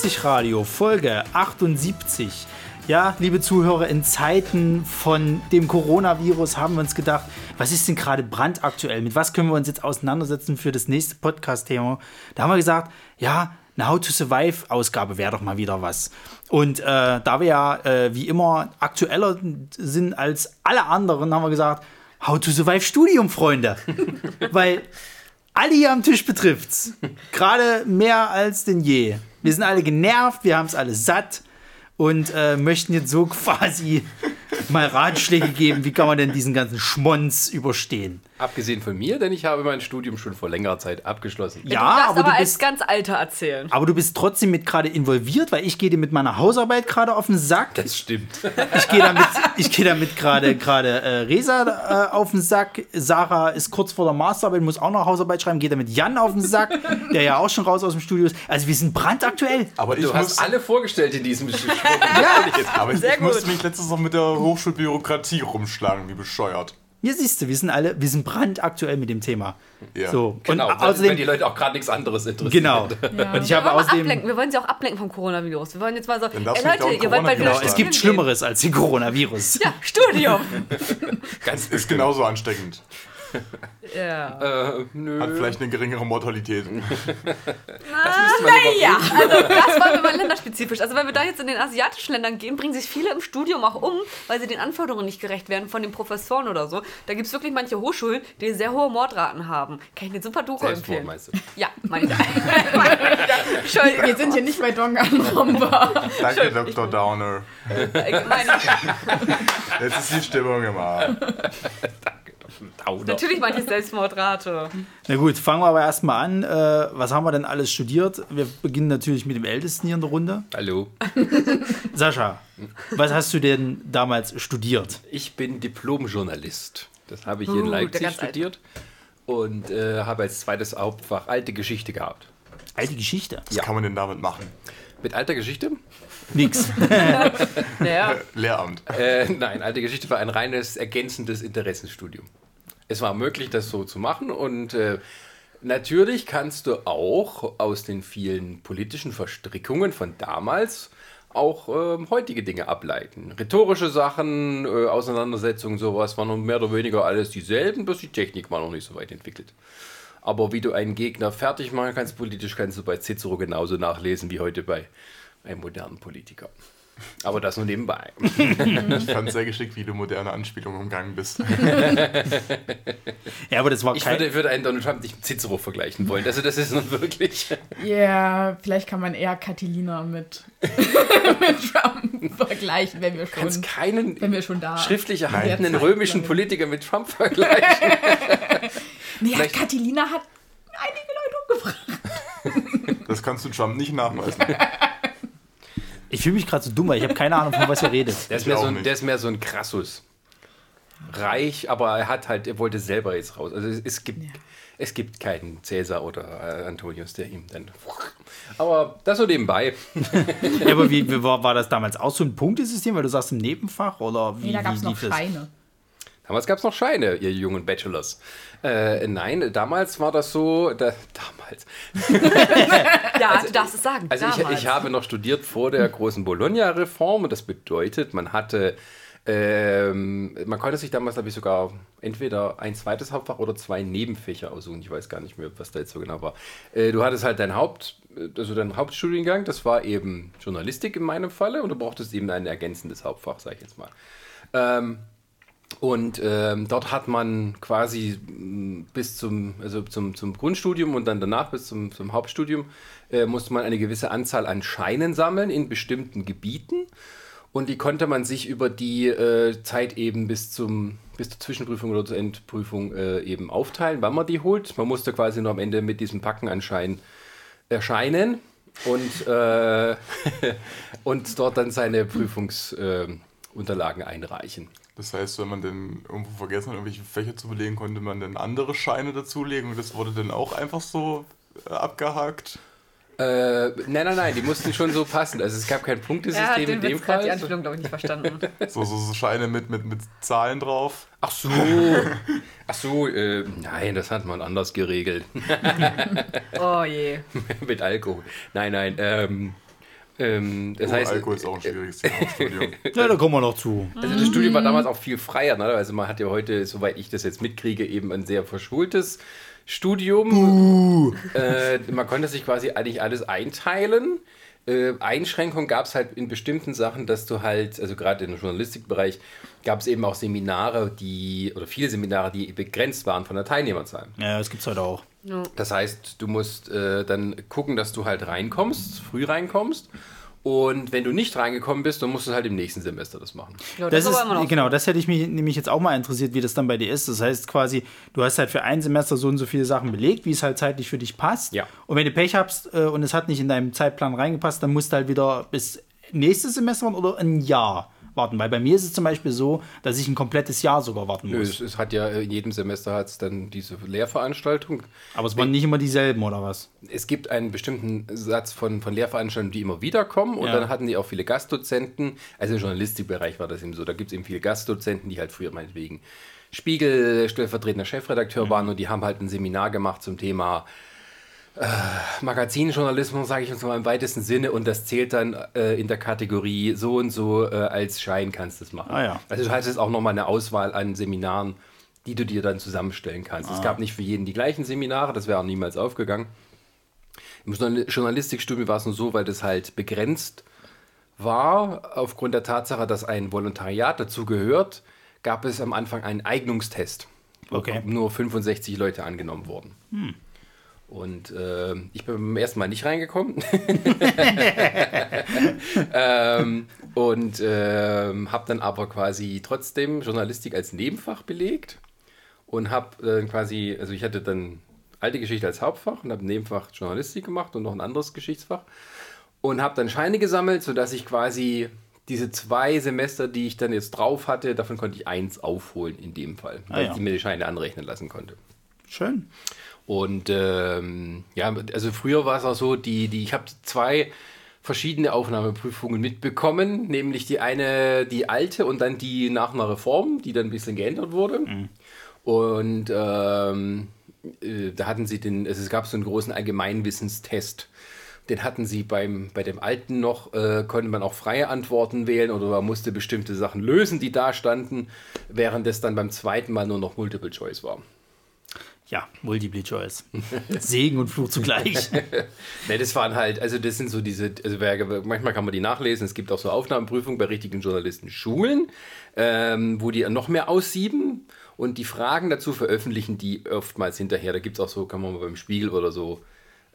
Hört Folge 78. Ja, liebe Zuhörer, in Zeiten von dem Coronavirus haben wir uns gedacht, was ist denn gerade brandaktuell? Mit was können wir uns jetzt auseinandersetzen für das nächste Podcast-Thema? Da haben wir gesagt, ja, eine How to Survive Ausgabe wäre doch mal wieder was. Und äh, da wir ja äh, wie immer aktueller sind als alle anderen, haben wir gesagt, How to Survive Studium, Freunde. Weil alle hier am Tisch betrifft's. Gerade mehr als denn je. Wir sind alle genervt, wir haben es alle satt und äh, möchten jetzt so quasi mal Ratschläge geben, wie kann man denn diesen ganzen Schmonz überstehen. Abgesehen von mir, denn ich habe mein Studium schon vor längerer Zeit abgeschlossen. Ja, du aber, aber du bist, als ganz Alter erzählen. Aber du bist trotzdem mit gerade involviert, weil ich gehe dir mit meiner Hausarbeit gerade auf den Sack. Das stimmt. Ich gehe damit, ich gehe damit gerade gerade äh, Resa äh, auf den Sack. Sarah ist kurz vor der Masterarbeit, muss auch noch Hausarbeit schreiben, geht damit Jan auf den Sack, der ja auch schon raus aus dem Studio ist. Also wir sind brandaktuell. Aber du hast alle vorgestellt in diesem Spiel. ja. Aber ich, ich musste mich letztens noch mit der Hochschulbürokratie rumschlagen, wie bescheuert. Ja, siehst du, wir sind alle, wir sind brandaktuell mit dem Thema. Ja. So. Genau, und außerdem, wenn die Leute auch gerade nichts anderes interessieren. Genau. Ja. Und ich habe außerdem, wir wollen sie auch ablenken vom Coronavirus. Wir wollen jetzt mal so, ey Leute, ihr wollt bald genau, Es gibt Schlimmeres als den Coronavirus. Ja, Studium. Ganz ist genauso ansteckend. Ja. Äh, Hat vielleicht eine geringere Mortalität. naja, also das war mal länderspezifisch. Also wenn wir da jetzt in den asiatischen Ländern gehen, bringen sich viele im Studium auch um, weil sie den Anforderungen nicht gerecht werden von den Professoren oder so. Da gibt es wirklich manche Hochschulen, die sehr hohe Mordraten haben. Kann ich mir super Doku empfehlen. Meinst du? Ja, meine ich. Entschuldigung. Wir sind hier nicht bei Dong anrumbar. Danke, Dr. Downer. Jetzt ist die Stimmung im Arm. Natürlich manche Selbstmordrate. Na gut, fangen wir aber erstmal an. Äh, was haben wir denn alles studiert? Wir beginnen natürlich mit dem Ältesten hier in der Runde. Hallo. Sascha, was hast du denn damals studiert? Ich bin Diplomjournalist. Das habe ich uh, in Leipzig studiert und äh, habe als zweites Hauptfach alte Geschichte gehabt. Alte Geschichte? Was ja. kann man denn damit machen? Mit alter Geschichte? Nix. ja. Lehramt. Äh, nein, alte Geschichte war ein reines ergänzendes Interessenstudium es war möglich, das so zu machen und äh, natürlich kannst du auch aus den vielen politischen Verstrickungen von damals auch äh, heutige Dinge ableiten. Rhetorische Sachen, äh, Auseinandersetzungen, sowas waren mehr oder weniger alles dieselben, bloß die Technik war noch nicht so weit entwickelt. Aber wie du einen Gegner fertig machen kannst, politisch kannst du bei Cicero genauso nachlesen wie heute bei einem modernen Politiker. Aber das nur nebenbei. ich fand es sehr geschickt, wie du moderne Anspielungen umgangen bist. ja, aber das war Ich würde, würde einen Donald Trump nicht mit Cicero vergleichen wollen. Also, das ist nun wirklich. Ja, yeah, vielleicht kann man eher Catilina mit, mit Trump vergleichen, wenn wir schon, Kannst keinen wenn wir schon da schriftlich erhaltenen römischen Politiker mit Trump vergleichen. naja, Catilina hat einige Leute umgebracht. Das kannst du Trump nicht nachweisen. Ich fühle mich gerade so dumm, weil ich habe keine Ahnung, von was ihr redet. Der ist, mehr so ein, der ist mehr so ein Krassus. Reich, aber er hat halt, er wollte selber jetzt raus. Also es gibt, ja. es gibt keinen Cäsar oder äh, Antonius, der ihm dann. Aber das so nebenbei. ja, aber wie, wie war, war, das damals auch so ein Punktesystem, weil du sagst im Nebenfach oder wie? Nee, da gab es noch Scheine. Damals gab es noch Scheine, ihr jungen Bachelors. Äh, nein, damals war das so. Da, damals. ja, also, du darfst es sagen. Also ich, ich, habe noch studiert vor der großen Bologna-Reform und das bedeutet, man hatte. Ähm, man konnte sich damals, glaube ich, sogar entweder ein zweites Hauptfach oder zwei Nebenfächer aussuchen. Ich weiß gar nicht mehr, was da jetzt so genau war. Äh, du hattest halt dein Haupt, also deinen Hauptstudiengang, das war eben Journalistik in meinem Falle und du brauchtest eben ein ergänzendes Hauptfach, sage ich jetzt mal. Ähm, und ähm, dort hat man quasi mm, bis zum, also zum, zum Grundstudium und dann danach bis zum, zum Hauptstudium äh, musste man eine gewisse Anzahl an Scheinen sammeln in bestimmten Gebieten. Und die konnte man sich über die äh, Zeit eben bis, zum, bis zur Zwischenprüfung oder zur Endprüfung äh, eben aufteilen, wann man die holt. Man musste quasi nur am Ende mit diesem Packen an Scheinen erscheinen und, äh, und dort dann seine Prüfungsunterlagen einreichen. Das heißt, wenn man dann irgendwo vergessen hat, irgendwelche Fächer zu belegen, konnte man dann andere Scheine dazulegen und das wurde dann auch einfach so äh, abgehakt. Äh, nein, nein, nein, die mussten schon so passen. Also es gab kein Punktesystem ja, in dem Fall. die Anspielung, glaube ich, nicht verstanden. so, so, so, Scheine mit, mit, mit Zahlen drauf. Ach so. Ach so, äh, nein, das hat man anders geregelt. oh je. mit Alkohol. Nein, nein, ähm, Ähm, das Oh, heißt, Alkohol ist auch ein schwieriges Thema im Studium. Ja, da kommen wir noch zu. Also das Studium war damals auch viel freier. Ne? Also man hat ja heute, soweit ich das jetzt mitkriege, eben ein sehr verschultes Studium. Äh, man konnte sich quasi eigentlich alles einteilen. Äh, Einschränkungen gab es halt in bestimmten Sachen, dass du halt, also gerade im Journalistikbereich, gab es eben auch Seminare, die, oder viele Seminare, die begrenzt waren von der Teilnehmerzahl. Ja, das gibt's heute auch. Das heißt, du musst äh, dann gucken, dass du halt reinkommst, früh reinkommst. Und wenn du nicht reingekommen bist, dann musst du halt im nächsten Semester das machen. Ja, Das aber ist, genau, das hätte ich mich nämlich jetzt auch mal interessiert, wie das dann bei dir ist. Das heißt quasi, du hast halt für ein Semester so und so viele Sachen belegt, wie es halt zeitlich für dich passt. Ja. Und wenn du Pech hast äh, und es hat nicht in deinem Zeitplan reingepasst, dann musst du halt wieder bis nächstes Semester oder ein Jahr warten. Weil bei mir ist es zum Beispiel so, dass ich ein komplettes Jahr sogar warten muss. es, es hat ja in jedem Semester hat's dann diese Lehrveranstaltung. Aber es waren nicht immer dieselben, oder was? Es gibt einen bestimmten Satz von, von Lehrveranstaltungen, die immer wieder kommen und Ja. dann hatten die auch viele Gastdozenten. Also im Journalistikbereich war das eben so. Da gibt es eben viele Gastdozenten, die halt früher meinetwegen Spiegel stellvertretender Chefredakteur waren und die haben halt ein Seminar gemacht zum Thema äh, Magazinjournalismus, sage ich uns mal im weitesten Sinne, und das zählt dann äh, in der Kategorie so und so äh, als Schein kannst du es machen. Ah, ja. Also du hattest auch nochmal eine Auswahl an Seminaren, die du dir dann zusammenstellen kannst. Ah. Es gab nicht für jeden die gleichen Seminare, das wäre auch niemals aufgegangen. Im Journal- Journalistikstudium war es nur so, weil das halt begrenzt war, aufgrund der Tatsache, dass ein Volontariat dazu gehört, gab es am Anfang einen Eignungstest, Okay. nur 65 Leute angenommen wurden. Und äh, ich bin beim ersten Mal nicht reingekommen. ähm, und ähm, habe dann aber quasi trotzdem Journalistik als Nebenfach belegt und habe äh, quasi, also ich hatte dann alte Geschichte als Hauptfach und habe Nebenfach Journalistik gemacht und noch ein anderes Geschichtsfach und habe dann Scheine gesammelt, sodass ich quasi diese zwei Semester, die ich dann jetzt drauf hatte, davon konnte ich eins aufholen in dem Fall, weil ja. ich mir die Scheine anrechnen lassen konnte. Schön. Und ähm, ja, also früher war es auch so, die, die, ich habe zwei verschiedene Aufnahmeprüfungen mitbekommen, nämlich die eine, die alte und dann die nach einer Reform, die dann ein bisschen geändert wurde. Und ähm, äh, da hatten sie den, also es gab so einen großen Allgemeinwissenstest. Den hatten sie beim, bei dem alten noch, äh, konnte man auch freie Antworten wählen oder man musste bestimmte Sachen lösen, die da standen, während es dann beim zweiten Mal nur noch Multiple Choice war. Ja, Multiple Choice. Segen und Fluch zugleich. Ne, das waren halt, also das sind so diese, also manchmal kann man die nachlesen, es gibt auch so Aufnahmeprüfungen bei richtigen Journalistenschulen, ähm, wo die noch mehr aussieben und die Fragen dazu veröffentlichen die oftmals hinterher. Da gibt es auch so, kann man mal beim Spiegel oder so,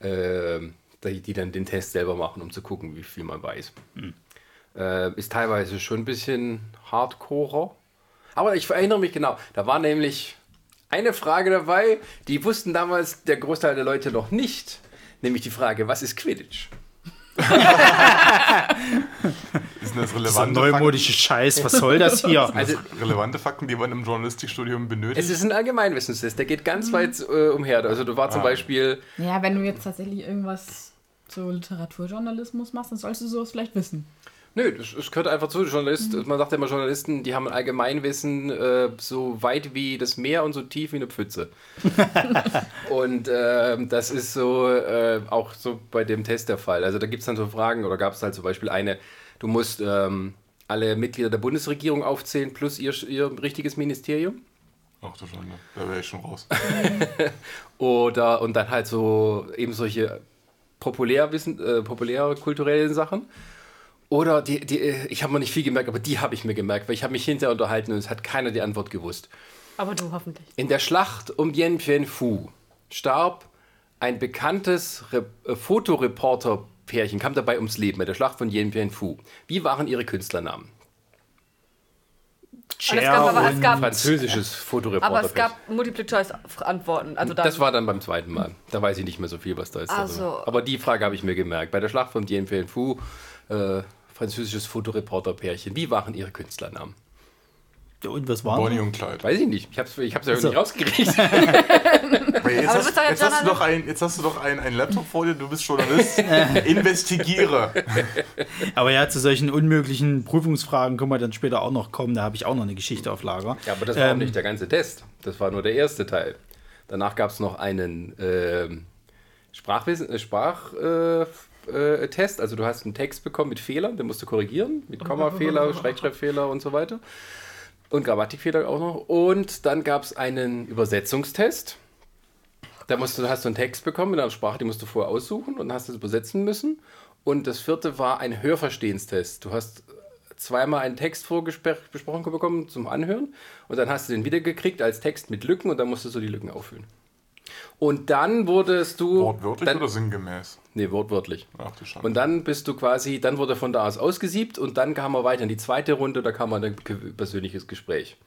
ähm, die, die dann den Test selber machen, um zu gucken, wie viel man weiß. Äh, ist teilweise schon ein bisschen hardcorer. Aber ich erinnere mich genau, da war nämlich eine Frage dabei, die wussten damals der Großteil der Leute noch nicht. Nämlich die Frage, was ist Quidditch? Ist das Dieser relevante neumodische Scheiß, was soll das hier? Fakten, also, relevante Fakten, die man im Journalistikstudium benötigt? Es ist ein Allgemeinwissenstest, der geht ganz weit äh, umher. Also du war zum Ah. Beispiel, Ja, wenn du jetzt tatsächlich irgendwas zu Literaturjournalismus machst, dann sollst du sowas vielleicht wissen. Nö, das, das gehört einfach zu. Journalist, man sagt ja immer, Journalisten, die haben ein Allgemeinwissen äh, so weit wie das Meer und so tief wie eine Pfütze. und ähm, das ist so äh, auch so bei dem Test der Fall. Also da gibt es dann so Fragen, oder gab es halt zum Beispiel eine, du musst ähm, alle Mitglieder der Bundesregierung aufzählen plus ihr, ihr richtiges Ministerium. Ach du Schande, da wäre ich schon raus. Oder und dann halt so eben solche populärwissen, äh, populäre kulturelle Sachen. Oder die, die, ich habe mir nicht viel gemerkt, aber die habe ich mir gemerkt, weil ich habe mich hinterher unterhalten und es hat keiner die Antwort gewusst. Aber du hoffentlich. In der Schlacht um Dien Bien Phu starb ein bekanntes Re äh, Fotoreporter-Pärchen, kam dabei ums Leben bei der Schlacht von Dien Bien Phu. Wie waren ihre Künstlernamen? Aber es gab, aber es gab, Französisches aber es gab Multiple-Choice-Antworten. Also Das war dann beim zweiten Mal. Da weiß ich nicht mehr so viel, was da ist. Ach drin. so. Aber die Frage habe ich mir gemerkt. Bei der Schlacht von Dien Phu, äh, französisches Fotoreporter-Pärchen. Wie waren ihre Künstlernamen? Und was war Bonnie und Clyde. Weiß ich nicht. Ich habe es ich hab's ja Also- nicht rausgekriegt. Jetzt, hast, jetzt jetzt, hast du doch ein, jetzt hast du doch ein, ein Laptop vor dir, du bist Journalist. Investigiere. Aber ja, zu solchen unmöglichen Prüfungsfragen können wir dann später auch noch kommen. Da habe ich auch noch eine Geschichte auf Lager. ja, aber das war auch Ähm, nicht der ganze Test. Das war nur der erste Teil. Danach gab es noch einen ähm, Sprachwissen, äh, Sprach, äh, Schreibtest. Also du hast einen Text bekommen mit Fehlern, den musst du korrigieren, mit Kommafehler, Rechtschreibfehler und so weiter. Und Grammatikfehler auch noch. Und dann gab es einen Übersetzungstest. Da musst du, hast du einen Text bekommen in einer Sprache, die musst du vorher aussuchen und hast es übersetzen müssen. Und das vierte war ein Hörverstehenstest. Du hast zweimal einen Text vorgesprochen bekommen zum Anhören und dann hast du den wiedergekriegt als Text mit Lücken und dann musstest du die Lücken auffüllen. Und dann wurdest du. Wortwörtlich dann, oder sinngemäß? Nee, wortwörtlich. Ach du Schande. Und dann bist du quasi, dann wurde von da aus ausgesiebt und dann kam man weiter in die zweite Runde, da kam man ein persönliches Gespräch.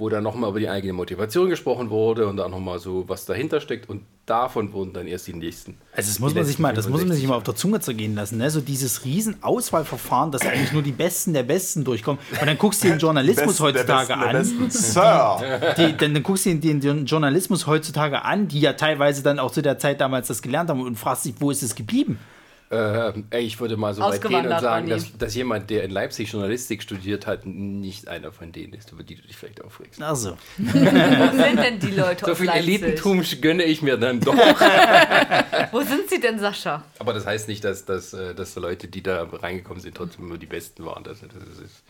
Wo dann nochmal über die eigene Motivation gesprochen wurde und dann nochmal so, was dahinter steckt. Und davon wurden dann erst die nächsten. Also das muss man sich mal, das muss man sich 65 mal auf der Zunge zergehen lassen, ne? So dieses riesen Auswahlverfahren, dass eigentlich nur die Besten der Besten durchkommen. Und dann guckst du den Journalismus Besten der heutzutage Besten der an. Besten. Sir! Die, dann, dann guckst du dir den, den Journalismus heutzutage an, die ja teilweise dann auch zu der Zeit damals das gelernt haben und fragst dich, wo ist es geblieben? Äh, ich würde mal so weit gehen und sagen, dass, dass jemand, der in Leipzig Journalistik studiert hat, nicht einer von denen ist, über die du dich vielleicht aufregst. Ach so. Wo sind denn die Leute So aus viel Leipzig? Elitentum gönne ich mir dann doch. Wo sind sie denn, Sascha? Aber das heißt nicht, dass, dass, äh, dass die Leute, die da reingekommen sind, trotzdem nur die Besten waren. Das, das ist,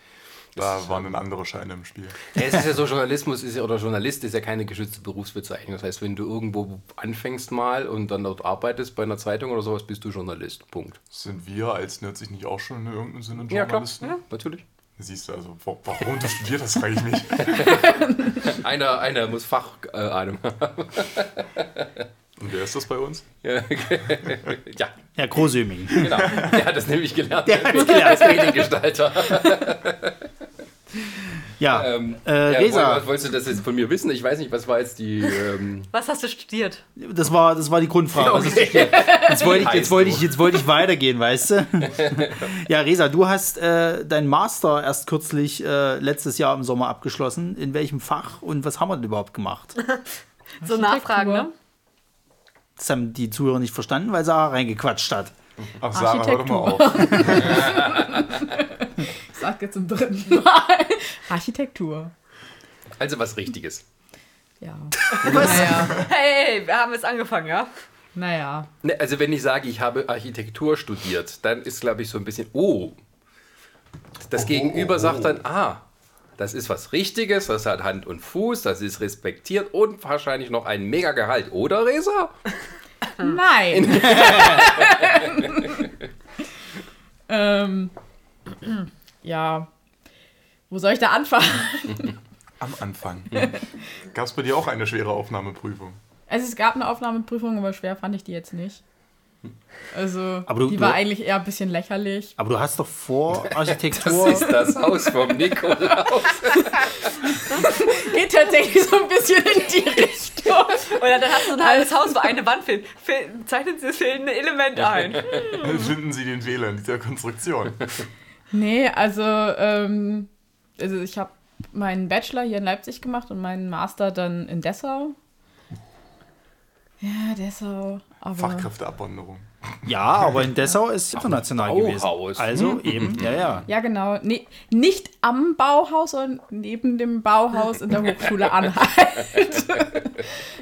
Da waren dann andere Scheine im Spiel. Ja, es ist ja so, Journalismus ist ja, oder Journalist ist ja keine geschützte Berufsbezeichnung. Das heißt, wenn du irgendwo anfängst mal und dann dort arbeitest bei einer Zeitung oder sowas, bist du Journalist. Punkt. Sind wir als Nerds nicht auch schon in irgendeinem Sinne Ja, klar. Journalisten? Ja, natürlich. Siehst du, also wa- warum du studiert hast, frage ich mich. Einer, einer muss Fachahnung haben. Und wer ist das bei uns? ja, Ja, Großöming. genau. Der hat das nämlich gelernt. Der hat's gelernt. Als Mediengestalter. Ja, Ähm, äh, ja, Resa, woll- Wolltest du das jetzt von mir wissen? Ich weiß nicht, was war jetzt die. Ähm, Was hast du studiert? das war, das war die Grundfrage. Okay. Jetzt wollte ich, jetzt wollte ich, jetzt wollte ich weitergehen, weißt du? Ja, Resa, du hast äh, deinen Master erst kürzlich äh, letztes Jahr im Sommer abgeschlossen. In welchem Fach und was haben wir denn überhaupt gemacht? So Nachfragen, ne? Das haben die Zuhörer nicht verstanden, weil Sarah reingequatscht hat. Ach, Sarah, hör doch mal auf. Ich sag jetzt zum dritten Mal. Architektur. Also was Richtiges. Ja. Naja. Hey, wir haben jetzt angefangen, ja? Naja. Ne, also wenn ich sage, ich habe Architektur studiert, dann ist, glaube ich, so ein bisschen, oh. Das Oh, Gegenüber oh, oh. sagt dann, ah, das ist was Richtiges, das hat Hand und Fuß, das ist respektiert und wahrscheinlich noch ein mega Gehalt, oder, Resa? Nein. ähm, ja. Wo soll ich da anfangen? Am Anfang. Gab es bei dir auch eine schwere Aufnahmeprüfung? Also es gab eine Aufnahmeprüfung, aber schwer fand ich die jetzt nicht. Also Aber du- die du- war eigentlich eher ein bisschen lächerlich. Aber du hast doch vor Das Architektur. ist das Haus vom Nikolaus. Geht tatsächlich so ein bisschen in die Richtung. Oder dann hast du ein halbes Haus, wo eine Wand fehlt. Fehl, zeichnen Sie das fehlende Element ein. Finden Sie den Fehler in dieser Konstruktion? Nee, also, ähm, also ich habe meinen Bachelor hier in Leipzig gemacht und meinen Master dann in Dessau. Ja, Dessau. Aber Fachkräfteabwanderung. Ja, aber in Dessau ist international Bauhaus. gewesen. Also eben, ja, ja. Ja, genau. Nee, nicht am Bauhaus, sondern neben dem Bauhaus in der Hochschule Anhalt.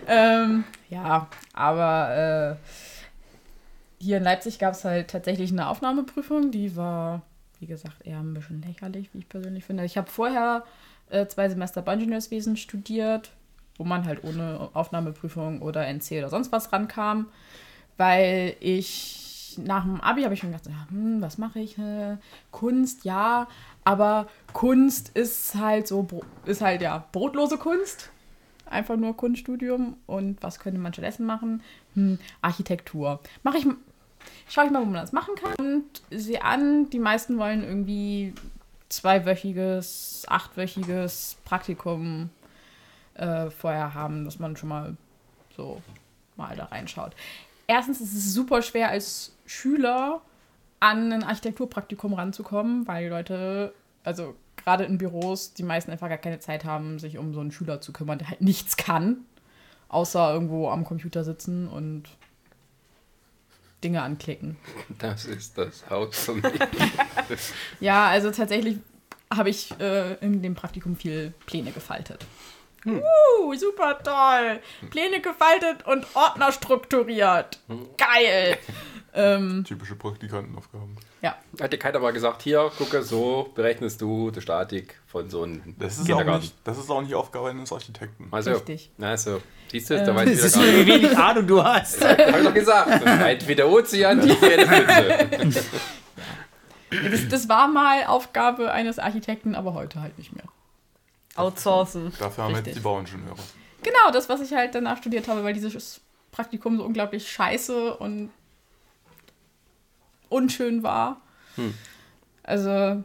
ähm, ja, aber äh, hier in Leipzig gab es halt tatsächlich eine Aufnahmeprüfung, die war, wie gesagt, eher ein bisschen lächerlich, wie ich persönlich finde. Ich habe vorher äh, zwei Semester Bauingenieurswesen studiert, wo man halt ohne Aufnahmeprüfung oder NC oder sonst was rankam, weil ich nach dem Abi habe ich mir gedacht, hm, was mache ich? Kunst, ja, aber Kunst ist halt so, ist halt ja brotlose Kunst. Einfach nur Kunststudium. Und was könnte man stattdessen machen? Hm, Architektur. Mache ich, schaue ich mal, wo man das machen kann. Und sehe an, die meisten wollen irgendwie zweiwöchiges, achtwöchiges Praktikum äh, vorher haben, dass man schon mal so mal da reinschaut. Erstens ist es super schwer als Schüler an ein Architekturpraktikum ranzukommen, weil die Leute, also gerade in Büros, die meisten einfach gar keine Zeit haben, sich um so einen Schüler zu kümmern, der halt nichts kann, außer irgendwo am Computer sitzen und Dinge anklicken. Das ist das Haus Nikolaus. Ja, also tatsächlich habe ich äh, in dem Praktikum viel Pläne gefaltet. Uh, super toll. Pläne gefaltet und Ordner strukturiert. Geil. Ähm, Typische Praktikantenaufgaben. ja. Hat dir keiner mal gesagt, hier, gucke, so berechnest du die Statik von so einem Das ist, auch Kindergarten. nicht, das ist auch nicht Aufgabe eines Architekten. Also, Richtig. Also, siehst du, da Ähm, weiß ich Das ist wieder gar wie wenig Ahnung du hast. Hab ich doch gesagt. Entweder Ozean, die Pferdepfütze. Das, das war mal Aufgabe eines Architekten, aber heute halt nicht mehr. Outsourcen. Dafür haben wir jetzt die Bauingenieure. Genau, das, was ich halt danach studiert habe, weil dieses Praktikum so unglaublich scheiße und unschön war. Also,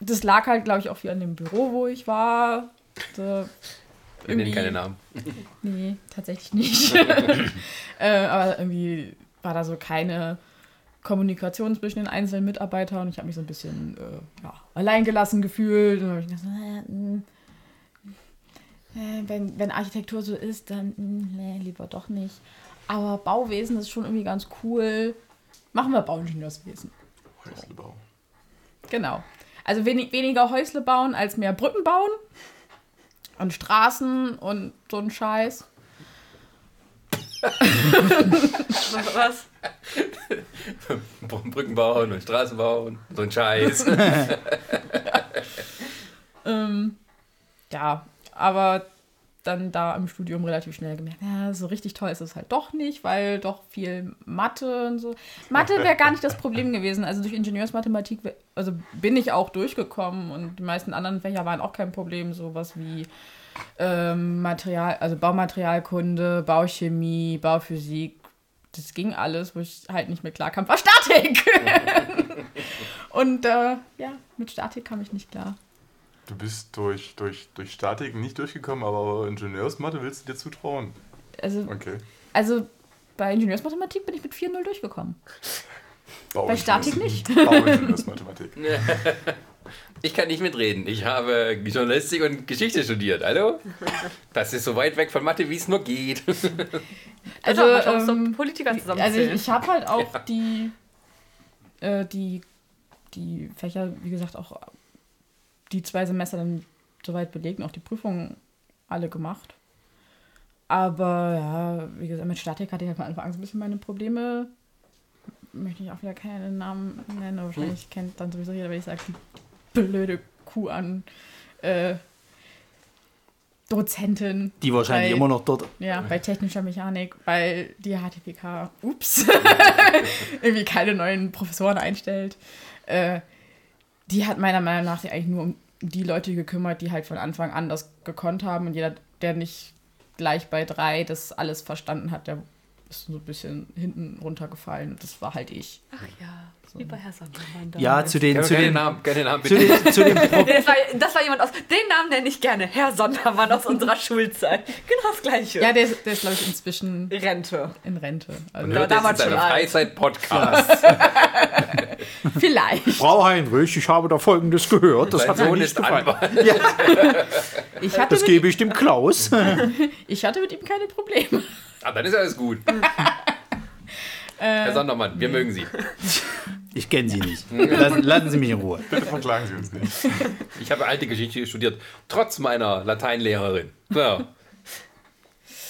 das lag halt, glaube ich, auch viel an dem Büro, wo ich war. Da Wir nennen keine Namen. Nee, tatsächlich nicht. äh, aber irgendwie war da so keine Kommunikation zwischen den einzelnen Mitarbeitern und ich habe mich so ein bisschen äh, ja, alleingelassen gefühlt. Und dann habe ich gedacht, äh, mh, äh, wenn, wenn Architektur so ist, dann mh, nee, lieber doch nicht. Aber Bauwesen ist schon irgendwie ganz cool. Machen wir Bauingenieurswesen. Häuslebau. Genau. Also wenig, weniger Häusle bauen als mehr Brücken bauen. Und Straßen und so ein Scheiß. Was? Brücken bauen und Straßen bauen, so ein Scheiß. Ähm, ja, aber dann da im Studium relativ schnell gemerkt, ja, so richtig toll ist es halt doch nicht, weil doch viel Mathe und so. Mathe wäre gar nicht das Problem gewesen. Also durch Ingenieursmathematik, also bin ich auch durchgekommen und die meisten anderen Fächer waren auch kein Problem. Sowas wie ähm, Material, also Baumaterialkunde, Bauchemie, Bauphysik. Das ging alles, wo ich halt nicht mehr klarkam, war Statik. und äh, ja, mit Statik kam ich nicht klar. Du bist durch, durch, durch Statik nicht durchgekommen, aber Ingenieursmathe willst du dir zutrauen. Also Okay. Also bei Ingenieursmathematik bin ich mit 4-0 durchgekommen. Bau Bei Statik nicht. Bauingenieursmathematik. Ich kann nicht mitreden. Ich habe Journalistik und Geschichte studiert. Hallo? Das ist so weit weg von Mathe, wie es nur geht. Also, Also, ähm, so Politiker also ich, ich habe halt auch die, äh, die, die Fächer, wie gesagt, auch die zwei Semester dann soweit belegt und auch die Prüfungen alle gemacht. Aber ja, wie gesagt, mit Statik hatte ich halt von Anfang an so ein bisschen meine Probleme. Möchte ich auch wieder keine Namen nennen, aber wahrscheinlich kennt dann sowieso jeder, wenn ich sage, die blöde Kuh an äh, Dozentin. Die wahrscheinlich Bei- immer noch dort. Ja, bei technischer Mechanik, weil die HTPK, ups, irgendwie keine neuen Professoren einstellt. Äh, die hat meiner Meinung nach sich eigentlich nur um die Leute gekümmert, die halt von Anfang an das gekonnt haben und jeder, der nicht gleich bei drei das alles verstanden hat, der ist so ein bisschen hinten runtergefallen. Und das war halt ich. Ach ja, wie bei Herr Sandermann. Ja, zu den, Keine, zu den, Namen, keine Namen, zu bitte. den, zu den Das war, das war jemand aus. Den Namen nenne ich gerne. Herr Sondermann aus unserer Schulzeit. Genau das Gleiche. Ja, der ist, der ist glaube ich, inzwischen Rente. in Rente. Also, Und Ja, hört damals schon. Freizeit-Podcast. vielleicht. Frau Heinrich, ich habe da Folgendes gehört. Das hat mir nicht gefallen. Hatte, Das gebe ich dem Klaus. ich hatte mit ihm keine Probleme. Ah, dann ist alles gut. Herr Sondermann, wir mögen Sie. Ich kenne sie nicht. Lassen, lassen Sie mich in Ruhe. Bitte verklagen Sie uns nicht. Ich habe alte Geschichte studiert, trotz meiner Lateinlehrerin. So,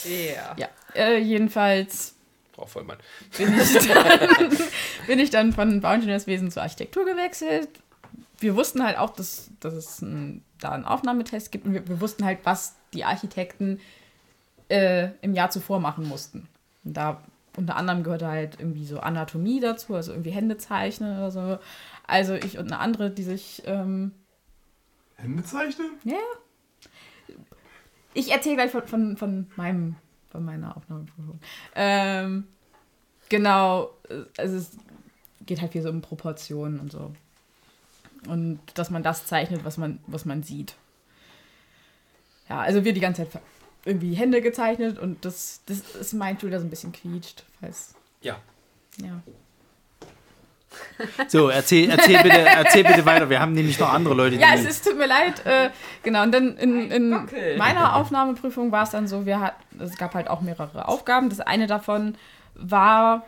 Ja. Ja, äh, jedenfalls Frau Vollmann. bin ich, dann, bin ich dann von Bauingenieurswesen zur Architektur gewechselt. Wir wussten halt auch, dass, dass es ein, da einen Aufnahmetest gibt und wir, wir wussten halt, was die Architekten äh, im Jahr zuvor machen mussten. Und da unter anderem gehörte halt irgendwie so Anatomie dazu, also irgendwie Hände zeichnen oder so. Also ich und eine andere, die sich ähm, Hände zeichnen? ja. Ich erzähle gleich von, von, von meinem, von meiner Aufnahmeprüfung. Ähm, genau, also es geht halt viel so um Proportionen und so. Und dass man das zeichnet, was man, was man sieht. Ja, also wir die ganze Zeit irgendwie Hände gezeichnet und das, das ist mein Tool, der so ein bisschen quietscht, falls, Ja. ja. So, erzähl, erzähl, bitte, erzähl bitte weiter. Wir haben nämlich noch andere Leute. Ja, es, es tut mir leid. Äh, genau, und dann in, in meiner Aufnahmeprüfung war es dann so, wir hatten, es gab halt auch mehrere Aufgaben. Das eine davon war,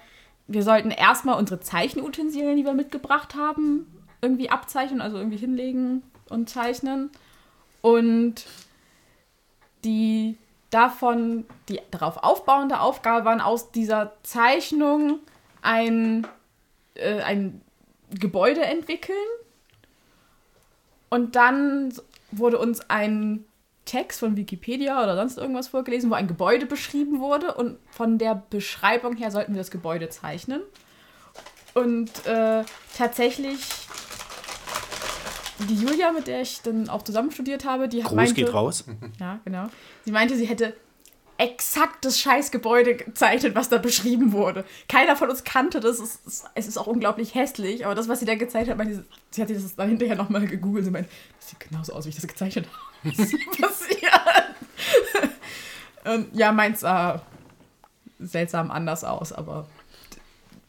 wir sollten erstmal unsere Zeichenutensilien, die wir mitgebracht haben, irgendwie abzeichnen, also irgendwie hinlegen und zeichnen. Und die davon, die darauf aufbauende Aufgabe waren, aus dieser Zeichnung ein, äh, ein Gebäude entwickeln und dann wurde uns ein Text von Wikipedia oder sonst irgendwas vorgelesen, wo ein Gebäude beschrieben wurde und von der Beschreibung her sollten wir das Gebäude zeichnen. Und äh, tatsächlich die Julia, mit der ich dann auch zusammen studiert habe, die Gruß meinte, geht raus. ja, genau. Sie meinte, sie hätte exakt das Scheißgebäude gezeichnet, was da beschrieben wurde. Keiner von uns kannte das. Es ist, es ist auch unglaublich hässlich, aber das, was sie da gezeichnet hat, meinte, sie, sie hat sich das dann hinterher nochmal gegoogelt. Sie meinte, das sieht genauso aus, wie ich das gezeichnet habe. Was ist passiert? Und ja, meins sah seltsam anders aus, aber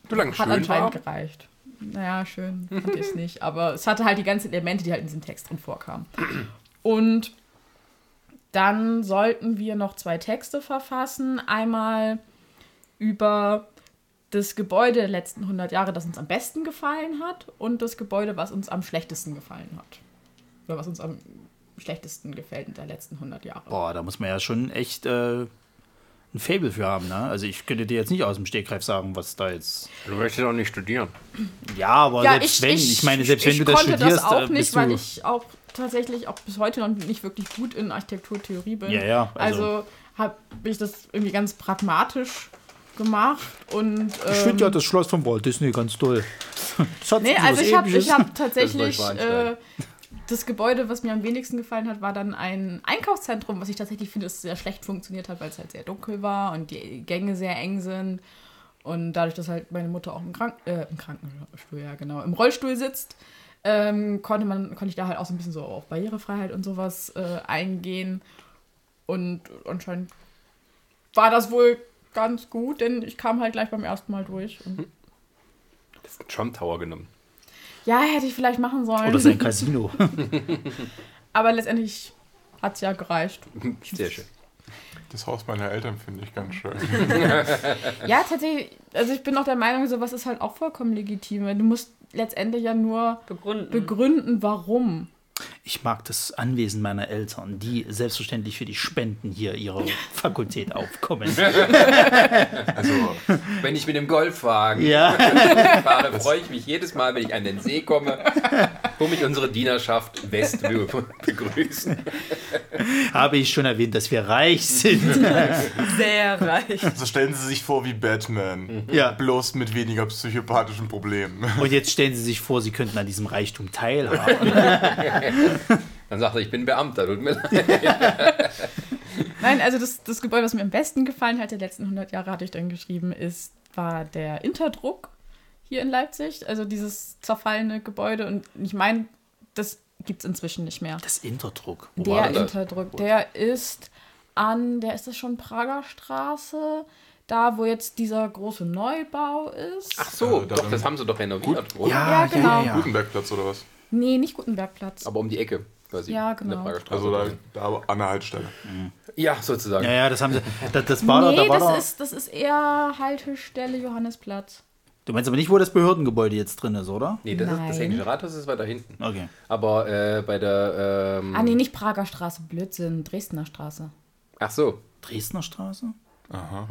Solange hat schön war. anscheinend gereicht. Naja, schön fand ich es nicht. Aber es hatte halt die ganzen Elemente, die halt in diesem Text drin vorkamen. Und dann sollten wir noch zwei Texte verfassen. Einmal über das Gebäude der letzten 100 Jahre, das uns am besten gefallen hat, und das Gebäude, was uns am schlechtesten gefallen hat. Oder was uns am schlechtesten gefällt in der letzten 100 Jahre. Boah, da muss man ja schon echt äh, ein Fable für haben, ne? Also ich könnte dir jetzt nicht aus dem Stegreif sagen, was da jetzt. Du möchtest auch nicht studieren. Ja, aber selbst wenn, ich, meine, selbst wenn ich du das konnte studierst, das auch äh, nicht, weil ich auch tatsächlich auch bis heute noch nicht wirklich gut in Architekturtheorie bin. Ja, ja, also- Also, habe ich das irgendwie ganz pragmatisch gemacht und ich finde ja ähm, das Schloss von Walt Disney ganz toll. Das hat Nee, so also ich habe ich hab tatsächlich äh, das Gebäude, was mir am wenigsten gefallen hat, war dann ein Einkaufszentrum, was ich tatsächlich finde, dass sehr schlecht funktioniert hat, weil es halt sehr dunkel war und die Gänge sehr eng sind. Und dadurch, dass halt meine Mutter auch im, Krank äh, im Krankenstuhl, ja genau, im Rollstuhl sitzt, ähm, konnte man, konnte ich da halt auch so ein bisschen so auf Barrierefreiheit und sowas äh, eingehen. Und anscheinend war das wohl ganz gut, denn ich kam halt gleich beim ersten Mal durch. Und Das Trump Tower genommen. Ja, hätte ich vielleicht machen sollen. Oder sein Casino. Aber letztendlich hat es ja gereicht. Sehr schön. Das Haus meiner Eltern finde ich ganz schön. Ja, tatsächlich, also ich bin auch der Meinung, sowas ist halt auch vollkommen legitim. Du musst letztendlich ja nur Begründen. begründen, warum. Ich mag das Anwesen meiner Eltern, die selbstverständlich für die Spenden hier ihrer Fakultät aufkommen. Also, Wenn ich mit dem Golfwagen Ja, fahre, freue ich mich jedes Mal, wenn ich an den See komme, wo mich unsere Dienerschaft West be- begrüßen. habe ich schon erwähnt, dass wir reich sind. Sehr reich. also stellen Sie sich vor wie Batman. Ja. Bloß mit weniger psychopathischen Problemen. Und jetzt stellen Sie sich vor, Sie könnten an diesem Reichtum teilhaben. Dann sagt er, ich bin Beamter. Tut mir leid. Nein, also das, das Gebäude, was mir am besten gefallen hat, der letzten 100 Jahre, hatte ich dann geschrieben, ist, war der Interdruck hier in Leipzig. Also dieses zerfallene Gebäude. Und ich meine, das gibt es inzwischen nicht mehr. Das Interdruck. Wo Der war denn das? Interdruck, der ist an, der ist das schon Prager Straße, da wo jetzt dieser große Neubau ist. Ach so, Äh, doch, das haben sie doch renoviert, oder? Ja, genau. Gutenbergplatz oder was? Nee, nicht Gutenbergplatz. Aber um die Ecke quasi. Ja, in der genau. Also da, da an der Haltestelle. ja, sozusagen. Ja, ja, das haben sie. Das, das war nee, da, da war das, da. ist, das ist eher Haltestelle Johannesplatz. Du meinst aber nicht, wo das Behördengebäude jetzt drin ist, oder? Nee, das, ist, das Nein. Englische Rathaus ist weiter hinten. Okay. Aber äh, bei der. Ähm, Ah, nee, nicht Prager Straße, Blödsinn, Dresdner Straße. Ach so. Dresdner Straße? Aha.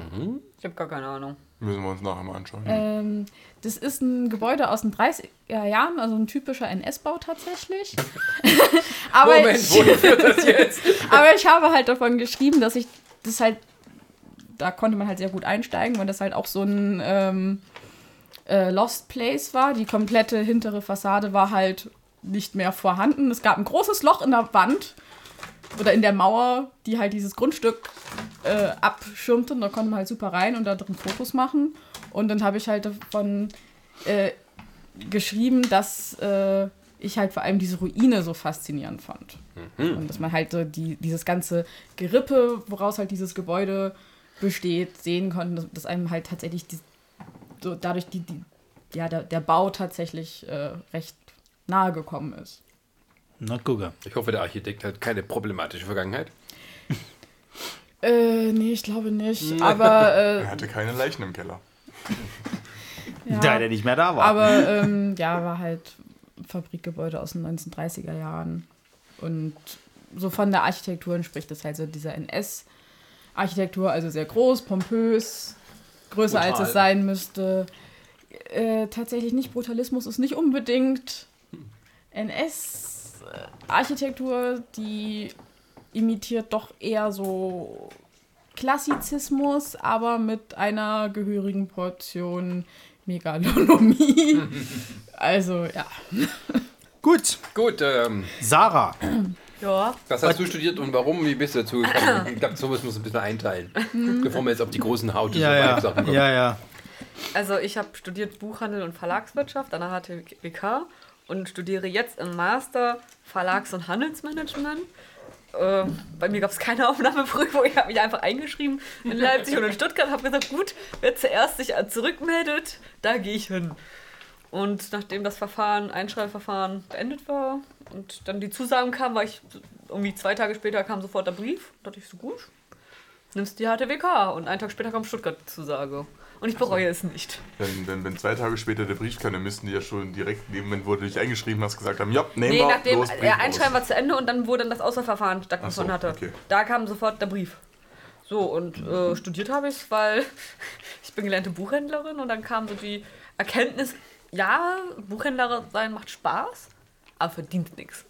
Ich habe gar keine Ahnung. Müssen wir uns nachher mal anschauen. Ähm, das ist ein Gebäude aus den 30er Jahren, also ein typischer NS-Bau tatsächlich. aber, Moment, ich, wohin führt das jetzt? aber ich habe halt davon geschrieben, dass ich das halt, da konnte man halt sehr gut einsteigen, weil das halt auch so ein ähm, äh, Lost Place war. Die komplette hintere Fassade war halt nicht mehr vorhanden. Es gab ein großes Loch in der Wand oder in der Mauer, die halt dieses Grundstück äh, abschirmte. Und da konnte man halt super rein und da drin Fotos machen. Und dann habe ich halt davon äh, geschrieben, dass äh, ich halt vor allem diese Ruine so faszinierend fand. Und dass man halt so die, dieses ganze Gerippe, woraus halt dieses Gebäude besteht, sehen konnte, dass, dass einem halt tatsächlich die, so dadurch die, die, ja, der, der Bau tatsächlich äh, recht nahe gekommen ist. Na, gucke. Ich hoffe, der Architekt hat keine problematische Vergangenheit. Äh, nee, ich glaube nicht. Aber, Er äh, hatte keine Leichen im Keller. ja, Da der nicht mehr da war. aber ähm, ja, war halt Fabrikgebäude aus den 1930er Jahren. Und so von der Architektur entspricht das halt so dieser NS-Architektur, also sehr groß, pompös, größer als Brutal. es sein müsste. äh, tatsächlich nicht. Brutalismus ist nicht unbedingt NS-Architektur, die imitiert doch eher so Klassizismus, aber mit einer gehörigen Portion Megalonomie. also, ja. Gut, Gut, ähm, Sarah. Ja. was hast du studiert und warum? Wie bist du dazu gekommen? Ich glaube, sowas muss ein bisschen einteilen. Bevor wir jetzt auf die großen Haut Ja, ja, Sachen kommen. ja, ja. Also ich habe studiert Buchhandel und Verlagswirtschaft an der HTWK und studiere jetzt im Master Verlags- und Handelsmanagement. Äh, bei mir gab es keine Aufnahmeprüfung, ich habe mich einfach eingeschrieben in Leipzig und in Stuttgart, habe gesagt, gut, wer zuerst sich zurückmeldet, da gehe ich hin. Und nachdem das Verfahren, Einschreibverfahren beendet war und dann die Zusagen kamen, war ich irgendwie zwei Tage später kam sofort der Brief. Da dachte ich so, gut, nimmst die HTWK. Und einen Tag später kam Stuttgart die Zusage. Und ich bereue es nicht. Wenn, wenn, wenn zwei Tage später der Brief kam, dann müssten die ja schon direkt Moment, wo du dich eingeschrieben hast, gesagt haben, ja, nehmen Nee, wir, nachdem los, der. Einschreiben war zu Ende und dann, wo dann das Auswahlverfahren stattgefunden so, hatte, okay. da kam sofort der Brief. So, und äh, studiert habe ich es, weil ich bin gelernte Buchhändlerin und dann kam so die Erkenntnis, ja, Buchhändler sein macht Spaß, aber verdient nichts.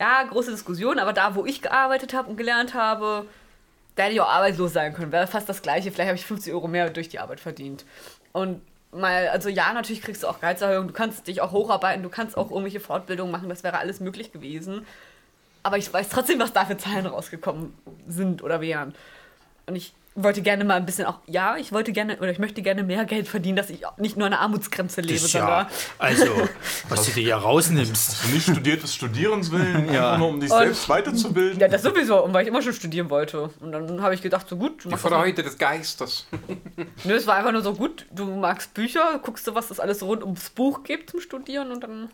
Ja, große Diskussion, aber da, wo ich gearbeitet habe und gelernt habe, da hätte ich auch arbeitslos sein können. Wäre fast das Gleiche. Vielleicht habe ich 50 Euro mehr durch die Arbeit verdient. Und mal, also ja, natürlich kriegst du auch Gehaltserhöhung, du kannst dich auch hocharbeiten, du kannst auch irgendwelche Fortbildungen machen, das wäre alles möglich gewesen. Aber ich weiß trotzdem, was da für Zahlen rausgekommen sind oder wären. Und ich wollte gerne mal ein bisschen auch, ja, ich wollte gerne, oder ich möchte gerne mehr Geld verdienen, dass ich nicht nur an der Armutsgrenze lebe, Das sondern. ja, also, was du dir hier rausnimmst. Hast du nicht studiert des Studierens willen, Ja. nur um dich Und- selbst weiterzubilden? Ja, das sowieso, und weil ich immer schon studieren wollte. Und dann habe ich gedacht, so gut, du Die heute des Geistes. Nö, es war einfach nur so gut, du magst Bücher, guckst du, was es alles rund ums Buch gibt zum Studieren und dann.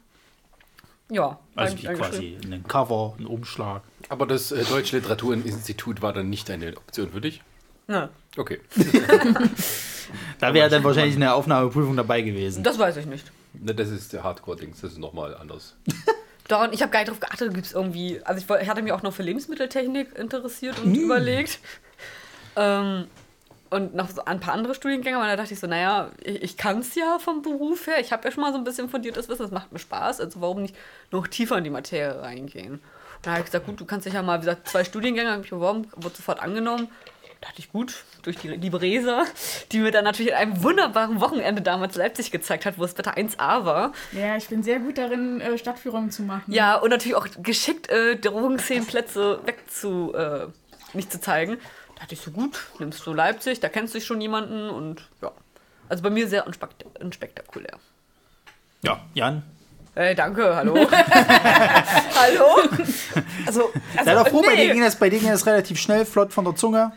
Ja, Also wie quasi ein Cover, ein Umschlag. Aber das äh, Deutsche Literaturinstitut war dann nicht eine Option für dich? Ja, Okay. Da wäre dann wahrscheinlich eine Aufnahmeprüfung dabei gewesen. das weiß ich nicht. Ne, Das ist der Hardcore-Dings, das ist nochmal anders. Daran, ich habe gar nicht drauf geachtet, gibt es irgendwie. Also ich, ich hatte mich auch noch für Lebensmitteltechnik interessiert und Mm. überlegt. Ähm, und noch so ein paar andere Studiengänge, aber da dachte ich so, naja, ich, ich kann es ja vom Beruf her. Ich habe ja schon mal so ein bisschen fundiertes Wissen, das macht mir Spaß. Also warum nicht noch tiefer in die Materie reingehen? Und da habe ich gesagt, gut, du kannst dich ja mal, wie gesagt, zwei Studiengänge habe ich beworben, wurde sofort angenommen. Da dachte ich, gut, durch die liebe Resa, die mir dann natürlich an einem wunderbaren Wochenende damals Leipzig gezeigt hat, wo das Wetter 1A war. Ja, ich bin sehr gut darin, äh, Stadtführungen zu machen. Ja, und natürlich auch geschickt äh, Drogenszenenplätze wegzu, äh, nicht zu zeigen. Da dachte ich so, gut, nimmst du Leipzig, da kennst du schon jemanden und ja. Also bei mir sehr unspekt unspektakulär. Ja, Jan. Hey, danke, hallo. hallo? Also, also Sei doch froh, bei dir nee. ging das, bei dir ging das relativ schnell, flott von der Zunge.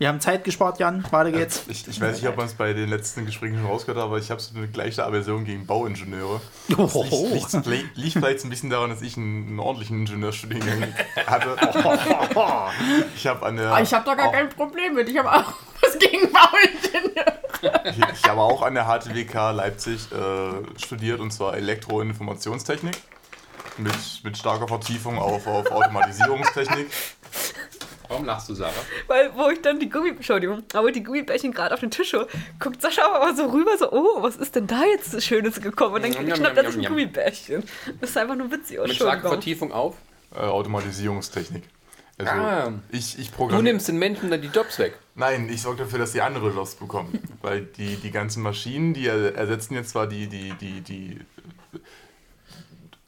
Wir haben Zeit gespart, Jan. Weiter geht's. Ich, ich weiß nicht, ob man es bei den letzten Gesprächen schon rausgehört hat, aber ich habe so eine gleiche Aversion gegen Bauingenieure. Oh, Liegt, liegt, liegt vielleicht ein bisschen daran, dass ich einen, einen ordentlichen Ingenieurstudiengang hatte. Ich habe an der. Ich habe da gar auch- kein Problem mit. Ich habe auch was gegen Bauingenieur. Ich, ich habe auch an der HTWK Leipzig äh, studiert und zwar Elektro- und Informationstechnik. Mit, mit starker Vertiefung auf, auf Automatisierungstechnik. Warum lachst du, Sarah? Weil, wo ich dann die Gummi... Entschuldigung, aber die Gummibärchen gerade auf den Tisch hole, guckt Sascha aber so rüber, so, oh, was ist denn da jetzt Schönes gekommen? Und dann njam, schnappt er sich ein. Gummibärchen. Das ist einfach nur witzig. Oh, Mit starker. Vertiefung auf. Äh, Automatisierungstechnik. Also Ah. ich, ich Du nimmst den Menschen dann die Jobs weg. Nein, ich sorge dafür, dass die andere Jobs bekommen. Weil die, die ganzen Maschinen, die er- ersetzen jetzt zwar die, die, die, die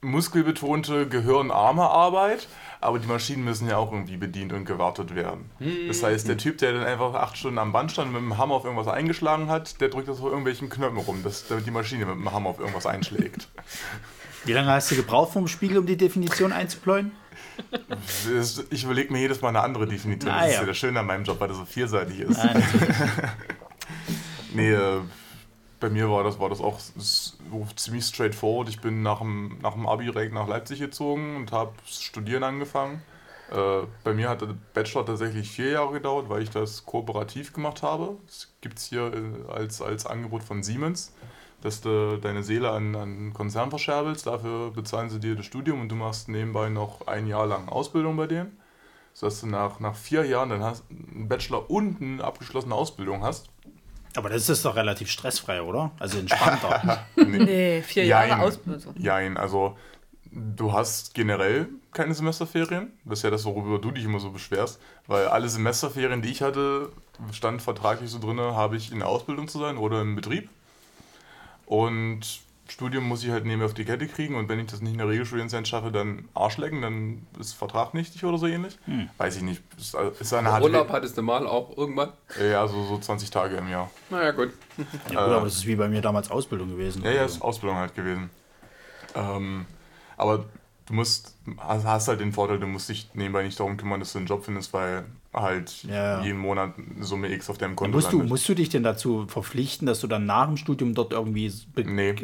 muskelbetonte, gehirnarme Arbeit, aber die Maschinen müssen ja auch irgendwie bedient und gewartet werden. Das heißt, der Typ, der dann einfach acht Stunden am Band stand und mit dem Hammer auf irgendwas eingeschlagen hat, der drückt das auf irgendwelchen Knöpfen rum, dass, damit die Maschine mit dem Hammer auf irgendwas einschlägt. Wie lange hast du gebraucht vom Spiegel, um die Definition einzupläuen? Ich überlege mir jedes Mal eine andere Definition. Ah, das ist ja. das Schöne an meinem Job, weil das so vielseitig ist. Ah, Nee, äh, bei mir war das, war das auch so ziemlich straightforward. Ich bin nach dem, nach dem Abi direkt nach Leipzig gezogen und habe Studieren angefangen. Äh, bei mir hat der Bachelor tatsächlich vier Jahre gedauert, weil ich das kooperativ gemacht habe. Das gibt es hier äh, als, als Angebot von Siemens, dass du deine Seele an, an einen Konzern verscherbelst. Dafür bezahlen sie dir das Studium und du machst nebenbei noch ein Jahr lang Ausbildung bei denen. Sodass du nach, nach vier Jahren dann hast, einen Bachelor und eine abgeschlossene Ausbildung hast. Aber das ist doch relativ stressfrei, oder? Also entspannter. Nee, vier Jahre Jein. Ausbildung. Jein, also du hast generell keine Semesterferien. Das ist ja das, worüber du dich immer so beschwerst. Weil alle Semesterferien, die ich hatte, stand vertraglich so drin, habe ich in der Ausbildung zu sein oder im Betrieb. Und Studium muss ich halt nebenher auf die Kette kriegen und wenn ich das nicht in der Regelstudienzeit schaffe, dann Arsch lecken, dann ist Vertrag nichtig oder so ähnlich. Weiß ich nicht. Ist, ist eine harte Urlaub hattest du mal auch irgendwann? Ja, so, so 20 Tage im Jahr. Naja, gut. Ja, gut, aber das ist wie bei mir damals Ausbildung gewesen. Ja, ja, Also, ist Ausbildung halt gewesen. Ähm, aber du musst, hast halt den Vorteil, du musst dich nebenbei nicht darum kümmern, dass du einen Job findest, weil halt Ja, ja. jeden Monat eine Summe X auf deinem Konto musst, du, landet. musst du dich denn dazu verpflichten, dass du dann nach dem Studium dort irgendwie Nee.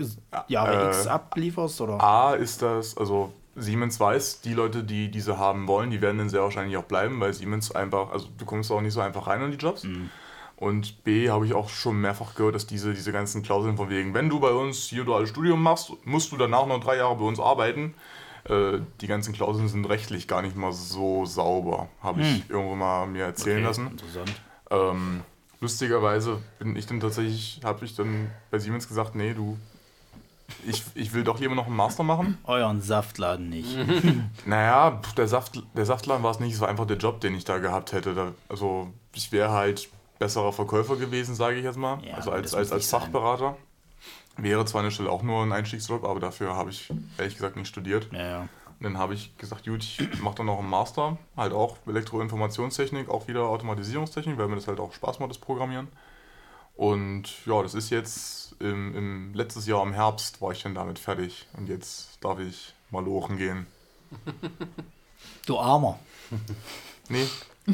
Jahre Äh, X ablieferst? Oder? A ist das, also Siemens weiß, die Leute, die diese haben wollen, die werden dann sehr wahrscheinlich auch bleiben, weil Siemens einfach, also du kommst auch nicht so einfach rein an die Jobs. Mhm. Und B habe ich auch schon mehrfach gehört, dass diese, diese ganzen Klauseln von wegen, wenn du bei uns hier duales Studium machst, musst du danach noch drei Jahre bei uns arbeiten. Äh, die ganzen Klauseln sind rechtlich gar nicht mal so sauber, habe ich irgendwo mal mir erzählen Hm. Okay, lassen. Interessant. Ähm, lustigerweise bin ich dann tatsächlich, habe ich dann bei Siemens gesagt, nee, du, ich, ich will doch lieber noch einen Master machen. Euren Saftladen nicht. Naja, der, Saft, der Saftladen war es nicht, es war einfach der Job, den ich da gehabt hätte. Also ich wäre halt besserer Verkäufer gewesen, sage ich jetzt mal. Ja, also als, als, als nicht sein. Wäre zwar eine Stelle auch nur ein Einstiegsjob, aber dafür habe ich ehrlich gesagt nicht studiert. Ja, ja. Und dann habe ich gesagt, gut, ich mache dann noch einen Master, halt auch Elektroinformationstechnik, auch wieder Automatisierungstechnik, weil mir das halt auch Spaß macht, das Programmieren. Und ja, das ist jetzt im, im letztes Jahr im Herbst war ich dann damit fertig. Und jetzt darf ich mal lochen gehen. Du Armer. Nee,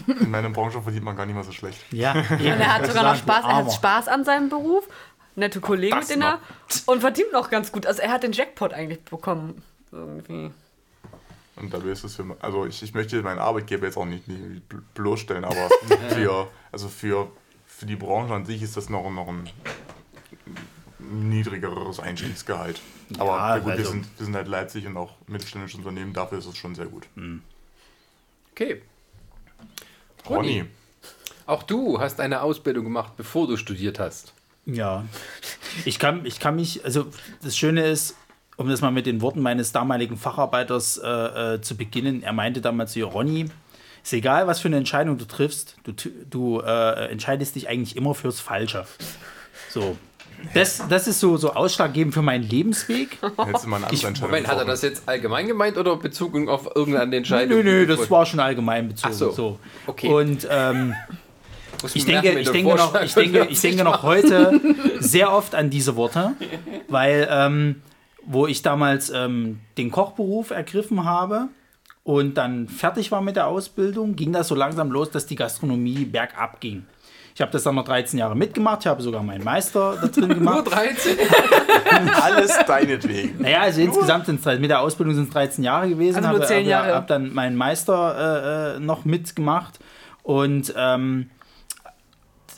in meiner Branche verdient man gar nicht mal so schlecht. Ja, Und er hat sogar noch Spaß, er hat. Spaß an seinem Beruf. Nette Kollegen, mit denen er. Und verdient noch ganz gut. Also er hat den Jackpot eigentlich bekommen. Irgendwie. Und dabei ist es für also ich, ich möchte meinen Arbeitgeber jetzt auch nicht, nicht bl- bloßstellen, aber für, also für, für die Branche an sich ist das noch, noch ein niedrigeres Einstiegsgehalt. Aber Ja, gut, wir, also- sind, wir sind halt Leipzig und auch mittelständische Unternehmen, dafür ist es schon sehr gut. Okay. Ronny, Auch du hast eine Ausbildung gemacht, bevor du studiert hast. Ja. Ich kann, ich kann mich, also das Schöne ist, um das mal mit den Worten meines damaligen Facharbeiters äh, äh, zu beginnen, er meinte damals zu ihr, Ronny, ist egal, was für eine Entscheidung du triffst, du, du äh, entscheidest dich eigentlich immer fürs Falsche. So. Das, das ist so, so ausschlaggebend für meinen Lebensweg. hättest du mal eine andere Entscheidung Moment, hat er das jetzt allgemein gemeint oder bezogen auf irgendeine Entscheidung? Nö, nö, das war schon allgemein bezogen. Ach so. so. Okay. Und ähm, Ich denke, ich denke, noch, ich, denke, ich denke noch heute sehr oft an diese Worte, weil ähm, wo ich damals ähm, den Kochberuf ergriffen habe und dann fertig war mit der Ausbildung, ging das so langsam los, dass die Gastronomie bergab ging. Ich habe das dann noch 13 Jahre mitgemacht, ich habe sogar meinen Meister da drin Nur gemacht. 13? Alles deinetwegen. Naja, also insgesamt sind es mit der Ausbildung sind es 13 Jahre gewesen. Also nur habe, 10 habe, Jahre. habe dann meinen Meister äh, äh, noch mitgemacht und ähm,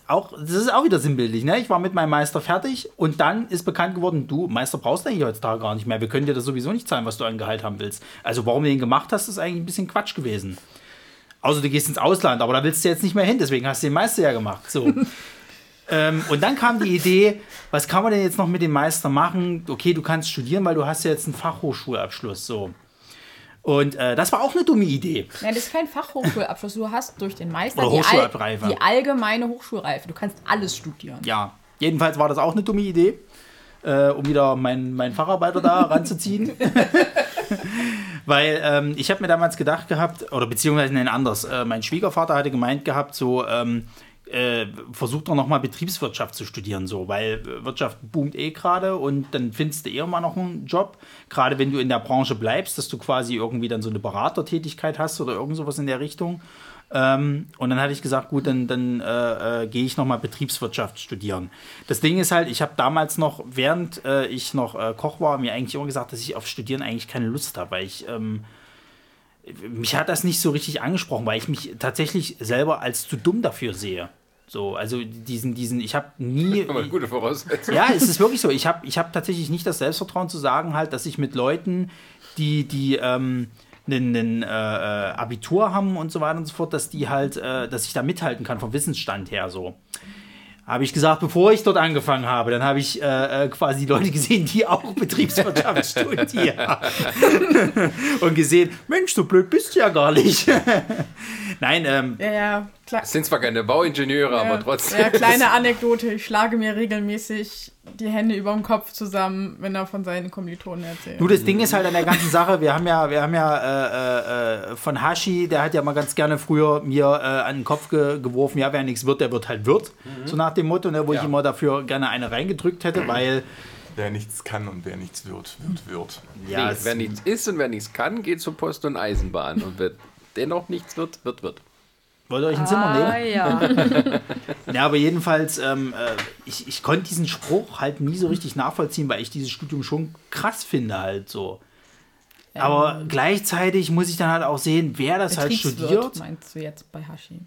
auch, das ist auch wieder sinnbildlich, ne? Ich war mit meinem Meister fertig und dann ist bekannt geworden, du, Meister brauchst du eigentlich heutzutage gar nicht mehr. Wir können dir das sowieso nicht zahlen, was du an Gehalt haben willst. Also warum du den gemacht hast, ist eigentlich ein bisschen Quatsch gewesen. Außer du gehst ins Ausland, aber da willst du jetzt nicht mehr hin, deswegen hast du den Meister ja gemacht. So. ähm, und dann kam die Idee, was kann man denn jetzt noch mit dem Meister machen? Okay, du kannst studieren, weil du hast ja jetzt einen Fachhochschulabschluss. So. Und äh, das war auch eine dumme Idee. Nein, das ist kein Fachhochschulabschluss. Du hast durch den Meister Oder die, Hochschulreife. die allgemeine Hochschulreife. Du kannst alles studieren. Ja, jedenfalls war das auch eine dumme Idee, äh, um wieder meinen mein Facharbeiter da ranzuziehen. Weil ähm, ich habe mir damals gedacht gehabt, oder beziehungsweise nein, anders, äh, mein Schwiegervater hatte gemeint gehabt, so, ähm, äh, versucht doch nochmal Betriebswirtschaft zu studieren, so, weil Wirtschaft boomt eh gerade und dann findest du eher mal noch einen Job, gerade wenn du in der Branche bleibst, dass du quasi irgendwie dann so eine Beratertätigkeit hast oder irgend sowas in der Richtung. Ähm, und dann hatte ich gesagt, gut, dann, dann äh, äh, gehe ich nochmal Betriebswirtschaft studieren. Das Ding ist halt, ich habe damals noch, während äh, ich noch äh, Koch war, mir eigentlich immer gesagt, dass ich auf Studieren eigentlich keine Lust habe, weil ich, ähm, mich hat das nicht so richtig angesprochen, weil ich mich tatsächlich selber als zu dumm dafür sehe. So, also diesen, diesen, ich habe nie. Aber eine gute Voraussetzung. Ja, es ist wirklich so. Ich habe ich hab tatsächlich nicht das Selbstvertrauen zu sagen, halt, dass ich mit Leuten, die, die ähm, einen, äh, äh, Abitur haben und so weiter und so fort, dass die halt, äh, dass ich da mithalten kann vom Wissensstand her so. habe ich gesagt, bevor ich dort angefangen habe, dann habe ich äh, äh, quasi Leute gesehen, die auch Betriebswirtschaft studieren. und gesehen, Mensch, so blöd bist du ja gar nicht. Nein, ähm, Ja, ja, klar. Es sind zwar keine Bauingenieure, aber trotzdem. Ja, kleine Anekdote. Ich schlage mir regelmäßig die Hände über dem Kopf zusammen, wenn er von seinen Kommilitonen erzählt. Nur das Ding ist halt an der ganzen Sache, wir haben ja, wir haben ja äh, äh, von Hashi, der hat ja mal ganz gerne früher mir äh, an den Kopf ge geworfen, ja, wer nichts wird, der wird halt wird. So nach dem Motto, ne, wo ich Ja. immer dafür gerne eine reingedrückt hätte, weil Wer nichts kann und wer nichts wird, wird, wird. ja, nee, wer nichts ist und wer nichts kann, geht zur Post und Eisenbahn. Und wer dennoch nichts wird, wird, wird. wollt ihr euch ein Zimmer nehmen? Ah, ja. Ja, aber jedenfalls, ähm, äh, ich, ich konnte diesen Spruch halt nie so richtig nachvollziehen, weil ich dieses Studium schon krass finde halt so. Aber gleichzeitig muss ich dann halt auch sehen, wer das halt studiert. meinst du jetzt bei Hashi?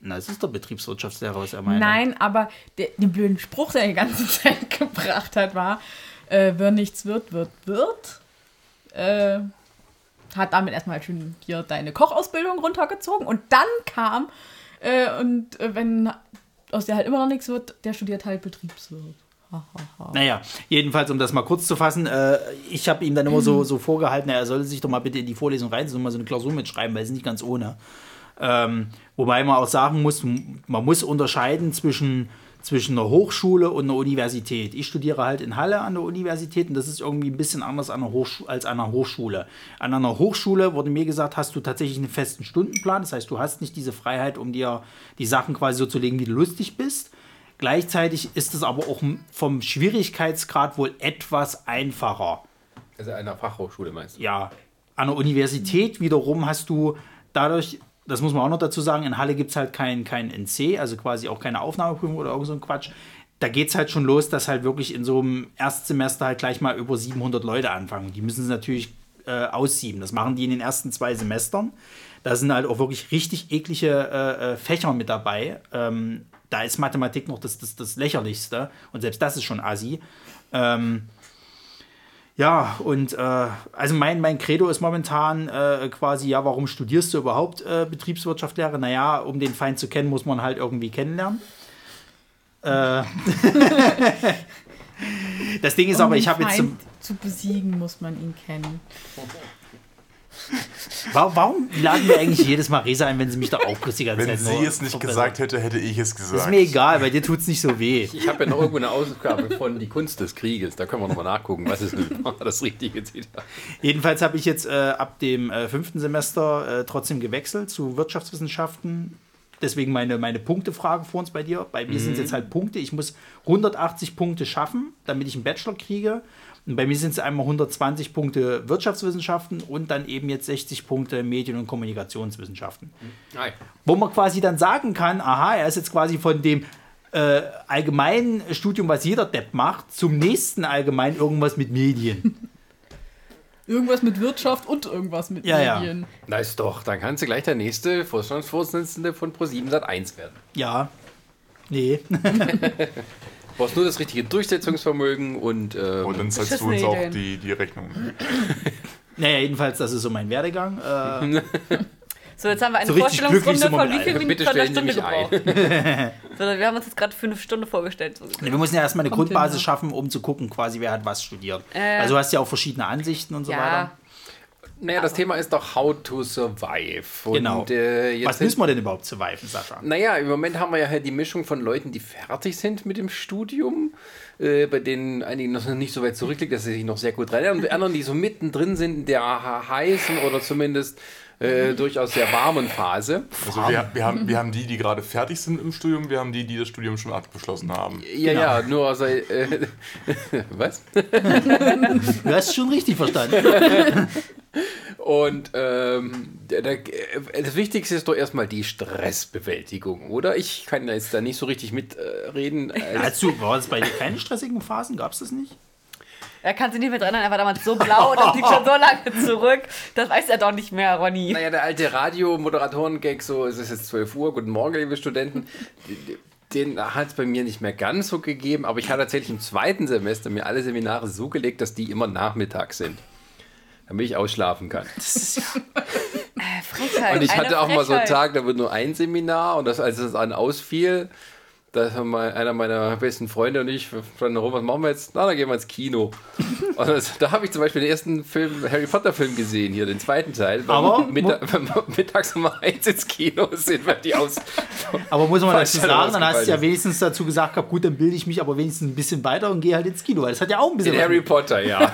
Na, es ist der Betriebswirtschaftslehrer, was er meint. Nein, aber der, den blöden Spruch, der die ganze Zeit gebracht hat, war, äh, wer nichts wird, wird, wird. Äh, hat damit erstmal schön hier deine Kochausbildung runtergezogen und dann kam, äh, und äh, wenn aus der halt immer noch nichts wird, der studiert halt Betriebswirt. Naja, jedenfalls, um das mal kurz zu fassen, äh, ich habe ihm dann immer so, so vorgehalten, er sollte sich doch mal bitte in die Vorlesung rein, so mal so eine Klausur mitschreiben, weil es nicht ganz ohne. Ähm, wobei man auch sagen muss, man muss unterscheiden zwischen, zwischen einer Hochschule und einer Universität. Ich studiere halt in Halle an der Universität und das ist irgendwie ein bisschen anders an als an einer Hochschule. An einer Hochschule wurde mir gesagt, hast du tatsächlich einen festen Stundenplan. Das heißt, du hast nicht diese Freiheit, um dir die Sachen quasi so zu legen, wie du lustig bist. Gleichzeitig ist es aber auch vom Schwierigkeitsgrad wohl etwas einfacher. Also einer Fachhochschule meinst du? Ja, an der Universität wiederum hast du dadurch, das muss man auch noch dazu sagen, in Halle gibt es halt kein, kein NC, also quasi auch keine Aufnahmeprüfung oder irgend so ein Quatsch. Da geht es halt schon los, dass halt wirklich in so einem Erstsemester halt gleich mal über 700 Leute anfangen. Die müssen es natürlich äh, aussieben. Das machen die in den ersten zwei Semestern. Da sind halt auch wirklich richtig eklige äh, äh, Fächer mit dabei. Ähm, da ist Mathematik noch das, das, das lächerlichste. Und selbst das ist schon assi. Ähm, ja, und äh, also mein, mein Credo ist momentan äh, quasi, ja, warum studierst du überhaupt äh, Betriebswirtschaftslehre? Naja, um den Feind zu kennen, muss man halt irgendwie kennenlernen. Äh, das Ding ist Um aber, ich habe jetzt zum, zu besiegen, muss man ihn kennen. Warum, laden wir eigentlich jedes Mal Resa ein, wenn sie mich da ganze Wenn Zeit sie es nicht gesagt hätte, hätte ich es gesagt. Ist mir egal, bei dir tut es nicht so weh. Ich habe ja noch irgendwo eine Ausgabe von Die Kunst des Krieges. Da können wir nochmal nachgucken, was ist denn das richtige Zitat. Jedenfalls habe ich jetzt äh, ab dem äh, fünften Semester äh, trotzdem gewechselt zu Wirtschaftswissenschaften. Deswegen meine, meine Punktefrage vor uns bei dir. Bei mir sind es jetzt halt Punkte. Ich muss 180 Punkte schaffen, damit ich einen Bachelor kriege. Und bei mir sind es einmal 120 Punkte Wirtschaftswissenschaften und dann eben jetzt 60 Punkte Medien- und Kommunikationswissenschaften. Nein. Wo man quasi dann sagen kann, aha, er ist jetzt quasi von dem äh, allgemeinen Studium, was jeder Depp macht, zum nächsten allgemein irgendwas mit Medien. Irgendwas mit Wirtschaft und irgendwas mit Ja, ja. Medien. Na ist doch, dann kannst du gleich der nächste Vorstandsvorsitzende von Pro7 Sat1 werden. Ja. Nee. Du brauchst nur das richtige Durchsetzungsvermögen und, ähm, Und dann zahlst du uns auch Ideen. die, die Rechnung. Naja, jedenfalls, das ist so mein Werdegang. Äh, So, jetzt haben wir eine So Vorstellungsrunde von wie vielen allen. Minuten Bitte von Sie Stunde mich gebraucht. so, wir haben uns jetzt gerade für eine Stunde vorgestellt. So. wir müssen ja erstmal eine Kommt Grundbasis hin, ja. schaffen, um zu gucken, quasi, wer hat was studiert. Äh. also, du hast ja auch verschiedene Ansichten und so Ja, weiter. Naja, das Thema ist doch How to Survive. Und, Genau. Äh, Was müssen wir denn überhaupt surviven, Sascha? Naja, im Moment haben wir ja halt die Mischung von Leuten, die fertig sind mit dem Studium, äh, bei denen einige noch nicht so weit zurückliegt, dass sie sich noch sehr gut reinerinnern, und anderen, die so mittendrin sind in der heißen oder zumindest äh, durchaus sehr warmen Phase. Also wir, wir, haben, wir haben die, die gerade fertig sind im Studium, wir haben die, die das Studium schon abgeschlossen haben. Ja, Genau. ja, nur seit. Äh, was? Du hast es schon richtig verstanden. Und ähm, äh, das Wichtigste ist doch erstmal die Stressbewältigung, oder? Ich kann jetzt da nicht so richtig mitreden. Äh, Hast du, war es bei dir keine stressigen Phasen? Gab es das nicht? Er kann sich nicht mehr dran erinnern, er war damals so blau und das liegt schon so lange zurück. Das weiß er doch nicht mehr, Ronny. Naja, der alte Radio-Moderatoren-Gag, so es ist jetzt 12 Uhr, guten Morgen, liebe Studenten, den hat es bei mir nicht mehr ganz so gegeben, aber ich habe tatsächlich im zweiten Semester mir alle Seminare so gelegt, dass die immer nachmittags sind. Damit ich ausschlafen kann. Frechheit. Und ich hatte auch mal so einen Frechheit. Tag, da wird nur ein Seminar und das, als es dann ausfiel, da haben mal einer meiner besten Freunde und ich standen rum, was machen wir jetzt? Na, dann gehen wir ins Kino. Und das, da habe ich zum Beispiel den ersten Film, Harry Potter Film gesehen, hier den zweiten Teil. Aber- Mittag, wenn wir mittags um eins ins Kino sind, wir die aus. Aber muss man dazu sagen, dann hast du ja wenigstens dazu gesagt, gehabt, gut, dann bilde ich mich aber wenigstens ein bisschen weiter und gehe halt ins Kino. Weil das hat ja auch ein bisschen. In Harry Potter, ja.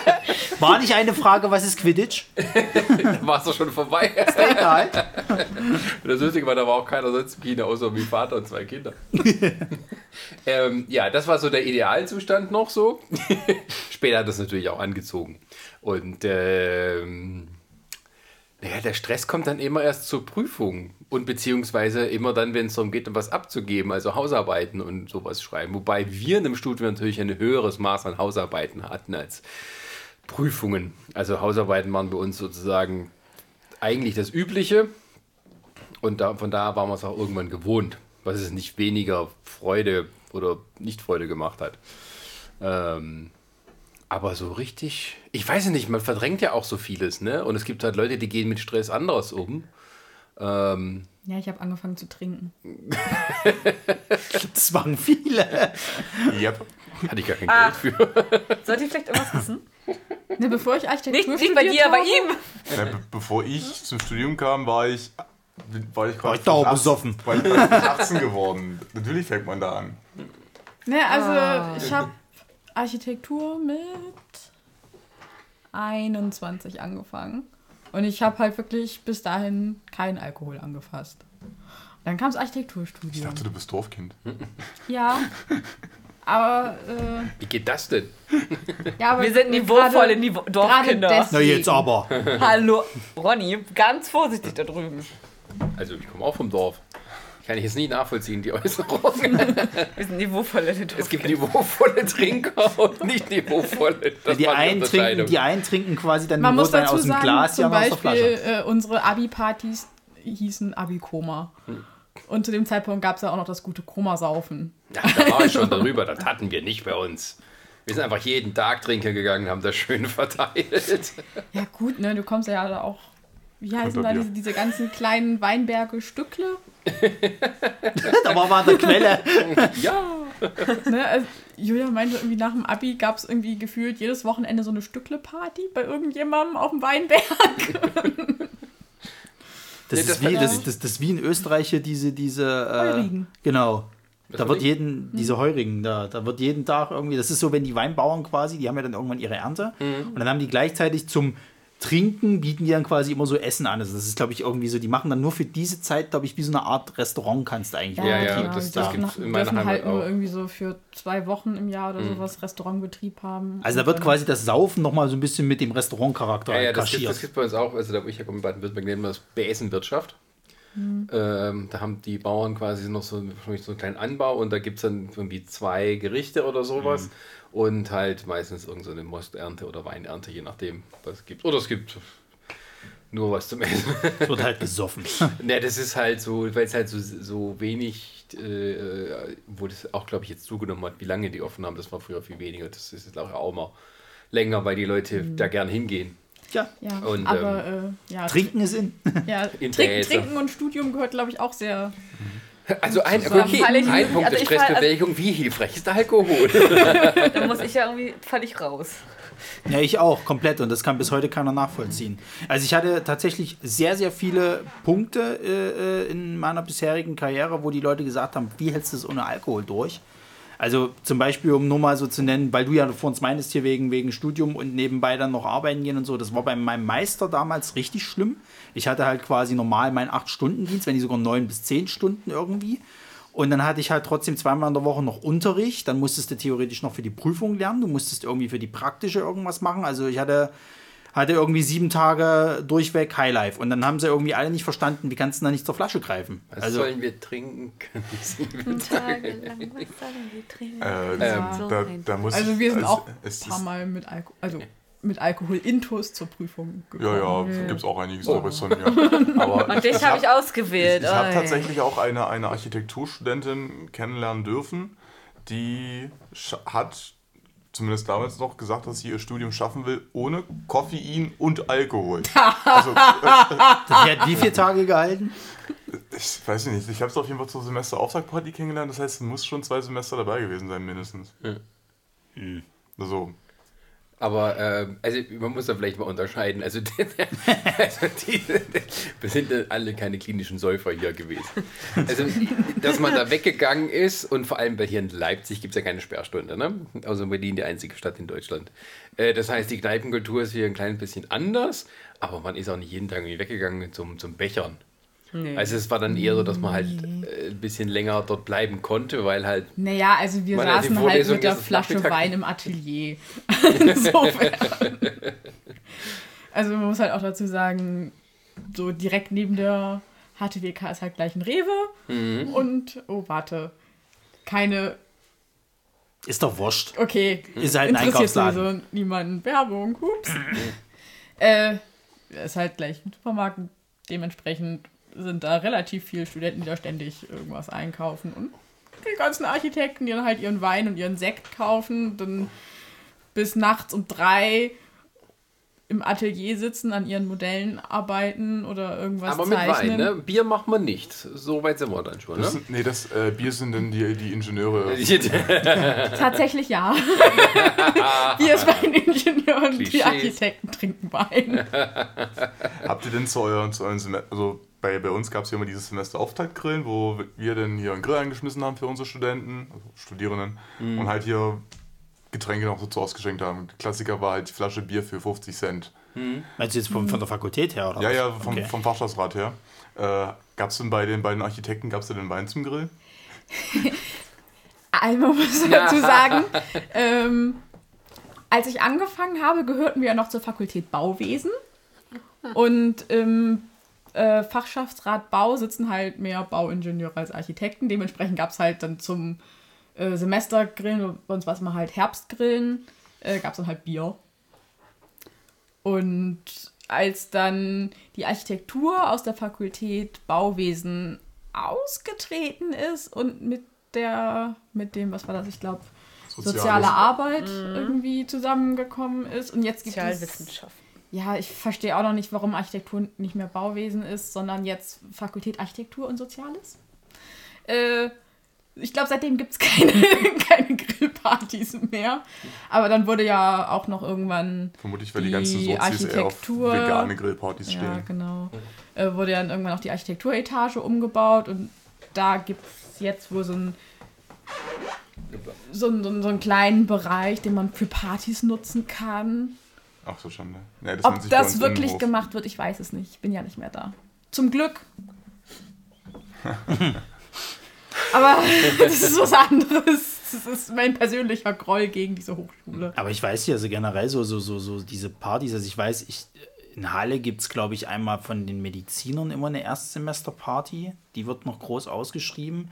War nicht eine Frage, was ist Quidditch? War es doch schon vorbei. Egal. Das Lustige war, da war auch keiner sonst im Kino, außer mein Vater und zwei Kinder. ähm, ja, das war so der Idealzustand noch so. Später hat das natürlich auch angezogen. Und ähm, naja, der Stress kommt dann immer erst zur Prüfung und beziehungsweise immer dann, wenn es darum geht, was abzugeben, also Hausarbeiten und sowas schreiben. Wobei wir in dem Studium natürlich ein höheres Maß an Hausarbeiten hatten als Prüfungen. Also Hausarbeiten waren bei uns sozusagen eigentlich das Übliche. Und da, von da waren wir es auch irgendwann gewohnt, was es nicht weniger Freude oder nicht Freude gemacht hat. Ähm, aber so richtig, ich weiß ja nicht, man verdrängt ja auch so vieles, ne? Und es gibt halt Leute, die gehen mit Stress anders um. Ähm, Ja, ich habe angefangen zu trinken. Das waren viele. Yep. hatte ich gar kein Ah. Geld für. Sollt ihr vielleicht irgendwas wissen? Ne, bevor ich Architektur Nicht, nicht bei dir, bei habe, ihm. Na, be bevor ich zum Studium kam, war ich, war ich War gerade ich dauerbesoffen. War ich gerade 18 geworden. Natürlich fängt man da an. Ne, also Ah. ich habe Architektur mit 21 angefangen. Und ich habe halt wirklich bis dahin keinen Alkohol angefasst. Dann kam das Ich Architekturstudium. dachte, du bist Dorfkind. Ja. Aber, äh, Wie geht das denn? ja, aber Wir sind niveauvolle Niveau Dorfkinder. Na jetzt aber. Hallo, Ronny, ganz vorsichtig da drüben. Also ich komme auch vom Dorf. Kann ich jetzt nie nachvollziehen, die Äußerung. Wir sind niveauvolle Dorfkinder. Es gibt niveauvolle Trinker und nicht niveauvolle. Das Die einen, trinken, die einen trinken quasi dann Man nur muss dann dazu aus dem sagen, Glas, die zum anderen aus der Beispiel Flasche. äh, unsere Abi-Partys hießen Abi-Koma. Und zu dem Zeitpunkt gab es ja auch noch das gute Koma-Saufen. Ja, da war ich schon darüber, das hatten wir nicht bei uns. Wir sind einfach jeden Tag trinken gegangen, haben das schön verteilt. Ja gut, ne, du kommst ja auch, wie heißen da diese, diese ganzen kleinen Weinberge Stückle? Da war wir an der Quelle. Ja. Ne? Also, Julia meinte irgendwie nach dem Abi gab es irgendwie gefühlt jedes Wochenende so eine Stückle-Party bei irgendjemandem auf dem Weinberg. Das, Nee, ist das wie, das, das, das ist wie in Österreich hier diese, diese äh, Heurigen. Genau. Da wird jeden, diese Heurigen, da, da wird jeden Tag irgendwie, das ist so, wenn die Weinbauern quasi, die haben ja dann irgendwann ihre Ernte Mhm. und dann haben die gleichzeitig zum Trinken, bieten die dann quasi immer so Essen an. Also das ist, glaube ich, irgendwie so, die machen dann nur für diese Zeit, glaube ich, wie so eine Art Restaurant kannst du eigentlich Ja, ja, genau, das- das dürfen, gibt's in meiner dürfen halt Heimat nur auch. irgendwie so für zwei Wochen im Jahr oder sowas Restaurantbetrieb haben. Also da wird quasi das Saufen nochmal so ein bisschen mit dem Restaurantcharakter Ja, ja, das gibt, kaschiert. das gibt bei uns auch. Also da wo ich herkomme, in Baden-Württemberg nennen wir das Beessenwirtschaft. Ähm, da haben die Bauern quasi noch so, so einen kleinen Anbau und da gibt es dann irgendwie zwei Gerichte oder sowas. Und halt meistens irgendeine so eine Mosternte oder Weinernte, je nachdem, was es gibt. Oder es gibt nur was zum Essen. Es wird halt gesoffen. Ne, das ist halt so, weil es halt so, so wenig, äh, wo das auch, glaube ich, jetzt zugenommen hat, wie lange die offen haben. Das war früher viel weniger. Das ist jetzt auch immer länger, weil die Leute da gern hingehen. Tja, Ja, Und, aber äh, ja, trinken ist in. ja, in Trink. Trinken und Studium gehört, glaube ich, auch sehr. Also ein, okay, ich- ein Punkt also ich fall- Stressbewältigung. Wie hilfreich ist der Alkohol? Da muss ich ja irgendwie, falle ich raus. Ja, ich auch, komplett. Und das kann bis heute keiner nachvollziehen. Also ich hatte tatsächlich sehr, sehr viele Punkte äh, äh, in meiner bisherigen Karriere, wo die Leute gesagt haben, wie hältst du es ohne Alkohol durch? Also zum Beispiel, um nur mal so zu nennen, weil du ja vor uns meinst hier wegen, wegen Studium und nebenbei dann noch arbeiten gehen und so, das war bei meinem Meister damals richtig schlimm. Ich hatte halt quasi normal meinen 8-Stunden-Dienst, wenn nicht sogar 9 bis 10 Stunden irgendwie. Und dann hatte ich halt trotzdem zweimal in der Woche noch Unterricht. Dann musstest du theoretisch noch für die Prüfung lernen. Du musstest irgendwie für die praktische irgendwas machen. Also ich hatte, hatte irgendwie sieben Tage durchweg Highlife. Und dann haben sie irgendwie alle nicht verstanden, wie kannst du da nicht zur Flasche greifen. Was also sollen wir trinken? Tagelang, was sollen wir trinken? Äh, Ähm, so da, ein- da muss Also wir sind also, auch ein paar Mal mit Alkohol, also mit Alkohol intus zur Prüfung Ja, ja, gekommen. gibt es auch einige Stories von mir. Aber Und dich habe ich ausgewählt. Ich habe Oi. tatsächlich auch eine, eine Architekturstudentin kennenlernen dürfen, die hat zumindest damals noch gesagt, dass sie ihr Studium schaffen will, ohne Koffein und Alkohol. Also, die hat wie viele Tage gehalten? Ich weiß nicht, ich habe es auf jeden Fall zur Semesterauftaktparty kennengelernt, das heißt, es muss schon zwei Semester dabei gewesen sein, mindestens. Hm. Also, Aber äh, also man muss da vielleicht mal unterscheiden. Also, also die, wir sind alle keine klinischen Säufer hier gewesen. Also, dass man da weggegangen ist und vor allem bei hier in Leipzig gibt es ja keine Sperrstunde, ne? Außer Berlin, die einzige Stadt in Deutschland. Äh, das heißt, die Kneipenkultur ist hier ein klein bisschen anders, aber man ist auch nicht jeden Tag irgendwie weggegangen zum, zum Bechern. Nee. Also es war dann eher so, dass man halt äh, ein bisschen länger dort bleiben konnte, weil halt Naja, also wir saßen halt mit der Flasche Nachmittag. Wein im Atelier. Insofern. Also man muss halt auch dazu sagen, so direkt neben der HTWK ist halt gleich ein Rewe. Mhm. Und, oh warte, keine, Ist doch wurscht. okay, Ist halt ein Einkaufsladen. sowieso niemanden. Werbung, hups. äh, ist halt gleich ein Supermarkt. Dementsprechend sind da relativ viele Studenten, die da ständig irgendwas einkaufen. Und die ganzen Architekten, die dann halt ihren Wein und ihren Sekt kaufen, dann bis nachts um drei im Atelier sitzen, an ihren Modellen arbeiten oder irgendwas aber mit zeichnen. Wein, ne? Bier macht man nicht. So weit sind wir dann schon, das ne? sind, nee, das äh, Bier sind dann die, die Ingenieure. Tatsächlich ja. Wir ist Weiningenieur und die Klischees. Architekten trinken Wein. Habt ihr denn zu euren, zu euren Semester, also bei, bei uns gab es ja immer dieses Semesterauftaktgrillen, wo wir dann hier einen Grill angeschmissen haben für unsere Studenten, also Studierenden, Mhm. und halt hier Getränke noch dazu ausgeschenkt haben. Der Klassiker war halt die Flasche Bier für 50 Cent. Meinst du jetzt von, von der Fakultät her? Oder Ja, was? ja, vom, Okay. vom Fachschaftsrat her. Äh, gab es denn bei den beiden Architekten, gab es denn Wein zum Grill? Also man muss dazu sagen, ähm, als ich angefangen habe, gehörten wir ja noch zur Fakultät Bauwesen. Und im äh, Fachschaftsrat Bau sitzen halt mehr Bauingenieure als Architekten. Dementsprechend gab es halt dann zum äh, Semestergrillen, bei uns war es mal halt Herbstgrillen, äh, gab es dann halt Bier. Und als dann die Architektur aus der Fakultät Bauwesen ausgetreten ist und mit der, mit dem, was war das, ich glaube, soziale Arbeit irgendwie zusammengekommen ist. Und jetzt gibt es. Sozialwissenschaft. Ja, ich verstehe auch noch nicht, warum Architektur nicht mehr Bauwesen ist, sondern jetzt Fakultät Architektur und Soziales. Äh, ich glaube, seitdem gibt es keine, keine Grillpartys mehr. Aber dann wurde ja auch noch irgendwann Vermutlich, weil die, Die ganzen Sozis eher auf Architektur- vegane Grillpartys Ja, stehen. genau. Äh, wurde dann irgendwann auch die Architekturetage umgebaut und da gibt es jetzt wohl so, einen, so, einen, so einen kleinen Bereich, den man für Partys nutzen kann. Ach so, Schande. Nennt Ob das wirklich Innenhof. gemacht wird, ich weiß es nicht. Ich bin ja nicht mehr da. Zum Glück. Aber das ist was anderes. Das ist mein persönlicher Groll gegen diese Hochschule. Aber ich weiß ja, also generell so, so, so, so diese Partys, also ich weiß, ich, in Halle gibt es, glaube ich, einmal von den Medizinern immer eine Erstsemesterparty. Die wird noch groß ausgeschrieben.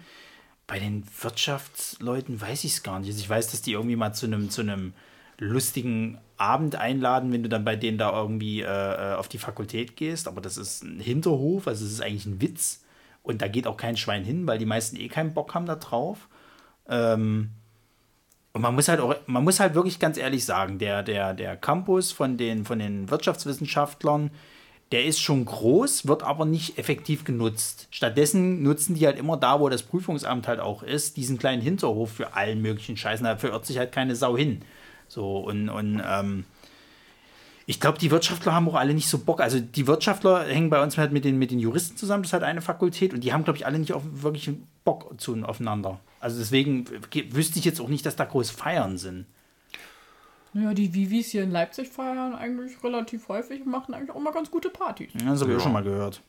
Bei den Wirtschaftsleuten weiß ich es gar nicht. Also ich weiß, dass die irgendwie mal zu einem zu einem lustigen Abend einladen, wenn du dann bei denen da irgendwie äh, äh, auf die Fakultät gehst. Aber das ist ein Hinterhof, also es ist eigentlich ein Witz. Und da geht auch kein Schwein hin, weil die meisten eh keinen Bock haben da drauf. Ähm, und man muss halt auch, man muss halt wirklich ganz ehrlich sagen, der, der, der Campus von den, von den Wirtschaftswissenschaftlern, der ist schon groß, wird aber nicht effektiv genutzt. Stattdessen nutzen die halt immer da, wo das Prüfungsamt halt auch ist, diesen kleinen Hinterhof für allen möglichen Scheißen. Da verirrt sich halt keine Sau hin. So, und, und ähm, ich glaube, die Wirtschaftler haben auch alle nicht so Bock. Also die Wirtschaftler hängen bei uns halt mit den, mit den Juristen zusammen, das ist halt eine Fakultät und die haben, glaube ich, alle nicht auf, wirklich Bock zu, aufeinander. Also deswegen ge- wüsste ich jetzt auch nicht, dass da groß Feiern sind. Naja, die Vivis hier in Leipzig feiern eigentlich relativ häufig und machen eigentlich auch mal ganz gute Partys. Ja, Das habe ich auch Ja. schon mal gehört.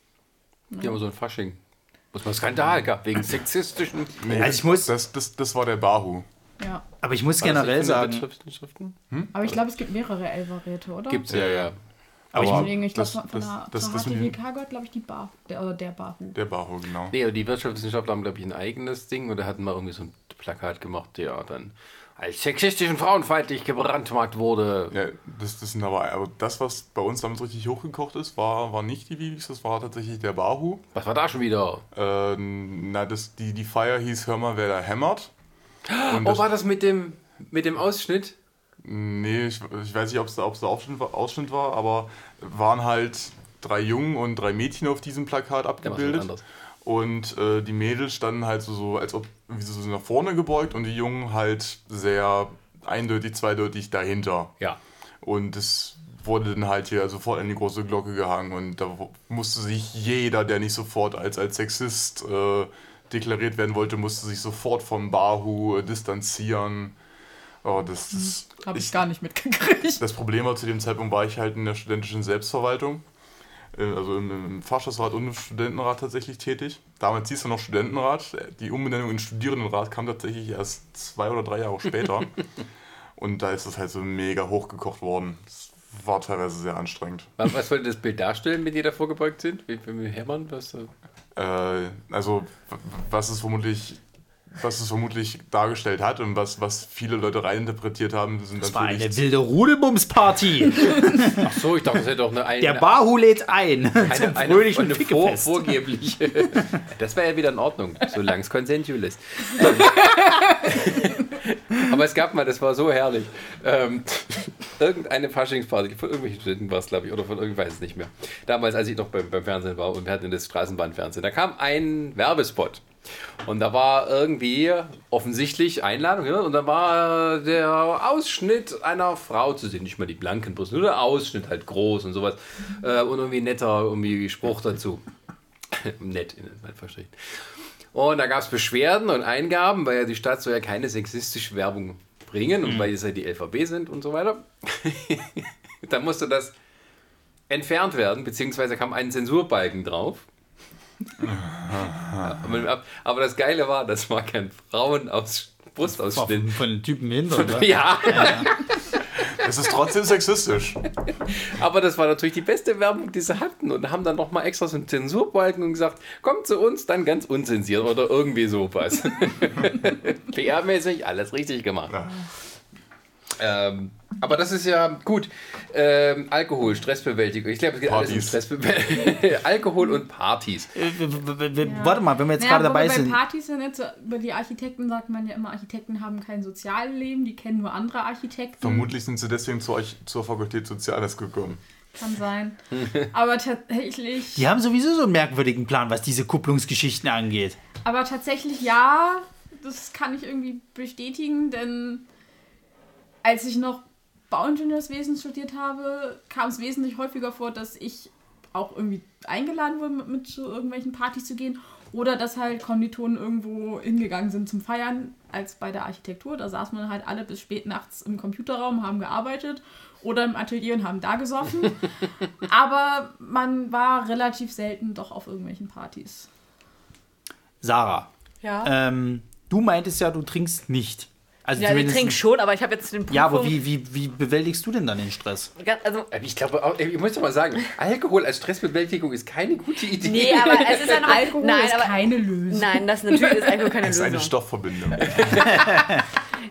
Die haben so ein Fasching. Wo es mal Skandal gab, wegen sexistischen. Nee, Also ich muss- das, das, das war der Bahu. Ja. Aber ich muss generell sagen, Wirtschaftswissenschaften? Aber ich glaube, es gibt mehrere Elverräte, oder? Gibt's ja, ja. aber ich, Aber Deswegen, ich glaube, von, von das- der, das- das HTWK gehört, glaube ich, die Bar, der, oder der Bahu. Der Bahu, genau. Nee, aber die Wirtschaftswissenschaftler haben, glaube ich, ein eigenes Ding und da hatten wir irgendwie so ein Plakat gemacht, der dann als sexistisch und frauenfeindlich gebrandmarkt wurde. Ja, das, das sind aber, aber das, was bei uns damals richtig hochgekocht ist, war, war nicht die Vivis, das war tatsächlich der Bahu. Was war da schon wieder? Äh, na, das, die, die Feier hieß Hör mal, wer da hämmert. Und Oh, war das mit dem, mit dem Ausschnitt? nee, ich, ich weiß nicht, ob es da Ausschnitt, war, Ausschnitt war, aber waren halt drei Jungen und drei Mädchen auf diesem Plakat Der abgebildet. anders. Und äh, die Mädels standen halt so, so als ob wie so nach vorne gebeugt und die Jungen halt sehr eindeutig, zweideutig dahinter. Ja. Und es wurde dann halt hier sofort an die große Glocke gehangen und da musste sich jeder, der nicht sofort als, als Sexist äh, deklariert werden wollte, musste sich sofort vom Bahu distanzieren. Oh, das, das, Habe ich, gar nicht mitgekriegt. das Problem war, zu dem Zeitpunkt war ich halt in der studentischen Selbstverwaltung. äh, Also im, im Fachschaftsrat und im Studentenrat tatsächlich tätig. Damals hieß er noch Studentenrat. Die Umbenennung in Studierendenrat kam tatsächlich erst zwei oder drei Jahre später. und da ist es halt so mega hochgekocht worden. Das war teilweise sehr anstrengend. Was, was sollte das Bild darstellen, wenn die davor gebeugt sind? Wie, wie Hermann? Was, äh, also, was es vermutlich was es vermutlich dargestellt hat und was, was viele Leute reininterpretiert haben, sind Das war eine natürlich wilde Rudelbums-Party. Ach so, ich dachte, das hätte doch eine, eine, Der Bahu lädt ein zum eine, eine, fröhlichen eine vor, vorgebliche. Das wäre ja wieder in Ordnung, solange es consensual ist. Aber es gab mal, das war so herrlich. Ähm, irgendeine Faschingsparty, von irgendwelchen Studenten war es, glaube ich, oder von irgendwas weiß es nicht mehr. Damals, als ich noch beim, beim Fernsehen war und wir hatten das Straßenbahnfernsehen, da kam ein Werbespot. Und da war irgendwie offensichtlich Einladung, ja, und da war der Ausschnitt einer Frau zu sehen, nicht mal die blanken Brüste, nur der Ausschnitt halt groß und sowas. Äh, und irgendwie netter irgendwie Spruch dazu. Nett in Anführungsstrichen. Und da gab es Beschwerden und Eingaben, weil ja die Stadt soll ja keine sexistische Werbung bringen und weil es ja die LVB sind und so weiter. da musste das entfernt werden, beziehungsweise kam ein Zensurbalken drauf. aber, das Geile war, das war kein Frauen aus Brustausschnitt. Von, von den Typen hinter, oder? Ja, Es ist trotzdem sexistisch. aber das war natürlich die beste Werbung, die sie hatten und haben dann nochmal extra so einen Zensurbalken und gesagt, kommt zu uns, dann ganz unzensiert oder irgendwie sowas. PR-mäßig alles richtig gemacht. Ja. Ähm, aber das ist ja gut. Ähm, Alkohol, Stressbewältigung. Ich glaube, es geht alles um Partys. Stressbewältigung. Alkohol und Partys. Äh, w- Warte mal, wenn wir jetzt Naja, gerade dabei sind. Bei Partys sind jetzt, über die Architekten sagt man ja immer, Architekten haben kein Sozialleben, die kennen nur andere Architekten. Vermutlich sind sie deswegen zu euch zur Fakultät Soziales gekommen. Kann sein. Aber tatsächlich. Die haben sowieso so einen merkwürdigen Plan, was diese Kupplungsgeschichten angeht. Aber tatsächlich ja, das kann ich irgendwie bestätigen, denn als ich noch Bauingenieurswesen studiert habe, kam es wesentlich häufiger vor, dass ich auch irgendwie eingeladen wurde, mit, mit zu irgendwelchen Partys zu gehen. Oder dass halt Konditoren irgendwo hingegangen sind zum Feiern, als bei der Architektur. Da saßen wir halt alle bis spät nachts im Computerraum, haben gearbeitet oder im Atelier und haben da gesoffen. Aber man war relativ selten doch auf irgendwelchen Partys. Sarah, Ja. ähm, du meintest ja, du trinkst nicht. Also ja, ich trinke schon, aber ich habe jetzt den Prüfung... Ja, aber wie, wie, wie bewältigst du denn dann den Stress? Also, Ich glaube, auch- ich muss doch mal sagen, Alkohol als Stressbewältigung ist keine gute Idee. nee, aber es ist ja noch... Alkohol nein, ist aber, keine Lösung. Nein, das natürlich ist Alkohol keine Das ist eine Lösung. Stoffverbindung.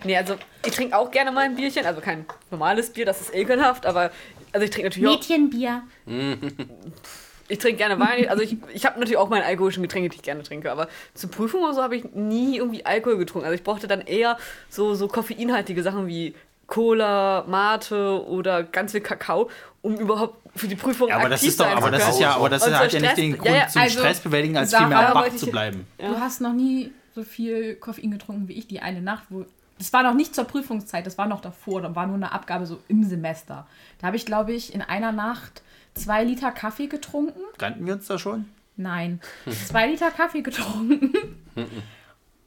Nee, also ich trinke auch gerne mal ein Bierchen, also kein normales Bier, das ist ekelhaft, aber also ich trinke natürlich auch, Mädchenbier. ich trinke gerne Wein, also ich, ich habe natürlich auch meine alkoholischen Getränke, die ich gerne trinke, aber zur Prüfung oder so habe ich nie irgendwie Alkohol getrunken. Also ich brauchte dann eher so, so koffeinhaltige Sachen wie Cola, Mate oder ganz viel Kakao, um überhaupt für die Prüfung Ja, aber das aktiv ist doch, sein aber zu das können. ist ja, aber das hat zur ja nicht Stress- den ja, Grund ja, zum also, Stress bewältigen, als Sarah, vielmehr wach zu bleiben. Du hast noch nie so viel Koffein getrunken wie ich die eine Nacht, wo. Das war noch nicht zur Prüfungszeit, das war noch davor, da war nur eine Abgabe so im Semester. Da habe ich, glaube ich, in einer Nacht zwei Liter Kaffee getrunken. Kannten wir uns da schon? Nein, zwei Liter Kaffee getrunken.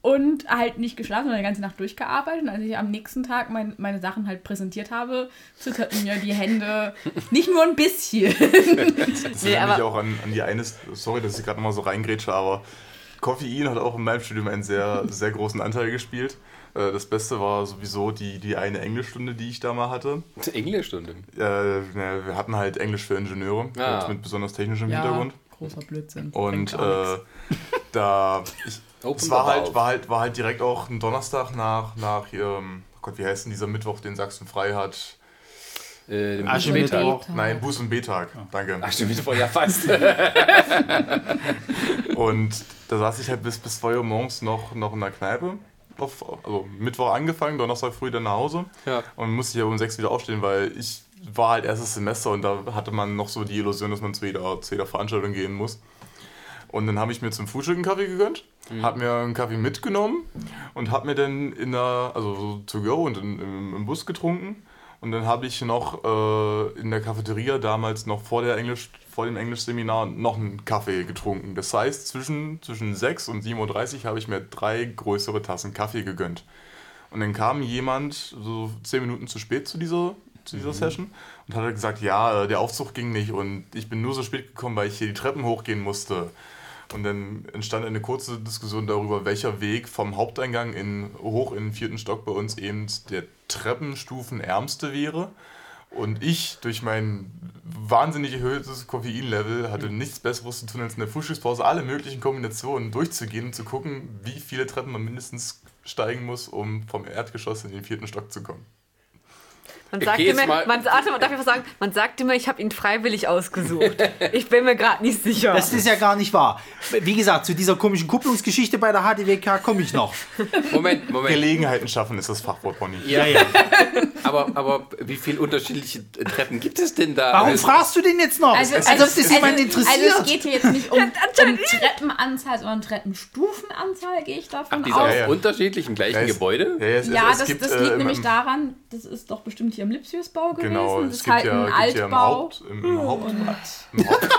Und halt nicht geschlafen, sondern die ganze Nacht durchgearbeitet. Und als ich am nächsten Tag mein, meine Sachen halt präsentiert habe, zitterten mir die Hände nicht nur ein bisschen. Das Nee, erinnert mich aber- auch an, an die eine, sorry, dass ich gerade nochmal so reingrätsche, aber Koffein hat auch in meinem Studium einen sehr, sehr großen Anteil gespielt. Äh, Das Beste war sowieso die, die eine Englischstunde, die ich da mal hatte. Englischstunde. Äh, na, wir hatten halt Englisch für Ingenieure Ah. mit, mit besonders technischem Hintergrund. großer Blödsinn. Und äh, da, ich, es war halt, war, halt, war halt direkt auch ein Donnerstag nach, nach ähm, oh Gott, wie heißt denn dieser Mittwoch, den Sachsen frei hat? Äh. Mittag. Nein, Buß- und B-Tag. Danke. Ach, stimmt, Mittwoch, ja fast. Und da saß ich halt bis, bis 2 Uhr morgens noch, noch in der Kneipe. Auf, also Mittwoch angefangen, Donnerstag früh dann nach Hause. Ja. Und musste ja um 6 wieder aufstehen, weil ich war halt erstes Semester und da hatte man noch so die Illusion, dass man zu jeder, zu jeder Veranstaltung gehen muss. Und dann habe ich mir zum Frühstück einen Kaffee gegönnt, habe mir einen Kaffee mitgenommen und habe mir dann in der, also so to go und in, im, im Bus getrunken. Und dann habe ich noch äh, in der Cafeteria damals noch vor, der Englisch, vor dem Englischseminar noch einen Kaffee getrunken. Das heißt, zwischen, zwischen 6 und 7.30 Uhr habe ich mir drei größere Tassen Kaffee gegönnt. Und dann kam jemand so 10 Minuten zu spät zu dieser, zu dieser Session und hat halt gesagt, ja, äh, der Aufzug ging nicht und ich bin nur so spät gekommen, weil ich hier die Treppen hochgehen musste. Und dann entstand eine kurze Diskussion darüber, welcher Weg vom Haupteingang in, hoch in den vierten Stock bei uns eben der Treppenstufenärmste wäre. Und ich, durch mein wahnsinnig erhöhtes Koffeinlevel, hatte nichts Besseres zu tun, als in der Frühstückspause alle möglichen Kombinationen durchzugehen und zu gucken, wie viele Treppen man mindestens steigen muss, um vom Erdgeschoss in den vierten Stock zu kommen. Man sagt immer, man, warte, darf ich was sagen? Man sagt immer, ich habe ihn freiwillig ausgesucht. Ich bin mir gerade nicht sicher. Das ist ja gar nicht wahr. Wie gesagt, zu dieser komischen Kupplungsgeschichte bei der HDWK komme ich noch. Moment, Moment. Gelegenheiten schaffen ist das Fachwort, Bonnie. Ja, ja. Aber, aber wie viele unterschiedliche Treppen gibt es denn da? Warum Also- fragst du den jetzt noch? Also, Als also, ob das also, jemand interessiert. also es geht hier jetzt nicht um, um Treppenanzahl, sondern Treppenstufenanzahl, gehe ich davon Die sind aus. auf ja. unterschiedlichen gleichen Ja, es- Gebäude? Ja, ja, es, Ja, es das, gibt, das äh, liegt im- nämlich im- daran, das ist doch bestimmt hier im Lipsiusbau gewesen. Genau, das es ist gibt halt ja, ein gibt ja im, Altbau. Haupt, im, im, Haupt, im, Haupt,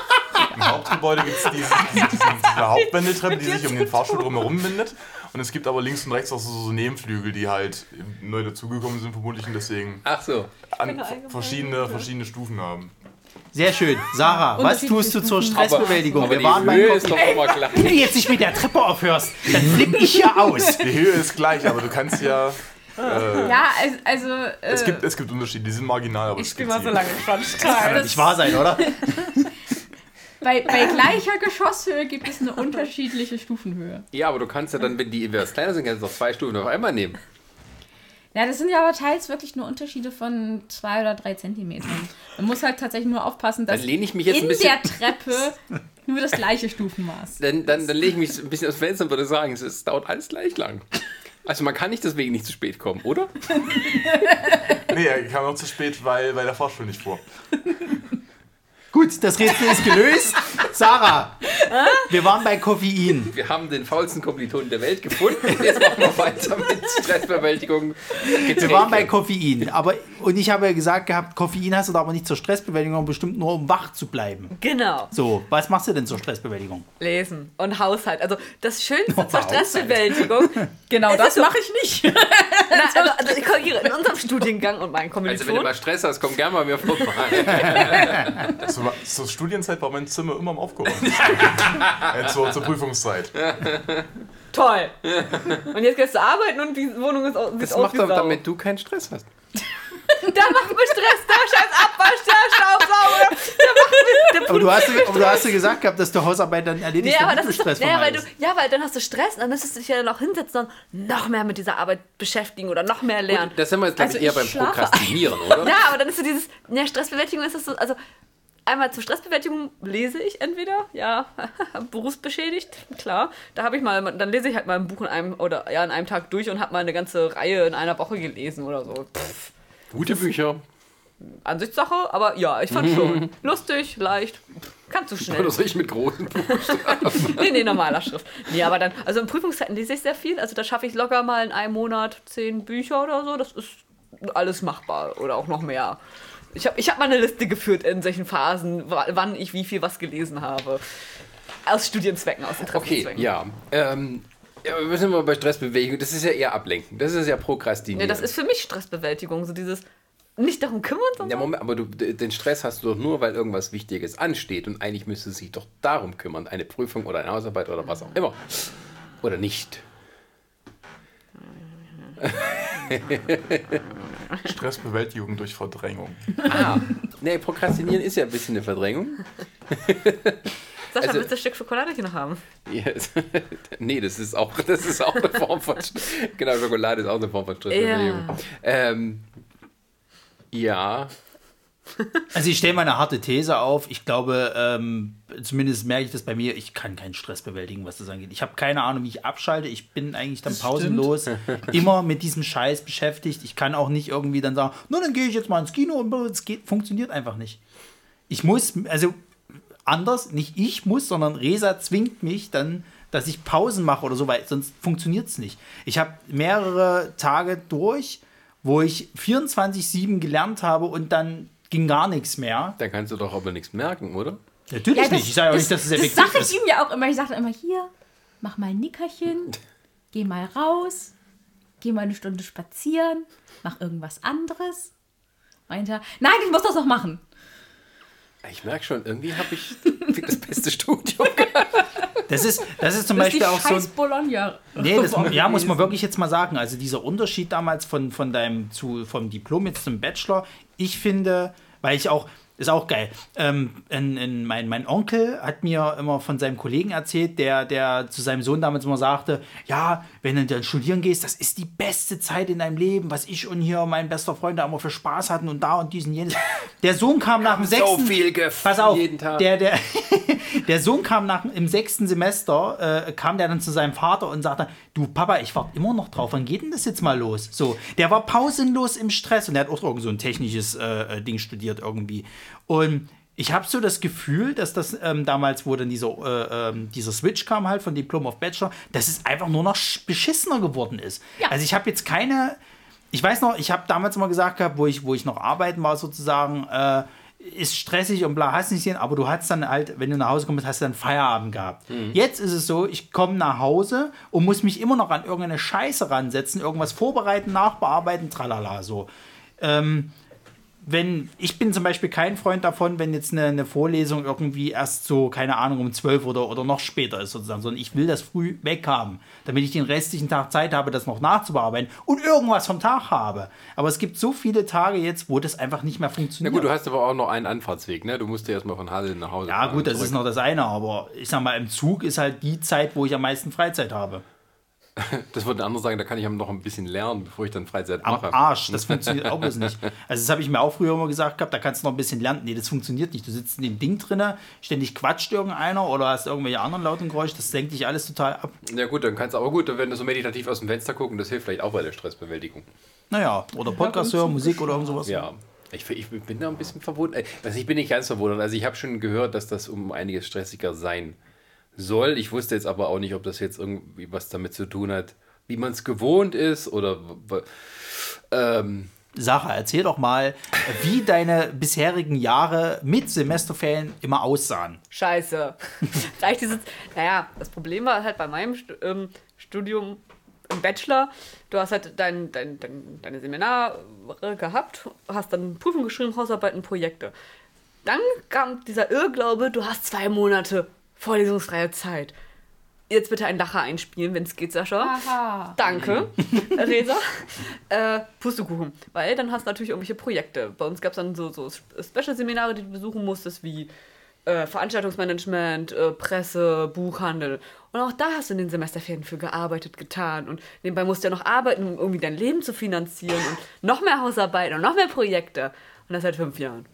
im Hauptgebäude gibt es diese, diese, diese, diese Hauptwendeltreppe, die sich um den Fahrstuhl drumherum windet. Und es gibt aber links und rechts auch so, so Nebenflügel, die halt neu dazugekommen sind vermutlich und deswegen Ach so. an, Genau, verschiedene, verschiedene Stufen haben. Sehr schön. Sarah, was tust du zur Stressbewältigung? Aber Wir die waren beim Höhe ist doch immer klar. Wenn du jetzt nicht mit der Treppe aufhörst, dann flippe ich hier aus. Die Höhe ist gleich, aber du kannst ja. Äh, Ja, also, also äh, es, gibt, es gibt Unterschiede, die sind marginal, aber ich es spiele gibt mal so sie. lange Crunch Kann doch nicht wahr sein, oder? bei, bei gleicher Geschosshöhe gibt es eine unterschiedliche Stufenhöhe. Ja, aber du kannst ja dann, wenn die etwas kleiner sind, kannst du doch zwei Stufen auf einmal nehmen. Ja, das sind ja aber teils wirklich nur Unterschiede von zwei oder drei Zentimetern. Man muss halt tatsächlich nur aufpassen, dass Dann lehne ich mich jetzt in ein bisschen. der Treppe nur das gleiche Stufenmaß. Dann, dann, dann lege ich mich ein bisschen aufs Fenster und würde sagen, es, es dauert alles gleich lang. Also man kann nicht deswegen nicht zu spät kommen, oder? Nee, er kam noch zu spät, weil, weil der Fahrstuhl nicht fuhr. Gut, das Rätsel ist gelöst. Sarah, wir waren bei Koffein. Wir haben den faulsten Kommilitonen der Welt gefunden. Jetzt machen wir weiter mit Stressbewältigung. Wir waren bei Koffein. Aber, und ich habe ja gesagt gehabt, Koffein hast du da aber nicht zur Stressbewältigung, sondern bestimmt nur um wach zu bleiben. Genau. So, was machst du denn zur Stressbewältigung? Lesen und Haushalt. Also das Schönste Oh, zur. Stressbewältigung. Genau, das mache ich nicht. Na, also, also ich korrigiere, in unserem Studiengang und meinen Also wenn du Kommilitonen. mal Stress hast, komm gerne mal mir vorbei. Zur, zur Studienzeit war mein Zimmer immer am Aufgeräumt. äh, zur, zur Prüfungszeit. Toll. Und jetzt gehst du arbeiten und die Wohnung ist au- sieht Das aus macht wie doch, Sau. damit du keinen Stress hast. Da macht mir Stress, der scheiß Abwasch, der Staubsauger. Macht mir, der Aber du hast, aber du hast ja gesagt gehabt, dass du Hausarbeit dann erledigst, Nee, aber damit das du ist doch, Stress naja, weil du, vermeidest. ja, weil dann hast du Stress und dann müsstest du dich ja noch hinsetzen und noch mehr mit dieser Arbeit beschäftigen oder noch mehr lernen. Da sind wir jetzt, glaube Also ich, eher ich beim schlafe Prokrastinieren, oder? Ja, aber dann ist so dieses, ja, Stressbewältigung ist das so, also einmal zur Stressbewältigung lese ich entweder, ja, berufsbeschädigt, klar. Da habe ich mal, dann lese ich halt mal ein Buch in einem oder ja in einem Tag durch und habe mal eine ganze Reihe in einer Woche gelesen oder so. Pff, Gute Bücher. Ansichtssache, aber ja, ich fand schon lustig, leicht, kannst du schnell. Oder soll ich mit großen Buchstaben? Nee, nee, normaler Schrift. Nee, aber dann, also in Prüfungszeiten lese ich sehr viel. Also da schaffe ich locker mal in einem Monat zehn Bücher oder so. Das ist alles machbar oder auch noch mehr. Ich habe ich hab mal eine Liste geführt in solchen Phasen, wa- wann ich wie viel was gelesen habe. Aus Studienzwecken, aus Okay, Interessenzwecken. ja. Ähm, ja, wir sind mal bei Stressbewegung. Das ist ja eher Ablenken. Das ist ja Nee, Prokrastinieren. das ist für mich Stressbewältigung. So dieses nicht darum kümmern, ja, sondern. Moment, aber du, den Stress hast du doch nur, weil irgendwas Wichtiges ansteht und eigentlich müsste sich doch darum kümmern. Eine Prüfung oder eine Hausarbeit oder was auch immer. Oder nicht. Stressbewältigung durch Verdrängung. Ah, nee, Prokrastinieren ist ja ein bisschen eine Verdrängung. Sascha, also- willst du ein Stück Schokolade hier noch haben? Yes. nee, das ist auch, das ist auch eine Form von. genau, Schokolade ist auch eine Form von Stressbewegung. Ja. Ähm, ja. Also ich stelle mal eine harte These auf. Ich glaube, ähm, zumindest merke ich das bei mir, ich kann keinen Stress bewältigen, was das angeht. Ich habe keine Ahnung, wie ich abschalte. Ich bin eigentlich dann pausenlos immer mit diesem Scheiß beschäftigt. Ich kann auch nicht irgendwie dann sagen, na, dann gehe ich jetzt mal ins Kino und es geht, funktioniert einfach nicht. Ich muss, also anders. Nicht ich muss, sondern Resa zwingt mich dann, dass ich Pausen mache oder so, weil sonst funktioniert es nicht. Ich habe mehrere Tage durch, wo ich 24-7 gelernt habe und dann ging gar nichts mehr. Dann kannst du doch aber nichts merken, oder? Natürlich Ja, nicht. Ich sage auch nicht, dass es das effektiv sage ich ist. ihm ja auch immer. Ich sage immer, hier, mach mal ein Nickerchen, geh mal raus, geh mal eine Stunde spazieren, mach irgendwas anderes. Meint er, nein, ich muss das noch machen. Ich merke schon, irgendwie habe ich das beste Studium. Das ist, das ist zum Das ist Beispiel auch so ein scheiß Bologna. Nee, das, ja, muss man wirklich jetzt mal sagen. Also dieser Unterschied damals von, von deinem zu, vom Diplom jetzt zum Bachelor, ich finde, weil ich auch, ist auch geil. Ähm, in, in mein, mein Onkel hat mir immer von seinem Kollegen erzählt, der, der zu seinem Sohn damals immer sagte, ja, wenn du dann studieren gehst, das ist die beste Zeit in deinem Leben, was ich und hier mein bester Freund da immer für Spaß hatten und da und diesen jenes. Der Sohn kam nach dem so sechsten... viel Gift Pass auf, jeden Tag. Der, der, der Sohn kam nach, im sechsten Semester, äh, kam der dann zu seinem Vater und sagte, du Papa, ich warte immer noch drauf, wann geht denn das jetzt mal los? So, der war pausenlos im Stress und der hat auch irgend so ein technisches äh, äh, Ding studiert irgendwie. Und ich habe so das Gefühl, dass das ähm, damals, wo dann dieser, äh, ähm, dieser Switch kam halt von Diplom auf Bachelor, dass es einfach nur noch sch- beschissener geworden ist. Ja. Also ich habe jetzt keine, ich weiß noch, ich habe damals immer gesagt gehabt, wo ich, wo ich noch arbeiten war sozusagen, äh, ist stressig und bla, hast nicht gesehen, aber du hast dann halt, wenn du nach Hause kommst, hast du dann Feierabend gehabt. Jetzt ist es so, ich komme nach Hause und muss mich immer noch an irgendeine Scheiße ransetzen, irgendwas vorbereiten, nachbearbeiten, tralala, so. Ähm, wenn, ich bin zum Beispiel kein Freund davon, wenn jetzt eine, eine Vorlesung irgendwie erst so, keine Ahnung, um 12 oder, oder noch später ist sozusagen, sondern ich will das früh weghaben, damit ich den restlichen Tag Zeit habe, das noch nachzubearbeiten und irgendwas vom Tag habe. Aber es gibt so viele Tage jetzt, wo das einfach nicht mehr Na funktioniert. gut, du hast aber auch noch einen Anfahrtsweg, ne? Du musst ja erstmal von Halle nach Hause ja gut, das zurück. ist noch das eine, aber ich sag mal, im Zug ist halt die Zeit, wo ich am meisten Freizeit habe. Das würde ein anderer sagen, da kann ich aber noch ein bisschen lernen, bevor ich dann Freizeit Am mache. Arsch, das funktioniert auch bloß nicht. Also das habe ich mir auch früher immer gesagt gehabt, da kannst du noch ein bisschen lernen. Nee, das funktioniert nicht. Du sitzt in dem Ding drinne, ständig quatscht irgendeiner oder hast irgendwelche anderen lauten Geräusche, das senkt dich alles total ab. Ja gut, dann kannst du aber gut, wenn du so meditativ aus dem Fenster gucken, das hilft vielleicht auch bei der Stressbewältigung. Naja, oder Podcast hören, Musik oder irgend sowas. Ja. Ich, ich bin da ein bisschen verwundert. Also ich bin nicht ganz verwundert. Also ich habe schon gehört, dass das um einiges stressiger sein soll. Ich wusste jetzt aber auch nicht, ob das jetzt irgendwie was damit zu tun hat, wie man es gewohnt ist oder ähm, Sache, erzähl doch mal, wie deine bisherigen Jahre mit Semesterferien immer aussahen. Scheiße. Reicht dieses. Naja, das Problem war halt bei meinem ähm, Studium im Bachelor, du hast halt dein, dein, dein, deine Seminare gehabt, hast dann Prüfung geschrieben, Hausarbeiten, Projekte. Dann kam dieser Irrglaube, du hast zwei Monate vorlesungsfreie Zeit. Jetzt bitte einen Lacher einspielen, wenn es geht, Sascha. Aha. Danke, Resa. Äh, Pustekuchen. Weil dann hast du natürlich irgendwelche Projekte. Bei uns gab es dann so, so Special-Seminare, die du besuchen musstest, wie äh, Veranstaltungsmanagement, äh, Presse, Buchhandel. Und auch da hast du in den Semesterferien für gearbeitet, getan. Und nebenbei musst du ja noch arbeiten, um irgendwie dein Leben zu finanzieren und noch mehr Hausarbeiten und noch mehr Projekte. Und das seit fünf Jahren.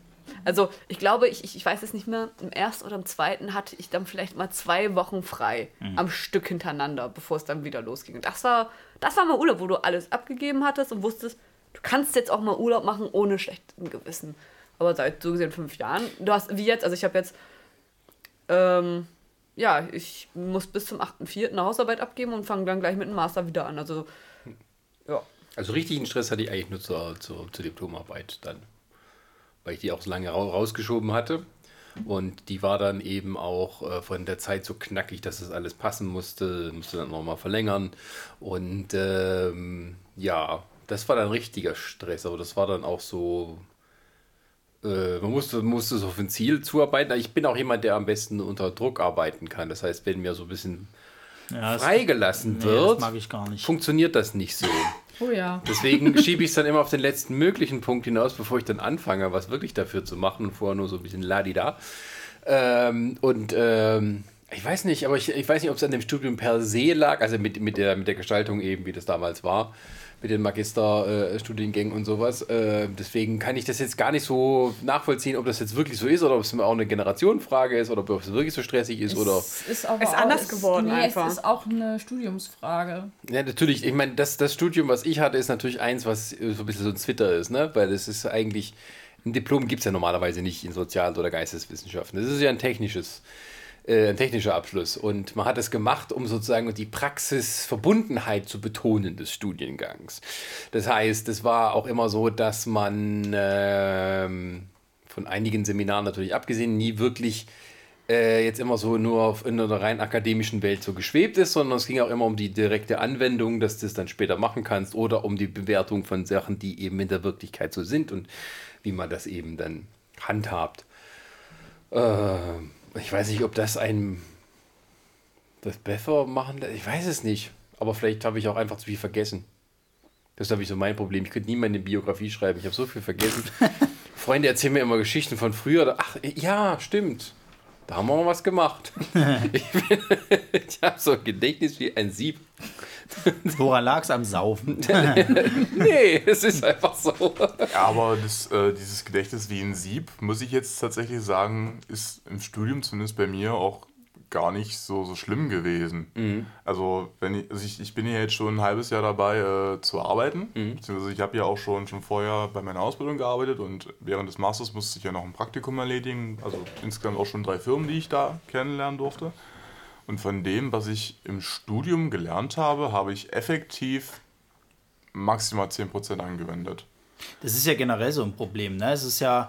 Also ich glaube, ich, ich, ich weiß es nicht mehr, im ersten oder im zweiten hatte ich dann vielleicht mal zwei Wochen frei am Stück hintereinander, bevor es dann wieder losging. Und das war, das war mal Urlaub, wo du alles abgegeben hattest und wusstest, du kannst jetzt auch mal Urlaub machen ohne schlechtem Gewissen. Aber seit so gesehen fünf Jahren, du hast, wie jetzt, also ich habe jetzt, ähm, ja, ich muss bis zum 8.4. eine Hausarbeit abgeben und fange dann gleich mit dem Master wieder an. Also, ja. also richtigen Stress hatte ich eigentlich nur zur, zur, zur Diplomarbeit dann. Weil ich die auch so lange ra- rausgeschoben hatte. Und die war dann eben auch äh, von der Zeit so knackig, dass das alles passen musste. Musste dann nochmal verlängern. Und ähm, ja, das war dann richtiger Stress. Aber das war dann auch so. Äh, man musste, musste so auf ein Ziel zuarbeiten. Ich bin auch jemand, der am besten unter Druck arbeiten kann. Das heißt, wenn mir so ein bisschen Ja, das, freigelassen nee, wird, das mag ich gar nicht. funktioniert das nicht so. Oh ja. Deswegen schiebe ich es dann immer auf den letzten möglichen Punkt hinaus, bevor ich dann anfange, was wirklich dafür zu machen. Vorher nur so ein bisschen ladida. Ähm, und ähm, ich weiß nicht, aber ich, ich weiß nicht, ob es an dem Studium per se lag, also mit, mit, der, mit der Gestaltung eben, wie das damals war, mit den Magisterstudiengängen und sowas. Äh, deswegen kann ich das jetzt gar nicht so nachvollziehen, ob das jetzt wirklich so ist oder ob es auch eine Generationenfrage ist oder ob es wirklich so stressig ist oder. Es ist, aber Ist auch, anders es- geworden nee, einfach. Es ist auch eine Studiumsfrage. Ja, natürlich. Ich meine, das, das Studium, was ich hatte, ist natürlich eins, was äh, so ein bisschen so ein Twitter ist, ne? Weil es ist eigentlich Ein Diplom gibt es ja normalerweise nicht in Sozial- oder Geisteswissenschaften. Das ist ja ein technisches, äh, ein technischer Abschluss. Und man hat es gemacht, um sozusagen die Praxisverbundenheit zu betonen des Studiengangs. Das heißt, es war auch immer so, dass man ähm, von einigen Seminaren natürlich abgesehen nie wirklich äh, jetzt immer so nur in der rein akademischen Welt so geschwebt ist, sondern es ging auch immer um die direkte Anwendung, dass du es dann später machen kannst oder um die Bewertung von Sachen, die eben in der Wirklichkeit so sind und wie man das eben dann handhabt. Äh, ich weiß nicht, ob das ein das besser machen lässt. Ich weiß es nicht. Aber vielleicht habe ich auch einfach zu viel vergessen. Das ist, glaube ich, so mein Problem. Ich könnte nie meine Biografie schreiben. Ich habe so viel vergessen. Freunde erzählen mir immer Geschichten von früher. Ach, ja, stimmt. Da haben wir mal was gemacht. ich ich habe so ein Gedächtnis wie ein Sieb. Woran lag es am Saufen? Nee, es ist einfach so. Ja, aber das, äh, dieses Gedächtnis wie ein Sieb, muss ich jetzt tatsächlich sagen, ist im Studium zumindest bei mir auch gar nicht so, so schlimm gewesen. Also, wenn ich, also ich, ich bin ja jetzt schon ein halbes Jahr dabei äh, zu arbeiten. Beziehungsweise ich habe ja auch schon, schon vorher bei meiner Ausbildung gearbeitet und während des Masters musste ich ja noch ein Praktikum erledigen. Also insgesamt auch schon drei Firmen, die ich da kennenlernen durfte. Und von dem, was ich im Studium gelernt habe, habe ich effektiv maximal 10% angewendet. Das ist ja generell so ein Problem. Ne? Es ist ja,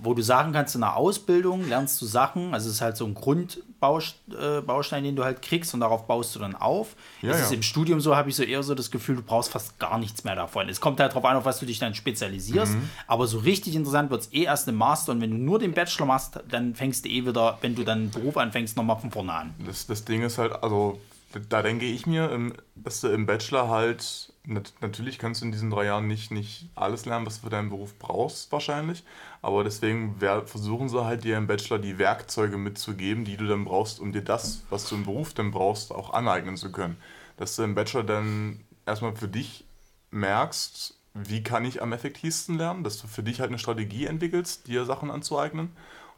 wo du sagen kannst, in der Ausbildung lernst du Sachen, also es ist halt so ein Grundbaustein, den du halt kriegst und darauf baust du dann auf. Ja, es ist ja. im Studium so, habe ich so eher so das Gefühl, du brauchst fast gar nichts mehr davon. Es kommt halt darauf an, auf was du dich dann spezialisierst, Mhm. aber so richtig interessant wird es eh erst im Master und wenn du nur den Bachelor machst, dann fängst du eh wieder, wenn du dann einen Beruf anfängst, nochmal von vorne an. Das, das Ding ist halt, also da denke ich mir, im- dass du im Bachelor halt, nat natürlich kannst du in diesen drei Jahren nicht, nicht alles lernen, was du für deinen Beruf brauchst, wahrscheinlich. Aber deswegen versuchen sie halt dir im Bachelor die Werkzeuge mitzugeben, die du dann brauchst, um dir das, was du im Beruf dann brauchst, auch aneignen zu können. Dass du im Bachelor dann erstmal für dich merkst, wie kann ich am effektivsten lernen, dass du für dich halt eine Strategie entwickelst, dir Sachen anzueignen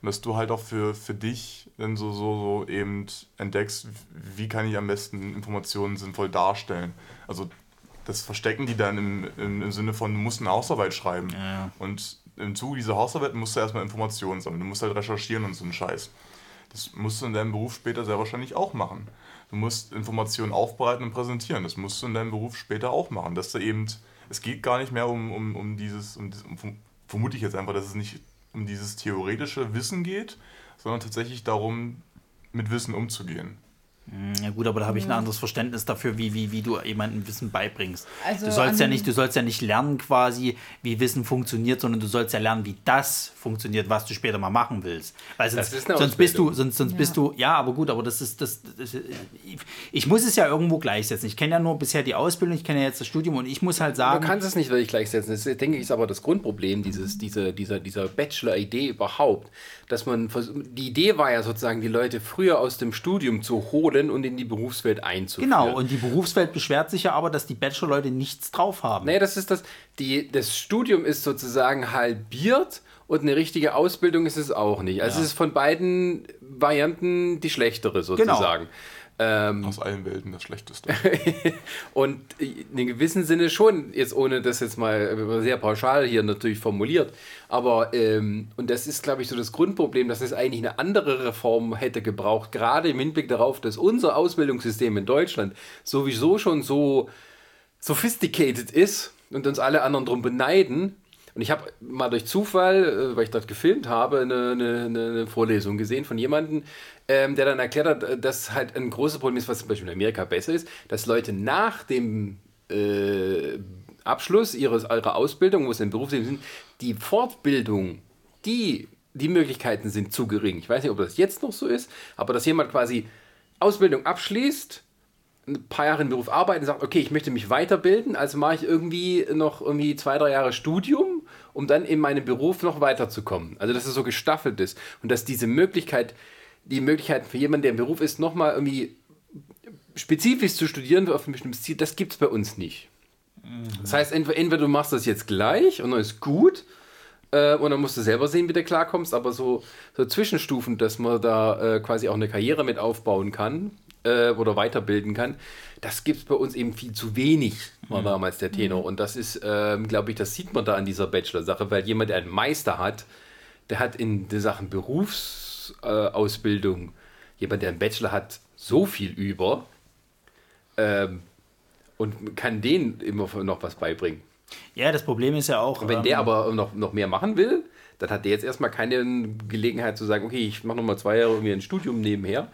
und dass du halt auch für, für dich dann so, so, so eben entdeckst, wie kann ich am besten Informationen sinnvoll darstellen. Also das verstecken die dann im, im, im Sinne von, du musst eine Hausarbeit schreiben. Ja. Und im Zuge dieser Hausarbeit musst du erstmal Informationen sammeln. Du musst halt recherchieren und so einen Scheiß. Das musst du in deinem Beruf später sehr wahrscheinlich auch machen. Du musst Informationen aufbereiten und präsentieren. Das musst du in deinem Beruf später auch machen. Dass du eben, es geht gar nicht mehr um, um, um dieses, um, um, vermute ich jetzt einfach, dass es nicht um dieses theoretische Wissen geht, sondern tatsächlich darum, mit Wissen umzugehen. Ja gut, aber da habe ich ein anderes Verständnis dafür, wie, wie, wie du jemandem Wissen beibringst. Also du sollst ja nicht, du sollst ja nicht lernen quasi, wie Wissen funktioniert, sondern du sollst ja lernen, wie das funktioniert, was du später mal machen willst. Weil sonst, Das ist eine sonst bist du, sonst, sonst Ja. bist du, ja, aber gut, aber das ist, das, das ich, ich muss es ja irgendwo gleichsetzen. Ich kenne ja nur bisher die Ausbildung, ich kenne ja jetzt das Studium und ich muss halt Du sagen, kannst es nicht wirklich gleichsetzen. Das ist, denke ich, ist aber das Grundproblem dieses, dieser, dieser, dieser Bachelor-Idee überhaupt. Dass man, die Idee war ja sozusagen, die Leute früher aus dem Studium zu holen und in die Berufswelt einzuführen. genau, und die Berufswelt beschwert sich ja aber, dass die Bachelor-Leute nichts drauf haben. Nee, das ist das. Die, das Studium ist sozusagen halbiert und eine richtige Ausbildung ist es auch nicht. Also es ist von beiden Varianten die schlechtere sozusagen. Ähm, Aus allen Welten das Schlechteste. und in einem gewissen Sinne schon, jetzt ohne das jetzt mal sehr pauschal hier natürlich formuliert, aber ähm, und das ist, glaube ich, so das Grundproblem, dass es eigentlich eine andere Reform hätte gebraucht, gerade im Hinblick darauf, dass unser Ausbildungssystem in Deutschland sowieso schon so sophisticated ist und uns alle anderen drum beneiden. Und ich habe mal durch Zufall, äh, weil ich dort gefilmt habe, eine, eine, eine Vorlesung gesehen von jemandem, ähm, der dann erklärt hat, äh, dass halt ein großes Problem ist, was zum Beispiel in Amerika besser ist, dass Leute nach dem äh, Abschluss ihres, ihrer Ausbildung, wo sie im Berufsleben sind, die Fortbildung, die, die Möglichkeiten sind zu gering. Ich weiß nicht, ob das jetzt noch so ist, aber dass jemand quasi Ausbildung abschließt, ein paar Jahre im Beruf arbeiten sagt, okay, ich möchte mich weiterbilden, also mache ich irgendwie noch irgendwie zwei, drei Jahre Studium, um dann in meinem Beruf noch weiterzukommen. Also dass es so gestaffelt ist und dass diese Möglichkeit, die Möglichkeit für jemanden, der im Beruf ist, nochmal irgendwie spezifisch zu studieren auf ein bestimmtes Ziel, das gibt es bei uns nicht. Das heißt, entweder, entweder du machst das jetzt gleich und dann ist gut, äh, und dann musst du selber sehen, wie du klarkommst, aber so, so Zwischenstufen, dass man da äh, quasi auch eine Karriere mit aufbauen kann, äh, oder weiterbilden kann. Das gibt es bei uns eben viel zu wenig, war Mhm. damals der Tenor. Und das ist, ähm, glaube ich, das sieht man da an dieser Bachelor-Sache, weil jemand, der einen Meister hat, der hat in den Sachen Berufsausbildung, äh, jemand, der einen Bachelor hat, so viel über ähm, und kann denen immer noch was beibringen. Ja, das Problem ist ja auch. Und wenn ähm, der aber noch, noch mehr machen will, dann hat der jetzt erstmal keine Gelegenheit zu sagen, okay, ich mache nochmal zwei Jahre irgendwie ein Studium nebenher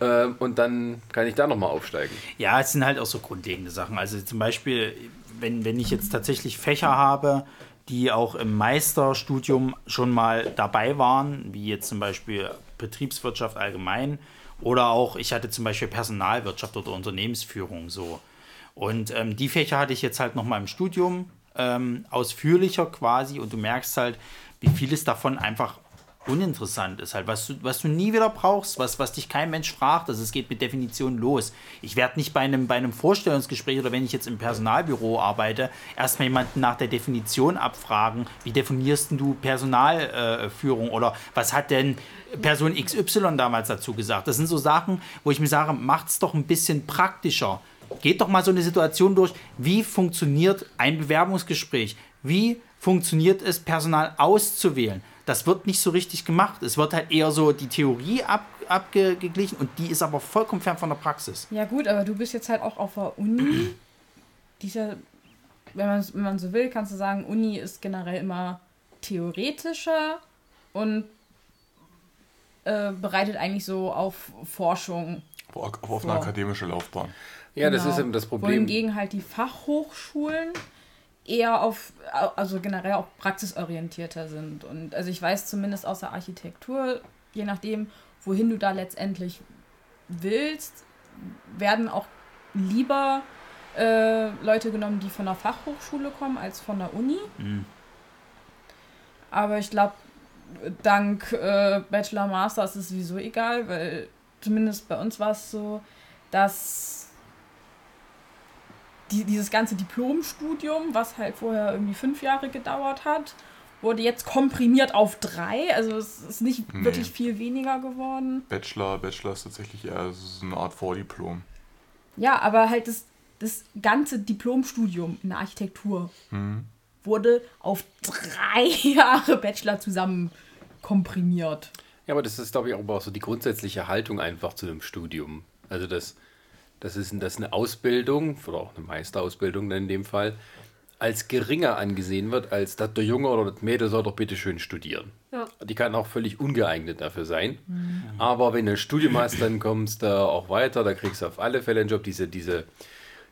ähm, und dann kann ich da nochmal aufsteigen. Ja, es sind halt auch so grundlegende Sachen. Also zum Beispiel, wenn, wenn ich jetzt tatsächlich Fächer habe, die auch im Meisterstudium schon mal dabei waren, wie jetzt zum Beispiel Betriebswirtschaft allgemein oder auch, ich hatte zum Beispiel Personalwirtschaft oder Unternehmensführung so. Und ähm, die Fächer hatte ich jetzt halt nochmal im Studium, ähm, ausführlicher quasi und du merkst halt, wie vieles davon einfach uninteressant ist halt, was du, was du nie wieder brauchst, was, was dich kein Mensch fragt. Also es geht mit Definition los. Ich werde nicht bei einem, bei einem Vorstellungsgespräch oder wenn ich jetzt im Personalbüro arbeite, erstmal jemanden nach der Definition abfragen, wie definierst du Personalführung äh, oder was hat denn Person XY damals dazu gesagt? Das sind so Sachen, wo ich mir sage, macht es doch ein bisschen praktischer. Geht doch mal so eine Situation durch, wie funktioniert ein Bewerbungsgespräch? Wie funktioniert es, Personal auszuwählen? Das wird nicht so richtig gemacht. Es wird halt eher so die Theorie ab, abgeglichen und die ist aber vollkommen fern von der Praxis. Ja gut, aber du bist jetzt halt auch auf der Uni. Dieser, wenn man, wenn man so will, kannst du sagen, Uni ist generell immer theoretischer und äh, bereitet eigentlich so auf Forschung. Auf, auf eine So. akademische Laufbahn. Ja, das Genau. ist eben das Problem. Wohingegen halt die Fachhochschulen eher auf, also generell auch praxisorientierter sind. Und also ich weiß zumindest aus der Architektur, je nachdem, wohin du da letztendlich willst, werden auch lieber äh, Leute genommen, die von der Fachhochschule kommen, als von der Uni. Aber ich glaube, dank äh, Bachelor, Master ist es sowieso egal, weil zumindest bei uns war es so, dass die, dieses ganze Diplomstudium, was halt vorher irgendwie fünf Jahre gedauert hat, wurde jetzt komprimiert auf drei. Also es ist nicht Nee. wirklich viel weniger geworden. Bachelor, Bachelor ist tatsächlich eher so eine Art Vordiplom. Ja, aber halt das, das ganze Diplomstudium in der Architektur wurde auf drei Jahre Bachelor zusammen komprimiert. Ja, aber das ist, glaube ich, auch so die grundsätzliche Haltung einfach zu einem Studium. Also das, das, ist, das ist eine Ausbildung, oder auch eine Meisterausbildung dann in dem Fall, als geringer angesehen wird, als dass der Junge oder das Mädel soll doch bitte schön studieren. Ja. Die kann auch völlig ungeeignet dafür sein. Aber wenn du ein Studium hast, dann kommst du auch weiter, da kriegst du auf alle Fälle einen Job. Diese, diese,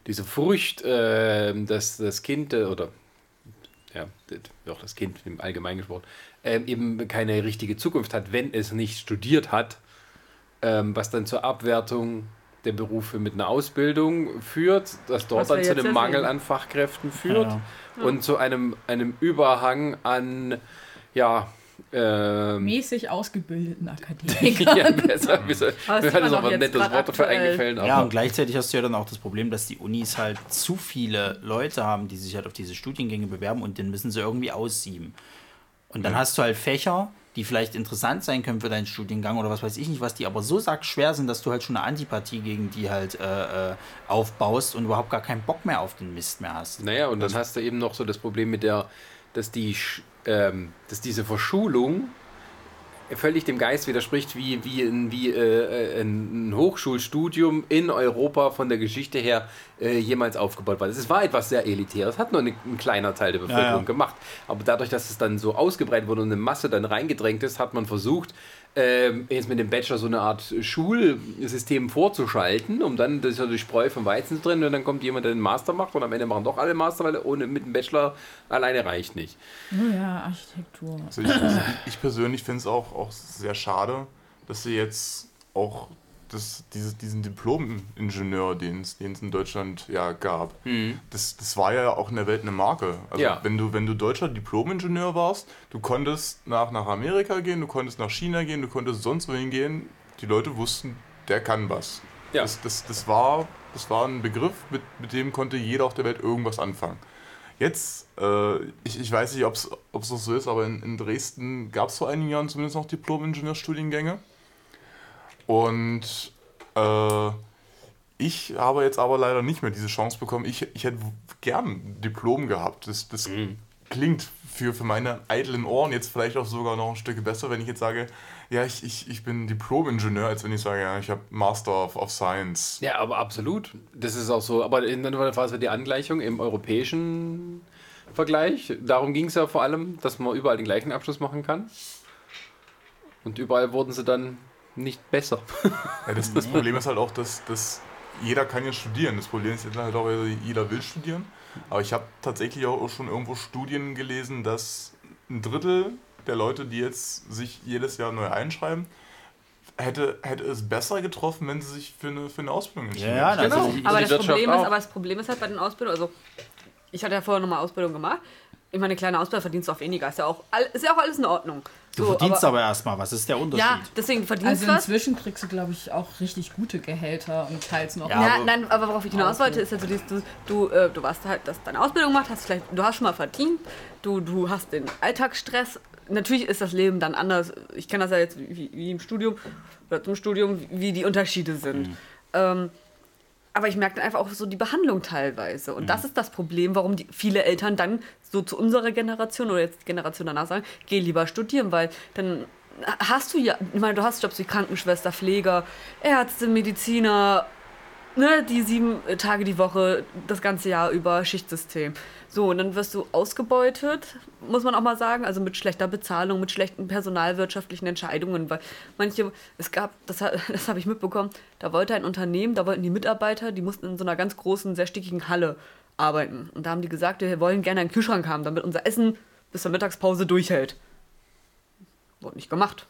diese Furcht, äh, dass das Kind äh, oder ja, auch das Kind im Allgemeinen gesprochen, ähm, eben keine richtige Zukunft hat, wenn es nicht studiert hat, ähm, was dann zur Abwertung der Berufe mit einer Ausbildung führt, das dort Was dann zu einem ja Mangel an Fachkräften führt Ja. und zu einem, einem Überhang an, ja, ähm, Mäßig ausgebildeten Akademikern. ja, besser, besser, mir hat noch ein jetzt nettes Wort dafür eingefallen. Ja, und gleichzeitig hast du ja dann auch das Problem, dass die Unis halt zu viele Leute haben, die sich halt auf diese Studiengänge bewerben und den müssen sie irgendwie aussieben. Und dann hast du halt Fächer, die vielleicht interessant sein können für deinen Studiengang oder was weiß ich nicht, was die aber so sackschwer sind, dass du halt schon eine Antipathie gegen die halt äh, äh, aufbaust und überhaupt gar keinen Bock mehr auf den Mist mehr hast. Naja, und dann hast du eben noch so das Problem mit der, dass die, ähm, dass diese Verschulung völlig dem Geist widerspricht, wie, wie, ein, wie äh, ein Hochschulstudium in Europa von der Geschichte her äh, jemals aufgebaut war. Es war etwas sehr Elitäres, hat nur eine, ein kleiner Teil der Bevölkerung ja. gemacht. Aber dadurch, dass es dann so ausgebreitet wurde und eine Masse dann reingedrängt ist, hat man versucht, ähm, jetzt mit dem Bachelor so eine Art Schulsystem vorzuschalten, um dann das ist ja die Spreu vom Weizen zu trennen und dann kommt jemand, der den Master macht und am Ende machen doch alle Master, weil ohne mit dem Bachelor alleine reicht nicht. Oh ja, Architektur. Also ich, also ich persönlich finde es auch, auch sehr schade, dass sie jetzt auch das, dieses, diesen Diplom-Ingenieur, den es in Deutschland ja gab, das, das war ja auch in der Welt eine Marke. Also Ja. wenn, du, wenn du deutscher Diplom-Ingenieur warst, du konntest nach, nach Amerika gehen, du konntest nach China gehen, du konntest sonst wohin gehen, die Leute wussten, der kann was. Ja. Das, das, das, war, das war ein Begriff, mit, mit dem konnte jeder auf der Welt irgendwas anfangen. Jetzt, äh, ich, ich weiß nicht, ob es noch so ist, aber in, in Dresden gab es vor einigen Jahren zumindest noch Diplom-Ingenieurstudiengänge. Und Äh, ich habe jetzt aber leider nicht mehr diese Chance bekommen. Ich, ich hätte gern ein Diplom gehabt. Das, das klingt für, für meine eitlen Ohren jetzt vielleicht auch sogar noch ein Stück besser, wenn ich jetzt sage, ja, ich, ich, ich bin Diplom-Ingenieur, als wenn ich sage, ja, ich habe Master of, of Science. Ja, aber absolut. Das ist auch so. Aber in der Phase die Angleichung im europäischen Vergleich. Darum ging es ja vor allem, dass man überall den gleichen Abschluss machen kann. Und überall wurden sie dann nicht besser. Ja, das, das Problem ist halt auch, dass, dass jeder kann ja studieren. Das Problem ist jetzt halt auch, jeder will studieren. Aber ich habe tatsächlich auch schon irgendwo Studien gelesen, dass ein Drittel der Leute, die jetzt sich jedes Jahr neu einschreiben, hätte, hätte es besser getroffen, wenn sie sich für eine, für eine Ausbildung entschieden Ja, hätten. also die- Aber das, Problem ist, auch. aber das Problem ist halt bei den Ausbildungen, also ich hatte ja vorher nochmal Ausbildung gemacht. Ich meine, eine kleine Ausbildung verdienst du auch weniger. Ist ja auch, ist ja auch alles in Ordnung. Du verdienst aber, erstmal, was ist der Unterschied? Ja, deswegen verdienst Also du was. inzwischen kriegst du, glaube ich, auch richtig gute Gehälter und teils noch. Ja, Ja, aber- nein, aber worauf ich hinaus wollte, ist ja so, du, du, äh, du warst halt, dass deine Ausbildung gemacht hast, vielleicht, du hast schon mal verdient, du, du hast den Alltagsstress. Natürlich ist das Leben dann anders. Ich kenne das ja jetzt wie, wie im Studium oder zum Studium, wie die Unterschiede sind. Ähm, aber ich merke dann einfach auch so die Behandlung teilweise. Und das ist das Problem, warum die, viele Eltern dann so zu unserer Generation oder jetzt die Generation danach sagen, geh lieber studieren, weil dann hast du ja, ich meine, du hast Jobs wie Krankenschwester, Pfleger, Ärzte, Mediziner, ne, die sieben Tage die Woche, das ganze Jahr über Schichtsystem. So, und dann wirst du ausgebeutet, muss man auch mal sagen, also mit schlechter Bezahlung, mit schlechten personalwirtschaftlichen Entscheidungen, weil manche, es gab, das, das habe ich mitbekommen, da wollte ein Unternehmen, da wollten die Mitarbeiter, die mussten in so einer ganz großen, sehr stickigen Halle arbeiten. Und da haben die gesagt, wir wollen gerne einen Kühlschrank haben, damit unser Essen bis zur Mittagspause durchhält. Wurde nicht gemacht,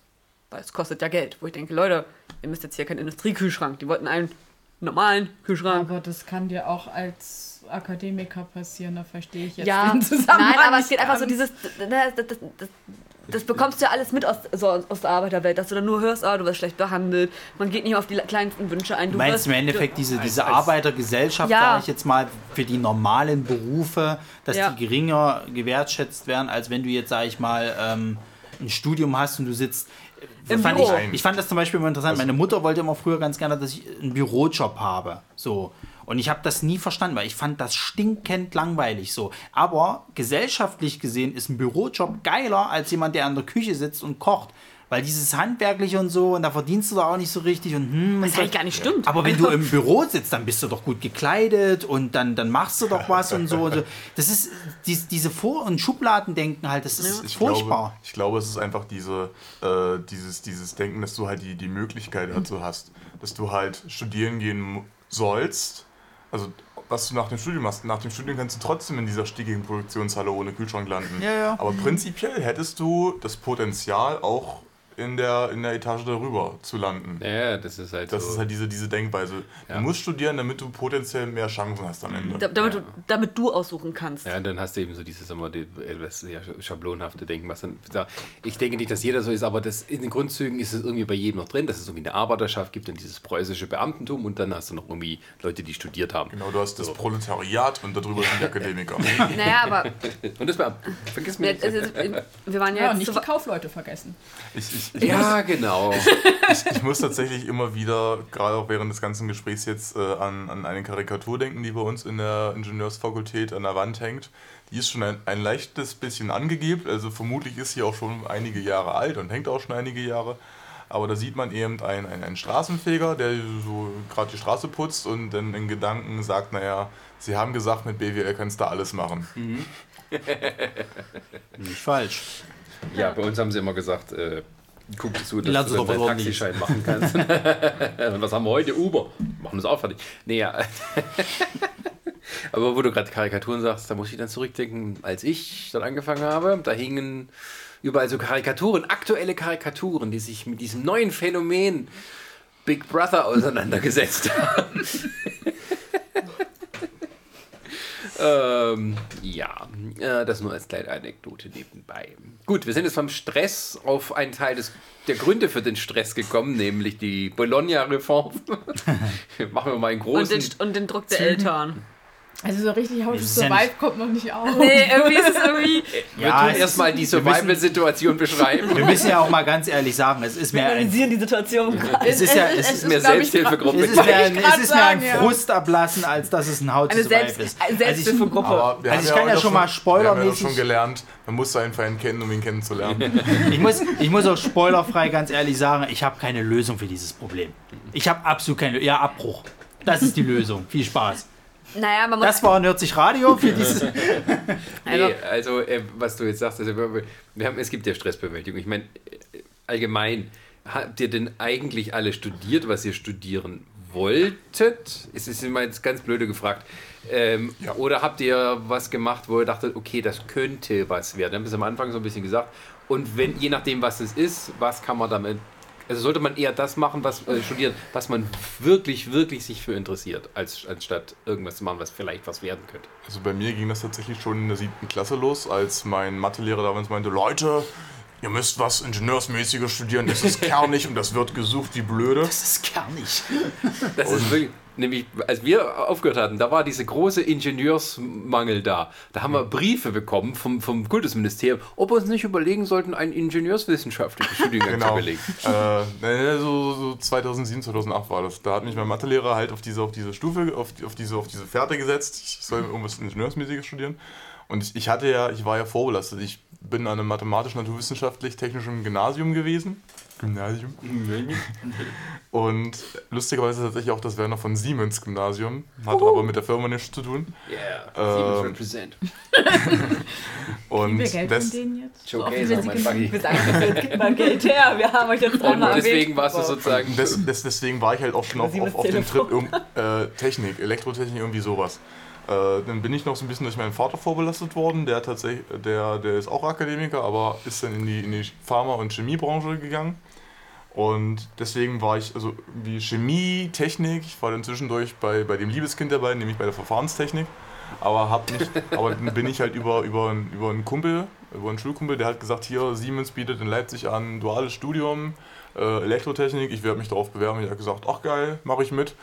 weil es kostet ja Geld. Wo ich denke, Leute, ihr müsst jetzt hier keinen Industriekühlschrank, die wollten einen normalen Kühlschrank. Aber das kann dir auch als Akademiker passieren, da verstehe ich jetzt Ja, den Zusammenhang nein, aber es geht einfach so dieses, das, das, das, das bekommst du ja alles mit aus, so aus der Arbeiterwelt, dass du dann nur hörst, ah, du wirst schlecht behandelt, man geht nicht auf die kleinsten Wünsche ein. Du meinst wirst, im Endeffekt diese, diese als- Arbeitergesellschaft, Ja. sage ich jetzt mal, für die normalen Berufe, dass Ja. die geringer gewertschätzt werden, als wenn du jetzt, sage ich mal, ähm, ein Studium hast und du sitzt. Im fand Büro. Ich, ich fand das zum Beispiel immer interessant. Meine Mutter wollte immer früher ganz gerne, dass ich einen Bürojob habe. So. Und ich habe das nie verstanden, weil ich fand das stinkend langweilig so. Aber gesellschaftlich gesehen ist ein Bürojob geiler als jemand, der an der Küche sitzt und kocht. Weil dieses Handwerkliche und so, und da verdienst du doch auch nicht so richtig und hm. was eigentlich gar nicht stimmt. Aber wenn du im Büro sitzt, dann bist du doch gut gekleidet und dann, dann machst du doch was und so. und so. Das ist dies, diese Vor- und Schubladendenken halt, das ist Ich furchtbar. glaube, ich glaube, es ist einfach diese, äh, dieses, dieses Denken, dass du halt die, die Möglichkeit dazu hast, dass du halt studieren gehen sollst. Also, was du nach dem Studium machst. Nach dem Studium kannst du trotzdem in dieser stickigen Produktionshalle ohne Kühlschrank landen. Ja, ja. Aber prinzipiell hättest du das Potenzial, auch in der, in der Etage darüber zu landen. Ja, das ist halt Das so. ist halt diese, diese Denkweise. Ja. Du musst studieren, damit du potenziell mehr Chancen hast am Ende. Da, damit, du, damit du aussuchen kannst. Ja, dann hast du eben so dieses immer die, etwas ja, schablonhafte Denken, was dann. da- Ich denke nicht, dass jeder so ist, aber das, in den Grundzügen ist es irgendwie bei jedem noch drin, dass es irgendwie eine Arbeiterschaft gibt und dieses preußische Beamtentum und dann hast du noch irgendwie Leute, die studiert haben. Genau, du hast das Proletariat und darüber sind die Akademiker. Naja, aber Und das Beamten. Vergiss wir, mir nicht. ist- wir waren ja, Ja, jetzt nicht zu- die Kaufleute vergessen. Ich, ich, Ja, genau. ich, ich muss tatsächlich immer wieder, gerade auch während des ganzen Gesprächs jetzt, äh, an, an eine Karikatur denken, die bei uns in der Ingenieursfakultät an der Wand hängt. Die ist schon ein, ein leichtes bisschen angegeben, also vermutlich ist sie auch schon einige Jahre alt und hängt auch schon einige Jahre. Aber da sieht man eben einen, einen, einen Straßenfeger, der so gerade die Straße putzt und dann in Gedanken sagt, naja, sie haben gesagt, mit BWL kannst du alles machen. Nicht falsch. Ja, bei uns haben sie immer gesagt, äh, guck zu, dass Lass du doch deinen Taxischein machen kannst. Was haben wir heute? Uber. Machen wir es auch fertig. Nee, ja. Aber wo du gerade Karikaturen sagst, da muss ich dann zurückdenken, als ich dann angefangen habe, da hingen überall so Karikaturen, aktuelle Karikaturen, die sich mit diesem neuen Phänomen Big Brother auseinandergesetzt haben. ähm, ja, äh, das nur als kleine Anekdote nebenbei. Gut, wir sind jetzt vom Stress auf einen Teil des, der Gründe für den Stress gekommen, nämlich die Bologna-Reform. Machen wir mal einen und, großen. den, und den Druck der Eltern. Also so richtig How to ja Survive kommt noch nicht auf. Nee, irgendwie ist es irgendwie. Wir Ja, tun es erstmal die Survival-Situation beschreiben. Wir müssen ja auch mal ganz ehrlich sagen, es ist mir ein, die Situation gerade. es ist ja, es Es ist, Mehr ich, Selbsthilfegruppe. es ist ich es ist mir ein sagen, ja. Frustablassen, als dass es ein How to Survive Selbst, ist. eine Also ich, Selbsthilfegruppe. Aber wir Also haben ich kann ja heute schon mal Wir haben ja spoilermäßig- schon gelernt, man muss seinen Feind kennen, um ihn kennenzulernen. ich, muss, ich muss auch spoilerfrei ganz ehrlich sagen, ich habe keine Lösung für dieses Problem. Ich habe absolut keine Ja, Abbruch. Das ist die Lösung. Viel Spaß. Naja, man muss. Das war Nürzig Radio für dieses. Nee, also äh, was du jetzt sagst, also, wir, wir haben, es gibt ja Stressbewältigung. Ich meine, äh, allgemein, habt ihr denn eigentlich alle studiert, was ihr studieren wolltet? Es ist immer jetzt ganz blöde gefragt. Ähm, Ja. Oder habt ihr was gemacht, wo ihr dachtet, okay, das könnte was werden? Wir haben es am Anfang so ein bisschen gesagt. Und wenn, je nachdem, was es ist, was kann man damit. Also sollte man eher das machen, was äh, studieren, was man wirklich, wirklich sich für interessiert, als anstatt irgendwas zu machen, was vielleicht was werden könnte. Also bei mir ging das tatsächlich schon in der siebten Klasse los, als mein Mathelehrer damals meinte, Leute, ihr müsst was Ingenieursmäßiges studieren, das ist kernig und das wird gesucht wie blöde. Das ist kernig. Das ist wirklich, nämlich, als wir aufgehört hatten, da war diese große Ingenieursmangel da. Da haben wir Briefe bekommen vom, vom Kultusministerium, ob wir uns nicht überlegen sollten, einen ingenieurswissenschaftlichen Studiengang zu Genau. belegen. Äh, so, so 2007, 2008 war das. Da hat mich mein Mathelehrer halt auf diese, auf diese Stufe, auf, auf, diese, auf diese Fährte gesetzt. Ich soll irgendwas Ingenieursmäßiges studieren. Und ich, ich hatte ja, ich war ja vorbelastet. Ich bin an einem mathematisch-naturwissenschaftlich-technischen Gymnasium gewesen. Gymnasium. Und lustigerweise tatsächlich auch das Werner von Siemens Gymnasium. Hat aber mit der Firma nichts zu tun. Yeah, Ähm, represent. Und Wir Geld das, von denen jetzt? Showcase auf mein Buggy. Wir sagen, mal Geld her. Wir haben euch jetzt Und dreimal deswegen warst du sozusagen. Des, des, deswegen war ich halt auch schon auf, Siemens auf, auf dem Trip um, äh, Technik, Elektrotechnik, irgendwie sowas. Äh, dann bin ich noch so ein bisschen durch meinen Vater vorbelastet worden. Der, tatsächlich, der, der ist auch Akademiker, aber ist dann in die, in die Pharma- und Chemiebranche gegangen. Und deswegen war ich, also wie Chemie, Technik, ich war dann zwischendurch bei, bei dem Liebeskind dabei, nämlich bei der Verfahrenstechnik. Aber, hab nicht, aber dann bin ich halt über, über, einen- über einen Kumpel, über einen Schulkumpel, der hat gesagt, hier, Siemens bietet in Leipzig an, duales Studium, äh, Elektrotechnik, ich werde mich darauf bewerben. Ich habe gesagt, ach geil, mache ich mit.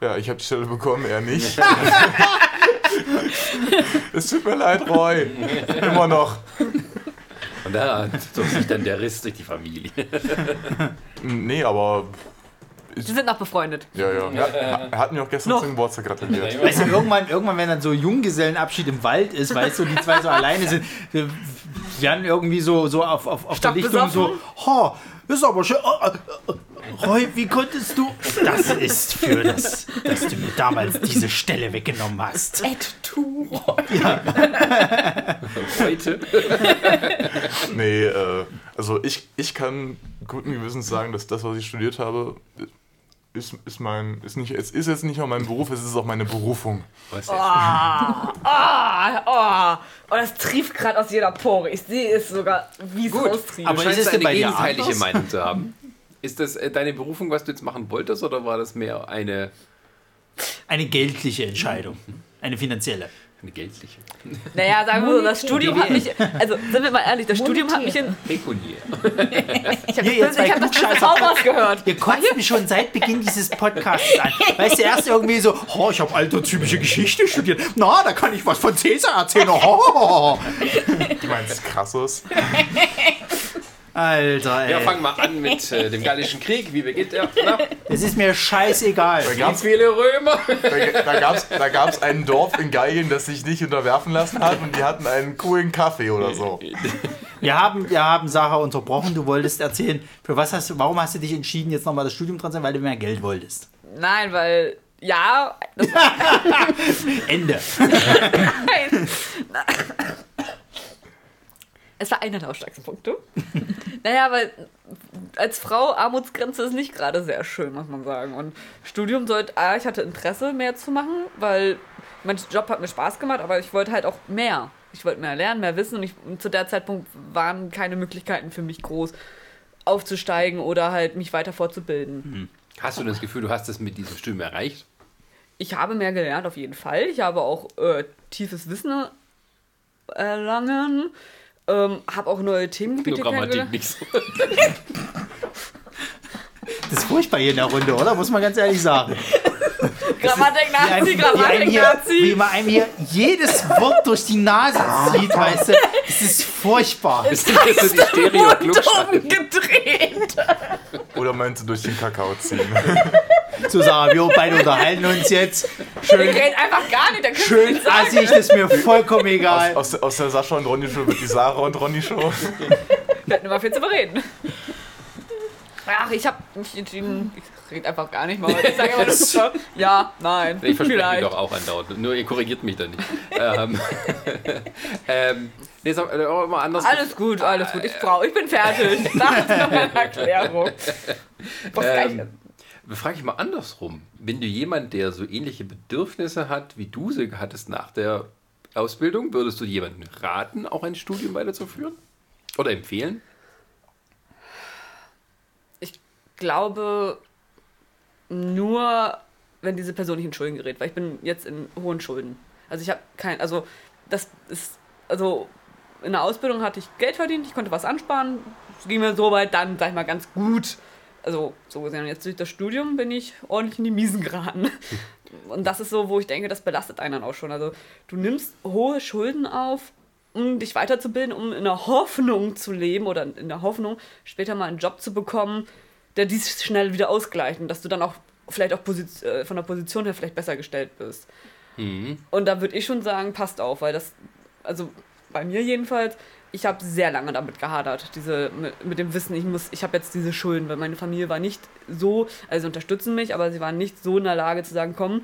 Ja, ich habe die Stelle bekommen, er nicht. es tut mir leid, Roy. Immer noch. Und da zog sich dann der Riss durch die Familie. Nee, aber Die sind noch befreundet. ja, ja. Er, er hat mir auch gestern Noch. zum Geburtstag gratuliert. Weißt du, irgendwann, irgendwann, wenn dann so Junggesellenabschied im Wald ist, weißt du, die zwei so alleine sind, wir werden irgendwie so, so auf, auf, auf der Lichtung so, ho, ist aber schön. Oh, oh, Roy, wie konntest du. Das ist für das, dass du mir damals diese Stelle weggenommen hast. Ed to Heute. Nee, äh, also ich, ich kann guten Gewissens sagen, dass das, was ich studiert habe, ist, ist mein, ist nicht, es ist jetzt nicht nur mein Beruf, es ist auch meine Berufung. Was Ah, oh, oh, das trieft gerade aus jeder Pore. Ich sehe es sogar, wie es Gut, raustrieft. aber du ist scheinst es denn bei dir anders? Meinung zu haben. Ist das äh, deine Berufung, was du jetzt machen wolltest, oder war das mehr eine, Eine geldliche Entscheidung. Eine finanzielle. Eine geldliche? naja, sagen wir so, das. Studium hat mich, also sind wir mal ehrlich, das Studium hat mich in, Pekuniär. ich habe das, ich hab das rausgehört. Ihr kotzt mich schon seit Beginn dieses Podcasts an. Weißt du, erst irgendwie so, oh, ich habe altertypische Geschichte studiert. Na, da kann ich was von Cäsar erzählen. Oh. Du meinst krasses? Alter, ey. Ja, fangen wir an mit äh, dem Gallischen Krieg. Wie beginnt er? Na, Es ist mir scheißegal. Da ganz gab's, viele Römer. da, da gab's, da gab's ein Dorf in Gallien, das sich nicht unterwerfen lassen hat und die hatten einen coolen Kaffee oder so. Wir haben, wir haben Sarah unterbrochen. Du wolltest erzählen, für was hast du, warum hast du dich entschieden, jetzt nochmal das Studium dran zu sein, weil du mehr Geld wolltest. Nein, weil, ja, das Ende. Nein. Es war einer der Ausschlagspunkte. naja, weil als Frau Armutsgrenze ist nicht gerade sehr schön, muss man sagen. Und Studium sollte, ah, ich hatte Interesse mehr zu machen, weil mein Job hat mir Spaß gemacht, aber ich wollte halt auch mehr. Ich wollte mehr lernen, mehr wissen und, ich, und zu der Zeitpunkt waren keine Möglichkeiten für mich groß aufzusteigen oder halt mich weiter fortzubilden. Hast du das Gefühl, du hast es mit diesem Studium erreicht? Ich habe mehr gelernt, auf jeden Fall. Ich habe auch äh, tiefes Wissen erlangen. Ähm, habe auch neue Nur Themengebiete Grammatik kennengelernt. nichts. Das ist furchtbar hier in der Runde, oder? Muss man ganz ehrlich sagen. Grammatik-Nazi, wie, einem hier, Grammatik-Nazi. wie man einem hier jedes Wort durch die Nase zieht, weißt du? Das ist furchtbar. Das sind jetzt so die stereo gedreht. Oder meinst du durch den Kakao ziehen? So sagen wir beide unterhalten uns jetzt. Wir Schön, reden einfach gar nicht. Da können schön nicht sagen. assig, das ist mir vollkommen egal. Aus, aus der Sascha und Ronny Show wird die Sarah und Ronny Show. Wir hatten immer viel zu bereden. Ach, ich hab mich entschieden, ich rede einfach gar nicht mal. Ich sage immer nur ja, nein, Ich verspreche mich doch auch andauernd. Nur ihr korrigiert mich dann nicht. ähm, ähm, nee, äh, auch immer anders. Alles gut, alles gut. Ich brauche, ich bin fertig. Noch eine Erklärung. Was Ähm, frage ich mal andersrum. Wenn du jemand, der so ähnliche Bedürfnisse hat, wie du sie hattest nach der Ausbildung, würdest du jemandem raten, auch ein Studium weiterzuführen? Oder empfehlen? ich glaube nur, wenn diese Person nicht in Schulden gerät, weil ich bin jetzt in hohen Schulden. Also ich habe kein, also das ist, also in der Ausbildung hatte ich Geld verdient, ich konnte was ansparen, es ging mir soweit dann, sag ich mal, ganz gut. Also so gesehen, und jetzt durch das Studium bin ich ordentlich in die Miesen geraten. Und das ist so, wo ich denke, das belastet einen dann auch schon. Also du nimmst hohe Schulden auf, um dich weiterzubilden, um in der Hoffnung zu leben oder in der Hoffnung, später mal einen Job zu bekommen, der dies schnell wieder ausgleicht und dass du dann auch vielleicht auch Posi- äh, von der Position her vielleicht besser gestellt bist. Und da würde ich schon sagen, passt auf, weil das, also bei mir jedenfalls, ich habe sehr lange damit gehadert, diese mit, mit dem Wissen, ich muss, ich habe jetzt diese Schulden, weil meine Familie war nicht so, also sie unterstützen mich, aber sie waren nicht so in der Lage zu sagen, komm,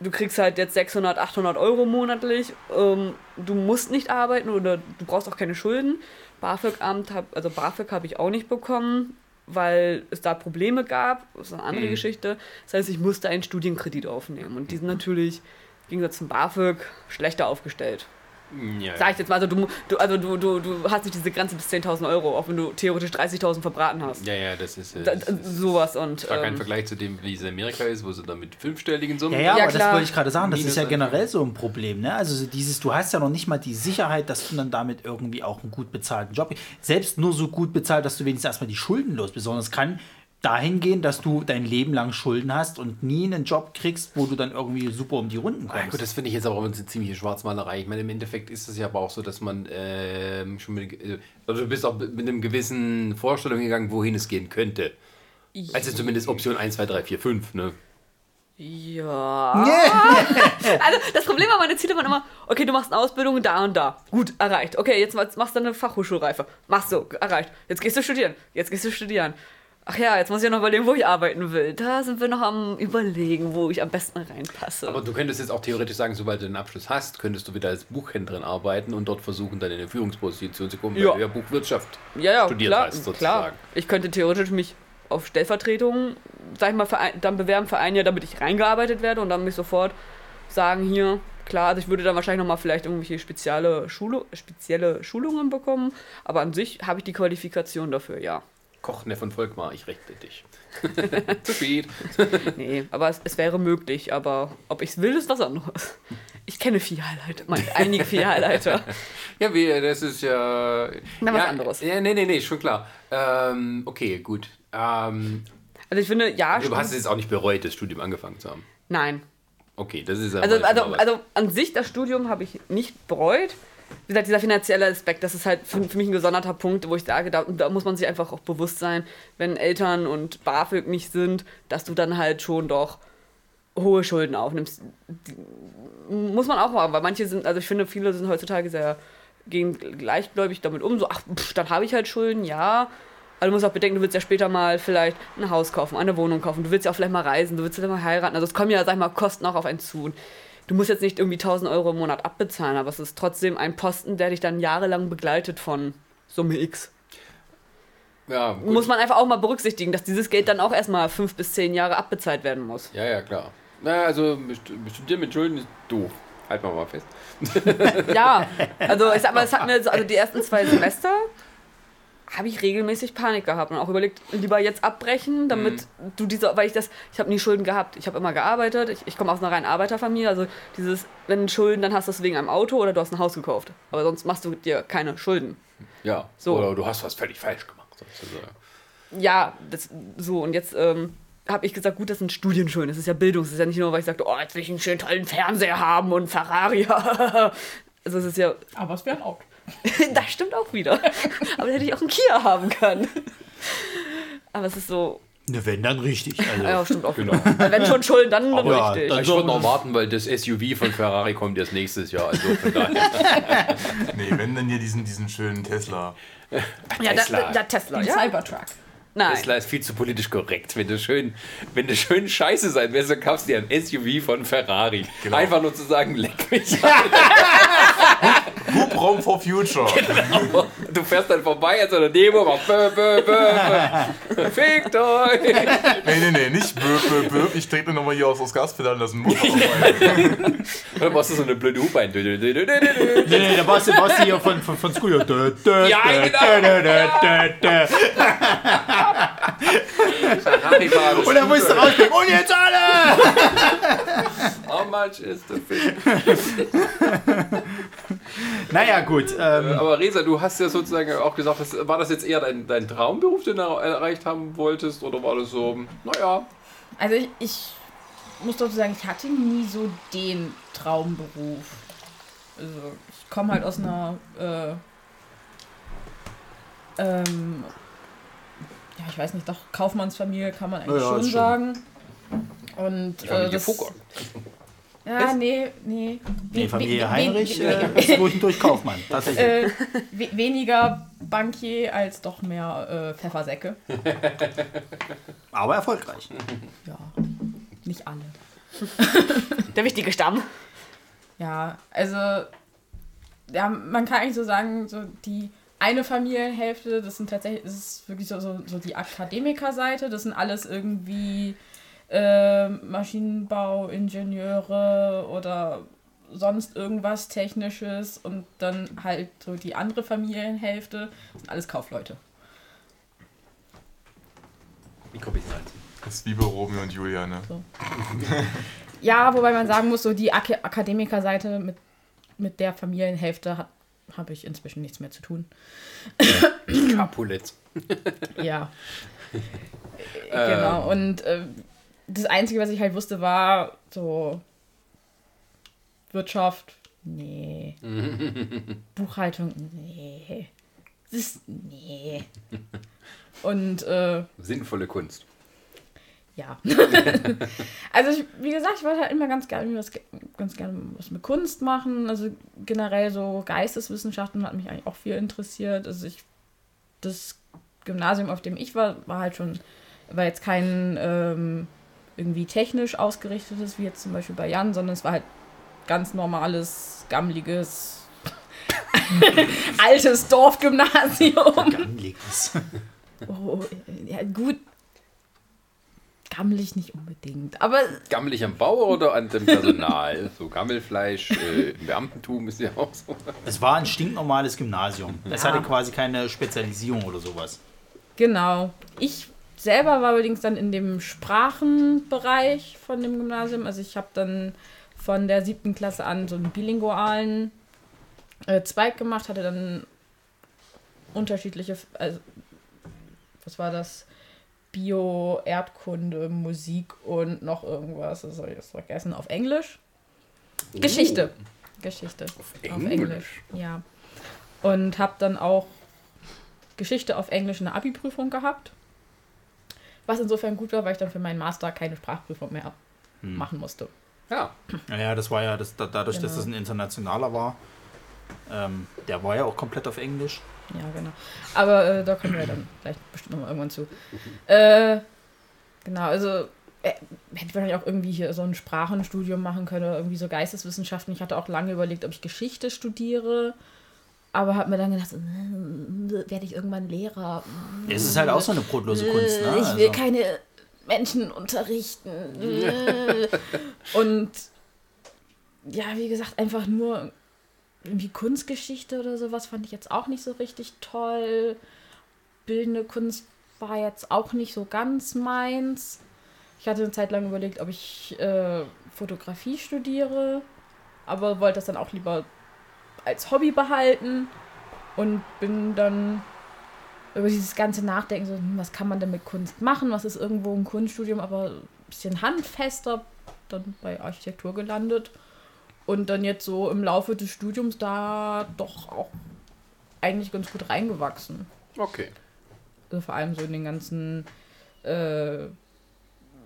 du kriegst halt jetzt 600, 800 Euro monatlich, ähm, du musst nicht arbeiten oder du brauchst auch keine Schulden. BAföG-Amt, hab, also BAföG habe ich auch nicht bekommen, weil es da Probleme gab. Das ist eine andere Geschichte. Das heißt, ich musste einen Studienkredit aufnehmen und die sind natürlich im Gegensatz zum BAföG schlechter aufgestellt. Ja, Sag ich jetzt mal, also du, du, also du, du, du hast nicht diese Grenze bis 10.000 Euro, auch wenn du theoretisch 30.000 verbraten hast. ja, ja, das ist. Äh, Da, das da, ist sowas und. das war kein Ähm, Vergleich zu dem, wie es in Amerika ist, wo sie dann mit fünfstelligen Summen. Ja, ja, Ja, aber das klar. wollte ich gerade sagen. Das Minus ist ja generell so ein Problem. Ne? Also so dieses, du hast ja noch nicht mal die Sicherheit, dass du dann damit irgendwie auch einen gut bezahlten Job, selbst nur so gut bezahlt, dass du wenigstens erstmal die Schulden los bist. Sondern es kann dahin gehen, dass du dein Leben lang Schulden hast und nie einen Job kriegst, wo du dann irgendwie super um die Runden Ja, kommst. gut, das finde ich jetzt aber eine ziemliche Schwarzmalerei. Ich meine, im Endeffekt ist es ja aber auch so, dass man ähm, schon mit, äh, also du bist auch mit einem gewissen Vorstellung gegangen, wohin es gehen könnte. Also zumindest Option 1, 2, 3, 4, 5, ne? Ja. also das Problem war, meine Ziele waren immer, okay, du machst eine Ausbildung da und da. Gut, erreicht. Okay, jetzt machst machst du eine Fachhochschulreife. Machst du, erreicht. Jetzt gehst du studieren. Jetzt gehst du studieren. Ach ja, jetzt muss ich ja noch überlegen, wo ich arbeiten will. Da sind wir noch am überlegen, wo ich am besten reinpasse. Aber du könntest jetzt auch theoretisch sagen, sobald du den Abschluss hast, könntest du wieder als Buchhändlerin arbeiten und dort versuchen, dann in eine Führungsposition zu kommen, weil Ja. du ja Buchwirtschaft ja, ja, studiert klar, hast, sozusagen. klar. Ich könnte theoretisch mich auf Stellvertretung, sag ich mal, dann bewerben für ein Jahr, damit ich reingearbeitet werde und dann mich sofort sagen, hier, klar, also ich würde dann wahrscheinlich nochmal vielleicht irgendwelche spezielle, Schulu spezielle Schulungen bekommen, aber an sich habe ich die Qualifikation dafür, ja. Kochne von Volkmar, ich rechte dich. Zu spät. Nee, aber es, es wäre möglich, aber ob ich es will, ist was anderes. Ich kenne Viehhighlighter, einige Viehhighlighter. Ja, wie, das ist ja. Na, was ja, anderes. Ja, nee, nee, nee, schon klar. Ähm, okay, gut. Ähm, Also ich finde, ja, du hast es jetzt auch nicht bereut, das Studium angefangen zu haben. nein. Okay, das ist Also, also, also an sich, das Studium habe ich nicht bereut. Wie gesagt, dieser finanzielle Aspekt, das ist halt für, für mich ein gesonderter Punkt, wo ich sage, da, da muss man sich einfach auch bewusst sein, wenn Eltern und BAföG nicht sind, dass du dann halt schon doch hohe Schulden aufnimmst. Die, muss man auch machen, weil manche sind, also ich finde, viele sind heutzutage sehr gehen gleichgläubig damit um, so, ach, pff, dann habe ich halt Schulden, ja. Aber du musst auch bedenken, du willst ja später mal vielleicht ein Haus kaufen, eine Wohnung kaufen, du willst ja auch vielleicht mal reisen, du willst ja mal heiraten. Also es kommen ja, sag ich mal, Kosten auch auf einen zu. Und du musst jetzt nicht irgendwie 1000 Euro im Monat abbezahlen, aber es ist trotzdem ein Posten, der dich dann jahrelang begleitet von Summe X. ja, gut. Muss man einfach auch mal berücksichtigen, dass dieses Geld dann auch erstmal fünf bis zehn Jahre abbezahlt werden muss. ja, ja, klar. Na, also studieren mit Schulden ist doof. Halten wir mal fest. Ja, also ich sag mal, es hat mir so, also die ersten zwei Semester habe ich regelmäßig Panik gehabt und auch überlegt, lieber jetzt abbrechen, damit du diese, weil ich das, ich habe nie Schulden gehabt. Ich habe immer gearbeitet, ich, ich komme aus einer reinen Arbeiterfamilie, also dieses, wenn Schulden, dann hast du es wegen einem Auto oder du hast ein Haus gekauft. Aber sonst machst du dir keine Schulden. Ja. So. Oder du hast was völlig falsch gemacht. sozusagen. Ja, das, so und jetzt ähm, habe ich gesagt, gut, das sind Studienschulen, das ist ja Bildung, das ist ja nicht nur, weil ich sagte, oh, jetzt will ich einen schönen tollen Fernseher haben und Ferrari. also es ist ja, Aber es wäre ein Auto. das stimmt auch wieder. Aber da hätte ich auch einen Kia haben können. Aber es ist so, Ne, wenn dann richtig. Also. ja, stimmt auch wieder. Wenn schon Schulden, dann, dann ja, richtig. dann- Ich würde noch warten, weil das SUV von Ferrari kommt erst nächstes Jahr. Also von daher. Nee, wenn dann hier diesen, diesen schönen Tesla. ja, Tesla. Da, da Tesla, ja? Cybertruck. Nein. Tesla ist viel zu politisch korrekt. Wenn du schön, wenn du schön scheiße sein willst, dann kaufst du dir ein SUV von Ferrari. Genau. Einfach nur zu sagen, leck mich. Hubraum for Future. Du fährst dann vorbei an so einer Demo, machst bö, bö, bö, bö. Fickt euch. Nee, nee, nee, nicht böp, böp, böp. Ich trete nochmal hier aus das Gaspedal und lass den Motor rein. Dann machst du so eine blöde Hupe ein. Dö, dö, dö, dö, dö, dö. Nee, nee, da warst du, warst du hier von, von, von Scooter. Dö, dö, Ja, dö, genau. dö, dö, dö, dö. Ferrari war das Und dann musst du rausspringen. Und jetzt alle! How much is the fish? Naja, gut. Ähm, Aber Resa, du hast ja sozusagen auch gesagt, das, war das jetzt eher dein, dein Traumberuf, den du erreicht haben wolltest? Oder war das so, naja, Also ich, ich muss dazu sagen, ich hatte nie so den Traumberuf. Also ich komme halt aus einer äh, ähm, ja, ich weiß nicht, doch Kaufmannsfamilie kann man eigentlich Ja, schon schon. sagen. Und äh, das, Ja, nee, nee. nee, We- Familie we- Heinrich äh, ist durch und durch Kaufmann. Tatsächlich. äh, we weniger Bankier als doch mehr äh, Pfeffersäcke. Aber erfolgreich. Ja, nicht alle. Der wichtige Stamm. Ja, also ja, man kann eigentlich so sagen, so die eine Familienhälfte, das sind tatsächlich, das ist wirklich so, so, so die Akademikerseite, das sind alles irgendwie äh, Maschinenbauingenieure oder sonst irgendwas Technisches und dann halt so die andere Familienhälfte sind alles Kaufleute. Wie komme ich halt? Das ist wie bei Romeo und Julia, ne? Ja, wobei man sagen muss, so die Ak Akademikerseite mit, mit der Familienhälfte hat habe ich inzwischen nichts mehr zu tun. Capulet. Ja. genau. Und äh, das Einzige, was ich halt wusste, war so Wirtschaft, nee. Buchhaltung, nee. Das ist, nee. Und äh, Sinnvolle Kunst. ja. also ich, wie gesagt, ich wollte halt immer ganz gerne was, ganz gerne was mit Kunst machen. Also generell so Geisteswissenschaften hat mich eigentlich auch viel interessiert. Also ich das Gymnasium, auf dem ich war, war halt schon, war jetzt kein ähm, irgendwie technisch ausgerichtetes, wie jetzt zum Beispiel bei Jan, sondern es war halt ganz normales, gammeliges, altes Dorfgymnasium. Gammeliges. Oh, ja, gut. Gammelig nicht unbedingt, aber Gammelig am Bau oder an dem Personal? so Gammelfleisch äh, im Beamtentum ist ja auch so. Es war ein stinknormales Gymnasium. Es hatte quasi keine Spezialisierung oder sowas. Genau. Ich selber war allerdings dann in dem Sprachenbereich von dem Gymnasium. Also ich habe dann von der siebten Klasse an so einen bilingualen äh, Zweig gemacht, hatte dann unterschiedliche, also was war das? Bio, Erdkunde, Musik und noch irgendwas, das soll ich jetzt vergessen, auf Englisch. Geschichte. Geschichte. Auf Englisch? Ja. Und habe dann auch Geschichte auf Englisch eine Abi-Prüfung gehabt. Was insofern gut war, weil ich dann für meinen Master keine Sprachprüfung mehr machen musste. Ja. Naja, das war ja das, da- dadurch, dass Genau. das ein internationaler war. Ähm, der war ja auch komplett auf Englisch. Ja, genau. Aber äh, da kommen wir dann vielleicht bestimmt noch mal irgendwann zu. Äh, genau, also äh, hätte ich wahrscheinlich auch irgendwie hier so ein Sprachenstudium machen können oder irgendwie so Geisteswissenschaften. Ich hatte auch lange überlegt, ob ich Geschichte studiere. Aber habe mir dann gedacht, äh, werde ich irgendwann Lehrer? Es ist halt auch so eine brotlose Kunst, ne? Äh, Ich will Also, keine Menschen unterrichten. Äh. Und ja, wie gesagt, einfach nur irgendwie Kunstgeschichte oder sowas fand ich jetzt auch nicht so richtig toll. Bildende Kunst war jetzt auch nicht so ganz meins. Ich hatte eine Zeit lang überlegt, ob ich äh, Fotografie studiere, aber wollte das dann auch lieber als Hobby behalten und bin dann über dieses ganze Nachdenken, so, hm, was kann man denn mit Kunst machen, was ist irgendwo ein Kunststudium, aber ein bisschen handfester, dann bei Architektur gelandet und dann jetzt so im Laufe des Studiums da doch auch eigentlich ganz gut reingewachsen. Okay. Also vor allem so in den ganzen äh,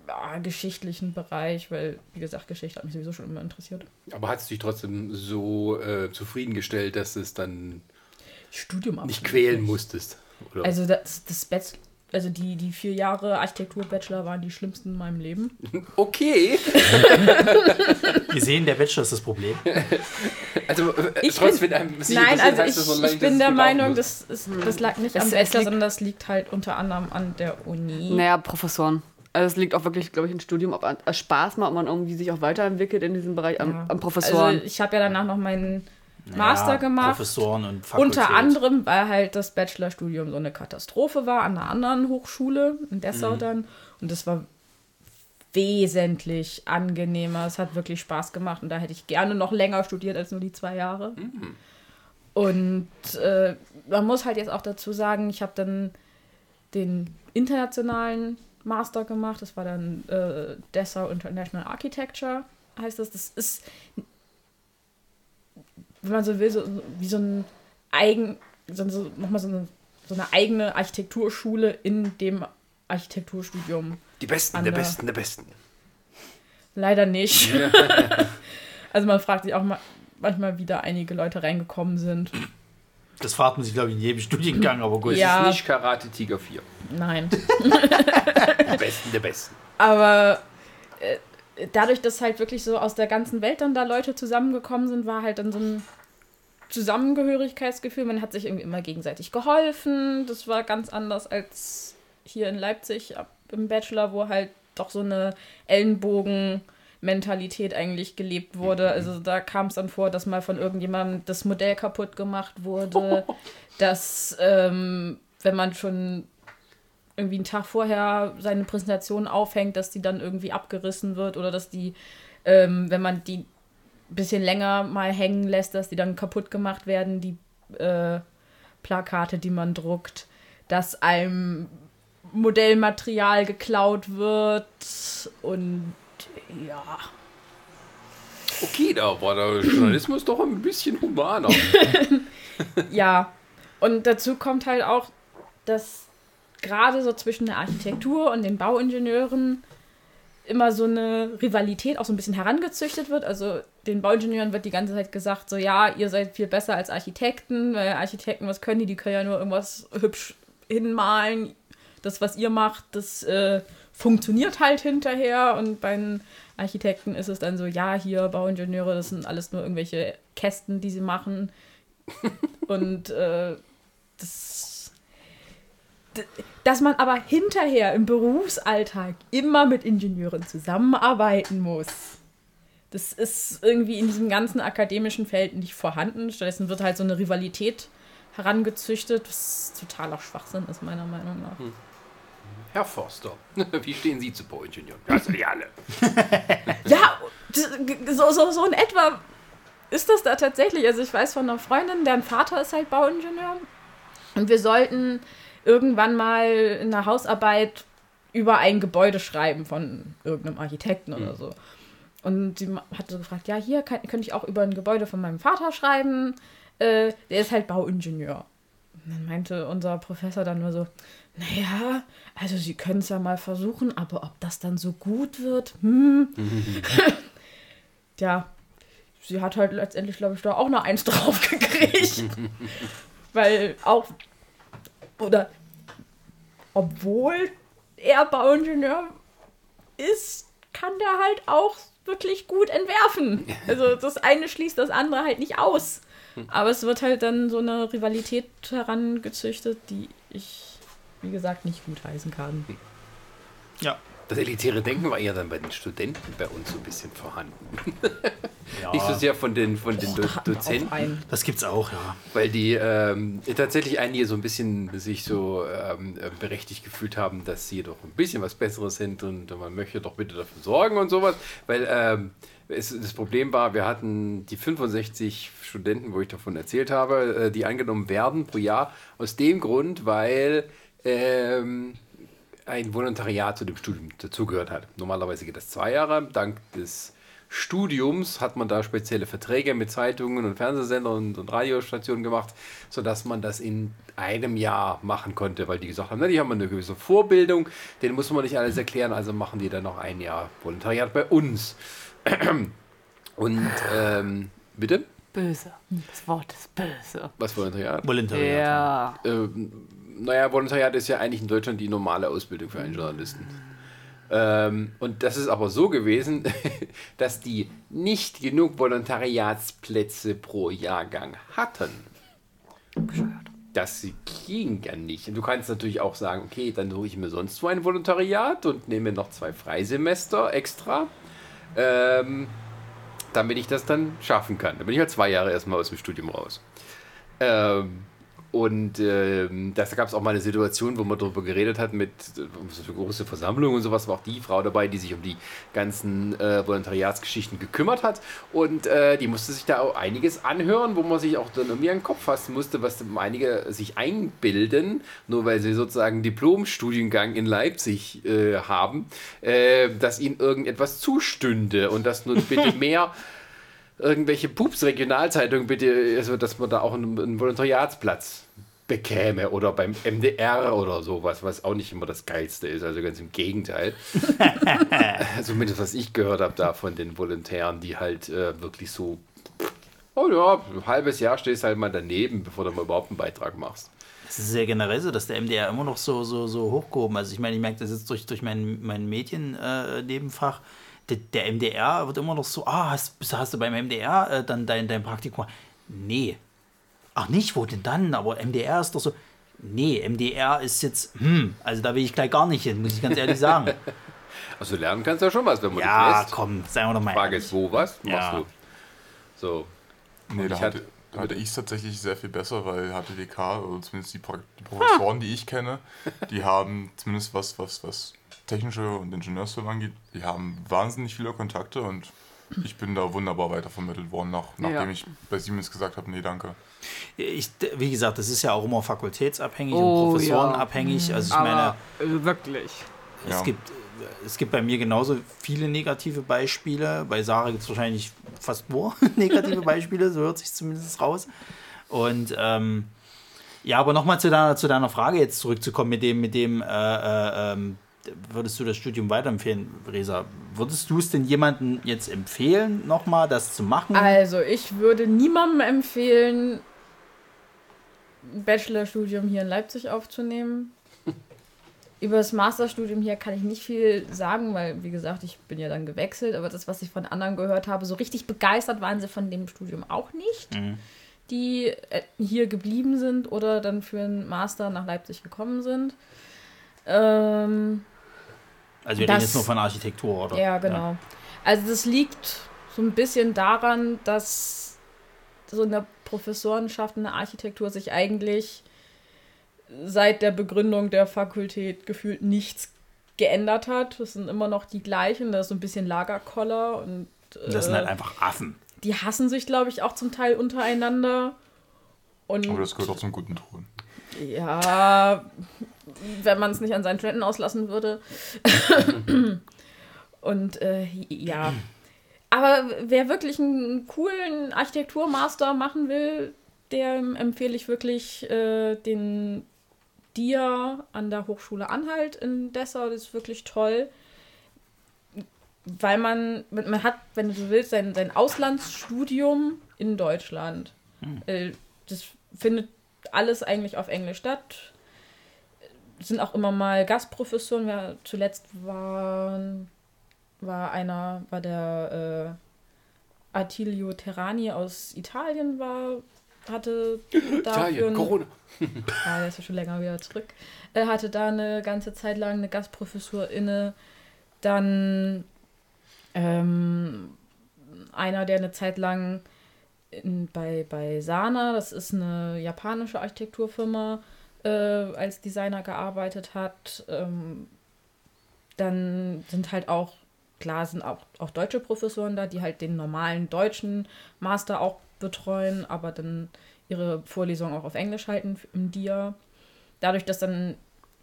ja, geschichtlichen Bereich, weil, wie gesagt, Geschichte hat mich sowieso schon immer interessiert. Aber hat es dich trotzdem so äh, zufriedengestellt, dass es dann Studium nicht quälen nicht. musstest? Oder? Also das, das Bachelor, also die, die vier Jahre Architektur-Bachelor waren die schlimmsten in meinem Leben. okay. Wir sehen, der Bachelor ist das Problem. Also äh, Ich trotz bin- einem Sie Nein, also ich, lange ich bin der Meinung, das, ist, das lag nicht Es- am Bachelor, sondern das liegt halt unter anderem an der Uni. Naja, Professoren. Also es liegt auch wirklich, glaube ich, im Studium, ob an- es Spaß macht, ob man irgendwie sich auch weiterentwickelt in diesem Bereich am, Ja. am Professoren. Also ich habe ja danach noch meinen Master Ja, gemacht. Professoren und Fakultät. Unter anderem, weil halt das Bachelorstudium so eine Katastrophe war an einer anderen Hochschule in Dessau Mhm. dann. Und das war wesentlich angenehmer. Es hat wirklich Spaß gemacht und da hätte ich gerne noch länger studiert als nur die zwei Jahre. Und äh, man muss halt jetzt auch dazu sagen, ich habe dann den internationalen Master gemacht. Das war dann äh, Dessau International Architecture, heißt das. Das ist wenn man so will, so, wie so ein eigen, so, so, nochmal so eine, so eine eigene Architekturschule in dem Architekturstudium. Die Besten, der der- Besten, der Besten. Leider nicht. also man fragt sich auch mal, manchmal, wie da einige Leute reingekommen sind. Das fragt man sich, glaube ich, in jedem Studiengang, aber gut. Ja. Das ist nicht Karate Tiger 4. Nein. Die Besten, der Besten. Aber äh, dadurch, dass halt wirklich so aus der ganzen Welt dann da Leute zusammengekommen sind, war halt dann so ein Zusammengehörigkeitsgefühl. Man hat sich irgendwie immer gegenseitig geholfen. Das war ganz anders als hier in Leipzig ab- im Bachelor, wo halt doch so eine Ellenbogen-Mentalität eigentlich gelebt wurde. Also da kam es dann vor, dass mal von irgendjemandem das Modell kaputt gemacht wurde, dass ähm, wenn man schon irgendwie einen Tag vorher seine Präsentation aufhängt, dass die dann irgendwie abgerissen wird oder dass die, ähm, wenn man die ein bisschen länger mal hängen lässt, dass die dann kaputt gemacht werden, die äh, Plakate, die man druckt, dass einem Modellmaterial geklaut wird und ja. Okay, da war der Journalismus doch ein bisschen humaner. Ja, und dazu kommt halt auch, dass gerade so zwischen der Architektur und den Bauingenieuren immer so eine Rivalität auch so ein bisschen herangezüchtet wird. Also den Bauingenieuren wird die ganze Zeit gesagt, so ja, ihr seid viel besser als Architekten, weil Architekten, was können die? Die können ja nur irgendwas hübsch hinmalen. Das, was ihr macht, das äh, funktioniert halt hinterher. Und bei den Architekten ist es dann so, ja, hier Bauingenieure, das sind alles nur irgendwelche Kästen, die sie machen. Und äh, das. Dass man aber hinterher im Berufsalltag immer mit Ingenieuren zusammenarbeiten muss. Das ist irgendwie in diesem ganzen akademischen Feld nicht vorhanden. Stattdessen wird halt so eine Rivalität herangezüchtet, was totaler Schwachsinn ist, meiner Meinung nach. Herr Forster, wie stehen Sie zu Bauingenieuren? Ja, sind die alle. Ja, so, so, so in etwa ist das da tatsächlich. Also ich weiß von einer Freundin, deren Vater ist halt Bauingenieur. Und wir sollten irgendwann mal in der Hausarbeit über ein Gebäude schreiben von irgendeinem Architekten oder so. Und sie hat so gefragt, ja, hier kann, könnte ich auch über ein Gebäude von meinem Vater schreiben. Äh, der ist halt Bauingenieur. Und dann meinte unser Professor dann nur so, naja, also Sie können es ja mal versuchen, aber ob das dann so gut wird, hm. ja, sie hat halt letztendlich, glaube ich, da auch eine Eins drauf gekriegt. Weil auch, oder obwohl er Bauingenieur ist, kann der halt auch wirklich gut entwerfen. Also das eine schließt das andere halt nicht aus. Aber es wird halt dann so eine Rivalität herangezüchtet, die ich, wie gesagt, nicht gut heißen kann. Ja. Das elitäre Denken war eher dann bei den Studenten bei uns so ein bisschen vorhanden. Ja, Nicht so sehr von den, von den Do wir auch Dozenten. das gibt's auch, ja. Weil die ähm, tatsächlich einige so ein bisschen sich so ähm, äh, berechtigt gefühlt haben, dass sie doch ein bisschen was Besseres sind und man möchte doch bitte dafür sorgen und sowas. Weil ähm, es, das Problem war, wir hatten die 65 Studenten, wo ich davon erzählt habe, äh, die angenommen werden pro Jahr. Aus dem Grund, weil ähm, ein Volontariat zu dem Studium dazugehört hat. Normalerweise geht das zwei Jahre. Dank des Studiums hat man da spezielle Verträge mit Zeitungen und Fernsehsendern und, und Radiostationen gemacht, sodass man das in einem Jahr machen konnte, weil die gesagt haben, na, die haben eine gewisse Vorbildung, denen muss man nicht alles erklären, also machen die dann noch ein Jahr Volontariat bei uns. Und ähm, bitte? Böse. Das Wort ist böse. Was Volontariat? Volontariat. Ja. Ähm, naja, Volontariat ist ja eigentlich in Deutschland die normale Ausbildung für einen Journalisten. Ähm, und das ist aber so gewesen, dass die nicht genug Volontariatsplätze pro Jahrgang hatten. Das ging ja nicht. Und du kannst natürlich auch sagen, okay, dann suche ich mir sonst wo ein Volontariat und nehme noch zwei Freisemester extra, ähm, damit ich das dann schaffen kann. Da bin ich halt zwei Jahre erstmal aus dem Studium raus. Ähm, und ähm, da gab es auch mal eine Situation, wo man darüber geredet hat mit äh, so eine große Versammlung und sowas, war auch die Frau dabei, die sich um die ganzen äh, Volontariatsgeschichten gekümmert hat. Und äh, die musste sich da auch einiges anhören, wo man sich auch dann irgendwie an den Kopf fassen musste, was einige sich einbilden, nur weil sie sozusagen Diplomstudiengang in Leipzig äh, haben, äh, dass ihnen irgendetwas zustünde und dass nun bitte mehr irgendwelche Pups-Regionalzeitungen bitte, also dass man da auch einen, einen Volontariatsplatz bekäme oder beim MDR oder sowas, was auch nicht immer das Geilste ist, also ganz im Gegenteil. Zumindest was ich gehört habe da von den Volontären, die halt äh, wirklich so, oh ja, ein halbes Jahr stehst halt mal daneben, bevor du mal überhaupt einen Beitrag machst. Es ist ja generell so, dass der MDR immer noch so, so, so hochgehoben Also ich meine, ich merke das jetzt durch, durch mein, mein Mediennebenfach. Der, der MDR wird immer noch so, ah, hast, hast du beim MDR äh, dann dein, dein Praktikum? Nee. Ach nicht, wo denn dann? Aber MDR ist doch so. Nee, MDR ist jetzt, hm, also da will ich gleich gar nicht hin, muss ich ganz ehrlich sagen. Also lernen kannst du ja schon was, wenn man ja, dich lässt. komm, seien wir doch mal Frage ehrlich. ist, wo was Ja. machst du? So. Nee, Und da ich hatte, hatte- da hatte ich es tatsächlich sehr viel besser, weil HTDK, oder zumindest die, Pro- die Professoren, die ich kenne, die haben zumindest was, was, was technische und Ingenieursfirmen angeht, die haben wahnsinnig viele Kontakte und ich bin da wunderbar weitervermittelt worden, nach, nachdem Ja. ich bei Siemens gesagt habe, nee, danke. Ich, wie gesagt, das ist ja auch immer fakultätsabhängig Oh, und professorenabhängig. Also ich meine, Aber äh, wirklich. es, Ja. gibt, es gibt bei mir genauso viele negative Beispiele. Bei Sarah gibt es wahrscheinlich fast nur negative Beispiele, so hört sich zumindest raus. Und ähm, ja, aber nochmal zu deiner, zu deiner Frage jetzt zurückzukommen mit dem, mit dem, äh, äh, ähm, würdest du das Studium weiterempfehlen, Resa? Würdest du es denn jemandem jetzt empfehlen, nochmal das zu machen? Also, ich würde niemandem empfehlen, ein Bachelorstudium hier in Leipzig aufzunehmen. Über das Masterstudium hier kann ich nicht viel sagen, weil, wie gesagt, ich bin ja dann gewechselt. Aber das, was ich von anderen gehört habe, so richtig begeistert waren sie von dem Studium auch nicht, die äh, hier geblieben sind oder dann für einen Master nach Leipzig gekommen sind. Ähm, also wir das- reden jetzt nur von Architektur, oder? ja, genau. Also das liegt so ein bisschen daran, dass so in der Professorenschaft in der Architektur sich eigentlich seit der Begründung der Fakultät gefühlt nichts geändert hat. Es sind immer noch die gleichen, da ist so ein bisschen Lagerkoller und Das sind äh, halt einfach Affen. die hassen sich, glaube ich, auch zum Teil untereinander. Und Aber das gehört auch zum guten Ton. Ja, wenn man es nicht an seinen Studenten auslassen würde. Und äh, ja. Aber wer wirklich einen coolen Architekturmaster machen will, dem empfehle ich wirklich äh, den DIA an der Hochschule Anhalt in Dessau. Das ist wirklich toll. Weil man, man hat, wenn du so willst, sein, sein Auslandsstudium in Deutschland. Äh, das findet alles eigentlich auf Englisch statt. Sind auch immer mal Gastprofessoren. Ja, zuletzt waren, war einer, war der äh, Attilio Terrani aus Italien, war, hatte dafür Italien, Corona. ja, der ist ja schon länger wieder zurück. Er hatte da eine ganze Zeit lang eine Gastprofessur inne. dann ähm, einer, der eine Zeit lang in, bei, bei Sana, das ist eine japanische Architekturfirma, äh, als Designer gearbeitet hat. Ähm, dann sind halt auch, klar, sind auch, auch deutsche Professoren da, die halt den normalen deutschen Master auch betreuen, aber dann ihre Vorlesung auch auf Englisch halten im DIA. Dadurch, dass dann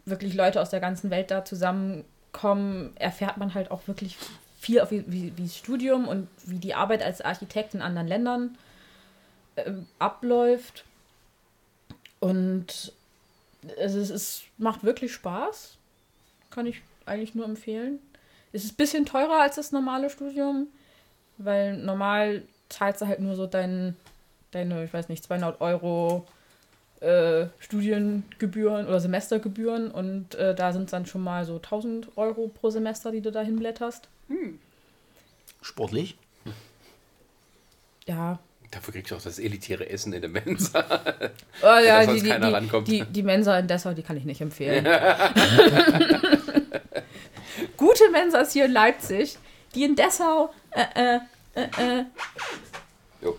wirklich Leute aus der ganzen Welt da zusammenkommen, erfährt man halt auch wirklich viel wie, wie, wie das Studium und wie die Arbeit als Architekt in anderen Ländern äh, abläuft. Und es, ist, es macht wirklich Spaß. Kann ich eigentlich nur empfehlen. Es ist ein bisschen teurer als das normale Studium, weil normal zahlst du halt nur so dein, deine, ich weiß nicht, 200 Euro äh, Studiengebühren oder Semestergebühren und äh, da sind es dann schon mal so 1000 Euro pro Semester, die du da hinblätterst. Sportlich. Ja. Dafür kriegst du auch das elitäre Essen in der Mensa. Oh, ja, sonst die, die, rankommt. die, die Mensa in Dessau, die kann ich nicht empfehlen. Gute Mensas hier in Leipzig, die in Dessau, äh, äh, äh, äh, Jo.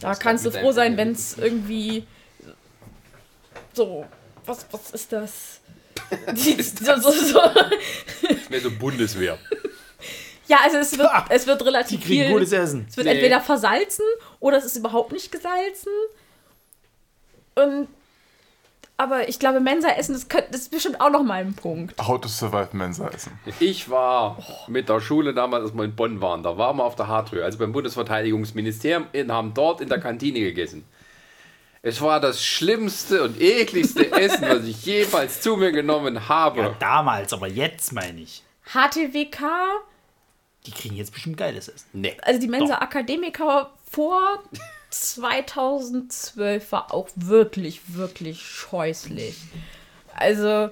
da kannst du froh sein, wenn es irgendwie so, was, was ist das? Die, so, so, so. Mehr so Bundeswehr. Ja, also es wird, Ah, es wird Die relativ kriegen viel. gutes Essen. Es wird Nee. entweder versalzen oder es ist überhaupt nicht gesalzen. Und aber ich glaube, Mensa-Essen, das, könnte- das ist bestimmt auch noch mal ein Punkt. How to survive Mensa essen. Ich war mit der Schule damals, als wir in Bonn waren, da waren wir auf der Hartröhe, also beim Bundesverteidigungsministerium, und haben dort in der Kantine gegessen. Es war das schlimmste und ekligste Essen, was ich jemals zu mir genommen habe. Ja, damals, aber jetzt meine ich. HTWK, Die kriegen jetzt bestimmt geiles Essen. Nee. also die Mensa Akademiker vor 2012 war auch wirklich, wirklich scheußlich. Also,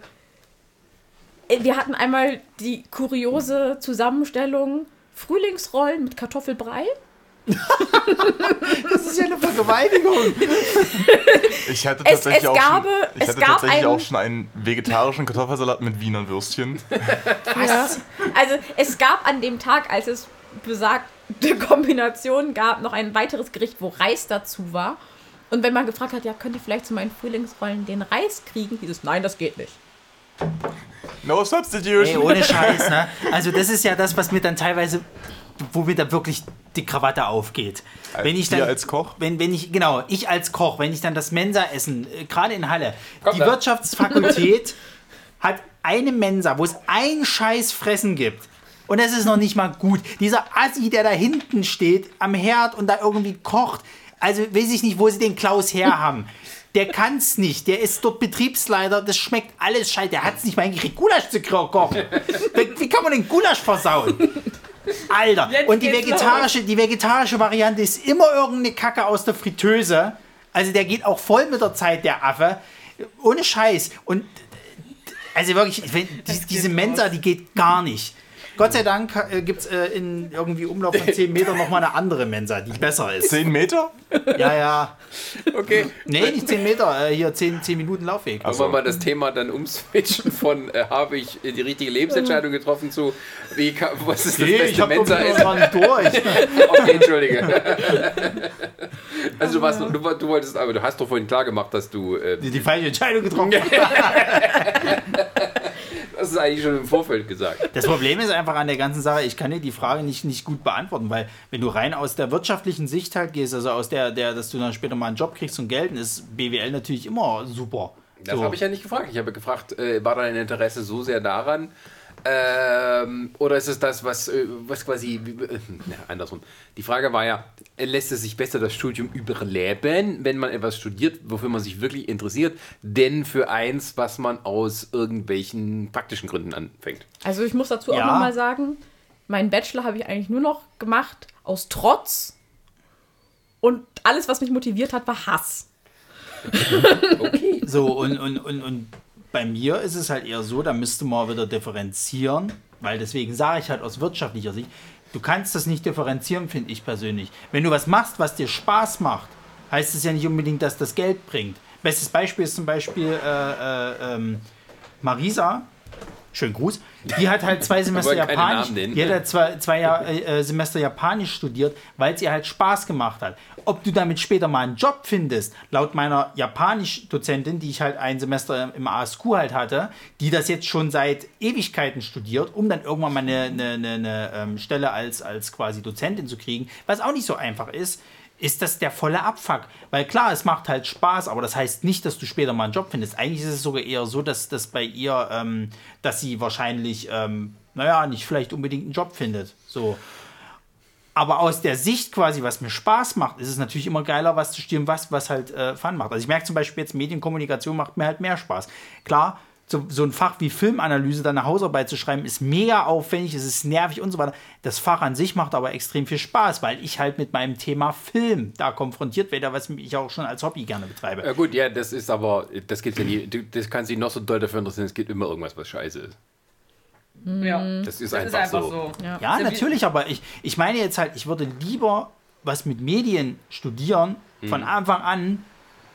äh, wir hatten einmal die kuriose Zusammenstellung Frühlingsrollen mit Kartoffelbrei. Das ist ja eine Vergewaltigung. Ich hatte Es- tatsächlich, es auch, gab- schon, ich es hatte gab tatsächlich einen- auch schon einen vegetarischen Kartoffelsalat mit Wiener Würstchen. Ja. Also es gab an dem Tag, als es besagte Kombination gab, noch ein weiteres Gericht, wo Reis dazu war. Und wenn man gefragt hat, ja, könnt ihr vielleicht zu meinen Frühlingsrollen den Reis kriegen, hieß es, nein, das geht nicht. No Ey, substitution. ohne Scheiß, ne? Also das ist ja das, was mir dann teilweise, wo mir da wirklich die Krawatte aufgeht. Wenn ich dann, als Koch? Wenn, wenn ich, genau, ich als Koch, wenn ich dann das Mensa-Essen, äh, gerade in Halle, Komm die da. Wirtschaftsfakultät hat eine Mensa, wo es ein Scheiß Fressen gibt. Und das ist noch nicht mal gut. Dieser Assi, der da hinten steht am Herd und da irgendwie kocht, also weiß ich nicht, wo sie den Klaus her haben. Der kann's nicht. Der ist dort Betriebsleiter. Das schmeckt alles scheiße. Der hat's nicht mal hingekriegt, Gulasch zu kochen. Wie kann man den Gulasch versauen? Alter. Jetzt und die vegetarische, die vegetarische Variante ist immer irgendeine Kacke aus der Fritteuse. Also der geht auch voll mit der Zeit, der Affe. Ohne Scheiß. Und also wirklich, wenn, die, diese Mensa, die geht gar nicht. Gott sei Dank äh, gibt es äh, in irgendwie Umlauf von 10 Metern nochmal eine andere Mensa, die besser ist. 10 Meter? Ja, ja. Okay. Nee, nicht 10 Meter, äh, hier 10, 10 Minuten Laufweg. Aber wollen wir das Thema dann umswitchen von äh, habe ich die richtige Lebensentscheidung getroffen zu wie kann, was ist das Nee, beste ich Mensa ist? durch. Okay, entschuldige. Also du, warst, du, du wolltest, aber du hast doch vorhin klar gemacht, dass du äh, Die, die falsche Entscheidung getroffen. hast. das ist eigentlich schon im Vorfeld gesagt. Das Problem ist einfach an der ganzen Sache, ich kann dir die Frage nicht, nicht gut beantworten, weil wenn du rein aus der wirtschaftlichen Sicht halt gehst, also aus der, der, dass du dann später mal einen Job kriegst und Geld, ist BWL natürlich immer super. Das So. habe ich ja nicht gefragt. Ich habe gefragt, äh, war dein Interesse so sehr daran? Ähm, oder ist es das, was, äh, was quasi, äh, andersrum. Die Frage war ja, lässt es sich besser das Studium überleben, wenn man etwas studiert, wofür man sich wirklich interessiert, denn für eins, was man aus irgendwelchen praktischen Gründen anfängt? Also ich muss dazu Ja. auch nochmal sagen, meinen Bachelor habe ich eigentlich nur noch gemacht aus Trotz. Und alles, was mich motiviert hat, war Hass. Okay. So, und, und, und, und bei mir ist es halt eher so, da müsste man wieder differenzieren, weil deswegen sage ich halt aus wirtschaftlicher Sicht, du kannst das nicht differenzieren, finde ich persönlich. Wenn du was machst, was dir Spaß macht, heißt es ja nicht unbedingt, dass das Geld bringt. Bestes Beispiel ist zum Beispiel äh, äh, ähm, Marisa, schönen Gruß, die hat halt zwei Semester Japanisch, die hat halt zwei, zwei Jahr, äh, Semester Japanisch studiert, weil es ihr halt Spaß gemacht hat. Ob du damit später mal einen Job findest, laut meiner Japanisch-Dozentin, die ich halt ein Semester im ASQ halt hatte, die das jetzt schon seit Ewigkeiten studiert, um dann irgendwann mal eine, eine, eine, eine ähm, Stelle als, als quasi Dozentin zu kriegen, was auch nicht so einfach ist, ist das der volle Abfuck. Weil klar, es macht halt Spaß, aber das heißt nicht, dass du später mal einen Job findest. Eigentlich ist es sogar eher so, dass das bei ihr, ähm, dass sie wahrscheinlich, ähm, naja, nicht vielleicht unbedingt einen Job findet. So. Aber aus der Sicht quasi, was mir Spaß macht, ist es natürlich immer geiler, was zu studieren, was, was halt äh, Fun macht. Also ich merke zum Beispiel jetzt, Medienkommunikation macht mir halt mehr Spaß. Klar, so, so ein Fach wie Filmanalyse, dann eine Hausarbeit zu schreiben, ist mega aufwendig, es ist nervig und so weiter. Das Fach an sich macht aber extrem viel Spaß, weil ich halt mit meinem Thema Film da konfrontiert werde, was ich auch schon als Hobby gerne betreibe. Ja gut, ja, das ist aber, das gibt's ja nie. Du, das kann sich noch so doll dafür interessieren, es gibt immer irgendwas, was scheiße ist. Ja. Das ist Das einfach, ist einfach so. so. Ja. Ja, So wie- natürlich, aber ich, ich meine jetzt halt, ich würde lieber was mit Medien studieren von Anfang an,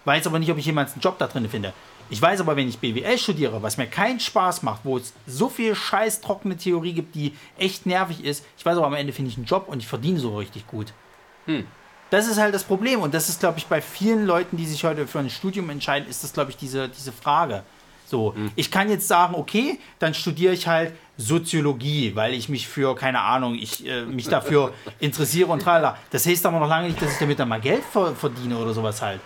weiß aber nicht, ob ich jemals einen Job da drin finde. Ich weiß aber, wenn ich BWL studiere, was mir keinen Spaß macht, wo es so viel scheiß trockene Theorie gibt, die echt nervig ist, ich weiß aber am Ende finde ich einen Job und ich verdiene so richtig gut. Das ist halt das Problem und das ist, glaube ich, bei vielen Leuten, die sich heute für ein Studium entscheiden, ist das, glaube ich, diese, diese Frage. So, ich kann jetzt sagen, okay, dann studiere ich halt Soziologie, weil ich mich für, keine Ahnung, ich äh, mich dafür interessiere und tralala. Das heißt aber noch lange nicht, dass ich damit dann mal Geld ver verdiene oder sowas halt.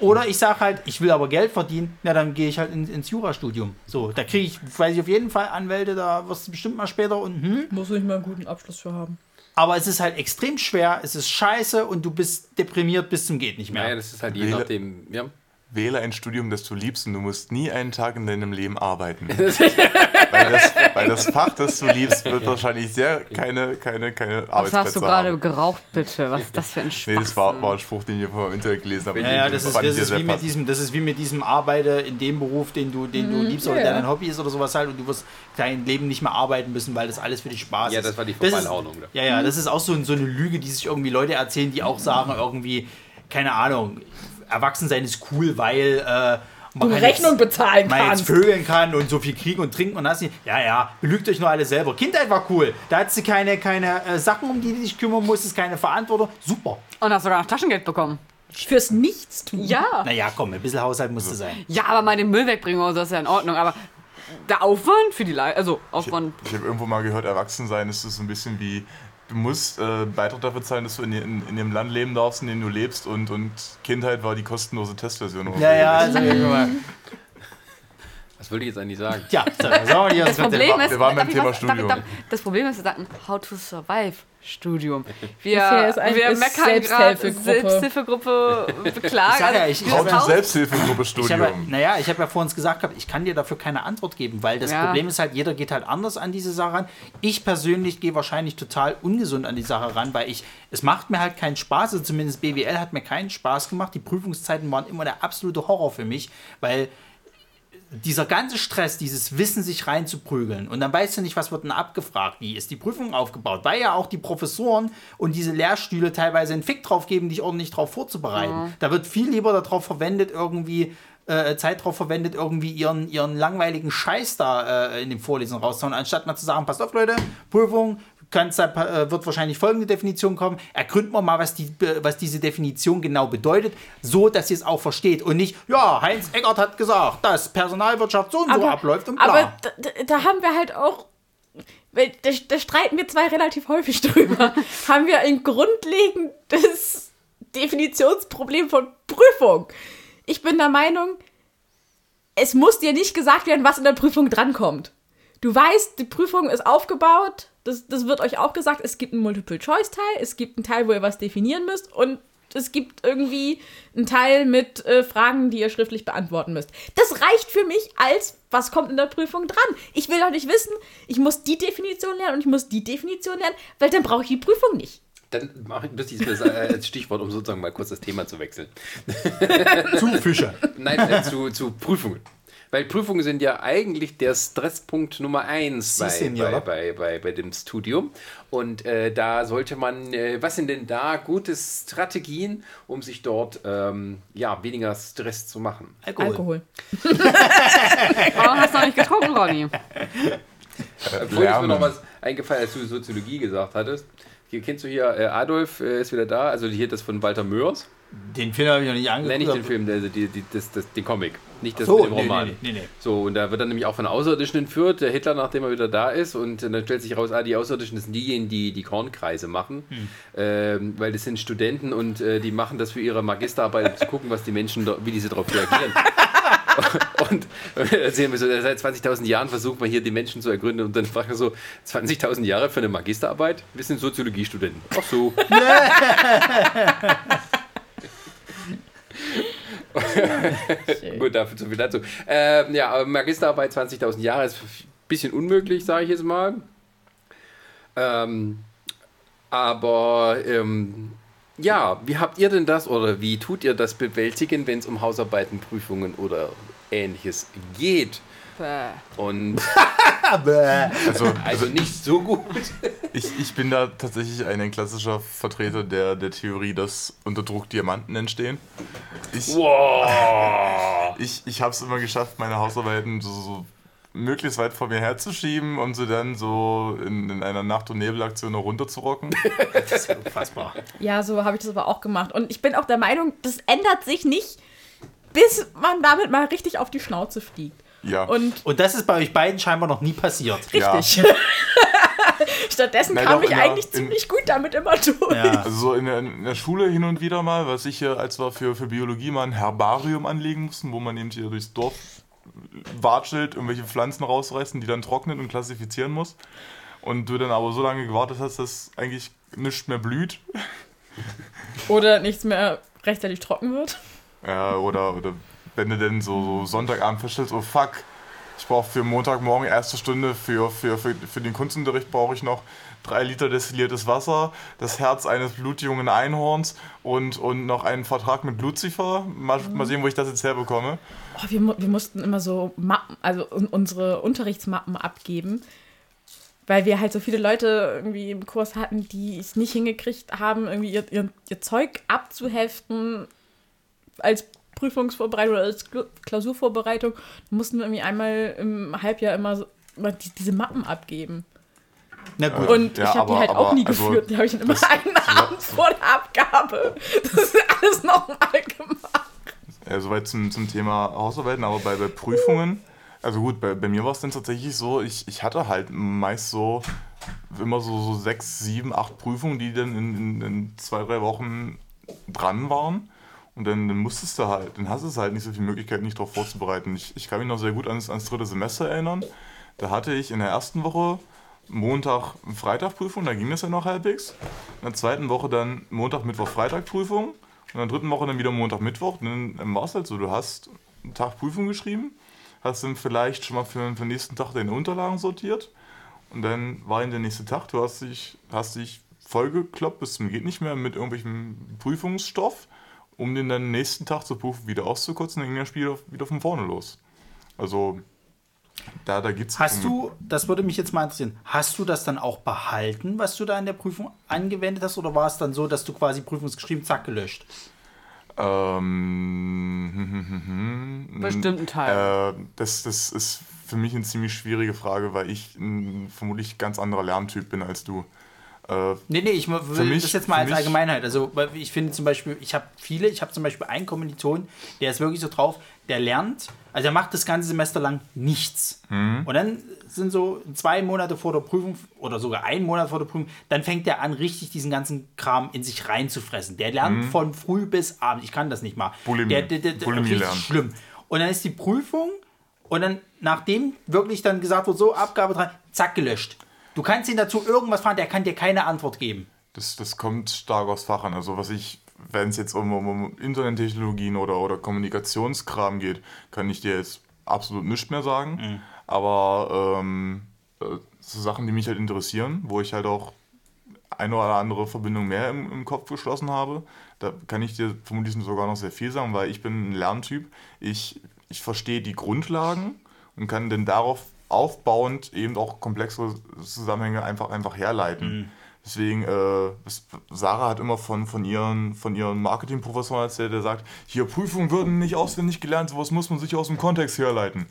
Oder ich sage halt, ich will aber Geld verdienen, na dann gehe ich halt in, ins Jurastudium. So, da kriege ich, weiß ich auf jeden Fall Anwälte, da wirst du bestimmt mal später und hm. Muss ich mal einen guten Abschluss für haben. Aber es ist halt extrem schwer, es ist scheiße und du bist deprimiert bis zum geht nicht mehr. Naja, das ist halt je nachdem, ja. Wähle ein Studium, das du liebst und du musst nie einen Tag in deinem Leben arbeiten. weil, das, weil das Fach, das du liebst, wird wahrscheinlich sehr keine, keine, keine Was hast du gerade haben. geraucht, bitte? Was ist das für ein Nee, Schwachsinn? das war, war ein Spruch, den ich vom Internet gelesen habe. Ja, ja, das ist, das, ich ist wie mit diesem, das ist wie mit diesem Arbeite in dem Beruf, den du, den du liebst oder ja, der ja. dein Hobby ist oder sowas halt und du wirst dein Leben nicht mehr arbeiten müssen, weil das alles für dich Spaß Ja, ist. das war die da. Ja, ja, das ist auch so, so eine Lüge, die sich irgendwie Leute erzählen, die auch sagen irgendwie, keine Ahnung, Erwachsensein ist cool, weil äh, man Rechnung jetzt, bezahlen man jetzt vögeln kann und so viel kriegen und trinken und das nicht. Ja, ja, belügt euch nur alle selber. Kindheit war cool. Da hat sie keine, keine äh, Sachen, um die du dich kümmern musstest, keine Verantwortung. Super. Und hast sogar noch Taschengeld bekommen. Fürs Nichtstun. Ja. Naja, komm, ein bisschen Haushalt musste sein. Ja, aber mal den Müll wegbringen oder so ist ja in Ordnung. Aber der Aufwand für die Leute, also Aufwand. Ich habe irgendwo mal gehört, Erwachsensein ist so ein bisschen wie, du musst äh, Beitrag dafür zahlen, dass du in, in, in dem Land leben darfst, in dem du lebst und, und Kindheit war die kostenlose Testversion. Ja, ja, sag Was wollte ich jetzt eigentlich sagen? Wir nicht, was Das Problem wir ist, waren beim Thema was- darf ich- Studium. darf- das Problem ist, wir sagten How to Survive Studium. Wir, ein- wir meckern gerade Selbsthilfegruppe. Beklagen. Ich sag ja, ich- How to Haus- Selbsthilfegruppe Studium. naja, ich habe ja vor uns gesagt gehabt, ich kann dir dafür keine Antwort geben, weil das Ja. Problem ist halt, jeder geht halt anders an diese Sache ran. Ich persönlich gehe wahrscheinlich total ungesund an die Sache ran, weil ich, es macht mir halt keinen Spaß, also zumindest BWL hat mir keinen Spaß gemacht. Die Prüfungszeiten waren immer der absolute Horror für mich, weil dieser ganze Stress, dieses Wissen sich reinzuprügeln. Und dann weißt du nicht, was wird denn abgefragt, wie ist die Prüfung aufgebaut, weil ja auch die Professoren und diese Lehrstühle teilweise einen Fick drauf geben, dich ordentlich drauf vorzubereiten. Da wird viel lieber darauf verwendet, irgendwie äh, Zeit drauf verwendet, irgendwie ihren, ihren langweiligen Scheiß da äh, in den Vorlesungen rauszuhauen, anstatt mal zu sagen, passt auf Leute, Prüfung, kannst, da, äh, wird wahrscheinlich folgende Definition kommen. Ergründen wir mal, was, die, äh, was diese Definition genau bedeutet, so dass ihr es auch versteht und nicht, ja, Heinz Eckert hat gesagt, dass Personalwirtschaft so und so abläuft und bla. aber da, da- haben wir halt auch, da, da streiten wir zwei relativ häufig drüber, haben wir ein grundlegendes Definitionsproblem von Prüfung. Ich bin der Meinung, es muss dir nicht gesagt werden, was in der Prüfung drankommt. Du weißt, die Prüfung ist aufgebaut, das, das wird euch auch gesagt, es gibt einen Multiple-Choice-Teil, es gibt einen Teil, wo ihr was definieren müsst und es gibt irgendwie einen Teil mit äh, Fragen, die ihr schriftlich beantworten müsst. Das reicht für mich als, was kommt in der Prüfung dran. Ich will doch nicht wissen, ich muss die Definition lernen und ich muss die Definition lernen, weil dann brauche ich die Prüfung nicht. Dann mache ich das jetzt als Stichwort, um sozusagen mal kurz das Thema zu wechseln. zu Fische. Nein, äh, zu, zu Prüfungen. Weil Prüfungen sind ja eigentlich der Stresspunkt Nummer eins bei, bei, bei, bei, bei dem Studium. Und äh, da sollte man, äh, was sind denn da gute Strategien, um sich dort ähm, ja, weniger Stress zu machen? Alkohol. Alkohol. Warum hast du noch nicht getrunken, Ronny? Vorhin ist mir noch was eingefallen, als du Soziologie gesagt hattest. Hier kennst du hier, äh, Adolf äh, ist wieder da, also hier das von Walter Mörs. Den Film habe ich noch nicht angeguckt. Nein, nicht den Film, der, die, die, das, das, den Comic. Nicht das So, mit dem Roman. nee, nee, nee. So, und da wird dann nämlich auch von Außerirdischen entführt, der Hitler, nachdem er wieder da ist. Und dann stellt sich raus, ah, die Außerirdischen das sind diejenigen, die die Kornkreise machen. Hm. Ähm, weil das sind Studenten und äh, die machen das für ihre Magisterarbeit, um zu gucken, was die Menschen, da, wie diese darauf reagieren. und äh, erzählen wir so, seit 20.000 Jahren versucht man hier die Menschen zu ergründen und dann fragt er so, 20.000 Jahre für eine Magisterarbeit? Wir sind Soziologiestudenten. Ach so. Gut, dafür zu viel dazu. Ähm, ja, Magisterarbeit 20.000 Jahre ist ein bisschen unmöglich, sage ich jetzt mal. Ähm, aber ähm, ja, wie habt ihr denn das oder wie tut ihr das bewältigen, wenn es um Hausarbeiten, Prüfungen oder ähnliches geht? Bäh. Und Also also nicht so gut. ich, ich bin da tatsächlich ein klassischer Vertreter der, der Theorie, dass unter Druck Diamanten entstehen. Ich, Wow. ich, ich habe es immer geschafft, meine Hausarbeiten so, so möglichst weit vor mir herzuschieben und sie dann so in, in einer Nacht- und Nebelaktion noch runterzurocken. Das ist ja unfassbar. Ja, so habe ich das aber auch gemacht. Und ich bin auch der Meinung, das ändert sich nicht, bis man damit mal richtig auf die Schnauze fliegt. Ja. Und Und das ist bei euch beiden scheinbar noch nie passiert. Ja. richtig. Stattdessen Nein, kam doch, ich ja, eigentlich in- ziemlich gut damit immer durch. Ja. Also so in der, in der Schule hin und wieder mal, was ich hier, als wir für, für Biologie mal ein Herbarium anlegen mussten, wo man eben hier durchs Dorf watschelt, irgendwelche Pflanzen rausreißen, die dann trocknet und klassifizieren muss. Und du dann aber so lange gewartet hast, dass eigentlich nichts mehr blüht. Oder nichts mehr rechtzeitig trocken wird. Ja, oder, oder wenn du dann so, so Sonntagabend feststellst, oh fuck, ich brauche für Montagmorgen erste Stunde für, für, für, für den Kunstunterricht brauche ich noch drei Liter destilliertes Wasser, das Herz eines blutjungen Einhorns und, und noch einen Vertrag mit Lucifer. Mal, mal sehen, wo ich das jetzt herbekomme. Oh, wir, wir mussten immer so Mappen, also un unsere Unterrichtsmappen abgeben, weil wir halt so viele Leute irgendwie im Kurs hatten, die es nicht hingekriegt haben, irgendwie ihr, ihr, ihr Zeug abzuheften als Prüfungsvorbereitung oder als Kla- Klausurvorbereitung. Da mussten wir irgendwie einmal im Halbjahr immer, so, diese Mappen abgeben. Na gut. Und Ja, ich habe die aber- halt auch aber, nie also, geführt. Die habe ich dann immer das- einen Abend vor der Abgabe. Das ist alles nochmal gemacht. Ja, soweit zum, zum Thema Hausarbeiten, aber bei, bei Prüfungen, also gut, bei, bei mir war es dann tatsächlich so, ich, ich hatte halt meist so immer so, so sechs, sieben, acht Prüfungen, die dann in, in, in zwei, drei Wochen dran waren. Und dann, dann musstest du halt, dann hast du halt nicht so viele Möglichkeiten, dich darauf vorzubereiten. Ich, ich kann mich noch sehr gut ans, ans dritte Semester erinnern. Da hatte ich in der ersten Woche Montag, Freitag Prüfung, da ging das ja noch halbwegs. In der zweiten Woche dann Montag, Mittwoch, Freitag Prüfung. Und in der dritten Woche dann wieder Montag, Mittwoch. Und dann war es halt so, du hast einen Tag Prüfung geschrieben, hast dann vielleicht schon mal für, für den nächsten Tag deine Unterlagen sortiert. Und dann war dann der nächste Tag, du hast dich, hast dich vollgekloppt bis zum geht nicht mehr mit irgendwelchem Prüfungsstoff, um den dann nächsten Tag zur Prüfung wieder auszukotzen, dann ging das Spiel wieder von vorne los. Also da, da gibt es... Hast du, das würde mich jetzt mal interessieren, hast du das dann auch behalten, was du da in der Prüfung angewendet hast, oder war es dann so, dass du quasi Prüfungsgeschrieben, zack, gelöscht? Ähm, Bestimmt ein Teil. Äh, das, das ist für mich eine ziemlich schwierige Frage, weil ich ein vermutlich ganz anderer Lerntyp bin als du. Äh, Nee, nee, ich will das jetzt mal als Allgemeinheit. Also, ich finde zum Beispiel, ich habe viele, ich habe zum Beispiel einen Kommiliton, der ist wirklich so drauf, der lernt, also er macht das ganze Semester lang nichts. Mhm. Und dann sind so zwei Monate vor der Prüfung oder sogar ein Monat vor der Prüfung, dann fängt er an, richtig diesen ganzen Kram in sich reinzufressen. Der lernt von früh bis abend. Ich kann das nicht mal. Mhm. Bulimie. Der, der, der, der, Bulimie lernen. schlimm. Und dann ist die Prüfung und dann, nachdem wirklich dann gesagt wird, so, Abgabe dran, zack, gelöscht. Du kannst ihn dazu irgendwas fragen, der kann dir keine Antwort geben. das, das kommt stark aus Fach an. Also was ich, wenn es jetzt um, um, um Internettechnologien oder, oder Kommunikationskram geht, kann ich dir jetzt absolut nichts mehr sagen. Mhm. Aber ähm, äh, so Sachen, die mich halt interessieren, wo ich halt auch eine oder andere Verbindung mehr im, im Kopf geschlossen habe, da kann ich dir vermutlich sogar noch sehr viel sagen, weil ich bin ein Lerntyp. Ich, ich verstehe die Grundlagen und kann dann darauf aufbauend eben auch komplexere Zusammenhänge einfach, einfach herleiten. Deswegen, äh, Sarah hat immer von, von ihren, von ihren Marketingprofessoren erzählt, der sagt, hier Prüfungen würden nicht auswendig gelernt, sowas muss man sich aus dem Kontext herleiten.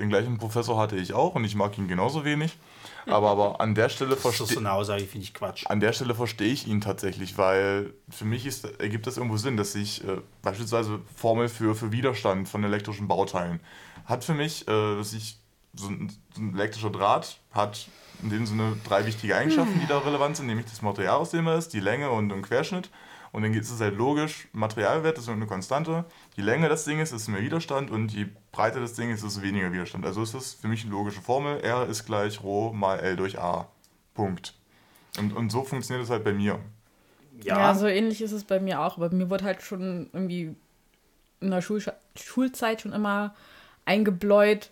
Den gleichen Professor hatte ich auch und ich mag ihn genauso wenig. Aber, aber an der Stelle verstehe so ich Quatsch. an der Stelle verstehe ich ihn tatsächlich, weil für mich ist, ergibt das irgendwo Sinn, dass ich äh, beispielsweise Formel für, für Widerstand von elektrischen Bauteilen hat für mich, äh, dass ich so ein, so ein elektrischer Draht hat in dem Sinne drei wichtige Eigenschaften, die da relevant sind, nämlich das Material, aus dem er ist, die Länge und den Querschnitt. Und dann ist es halt logisch, Materialwert ist eine Konstante. Je länger das Ding ist, desto mehr Widerstand und je breiter das Ding ist, desto weniger Widerstand. Also ist das für mich eine logische Formel. R ist gleich Rho mal L durch A. Punkt. Und, und so funktioniert es halt bei mir. Ja. so ähnlich ist es bei mir auch. Aber mir wurde halt schon irgendwie in der Schul Schulzeit schon immer eingebläut,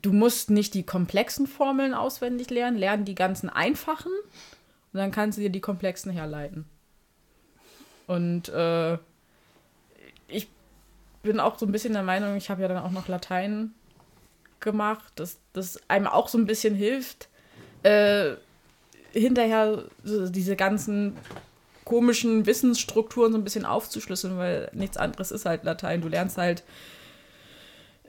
du musst nicht die komplexen Formeln auswendig lernen, lern die ganzen einfachen und dann kannst du dir die komplexen herleiten. Und äh, ich bin auch so ein bisschen der Meinung, ich habe ja dann auch noch Latein gemacht, dass das einem auch so ein bisschen hilft, äh, hinterher so diese ganzen komischen Wissensstrukturen so ein bisschen aufzuschlüsseln, weil nichts anderes ist halt Latein. Du lernst halt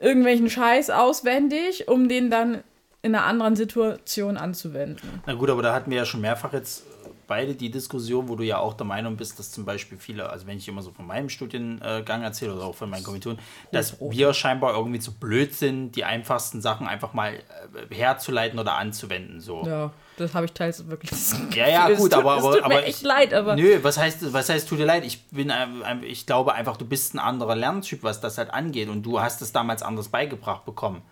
irgendwelchen Scheiß auswendig, um den dann in einer anderen Situation anzuwenden. Na gut, aber da hatten wir ja schon mehrfach jetzt beide die Diskussion, wo du ja auch der Meinung bist, dass zum Beispiel viele, also wenn ich immer so von meinem Studiengang erzähle oder auch von meinen Kommilitonen, dass wir scheinbar irgendwie zu blöd sind, die einfachsten Sachen einfach mal äh, herzuleiten oder anzuwenden. So. Ja, das habe ich teils wirklich. Ja, ja, gut, tut- aber, es aber, tut mir aber echt leid, aber Nö, was heißt, was heißt, tut dir leid? Ich bin, ein- ich glaube einfach, du bist ein anderer Lerntyp, was das halt angeht und du hast es damals anders beigebracht bekommen.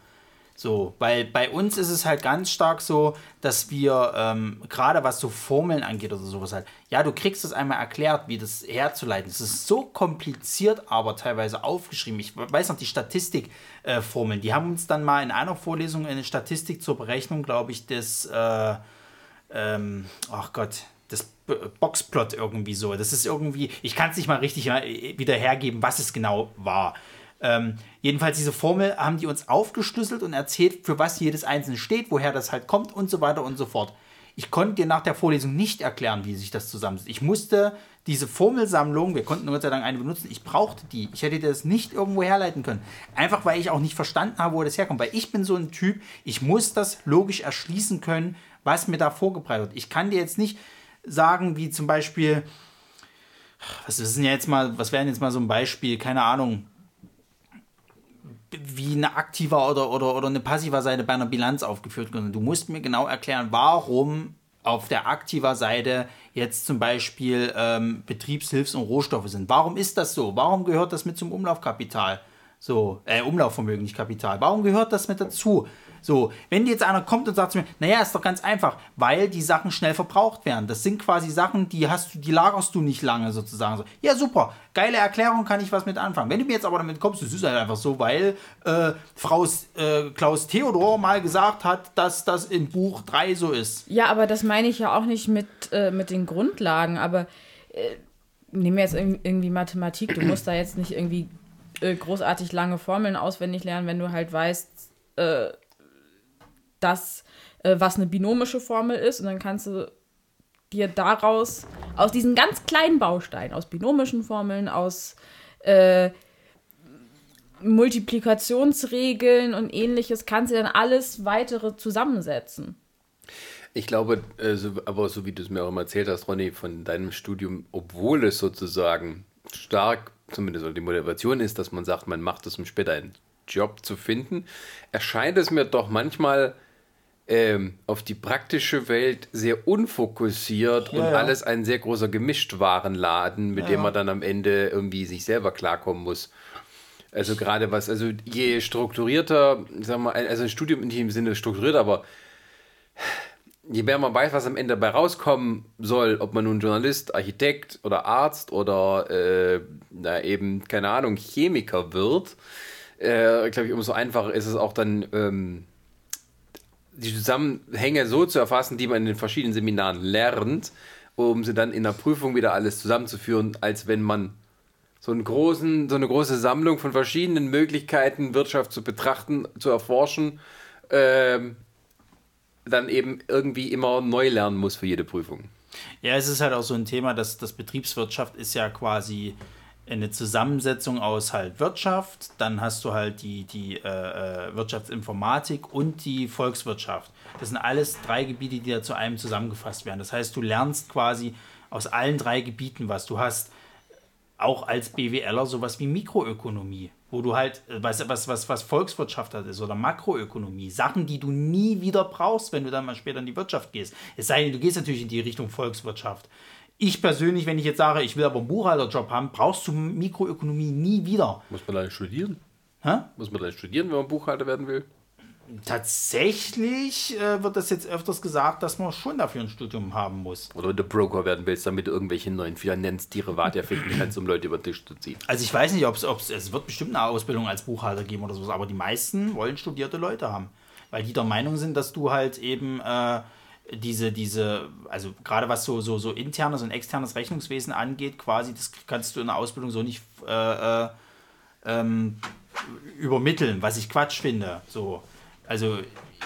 So, weil bei uns ist es halt ganz stark so, dass wir, ähm, gerade was so Formeln angeht oder sowas halt, ja, du kriegst es einmal erklärt, wie das herzuleiten. Es ist so kompliziert, aber teilweise aufgeschrieben. Ich weiß noch, die Statistikformeln, die haben uns dann mal in einer Vorlesung eine Statistik zur Berechnung, glaube ich, des, äh, ähm, ach Gott, das Boxplot irgendwie so. Das ist irgendwie, ich kann es nicht mal richtig äh, wieder hergeben, was es genau war. Ähm, jedenfalls diese Formel haben die uns aufgeschlüsselt und erzählt, für was jedes einzelne steht, woher das halt kommt und so weiter und so fort. Ich konnte dir nach der Vorlesung nicht erklären, wie sich das zusammensetzt. Ich musste diese Formelsammlung, wir konnten Gott sei Dank eine benutzen, ich brauchte die. Ich hätte das nicht irgendwo herleiten können. Einfach weil ich auch nicht verstanden habe, wo das herkommt. Weil ich bin so ein Typ, ich muss das logisch erschließen können, was mir da vorgebreitet wird. Ich kann dir jetzt nicht sagen, wie zum Beispiel, was ist denn jetzt mal, was wäre denn jetzt mal so ein Beispiel, keine Ahnung, wie eine aktiver oder, oder, oder eine passiver Seite bei einer Bilanz aufgeführt wird. Du musst mir genau erklären, warum auf der aktiver Seite jetzt zum Beispiel ähm, Betriebshilfs- und Rohstoffe sind. Warum ist das so? Warum gehört das mit zum Umlaufkapital? So, äh, Umlaufvermögen, nicht Kapital. Warum gehört das mit dazu? So, wenn jetzt einer kommt und sagt zu mir, naja, ist doch ganz einfach, weil die Sachen schnell verbraucht werden. Das sind quasi Sachen, die hast du, die lagerst du nicht lange sozusagen. So, ja, super, geile Erklärung, kann ich was mit anfangen. Wenn du mir jetzt aber damit kommst, das ist halt einfach so, weil äh, Frau äh, Klaus Theodor mal gesagt hat, dass das im Buch 3 so ist. Ja, aber das meine ich ja auch nicht mit, äh, mit den Grundlagen, aber äh, nehmen wir jetzt irg- irgendwie Mathematik, du musst da jetzt nicht irgendwie äh, großartig lange Formeln auswendig lernen, wenn du halt weißt, äh, dass, äh, was eine binomische Formel ist und dann kannst du dir daraus, aus diesen ganz kleinen Bausteinen, aus binomischen Formeln, aus äh, Multiplikationsregeln und ähnliches, kannst du dann alles weitere zusammensetzen. Ich glaube, äh, aber so wie du es mir auch immer erzählt hast, Ronny, von deinem Studium, obwohl es sozusagen stark, zumindest die Motivation ist, dass man sagt, man macht es, um später einen Job zu finden, erscheint es mir doch manchmal ähm, auf die praktische Welt sehr unfokussiert und ja. alles ein sehr großer Gemischtwarenladen, mit dem man dann am Ende irgendwie sich selber klarkommen muss. Also gerade was, also je strukturierter, sagen wir mal, also ein Studium in dem Sinne strukturiert, aber je mehr man weiß, was am Ende dabei rauskommen soll, ob man nun Journalist, Architekt oder Arzt oder äh, na eben, keine Ahnung, Chemiker wird, äh, glaube ich, umso einfacher ist es auch dann, ähm, die Zusammenhänge so zu erfassen, die man in den verschiedenen Seminaren lernt, um sie dann in der Prüfung wieder alles zusammenzuführen, als wenn man so, einen großen, so eine große Sammlung von verschiedenen Möglichkeiten, Wirtschaft zu betrachten, zu erforschen, ähm, dann eben irgendwie immer neu lernen muss für jede Prüfung. Ja, es ist halt auch so ein Thema, dass das Betriebswirtschaft ist ja quasi eine Zusammensetzung aus halt Wirtschaft, dann hast du halt die, die äh, äh, Wirtschaftsinformatik und die Volkswirtschaft. Das sind alles drei Gebiete, die da zu einem zusammengefasst werden. Das heißt, du lernst quasi aus allen drei Gebieten was. Du hast auch als BWLer sowas wie Mikroökonomie, wo du halt, äh, was, was, was, was Volkswirtschaft hat ist oder Makroökonomie, Sachen, die du nie wieder brauchst, wenn du dann mal später in die Wirtschaft gehst. Es sei denn, du gehst natürlich in die Richtung Volkswirtschaft. Ich persönlich, wenn ich jetzt sage, ich will aber einen Buchhalterjob haben, brauchst du Mikroökonomie nie wieder. Muss man dann studieren? Hä? Muss man dann studieren, wenn man Buchhalter werden will? Tatsächlich äh, wird das jetzt öfters gesagt, dass man schon dafür ein Studium haben muss. Oder wenn du Broker werden willst, damit du irgendwelche neuen Finanzderivat erfinden kannst, um Leute über den Tisch zu ziehen. Also ich weiß nicht, ob es, es wird bestimmt eine Ausbildung als Buchhalter geben oder sowas, aber die meisten wollen studierte Leute haben. Weil die der Meinung sind, dass du halt eben äh, diese, diese, also gerade was so, so, so internes und externes Rechnungswesen angeht, quasi, das kannst du in der Ausbildung so nicht äh, äh, ähm, übermitteln, was ich Quatsch finde. So. Also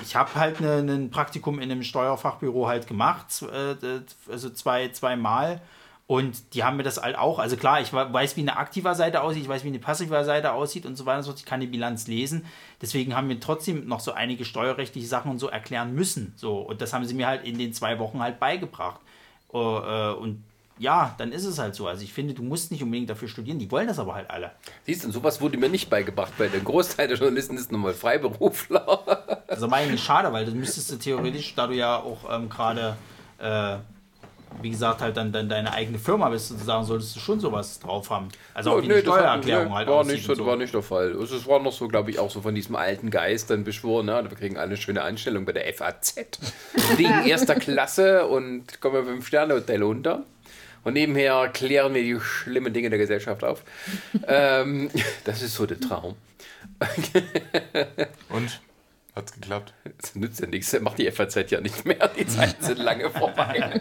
ich habe halt ne, ein Praktikum in einem Steuerfachbüro halt gemacht, äh, also zwei, zweimal. Und die haben mir das halt auch, also klar, ich weiß, wie eine aktive Seite aussieht, ich weiß, wie eine passive Seite aussieht und so weiter und so fort. Ich kann die Bilanz lesen. Deswegen haben wir trotzdem noch so einige steuerrechtliche Sachen und so erklären müssen. So, und das haben sie mir halt in den zwei Wochen halt beigebracht. Äh, und ja, dann ist es halt so. Also ich finde, du musst nicht unbedingt dafür studieren, die wollen das aber halt alle. Siehst du, sowas wurde mir nicht beigebracht, weil der Großteil der Journalisten ist nun mal Freiberufler. Das ist aber eigentlich schade, weil das müsstest du theoretisch, da du ja auch ähm, gerade, äh, wie gesagt, halt dann, dann deine eigene Firma bist, sozusagen, solltest du schon sowas drauf haben. Also auch ja, nee, die Steuererklärung war, halt war nicht, so. war nicht der Fall. Es war noch so, glaube ich, auch so von diesem alten Geist dann beschworen. Ne? Wir kriegen eine schöne Anstellung bei der FAZ. Wegen erster Klasse und kommen wir beim Sterne-Hotel unter. Und nebenher klären wir die schlimmen Dinge der Gesellschaft auf. ähm, das ist so der Traum. Und? Hat's geklappt? Das nützt ja nichts, macht die FAZ ja nicht mehr. Die Zeiten sind lange vorbei.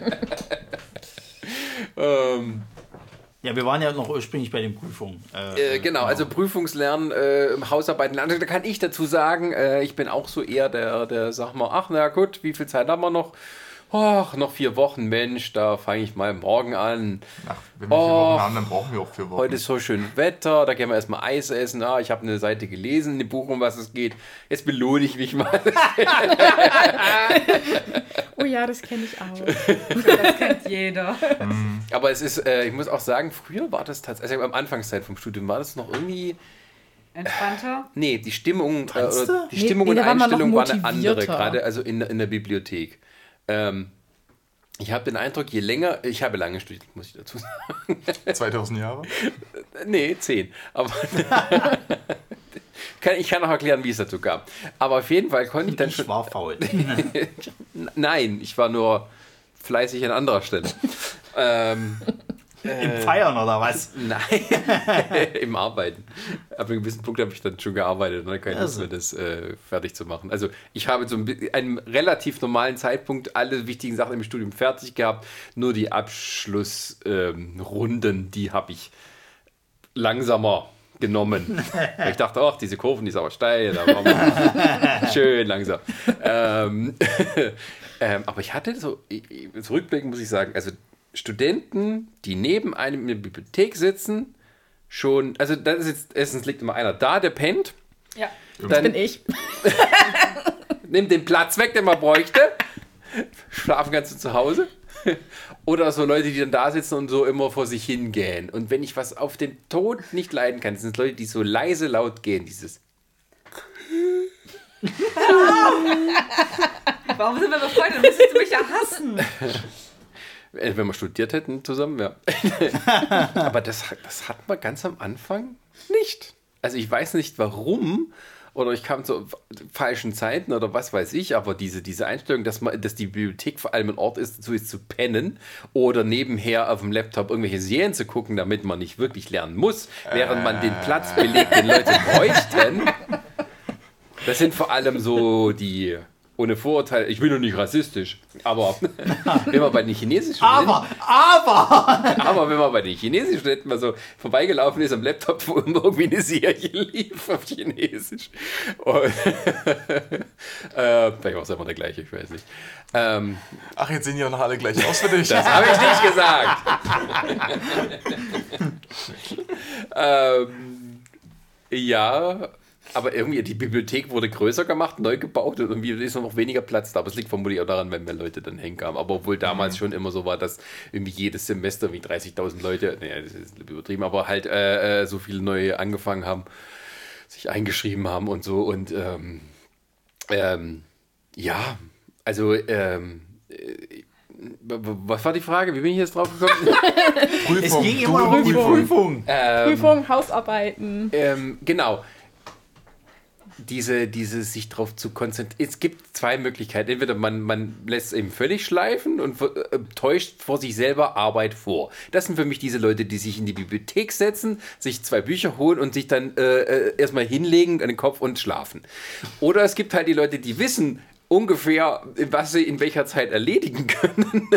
ähm, ja, wir waren ja noch ursprünglich bei den Prüfungen. Äh, äh, genau, also Prüfungslernen, äh, Hausarbeiten. Also da kann ich dazu sagen, äh, ich bin auch so eher der, der sag mal, ach na gut, wie viel Zeit haben wir noch? Ach, noch vier Wochen, Mensch, da fange ich mal morgen an. Ach, wenn wir vier Wochen haben, dann brauchen wir auch vier Wochen. Heute ist so schön Wetter, da gehen wir erstmal Eis essen. Ah, ich habe eine Seite gelesen, eine Buch, um was es geht. Jetzt belohne ich mich mal. oh ja, das kenne ich auch. Das kennt jeder. Aber es ist, äh, ich muss auch sagen, früher war das tatsächlich, also am Anfangszeit vom Studium war das noch irgendwie. Entspannter? Nee, die Stimmung, äh, die Nee, Stimmung nee, und da war Einstellung war eine andere, gerade also in, in der Bibliothek. Ähm, ich habe den Eindruck, je länger, ich habe lange studiert, muss ich dazu sagen. 2000 Jahre? Nee, zehn. Aber kann, ich kann auch erklären, wie es dazu kam. Aber auf jeden Fall konnte ich dann Ich schon. war faul. Nein, ich war nur fleißig an anderer Stelle. ähm, Im Feiern oder was? Nein, im Arbeiten. Ab einem gewissen Punkt habe ich dann schon gearbeitet und dann keine Lust Also. mehr, das äh, fertig zu machen. Also ich habe zu einem, relativ normalen Zeitpunkt alle wichtigen Sachen im Studium fertig gehabt. Nur die Abschlussrunden, ähm, die habe ich langsamer genommen. Ich dachte, ach, diese Kurven, die ist aber steil. Da machen wir schön langsam. Ähm, ähm, aber ich hatte so, zurückblickend muss ich sagen, also Studenten, die neben einem in der Bibliothek sitzen, schon, also da ist jetzt, erstens liegt immer einer da, der pennt, Ja. dann Bin ich. nimmt den Platz weg, den man bräuchte, schlafen kannst du zu Hause. Oder so Leute, die dann da sitzen und so immer vor sich hingehen. Und wenn ich was auf den Tod nicht leiden kann, sind es Leute, die so leise laut gehen, dieses Warum sind wir befreundet? Müsstest du mich ja hassen. Äh, Wenn wir studiert hätten zusammen, ja. Aber das, das hat man ganz am Anfang nicht. Also ich weiß nicht warum. Oder ich kam zu falschen Zeiten oder was weiß ich, aber diese, diese Einstellung, dass, man, dass die Bibliothek vor allem ein Ort ist, dazu ist zu pennen oder nebenher auf dem Laptop irgendwelche Serien zu gucken, damit man nicht wirklich lernen muss, während man den Platz belegt, den Leute bräuchten. Das sind vor allem so die ohne Vorurteil, ich bin doch nicht rassistisch, aber wenn man bei den chinesischen Aber, aber! aber wenn man bei den chinesischen Städten mal so vorbeigelaufen ist am Laptop, wo immer irgendwie eine Serie lief auf Chinesisch. Und, äh, vielleicht war es immer der gleiche, ich weiß nicht. Ähm, Ach, jetzt sehen die auch noch alle gleich aus für dich. das habe ich nicht gesagt. ähm, ja, aber irgendwie die Bibliothek wurde größer gemacht, neu gebaut und irgendwie ist noch weniger Platz da. Aber es liegt vermutlich auch daran, wenn mehr Leute dann hinkamen. Aber obwohl damals schon immer so war, dass irgendwie jedes Semester wie 30.000 Leute, naja, das ist übertrieben, aber halt äh, äh, so viele neue angefangen haben, sich eingeschrieben haben und so. Und ähm, ähm, ja, also ähm, äh, was war die Frage? Wie bin ich jetzt drauf gekommen? Prüfung. Es ging immer um die Prüfung. Prüfung. ähm, Prüfung, Hausarbeiten. Ähm, genau. Diese, diese sich darauf zu konzentrieren. Es gibt zwei Möglichkeiten. Entweder man, man lässt es eben völlig schleifen und äh, täuscht vor sich selber Arbeit vor. Das sind für mich diese Leute, die sich in die Bibliothek setzen, sich zwei Bücher holen und sich dann äh, äh, erstmal hinlegen an den Kopf und schlafen. Oder es gibt halt die Leute, die wissen ungefähr, was sie in welcher Zeit erledigen können.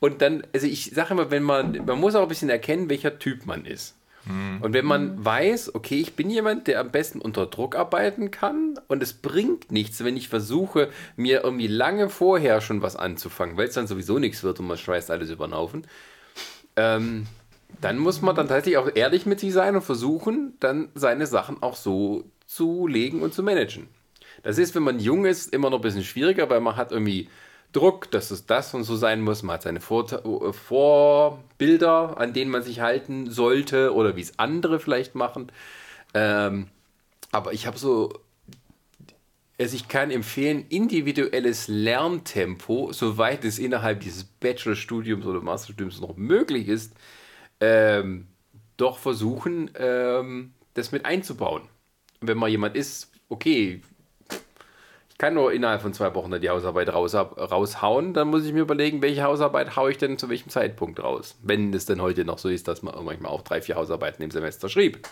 und dann, also ich sage immer, wenn man, man muss auch ein bisschen erkennen, welcher Typ man ist. Und wenn man weiß, okay, ich bin jemand, der am besten unter Druck arbeiten kann und es bringt nichts, wenn ich versuche, mir irgendwie lange vorher schon was anzufangen, weil es dann sowieso nichts wird und man schmeißt alles über den Haufen, ähm, dann muss man dann tatsächlich auch ehrlich mit sich sein und versuchen, dann seine Sachen auch so zu legen und zu managen. Das ist, wenn man jung ist, immer noch ein bisschen schwieriger, weil man hat irgendwie Druck, dass es das und so sein muss. Man hat seine Vor Vorbilder, an denen man sich halten sollte oder wie es andere vielleicht machen. Ähm, aber ich habe so, also ich kann empfehlen, individuelles Lerntempo, soweit es innerhalb dieses Bachelorstudiums oder Masterstudiums noch möglich ist, ähm, doch versuchen, ähm, das mit einzubauen. Wenn mal jemand ist, okay, ich kann nur innerhalb von zwei Wochen dann die Hausarbeit raus, raushauen, dann muss ich mir überlegen, welche Hausarbeit haue ich denn zu welchem Zeitpunkt raus. Wenn es denn heute noch so ist, dass man manchmal auch drei, vier Hausarbeiten im Semester schrieb.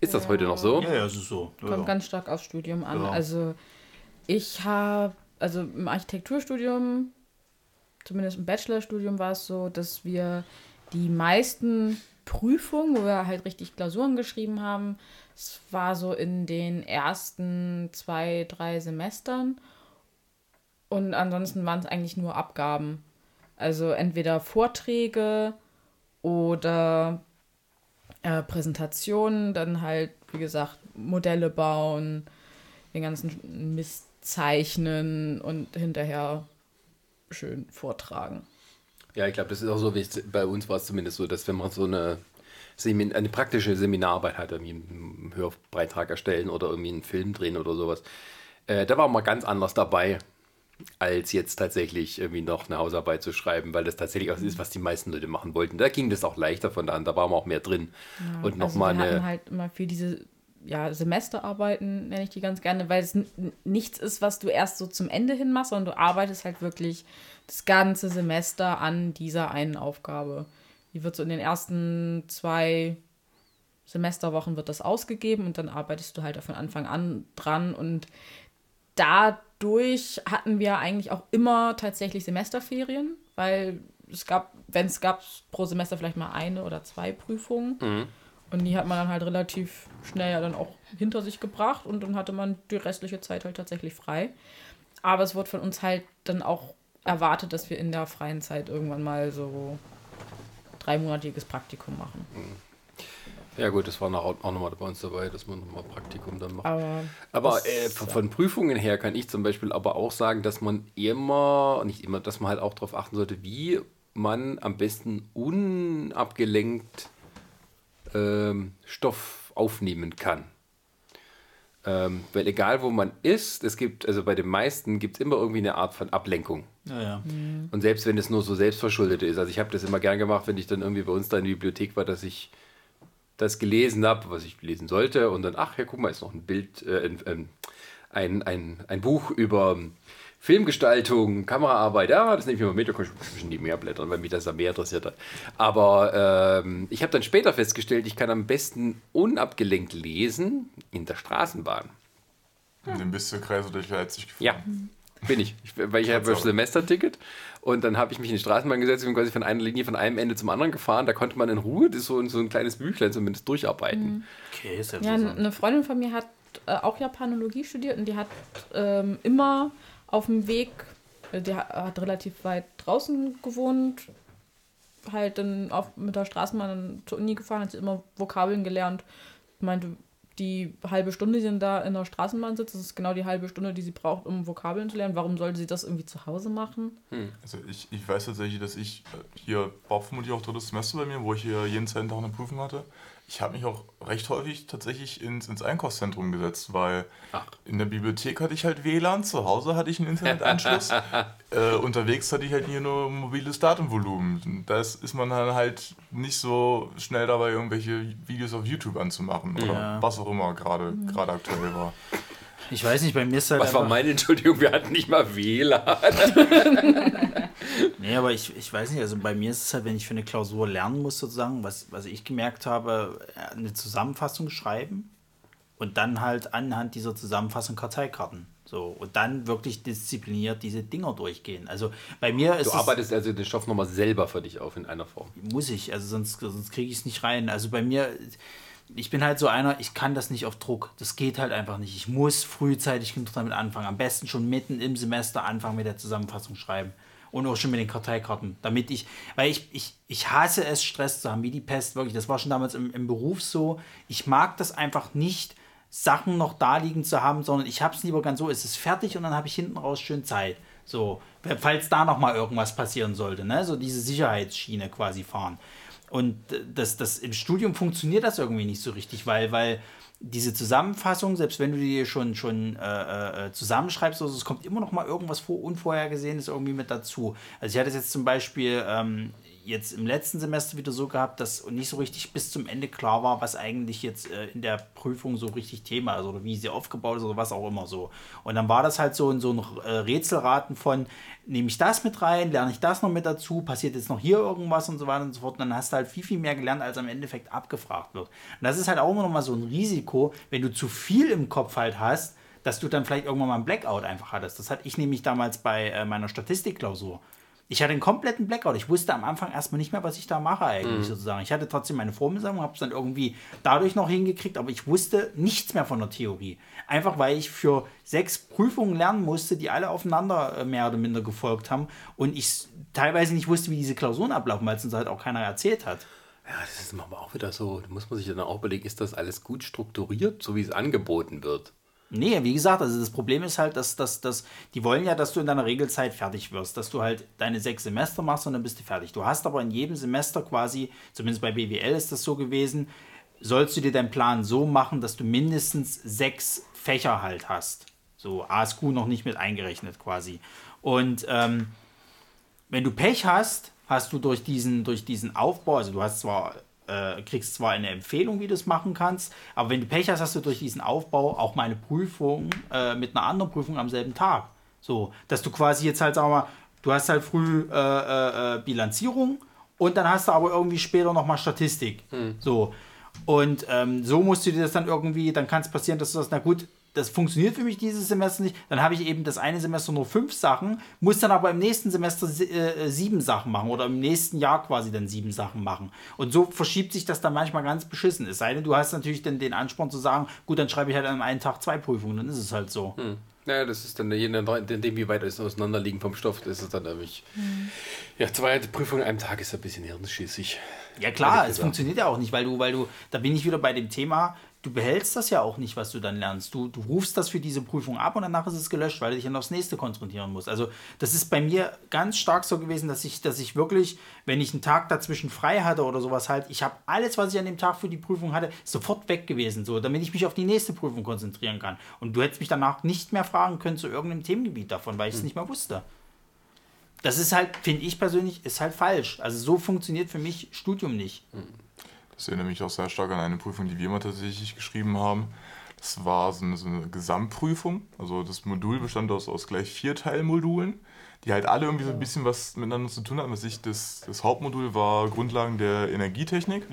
Ist das heute noch so? Ja, ja, es ist so. Ja, Kommt ja. ganz stark aufs Studium an. Ja. Also ich habe, also im Architekturstudium, zumindest im Bachelorstudium war es so, dass wir die meisten Prüfungen, wo wir halt richtig Klausuren geschrieben haben, es war so in den ersten zwei, drei Semestern. Und ansonsten waren es eigentlich nur Abgaben. Also entweder Vorträge oder äh, Präsentationen, dann halt, wie gesagt, Modelle bauen, den ganzen Mist zeichnen und hinterher schön vortragen. Ja, ich glaube, das ist auch so, wie bei uns war es zumindest so, dass wenn man so eine, Semin eine praktische Seminararbeit hat, irgendwie einen Hörbeitrag erstellen oder irgendwie einen Film drehen oder sowas, äh, da war man ganz anders dabei, als jetzt tatsächlich irgendwie noch eine Hausarbeit zu schreiben, weil das tatsächlich auch ist, was die meisten Leute machen wollten. Da ging das auch leichter von da an, da war man auch mehr drin. Und also nochmal wir hatten eine. halt immer für diese ja, Semesterarbeiten, nenne ich die ganz gerne, weil es nichts ist, was du erst so zum Ende hin machst, sondern du arbeitest halt wirklich das ganze Semester an dieser einen Aufgabe. Die wird so in den ersten zwei Semesterwochen wird das ausgegeben und dann arbeitest du halt von Anfang an dran und dadurch hatten wir eigentlich auch immer tatsächlich Semesterferien, weil es gab, wenn es gab, pro Semester vielleicht mal eine oder zwei Prüfungen. Und die hat man dann halt relativ schnell ja dann auch hinter sich gebracht und dann hatte man die restliche Zeit halt tatsächlich frei. Aber es wurde von uns halt dann auch erwartet, dass wir in der freien Zeit irgendwann mal so dreimonatiges Praktikum machen. Ja, gut, das war noch, auch nochmal bei uns dabei, dass man nochmal Praktikum dann macht. Aber, Aber äh, von, von Prüfungen her kann ich zum Beispiel aber auch sagen, dass man immer, nicht immer, dass man halt auch darauf achten sollte, wie man am besten unabgelenkt ähm, Stoff aufnehmen kann. Ähm, weil egal wo man ist, es gibt, also bei den meisten gibt es immer irgendwie eine Art von Ablenkung. Ja, ja. Und selbst wenn es nur so selbstverschuldet ist. Also ich habe das immer gern gemacht, wenn ich dann irgendwie bei uns da in der Bibliothek war, dass ich das gelesen habe, was ich lesen sollte. Und dann, ach ja, guck mal, ist noch ein Bild, äh, ein, ein, ein, ein, Buch über Filmgestaltung, Kameraarbeit. Ja, das nehme ich mir mal mit, da kann ich ein bisschen die mehr blättern, weil mich das da mehr interessiert hat. Aber ähm, ich habe dann später festgestellt, ich kann am besten unabgelenkt lesen in der Straßenbahn. Und dann bist du Kreise durch Leipzig gefahren. Ja, bin ich. ich weil ich habe ein Semesterticket und dann habe ich mich in die Straßenbahn gesetzt und bin quasi von einer Linie von einem Ende zum anderen gefahren. Da konnte man in Ruhe das so so ein kleines Büchlein zumindest durcharbeiten. Okay, ist ja, Ja, eine Freundin von mir hat äh, auch Japanologie studiert und die hat ähm, immer auf dem Weg, äh, die hat, relativ weit draußen gewohnt, halt dann auf, mit der Straßenbahn zur Uni gefahren, hat sie immer Vokabeln gelernt. Meinte, die halbe Stunde, die sie da in der Straßenbahn sitzt, das ist genau die halbe Stunde, die sie braucht, um Vokabeln zu lernen. Warum sollte sie das irgendwie zu Hause machen? Also ich, ich weiß tatsächlich, dass ich äh, hier war vermutlich auch drittes Semester bei mir, wo ich hier jeden zweiten Tag eine Prüfung hatte. Ich habe mich auch recht häufig tatsächlich ins, ins Einkaufszentrum gesetzt, weil Ach. in der Bibliothek hatte ich halt WLAN, zu Hause hatte ich einen Internetanschluss, äh, unterwegs hatte ich halt hier nur mobiles Datenvolumen. Und Da ist, man dann halt nicht so schnell dabei, irgendwelche Videos auf YouTube anzumachen oder Ja. was auch immer gerade gerade aktuell war. Ich weiß nicht, bei mir ist halt Was war meine Entschuldigung? Wir hatten nicht mal WLAN. Nee, aber ich, ich weiß nicht, also bei mir ist es halt, wenn ich für eine Klausur lernen muss, sozusagen, was, was ich gemerkt habe, äh, eine Zusammenfassung schreiben und dann halt anhand dieser Zusammenfassung Karteikarten. So, und dann wirklich diszipliniert diese Dinger durchgehen. Also bei mir ist Du es, arbeitest also den Stoff nochmal selber für dich auf in einer Form. muss ich, also sonst, sonst kriege ich es nicht rein. Also bei mir, ich bin halt so einer, ich kann das nicht auf Druck. Das geht halt einfach nicht. Ich muss frühzeitig damit anfangen. Am besten schon mitten im Semester anfangen mit der Zusammenfassung schreiben. Und auch schon mit den Karteikarten. Damit ich, weil ich, ich, ich hasse es, Stress zu haben, wie die Pest, wirklich. Das war schon damals im, im Beruf so. Ich mag das einfach nicht, Sachen noch da liegen zu haben, sondern ich habe es lieber ganz so, es ist fertig und dann habe ich hinten raus schön Zeit. So, falls da noch mal irgendwas passieren sollte, ne? So diese Sicherheitsschiene quasi fahren. Und äh, das, das im Studium funktioniert das irgendwie nicht so richtig, weil, weil diese Zusammenfassung, selbst wenn du die schon, schon äh, äh, zusammenschreibst, also es kommt immer noch mal irgendwas vor, Unvorhergesehenes irgendwie mit dazu. Also ich hatte es jetzt zum Beispiel ähm, jetzt im letzten Semester wieder so gehabt, dass nicht so richtig bis zum Ende klar war, was eigentlich jetzt äh, in der Prüfung so richtig Thema ist oder wie sie aufgebaut ist oder was auch immer so. Und dann war das halt so, ein- so ein äh, Rätselraten von, nehme ich das mit rein, lerne ich das noch mit dazu, passiert jetzt noch hier irgendwas und so weiter und so fort. Und dann hast du halt viel, viel mehr gelernt, als am Endeffekt abgefragt wird. Und das ist halt auch immer noch mal so ein Risiko, wenn du zu viel im Kopf halt hast, dass du dann vielleicht irgendwann mal einen Blackout einfach hattest. Das hatte ich nämlich damals bei äh, meiner Statistikklausur. Ich hatte einen kompletten Blackout. Ich wusste am Anfang erstmal nicht mehr, was ich da mache eigentlich sozusagen. Ich hatte trotzdem meine Formelsammlung, habe es dann irgendwie dadurch noch hingekriegt, aber ich wusste nichts mehr von der Theorie. Einfach weil ich für sechs Prüfungen lernen musste, die alle aufeinander äh, mehr oder minder gefolgt haben und ich teilweise nicht wusste, wie diese Klausuren ablaufen, weil es uns halt auch keiner erzählt hat. Ja, das ist aber auch wieder so. Da muss man sich dann auch überlegen, ist das alles gut strukturiert, so wie es angeboten wird? Nee, wie gesagt, also das Problem ist halt, dass, dass, dass die wollen ja, dass du in deiner Regelzeit fertig wirst, dass du halt deine sechs Semester machst und dann bist du fertig. Du hast aber in jedem Semester quasi, zumindest bei BWL ist das so gewesen, sollst du dir deinen Plan so machen, dass du mindestens sechs Fächer halt hast. So ASQ noch nicht mit eingerechnet quasi. Und ähm, wenn du Pech hast, hast du durch diesen, durch diesen Aufbau, also du hast zwar, äh, kriegst zwar eine Empfehlung, wie du es machen kannst, aber wenn du Pech hast, hast du durch diesen Aufbau auch mal eine Prüfung äh, mit einer anderen Prüfung am selben Tag. So, dass du quasi jetzt halt, sagen wir mal, du hast halt früh äh, äh, äh, Bilanzierung und dann hast du aber irgendwie später nochmal Statistik. So. Und ähm, so musst du dir das dann irgendwie, dann kann es passieren, dass du sagst, na gut, das funktioniert für mich dieses Semester nicht. Dann habe ich eben das eine Semester nur fünf Sachen, muss dann aber im nächsten Semester äh, sieben Sachen machen oder im nächsten Jahr quasi dann sieben Sachen machen. Und so verschiebt sich das dann manchmal ganz beschissen. Es sei denn, du hast natürlich dann den Ansporn zu sagen, gut, dann schreibe ich halt an einem Tag zwei Prüfungen, dann ist es halt so. Naja, das ist dann je nachdem, wie weit es auseinanderliegen vom Stoff, das ist dann nämlich. Ja, zwei Prüfungen an einem Tag ist ein bisschen hirnschießig. Ja klar, es funktioniert ja auch nicht, weil du, weil du, da bin ich wieder bei dem Thema, du behältst das ja auch nicht, was du dann lernst. Du, du rufst das für diese Prüfung ab und danach ist es gelöscht, weil du dich dann aufs nächste konzentrieren musst. Also das ist bei mir ganz stark so gewesen, dass ich, dass ich wirklich, wenn ich einen Tag dazwischen frei hatte oder sowas halt, ich habe alles, was ich an dem Tag für die Prüfung hatte, sofort weg gewesen, so, damit ich mich auf die nächste Prüfung konzentrieren kann. Und du hättest mich danach nicht mehr fragen können zu irgendeinem Themengebiet davon, weil ich es nicht mehr wusste. Das ist halt, finde ich persönlich, ist halt falsch. Also so funktioniert für mich Studium nicht. Das erinnert mich auch sehr stark an eine Prüfung, die wir mal tatsächlich geschrieben haben. Das war so eine, so eine Gesamtprüfung. Also das Modul bestand aus, aus gleich vier Teilmodulen, die halt alle irgendwie so ein bisschen was miteinander zu tun hatten. Was ich, das, das Hauptmodul war Grundlagen der Energietechnik.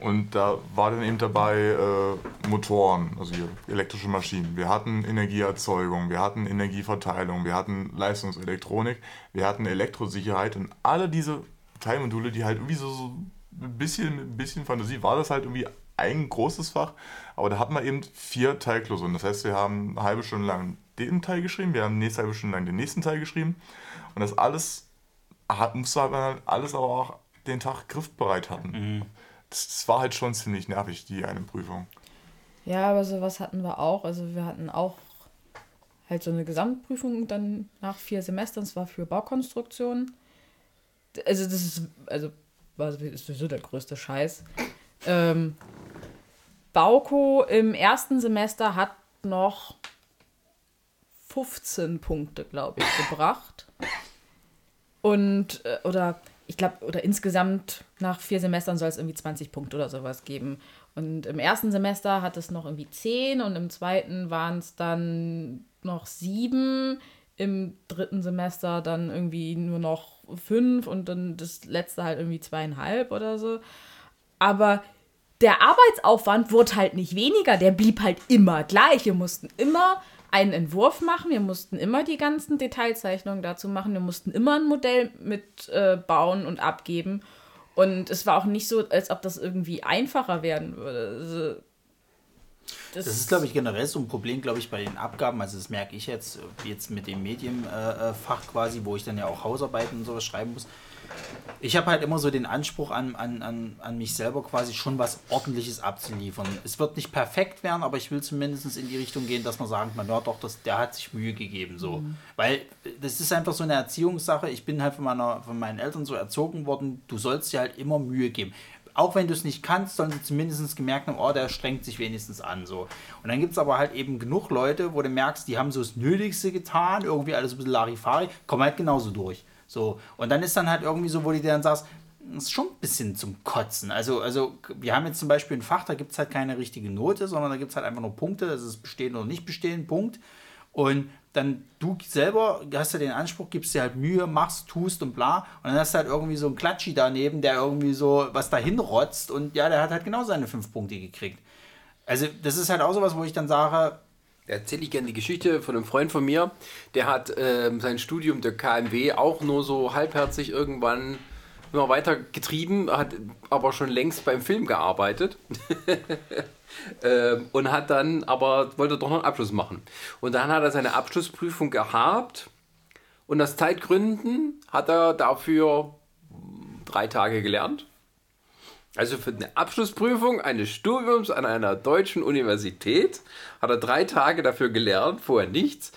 Und da war dann eben dabei äh, Motoren, also hier elektrische Maschinen. Wir hatten Energieerzeugung, wir hatten Energieverteilung, wir hatten Leistungselektronik, wir hatten Elektrosicherheit und alle diese Teilmodule, die halt irgendwie so, so ein bisschen, ein bisschen Fantasie war das halt irgendwie ein großes Fach, aber da hatten wir eben vier Teilklausuren. Das heißt, wir haben eine halbe Stunde lang den Teil geschrieben, wir haben eine nächste halbe Stunde lang den nächsten Teil geschrieben und das alles hat, musste halt man halt alles aber auch den Tag griffbereit hatten. Das, das war halt schon ziemlich nervig, die eine Prüfung. Ja, aber sowas hatten wir auch. Also wir hatten auch halt so eine Gesamtprüfung dann nach vier Semestern. Es war für Baukonstruktion. Also das ist, also war sowieso der größte Scheiß. Ähm, Bauko im ersten Semester hat noch 15 Punkte, glaube ich, gebracht. Und, äh, oder ich glaube, oder insgesamt nach vier Semestern soll es irgendwie 20 Punkte oder sowas geben. Und im ersten Semester hat es noch irgendwie 10 und im zweiten waren es dann noch sieben. Im dritten Semester dann irgendwie nur noch fünf und dann das letzte halt irgendwie zweieinhalb oder so. Aber der Arbeitsaufwand wurde halt nicht weniger, der blieb halt immer gleich. Wir mussten immer einen Entwurf machen, wir mussten immer die ganzen Detailzeichnungen dazu machen, wir mussten immer ein Modell mit äh, und abgeben. Und es war auch nicht so, als ob das irgendwie einfacher werden würde. Also, Das ist, glaube ich, generell so ein Problem, glaube ich, bei den Abgaben. Also das merke ich jetzt, äh, jetzt mit dem Medienfach quasi, wo ich dann ja auch Hausarbeiten und sowas schreiben muss. Ich habe halt immer so den Anspruch an, an, an, an mich selber quasi schon was Ordentliches abzuliefern. Es wird nicht perfekt werden, aber ich will zumindest in die Richtung gehen, dass man sagen kann, ja doch, das, der hat sich Mühe gegeben. So. Weil das ist einfach so eine Erziehungssache. Ich bin halt von, meiner, von meinen Eltern so erzogen worden, du sollst dir halt immer Mühe geben auch wenn du es nicht kannst, sollen sie zumindest gemerkt haben, oh, der strengt sich wenigstens an. So. Und dann gibt es aber halt eben genug Leute, wo du merkst, die haben so das Nötigste getan, irgendwie alles ein bisschen Larifari, kommen halt genauso durch. So. Und dann ist dann halt irgendwie so, wo du dir dann sagst, das ist schon ein bisschen zum Kotzen. Also, also wir haben jetzt zum Beispiel ein Fach, da gibt es halt keine richtige Note, sondern da gibt es halt einfach nur Punkte, das ist bestehen oder nicht bestehen, Punkt. Und dann du selber hast ja den Anspruch, gibst dir halt Mühe, machst, tust und bla. Und dann hast du halt irgendwie so einen Klatschi daneben, der irgendwie so was dahin rotzt und ja, der hat halt genau seine fünf Punkte gekriegt. Also das ist halt auch sowas, wo ich dann sage, Da erzähle ich gerne die Geschichte von einem Freund von mir. Der hat ähm, sein Studium der KMW auch nur so halbherzig irgendwann immer weiter getrieben, hat aber schon längst beim Film gearbeitet. ähm, und hat dann aber wollte doch noch einen Abschluss machen. Und dann hat er seine Abschlussprüfung gehabt und aus Zeitgründen hat er dafür drei Tage gelernt. Also für eine Abschlussprüfung eines Studiums an einer deutschen Universität hat er drei Tage dafür gelernt, vorher nichts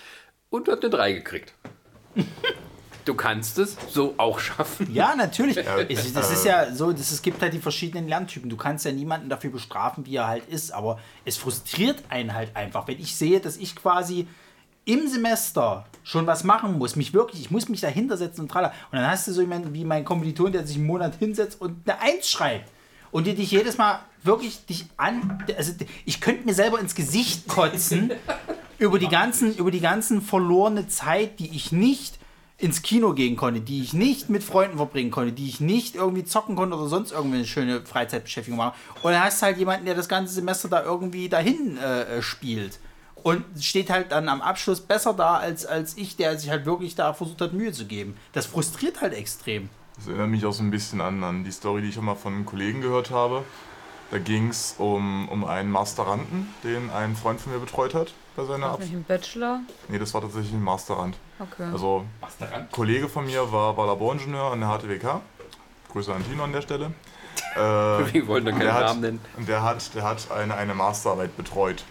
und hat eine 3 gekriegt. Du kannst es so auch schaffen. Ja, natürlich. Es- das ist ja so, das, es gibt halt die verschiedenen Lerntypen. Du kannst ja niemanden dafür bestrafen, wie er halt ist, aber es frustriert einen halt einfach, wenn ich sehe, dass ich quasi im Semester schon was machen muss, mich wirklich, ich muss mich dahinter setzen und tralala. Und dann hast du so jemanden wie mein Kommiliton, der sich einen Monat hinsetzt und eine Eins schreibt. Und die dich jedes Mal wirklich dich an, also ich könnte mir selber ins Gesicht kotzen über die ganzen, über die ganzen verlorene Zeit, die ich nicht ins Kino gehen konnte, die ich nicht mit Freunden verbringen konnte, die ich nicht irgendwie zocken konnte oder sonst irgendwie eine schöne Freizeitbeschäftigung machen. Und dann hast du halt jemanden, der das ganze Semester da irgendwie dahin äh, äh, spielt. Und steht halt dann am Abschluss besser da als, als ich, der sich halt wirklich da versucht hat, Mühe zu geben. Das frustriert halt extrem. Das erinnert mich auch so ein bisschen an, an die Story, die ich auch mal von einem Kollegen gehört habe. Da ging es um, um einen Masteranden, den ein Freund von mir betreut hat bei seiner Auch Ab nicht ein Bachelor? Nee, das war tatsächlich ein Masterand. Okay. Also, ein Kollege von mir war, war Laboringenieur an der HTWK. Grüße an Tino an der Stelle. Äh, Wir wollen doch keinen der hat, Namen nennen. Und der hat, der hat eine, eine Masterarbeit betreut.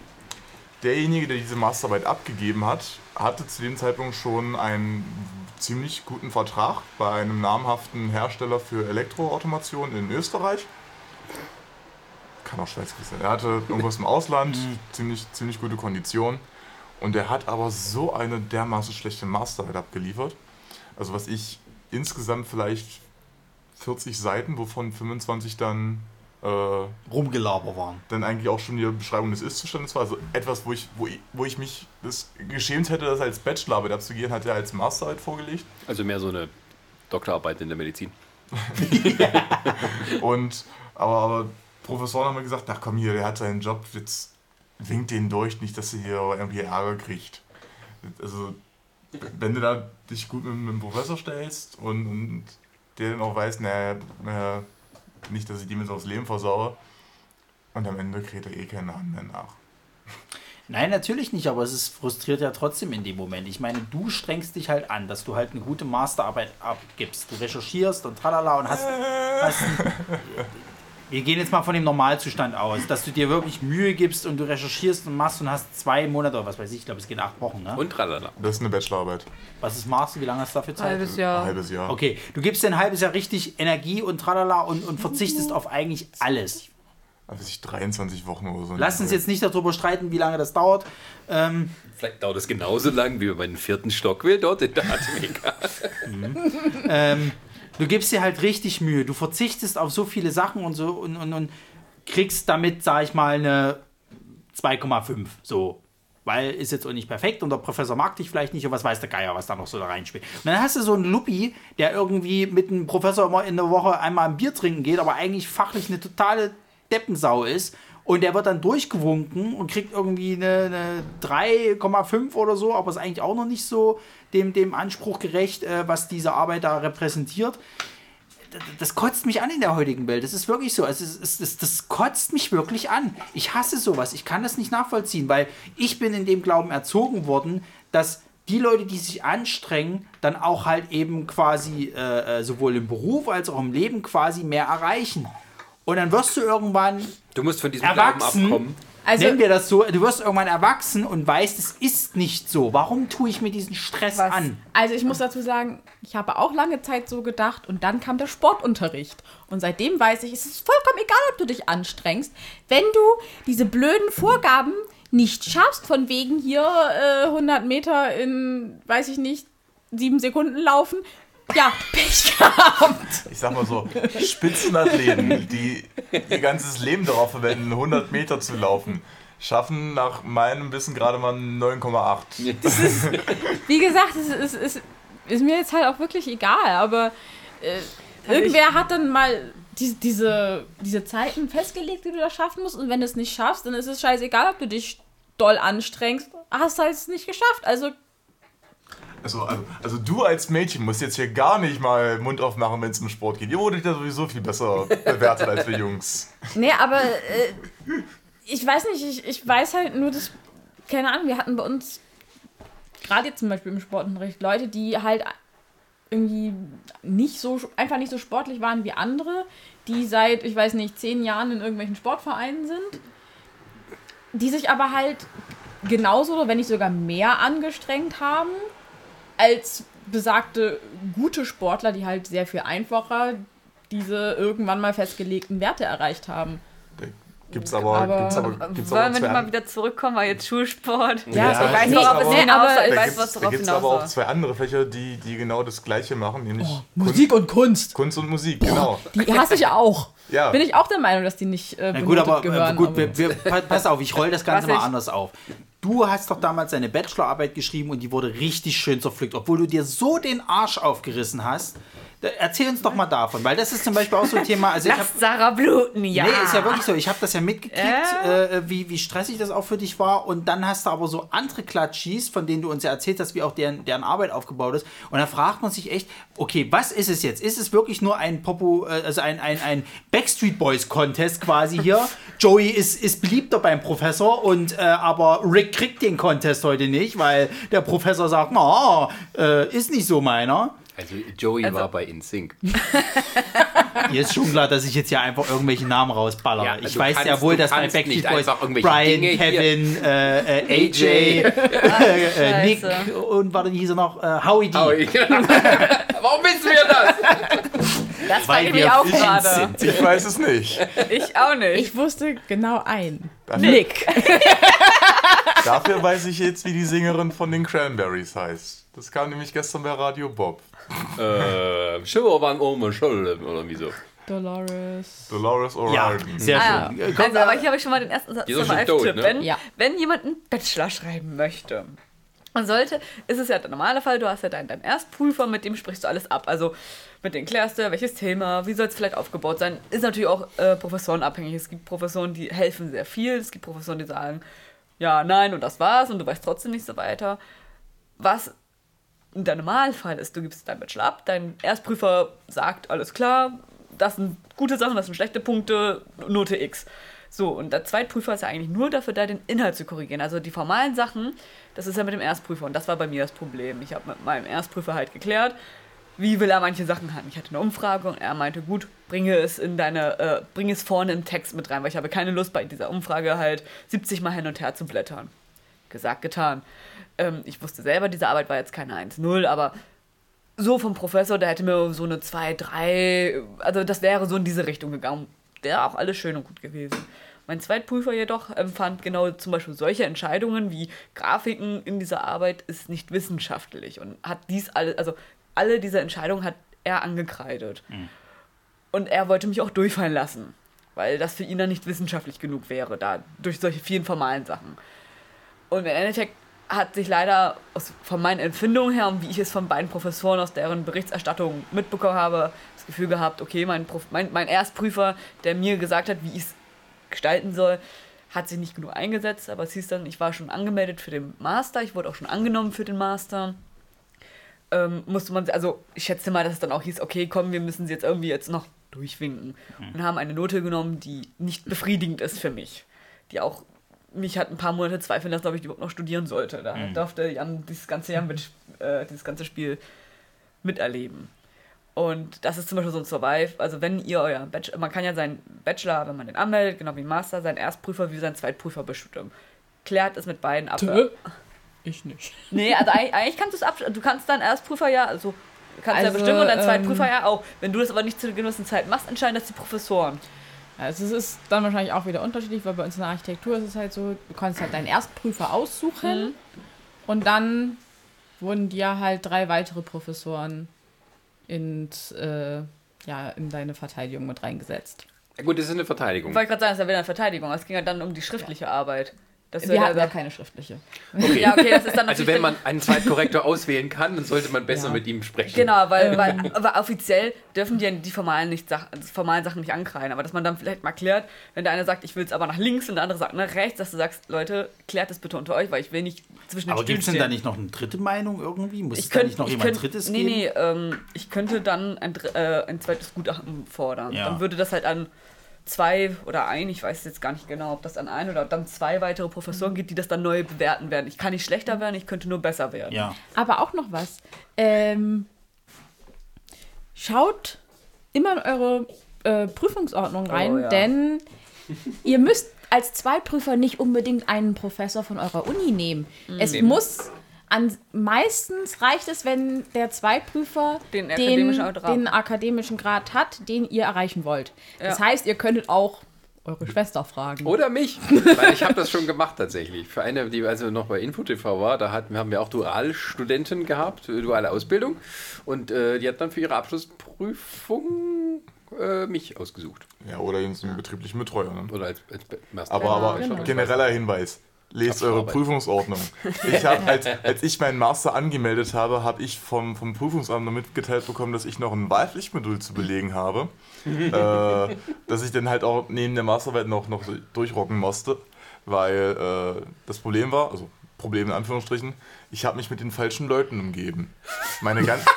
Derjenige, der diese Masterarbeit abgegeben hat, hatte zu dem Zeitpunkt schon einen ziemlich guten Vertrag bei einem namhaften Hersteller für Elektroautomation in Österreich. Kann auch Schweiz sein. Er hatte irgendwas im Ausland, ziemlich, ziemlich gute Konditionen. Und er hat aber so eine dermaßen schlechte Masterarbeit abgeliefert. Also was ich insgesamt vielleicht 40 Seiten, wovon 25 dann äh, Rumgelaber waren. dann eigentlich auch schon die Beschreibung des Ist-Zustandes war. Also etwas, wo ich, wo ich, wo ich mich das geschämt hätte, das als Bachelorarbeit abzugehen, hat er als Masterarbeit vorgelegt. Also mehr so eine Doktorarbeit in der Medizin. Und aber, aber Professoren haben mir gesagt, ach komm hier, der hat seinen Job, jetzt winkt den durch, nicht, dass er hier irgendwie Ärger kriegt. Also, wenn du da dich gut mit, mit dem Professor stellst und, und der dann auch weiß, naja, naja, nicht, dass ich dem jetzt aufs Leben versaue, und am Ende kriegt er eh keinen Namen mehr nach. Nein, natürlich nicht, aber es ist frustriert ja trotzdem in dem Moment. Ich meine, du strengst dich halt an, dass du halt eine gute Masterarbeit abgibst. Du recherchierst und tralala und hast. hast wir gehen jetzt mal von dem Normalzustand aus, dass du dir wirklich Mühe gibst und du recherchierst und machst und hast zwei Monate oder was weiß ich, ich glaube, es geht acht Wochen, ne? Und tralala. Das ist eine Bachelorarbeit. Was ist machst du? Wie lange hast du dafür Zeit? Halbes Ein Jahr. halbes Jahr. Okay, du gibst dir ein halbes Jahr richtig Energie und tralala und, und verzichtest auf eigentlich alles. Also ich 23 Wochen oder so. Lass uns jetzt nicht darüber streiten, wie lange das dauert. Ähm, Vielleicht dauert es genauso lang, wie bei den vierten Stock will dort in der Atmika. ähm, du gibst dir halt richtig Mühe. Du verzichtest auf so viele Sachen und so und, und, und kriegst damit, sag ich mal, eine 2,5. So. Weil ist jetzt auch nicht perfekt und der Professor mag dich vielleicht nicht und was weiß der Geier, was da noch so da reinspielt. Und dann hast du so einen Luppi, der irgendwie mit einem Professor immer in der Woche einmal ein Bier trinken geht, aber eigentlich fachlich eine totale Deppensau ist. Und der wird dann durchgewunken und kriegt irgendwie eine, eine 3,5 oder so, aber ist eigentlich auch noch nicht so dem, dem Anspruch gerecht, äh, was diese Arbeit da repräsentiert. D- Das kotzt mich an in der heutigen Welt. Das ist wirklich so. Also es das, das kotzt mich wirklich an. Ich hasse sowas. Ich kann das nicht nachvollziehen, weil ich bin in dem Glauben erzogen worden, dass die Leute, die sich anstrengen, dann auch halt eben quasi äh, äh, sowohl im Beruf als auch im Leben quasi mehr erreichen. Und dann wirst du irgendwann Du musst von diesem Erwachsen. Glauben abkommen. Also, Nennen wir das so, du wirst irgendwann erwachsen und weißt, es ist nicht so. Warum tue ich mir diesen Stress was, an? also ich muss dazu sagen, ich habe auch lange Zeit so gedacht und dann kam der Sportunterricht. Und seitdem weiß ich, es ist vollkommen egal, ob du dich anstrengst. Wenn du diese blöden Vorgaben nicht schaffst, von wegen hier äh, 100 Meter in, weiß ich nicht, sieben Sekunden laufen, ja, Pech gehabt. Ich sag mal so, Spitzenathleten, die ihr ganzes Leben darauf verwenden, 100 Meter zu laufen, schaffen nach meinem Wissen gerade mal 9,8. Wie gesagt, es ist, ist, ist mir jetzt halt auch wirklich egal, aber äh, irgendwer hat dann mal die, diese, diese Zeiten festgelegt, die du da schaffen musst. Und wenn du es nicht schaffst, dann ist es scheißegal, ob du dich doll anstrengst. Hast halt es nicht geschafft. Also, Also, also, also du als Mädchen musst jetzt hier gar nicht mal Mund aufmachen, wenn es um Sport geht. Ihr wurdet ja sowieso viel besser bewertet als wir Jungs. nee, aber äh, ich weiß nicht, ich, ich weiß halt nur, dass, keine Ahnung, wir hatten bei uns, gerade jetzt zum Beispiel im Sportunterricht, Leute, die halt irgendwie nicht so, einfach nicht so sportlich waren wie andere, die seit, ich weiß nicht, zehn Jahren in irgendwelchen Sportvereinen sind, die sich aber halt genauso oder wenn nicht sogar mehr angestrengt haben als besagte gute Sportler, die halt sehr viel einfacher diese irgendwann mal festgelegten Werte erreicht haben. Gibt's aber, Aber- gibt's aber, gibt's aber Wollen wir zwei, nicht mal wieder zurückkommen, weil jetzt Schulsport. Ja, ich so weiß, nee, worauf es nee, aber-. Ich weiß, was da darauf hinaus aber auch zwei andere Fächer, die, die genau das Gleiche machen, nämlich Oh, Musik und Kunst. Kunst und Musik, genau. Die hasse ich auch. Ja. Bin ich auch der Meinung, dass die nicht äh, Na gut, aber äh, gehören. gut, aber- wir, wir, pa- pass auf, ich roll das Ganze Was mal ich- anders auf. Du hast doch damals deine Bachelorarbeit geschrieben und die wurde richtig schön zerpflückt, obwohl du dir so den Arsch aufgerissen hast. Da- Erzähl uns doch mal davon, weil das ist zum Beispiel auch so ein Thema. Also ich hab, Lass Sarah bluten, ja. Nee, ist ja wirklich so. Ich habe das ja mitgekriegt, Ja. äh, wie, wie stressig das auch für dich war. Und dann hast du aber so andere Klatschis, von denen du uns ja erzählt hast, wie auch deren, deren Arbeit aufgebaut ist. Und dann fragt man sich echt, okay, was ist es jetzt? Ist es wirklich nur ein Popo, äh, also ein, ein, ein Backstreet Boys Contest quasi hier? Joey ist, ist beliebter beim Professor und äh, aber Rick kriegt den Contest heute nicht, weil der Professor sagt, na, äh, ist nicht so meiner. Also Joey war bei InSync. Mir ist schon klar, dass ich jetzt hier einfach irgendwelche Namen rausballere. Ja, ich weiß kannst- ja wohl, dass bei Backstreet nicht Boys einfach irgendwelche Brian, Dinge hier- Kevin, äh, äh, AJ, äh, Nick und warte, wie hieß er noch? Äh, Howie D. Ja. Warum wissen wir das? Das Weil wir auch gerade. sind. Ich weiß es nicht. Ich auch nicht. ich wusste genau einen. Dafür, Nick. dafür weiß ich jetzt, wie die Sängerin von den Cranberries heißt. Das kam nämlich gestern bei Radio Bob. Äh, Schimmer waren oben Schulden oder wieso? Dolores. Dolores Ja, O'Riordan. sehr Ah, schön. ja. Also, aber hier habe ich schon mal den ersten Satz zum schon tot, Tipp. ne? Wenn, Ja. wenn jemand einen Bachelor schreiben möchte Man sollte, ist es ja der normale Fall, du hast ja deinen, deinen Erstprüfer, mit dem sprichst du alles ab. Also mit dem klärst du, welches Thema, wie soll es vielleicht aufgebaut sein. Ist natürlich auch äh, professorenabhängig. Es gibt Professoren, die helfen sehr viel. Es gibt Professoren, die sagen, ja, nein und das war's und du weißt trotzdem nicht so weiter. Was der Normalfall ist, du gibst deinen Bachelor ab, dein Erstprüfer sagt, alles klar, das sind gute Sachen, das sind schlechte Punkte, Note X. So, und der Zweitprüfer ist ja eigentlich nur dafür da, den Inhalt zu korrigieren. Also die formalen Sachen, das ist ja mit dem Erstprüfer. Und das war bei mir das Problem. Ich habe mit meinem Erstprüfer halt geklärt, wie will er manche Sachen haben. Ich hatte eine Umfrage und er meinte, gut, bringe es in deine, äh, bringe es vorne im Text mit rein, weil ich habe keine Lust bei dieser Umfrage halt 70 Mal hin und her zu blättern. Gesagt, getan. Ähm, ich wusste selber, diese Arbeit war jetzt keine 1-0, aber so vom Professor, der hätte mir so eine 2, 3, also das wäre so in diese Richtung gegangen. Wäre auch alles schön und gut gewesen. Mein Zweitprüfer jedoch empfand genau zum Beispiel solche Entscheidungen wie Grafiken in dieser Arbeit ist nicht wissenschaftlich und hat dies alle, also alle diese Entscheidungen hat er angekreidet. Und er wollte mich auch durchfallen lassen, weil das für ihn dann nicht wissenschaftlich genug wäre, da durch solche vielen formalen Sachen. Und im Endeffekt hat sich leider aus, von meinen Empfindungen her und wie ich es von beiden Professoren aus deren Berichterstattung mitbekommen habe, das Gefühl gehabt, okay, mein, Prof, mein, mein Erstprüfer, der mir gesagt hat, wie ich es gestalten soll, hat sich nicht genug eingesetzt, aber es hieß dann, ich war schon angemeldet für den Master, ich wurde auch schon angenommen für den Master. Ähm, musste man, also ich schätze mal, dass es dann auch hieß, okay, komm, wir müssen sie jetzt irgendwie jetzt noch durchwinken. Und haben eine Note genommen, die nicht befriedigend ist für mich. Die auch mich hat ein paar Monate zweifeln lassen, ob ich überhaupt noch studieren sollte. Da durfte Jan dieses ganze Jahr mit, äh, dieses ganze Spiel miterleben. Und das ist zum Beispiel so ein Survive. Also wenn ihr euer Bachelor, man kann ja seinen Bachelor, wenn man den anmeldet, genau wie Master, seinen Erstprüfer wie seinen Zweitprüfer bestimmen. Klärt es mit beiden ab. Tö. Ich nicht. Nee, also eigentlich, eigentlich kannst du es ab. Du kannst deinen Erstprüfer ja, also kannst ja Also, bestimmen und deinen ähm, Zweitprüfer ja auch. Wenn du das aber nicht zu einer gewissen Zeit machst, entscheiden das die Professoren. Also es ist dann wahrscheinlich auch wieder unterschiedlich, weil bei uns in der Architektur ist es halt so, du kannst halt deinen Erstprüfer aussuchen Mhm. und dann wurden dir halt drei weitere Professoren ins, äh, ja, in deine Verteidigung mit reingesetzt. Ja, gut, das ist eine Verteidigung. Ich wollte gerade sagen, das ist ja wieder eine Verteidigung. Es ging ja dann um die schriftliche Arbeit. Das Wir hatten ja also- keine schriftliche. Okay. ja, okay, das ist dann Also wenn man einen Zweitkorrektor auswählen kann, dann sollte man besser Ja. mit ihm sprechen. Genau, weil, weil aber offiziell dürfen die ja die formalen, nicht die formalen Sachen nicht ankreiden. Aber dass man dann vielleicht mal klärt, wenn der eine sagt, ich will es aber nach links und der andere sagt nach rechts, dass du sagst, Leute, klärt das bitte unter euch, weil ich will nicht zwischen den Aber gibt es denn da nicht noch eine dritte Meinung irgendwie? Muss Ich es da könnte nicht noch jemand könnt, Drittes nee, geben? nee, ähm, ich könnte dann ein, äh, ein zweites Gutachten fordern. Ja. Dann würde das halt an zwei oder ein, ich weiß jetzt gar nicht genau, ob das an ein oder dann zwei weitere Professoren geht, die das dann neu bewerten werden. Ich kann nicht schlechter werden, ich könnte nur besser werden. Ja. Aber auch noch was. Ähm, schaut immer in eure äh, Prüfungsordnung rein, Oh, ja. denn ihr müsst als Zweitprüfer nicht unbedingt einen Professor von eurer Uni nehmen. Es Nehmen. muss an, meistens reicht es, wenn der Zweitprüfer Den den, akademischen Grad. den akademischen Grad hat, den ihr erreichen wollt. Das Ja. heißt, ihr könntet auch eure Schwester fragen. Oder mich. Weil ich habe das schon gemacht tatsächlich. Für eine, die also noch bei InfoTV war, da hatten, haben wir auch Dualstudenten gehabt, äh, duale Ausbildung. Und äh, die hat dann für ihre Abschlussprüfung äh, mich ausgesucht. Ja, oder einen betrieblichen Betreuer. Ne? Oder als, als Master. Aber, aber genau. genereller Hinweis. Lest eure Abschlussarbeit. Prüfungsordnung. Ich hab, als, als ich meinen Master angemeldet habe, habe ich vom, vom Prüfungsamt noch mitgeteilt bekommen, dass ich noch ein Wahlpflichtmodul zu belegen habe. äh, dass ich dann halt auch neben der Masterarbeit noch, noch durchrocken musste. Weil äh, das Problem war, also Problem in Anführungsstrichen, ich habe mich mit den falschen Leuten umgeben. Meine ganz.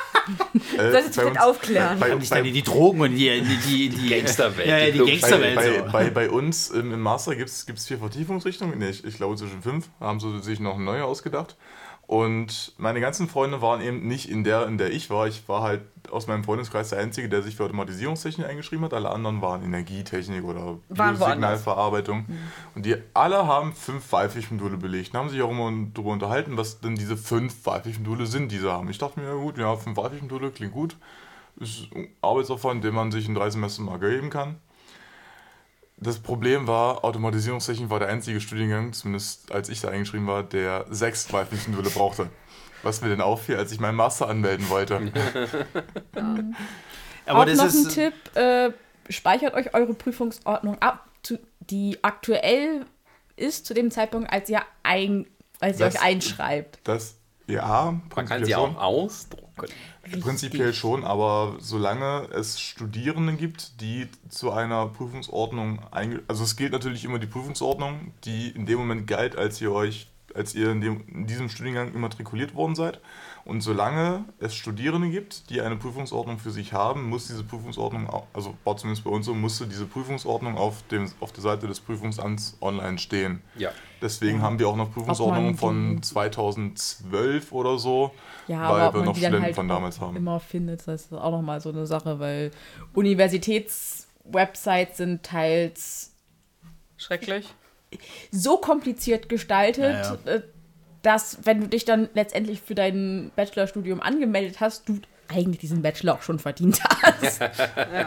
Äh, Sollst du vielleicht aufklären? Bei, bei, dann in die Drogen und die, die, die, die Gangsterwelt, Ja, ja, die die bei, Gangsterwelt. bei, so. bei, bei uns im, im Master gibt es vier Vertiefungsrichtungen. Nee, ich, ich glaube zwischen fünf haben sie sich noch eine neue ausgedacht. Und meine ganzen Freunde waren eben nicht in der, in der ich war. Ich war halt aus meinem Freundeskreis der Einzige, der sich für Automatisierungstechnik eingeschrieben hat. Alle anderen waren Energietechnik oder. Signalverarbeitung. Und die alle haben fünf Wahlpflichtmodule belegt. Und haben sich auch immer darüber unterhalten, was denn diese fünf Wahlpflichtmodule sind, die sie haben. Ich dachte mir, ja gut, ja, fünf Wahlpflichtmodule klingt gut. Ist ein Arbeitsaufwand, den man sich in drei Semestern mal geben kann. Das Problem war, Automatisierungstechnik war der einzige Studiengang, zumindest als ich da eingeschrieben war, der sechs Wahlpflichtmodule brauchte. Was mir denn auffiel, als ich meinen Master anmelden wollte. Aber auch das noch ist ein Tipp, äh, speichert euch eure Prüfungsordnung ab, zu, die aktuell ist zu dem Zeitpunkt, als ihr, ein, als ihr Das- euch einschreibt. Das Ja, Man kann prinzipiell sie schon. auch ausdrucken. Prinzipiell schon, aber solange es Studierende gibt, die zu einer Prüfungsordnung einge... Also es gilt natürlich immer die Prüfungsordnung, die in dem Moment galt, als ihr euch, als ihr in, dem, in diesem Studiengang immatrikuliert worden seid. Und solange es Studierende gibt, die eine Prüfungsordnung für sich haben, muss diese Prüfungsordnung, also war zumindest bei uns so, musste diese Prüfungsordnung auf, dem, auf der Seite des Prüfungsamts online stehen. Ja. Deswegen haben wir auch noch Prüfungsordnungen von 2012 oder so, Ja, weil wir noch Studenten halt von damals haben. immer findet, das ist auch nochmal so eine Sache, weil Universitätswebsites sind teils Schrecklich. so kompliziert gestaltet, Ja, äh, dass wenn du dich dann letztendlich für dein Bachelorstudium angemeldet hast, du eigentlich diesen Bachelor auch schon verdient hast.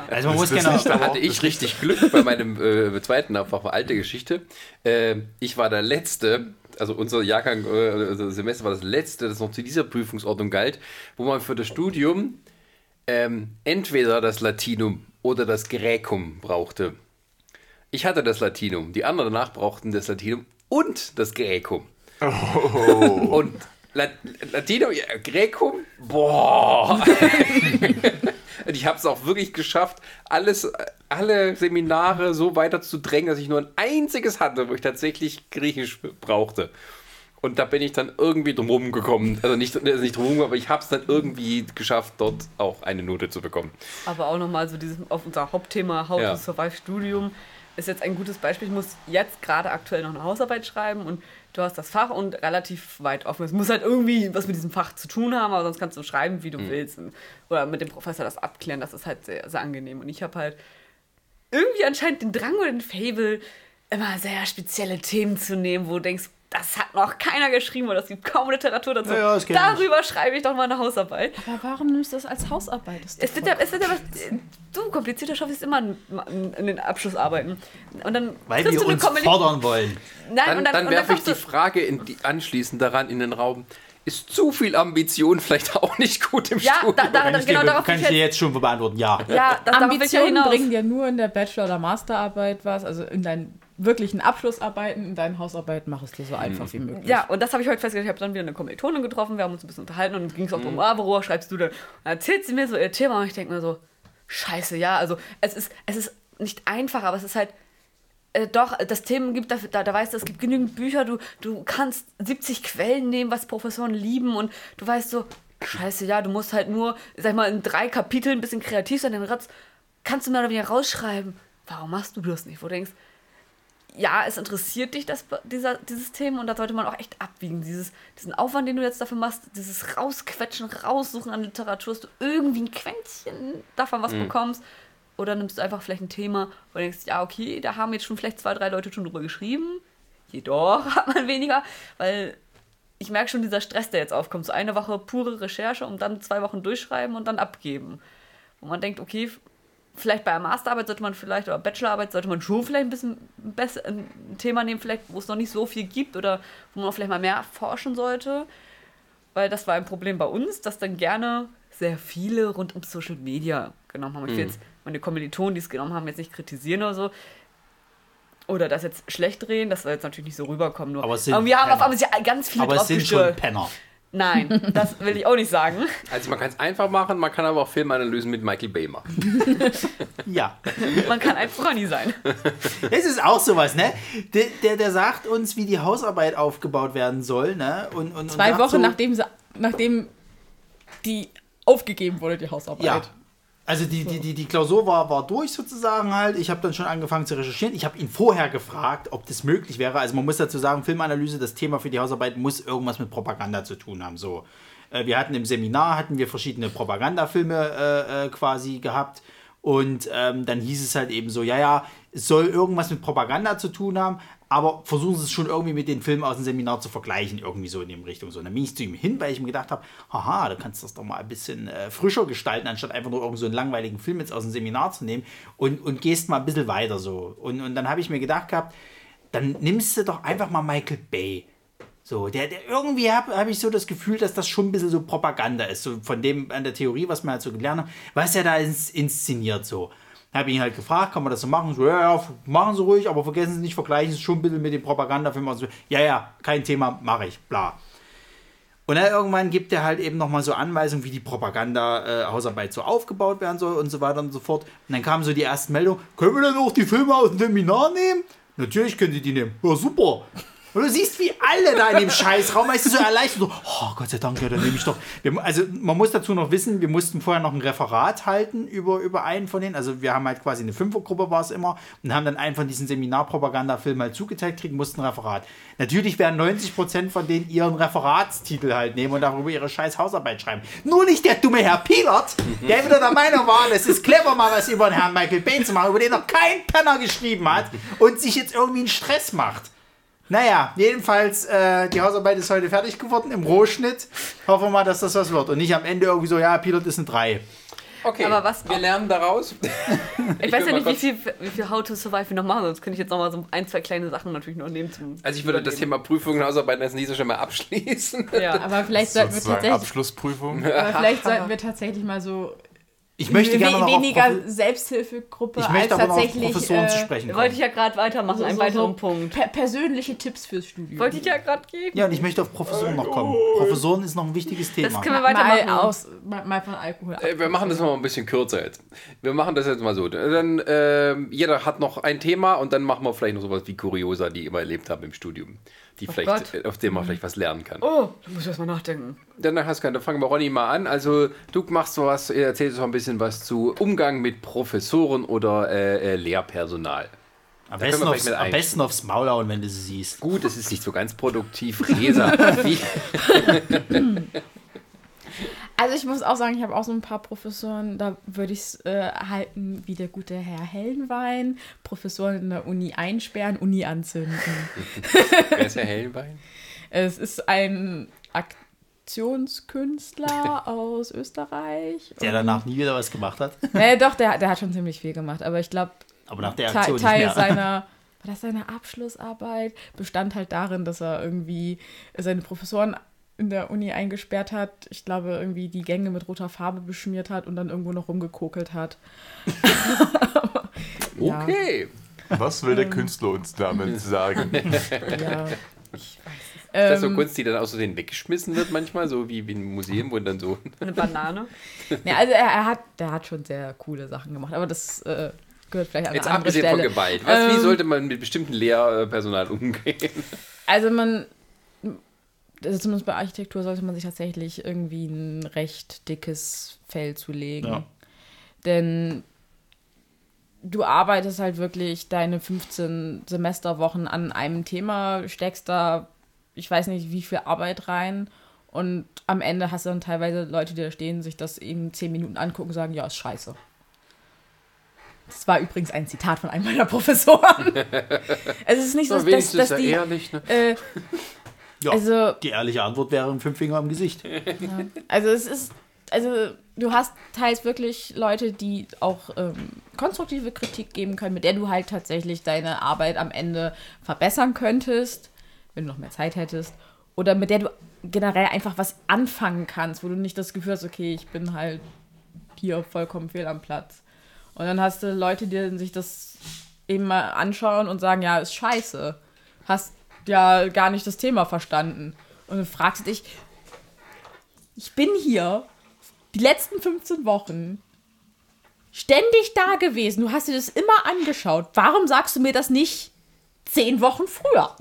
Also man muss genau. Da hatte auch- ich richtig Glück bei meinem äh, zweiten Abfach, alte Geschichte. Äh, ich war der Letzte, also unser Jahrgang, äh, also Semester war das Letzte, das noch zu dieser Prüfungsordnung galt, wo man für das Studium ähm, entweder das Latinum oder das Gräkum brauchte. Ich hatte das Latinum, die anderen danach brauchten das Latinum und das Gräkum. Und La Latinum, ja, Gräkum, boah. Und ich habe es auch wirklich geschafft, alles, alle Seminare so weiter zu drängen, dass ich nur ein einziges hatte, wo ich tatsächlich Griechisch brauchte. Und da bin ich dann irgendwie drumherum gekommen. Also nicht, also nicht drumherum, aber ich habe es dann irgendwie geschafft, dort auch eine Note zu bekommen. Aber auch nochmal so dieses auf unser Hauptthema How Ja. to Survive Studium ist jetzt ein gutes Beispiel. Ich muss jetzt gerade aktuell noch eine Hausarbeit schreiben und du hast das Fach und relativ weit offen. Es muss halt irgendwie was mit diesem Fach zu tun haben, aber sonst kannst du schreiben, wie du willst. Und- Oder mit dem Professor das abklären. Das ist halt sehr, sehr angenehm. Und ich habe halt irgendwie anscheinend den Drang oder den Fable, immer sehr spezielle Themen zu nehmen, wo du denkst, das hat noch keiner geschrieben oder es gibt kaum Literatur dazu. Ja, ja. Darüber schreibe ich doch mal eine Hausarbeit. Aber warum nimmst du das als Hausarbeit? Das ist Es wird ja, es wird ja was, du, komplizierter Stoff ist immer in, den Abschlussarbeiten. Und dann Weil wir uns fordern wollen. Nein, Dann, und dann, dann und werfe ich die Frage in die, anschließend daran in den Raum. Ist zu viel Ambition vielleicht auch nicht gut im Ja, Studium? da, da, Kann da, ich, genau dir, darauf kann ich ich dir jetzt, schon beantworten? Ja. ja, ja Ambitionen hinaus. bringen dir nur in der Bachelor- oder Masterarbeit was, also in deinen wirklichen Abschlussarbeiten, in deinen Hausarbeiten mach es dir so einfach wie möglich. Ja, und das habe ich heute festgestellt. Ich habe dann wieder eine Kommilitonin getroffen, wir haben uns ein bisschen unterhalten und dann ging es auch darum, ah, worüber schreibst du denn? Und dann erzählt sie mir so ihr Thema und ich denke mir so, scheiße, ja, also es ist, es ist nicht einfach, aber es ist halt, äh, doch, das Thema gibt, da, da, da weißt du, es gibt genügend Bücher, du, du kannst 70 Quellen nehmen, was Professoren lieben und du weißt so, scheiße, ja, du musst halt nur, sag mal, in drei Kapiteln ein bisschen kreativ sein, den Ratz kannst du mehr oder weniger rausschreiben. Warum machst du das nicht? Wo du denkst, ja, es interessiert dich, das, dieser, dieses Thema, und da sollte man auch echt abwiegen. Dieses, diesen Aufwand, den du jetzt dafür machst, dieses Rausquetschen, Raussuchen an Literatur, dass du irgendwie ein Quäntchen davon was bekommst. Oder nimmst du einfach vielleicht ein Thema und denkst, ja, okay, da haben jetzt schon vielleicht zwei, drei Leute schon drüber geschrieben. Jedoch hat man weniger, weil ich merke schon, dieser Stress, der jetzt aufkommt. So eine Woche pure Recherche und dann zwei Wochen durchschreiben und dann abgeben. Wo man denkt, okay, vielleicht bei einer Masterarbeit sollte man vielleicht, oder Bachelorarbeit sollte man schon vielleicht ein bisschen besser ein Thema nehmen, vielleicht, wo es noch nicht so viel gibt oder wo man auch vielleicht mal mehr forschen sollte. Weil das war ein Problem bei uns, dass dann gerne sehr viele rund um Social Media genommen haben. Ich will jetzt meine Kommilitonen, die es genommen haben, jetzt nicht kritisieren oder so. Oder das jetzt schlecht drehen, das soll jetzt natürlich nicht so rüberkommen. Nur. Aber es sind wir haben auf Penner. einmal sich ganz viele Aber es drauf sind schon. Penner. Nein, das will ich auch nicht sagen. Also man kann es einfach machen, man kann aber auch Filmanalysen mit Michael Bay machen. Ja. Man kann ein Ronny sein. Es ist auch sowas, ne? Der, der, der sagt uns, wie die Hausarbeit aufgebaut werden soll, ne? Und, und, Zwei und Wochen so, nachdem, sie, nachdem die aufgegeben wurde, die Hausarbeit. Ja. Also die, die, die, die Klausur war, war durch sozusagen halt. Ich habe dann schon angefangen zu recherchieren. Ich habe ihn vorher gefragt, ob das möglich wäre. Also man muss dazu sagen, Filmanalyse, das Thema für die Hausarbeit muss irgendwas mit Propaganda zu tun haben. So. Äh, Wir hatten im Seminar hatten wir verschiedene Propagandafilme äh, äh, quasi gehabt. Und ähm, dann hieß es halt eben so, ja, ja, es soll irgendwas mit Propaganda zu tun haben, aber versuchen Sie es schon irgendwie mit den Filmen aus dem Seminar zu vergleichen, irgendwie so in dem Richtung. So, dann bin ich zu ihm hin, weil ich mir gedacht habe, haha, da kannst du das doch mal ein bisschen äh, frischer gestalten, anstatt einfach nur irgend so einen langweiligen Film jetzt aus dem Seminar zu nehmen und, und gehst mal ein bisschen weiter so. Und, und dann habe ich mir gedacht gehabt, dann nimmst du doch einfach mal Michael Bay. So, der, der irgendwie habe hab ich so das Gefühl, dass das schon ein bisschen so Propaganda ist, so von dem an der Theorie, was wir halt so gelernt haben, was er da ins, inszeniert so. Habe ihn halt gefragt, kann man das so machen? So, ja, ja, machen Sie ruhig, aber vergessen Sie nicht, vergleichen Sie es schon ein bisschen mit dem Propagandafilm. Also, ja, ja, kein Thema, mache ich, bla. Und dann irgendwann gibt er halt eben nochmal so Anweisungen, wie die Propaganda-Hausarbeit so aufgebaut werden soll und so weiter und so fort. Und dann kamen so die ersten Meldungen, können wir dann auch die Filme aus dem Seminar nehmen? Natürlich können sie die nehmen. Ja, super. Und du siehst, wie alle da in dem Scheißraum, weißt du, so erleichtert, so, oh Gott sei Dank, ja, dann nehme ich doch. Wir, also man muss dazu noch wissen, wir mussten vorher noch ein Referat halten über, über einen von denen. Also wir haben halt quasi eine Fünfergruppe war es immer und haben dann einen von diesen Seminarpropagandafilmen halt zugeteilt kriegen, mussten ein Referat. Natürlich werden 90% von denen ihren Referatstitel halt nehmen und darüber ihre scheiß Hausarbeit schreiben. Nur nicht der dumme Herr Pielert, der wieder der Meinung war, es ist clever mal was über den Herrn Michael Bay zu machen, über den noch kein Penner geschrieben hat und sich jetzt irgendwie einen Stress macht. Naja, jedenfalls, äh, die Hausarbeit ist heute fertig geworden im Rohschnitt. Hoffen wir mal, dass das was wird. Und nicht am Ende irgendwie so, ja, Pilot ist eine 3. Okay, Aber was- wir lernen daraus. Ich weiß will ja nicht, wie viel, wie viel How to Survive wir noch machen, sonst könnte ich jetzt noch mal so ein, zwei kleine Sachen natürlich noch nehmen zum. Also ich würde das Thema Prüfungen und Hausarbeiten als nächstes schon mal abschließen. Ja. Aber vielleicht sollten wir tatsächlich, Abschlussprüfung. aber vielleicht sollten wir tatsächlich mal so Ich möchte we gerne noch auf weniger Profe- Selbsthilfegruppe ich als möchte aber noch auf tatsächlich Professoren zu äh, sprechen Wollte ich kommen. ja gerade weitermachen, so- einen so- weiteren so Punkt. per persönliche Tipps fürs Studium. Wollte ich ja gerade geben. Ja, und ich möchte auf Professoren noch kommen. Professoren ist noch ein wichtiges Thema. Das können wir mal, weitermachen. aus, mal, mal von Alkohol ab. Äh, Wir machen das mal ein bisschen kürzer jetzt. Wir machen das jetzt mal so. Dann, ähm, jeder hat noch ein Thema und dann machen wir vielleicht noch sowas wie Kuriosa, die ich immer erlebt haben im Studium. Die vielleicht, Gott. auf dem man vielleicht was lernen kann. Oh, da muss ich erst mal nachdenken. Dann, hast du, dann fangen wir Ronny mal an. Also du machst sowas, erzählst so ein bisschen was zu Umgang mit Professoren oder äh, äh, Lehrpersonal. am, besten aufs, am besten aufs Maul hauen, wenn du sie siehst. Gut, es ist nicht so ganz produktiv. Resa, wie, Also ich muss auch sagen, ich habe auch so ein paar Professoren, da würde ich es äh, halten wie der gute Herr Hellenwein. Professoren in der Uni einsperren, Uni anzünden. wer ist Herr Hellenbein? es ist ein Aktionskünstler aus Österreich. Der danach nie wieder was gemacht hat. Nee, doch, der, der hat schon ziemlich viel gemacht, aber ich glaube, Aber nach der Teil, Teil mehr. seiner, war das seine Abschlussarbeit, bestand halt darin, dass er irgendwie seine Professoren in der Uni eingesperrt hat, ich glaube, irgendwie die Gänge mit roter Farbe beschmiert hat und dann irgendwo noch rumgekokelt hat. Ja. Okay. Was will der Künstler uns damit sagen? Ja. Ist das so Ähm, Kunst, die dann Versehen weggeschmissen wird manchmal, so wie, wie im Museum, wo dann so... Eine Banane. nee, also er, er hat, der hat schon sehr coole Sachen gemacht, aber das äh, gehört vielleicht an Jetzt eine andere abgesehen Stelle. von Gewalt. Was, wie Ähm, sollte man mit bestimmten Lehrpersonal umgehen? Also man, also zumindest bei Architektur sollte man sich tatsächlich irgendwie ein recht dickes Fell zulegen. Ja. Denn du arbeitest halt wirklich deine 15 Semesterwochen an einem Thema, steckst da, ich weiß nicht, wie viel Arbeit rein. Und am Ende hast du dann teilweise Leute, die da stehen, sich das in 10 Minuten angucken und sagen, ja, ist scheiße. Das war übrigens ein Zitat von einem meiner Professoren. es ist nicht so, dass, dass, dass die. ehrlich, ne? Äh, Ja, also, die ehrliche Antwort wäre ein Fünffinger im Gesicht. also es ist, also du hast teils wirklich Leute, die auch ähm, konstruktive Kritik geben können, mit der du halt tatsächlich deine Arbeit am Ende verbessern könntest, wenn du noch mehr Zeit hättest. Oder mit der du generell einfach was anfangen kannst, wo du nicht das Gefühl hast, okay, ich bin halt hier vollkommen fehl am Platz. Und dann hast du Leute, die sich das eben mal anschauen und sagen, ja, ist scheiße. Hast ja gar nicht das Thema verstanden. Und dann fragst du dich, ich bin hier die letzten 15 Wochen ständig da gewesen. Du hast dir das immer angeschaut. Warum sagst du mir das nicht zehn Wochen früher?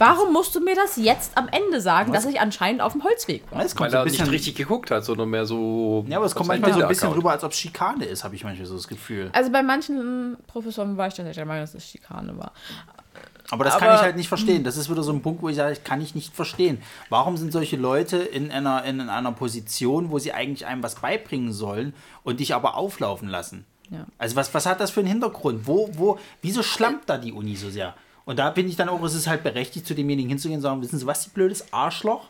Warum musst du mir das jetzt am Ende sagen, dass ich anscheinend auf dem Holzweg war? Es kommt Weil so ein er nicht bisschen, richtig geguckt hat, sondern mehr so. ja, aber es kommt manchmal so ein bisschen rüber, als ob es Schikane ist, habe ich manchmal so das Gefühl. Also bei manchen Professoren war ich tatsächlich der Meinung, dass es Schikane war. Aber das kann Aber- ich halt nicht verstehen. Das ist wieder so ein Punkt, wo ich sage, kann ich nicht verstehen. Warum sind solche Leute in einer, in einer Position, wo sie eigentlich einem was beibringen sollen und dich aber auflaufen lassen? Ja. Also was, was hat das für einen Hintergrund? Wo, wo, wieso schlampt da die Uni so sehr? Und da bin ich dann auch, es ist halt berechtigt, zu demjenigen hinzugehen und sagen, wissen Sie was, Sie blödes Arschloch?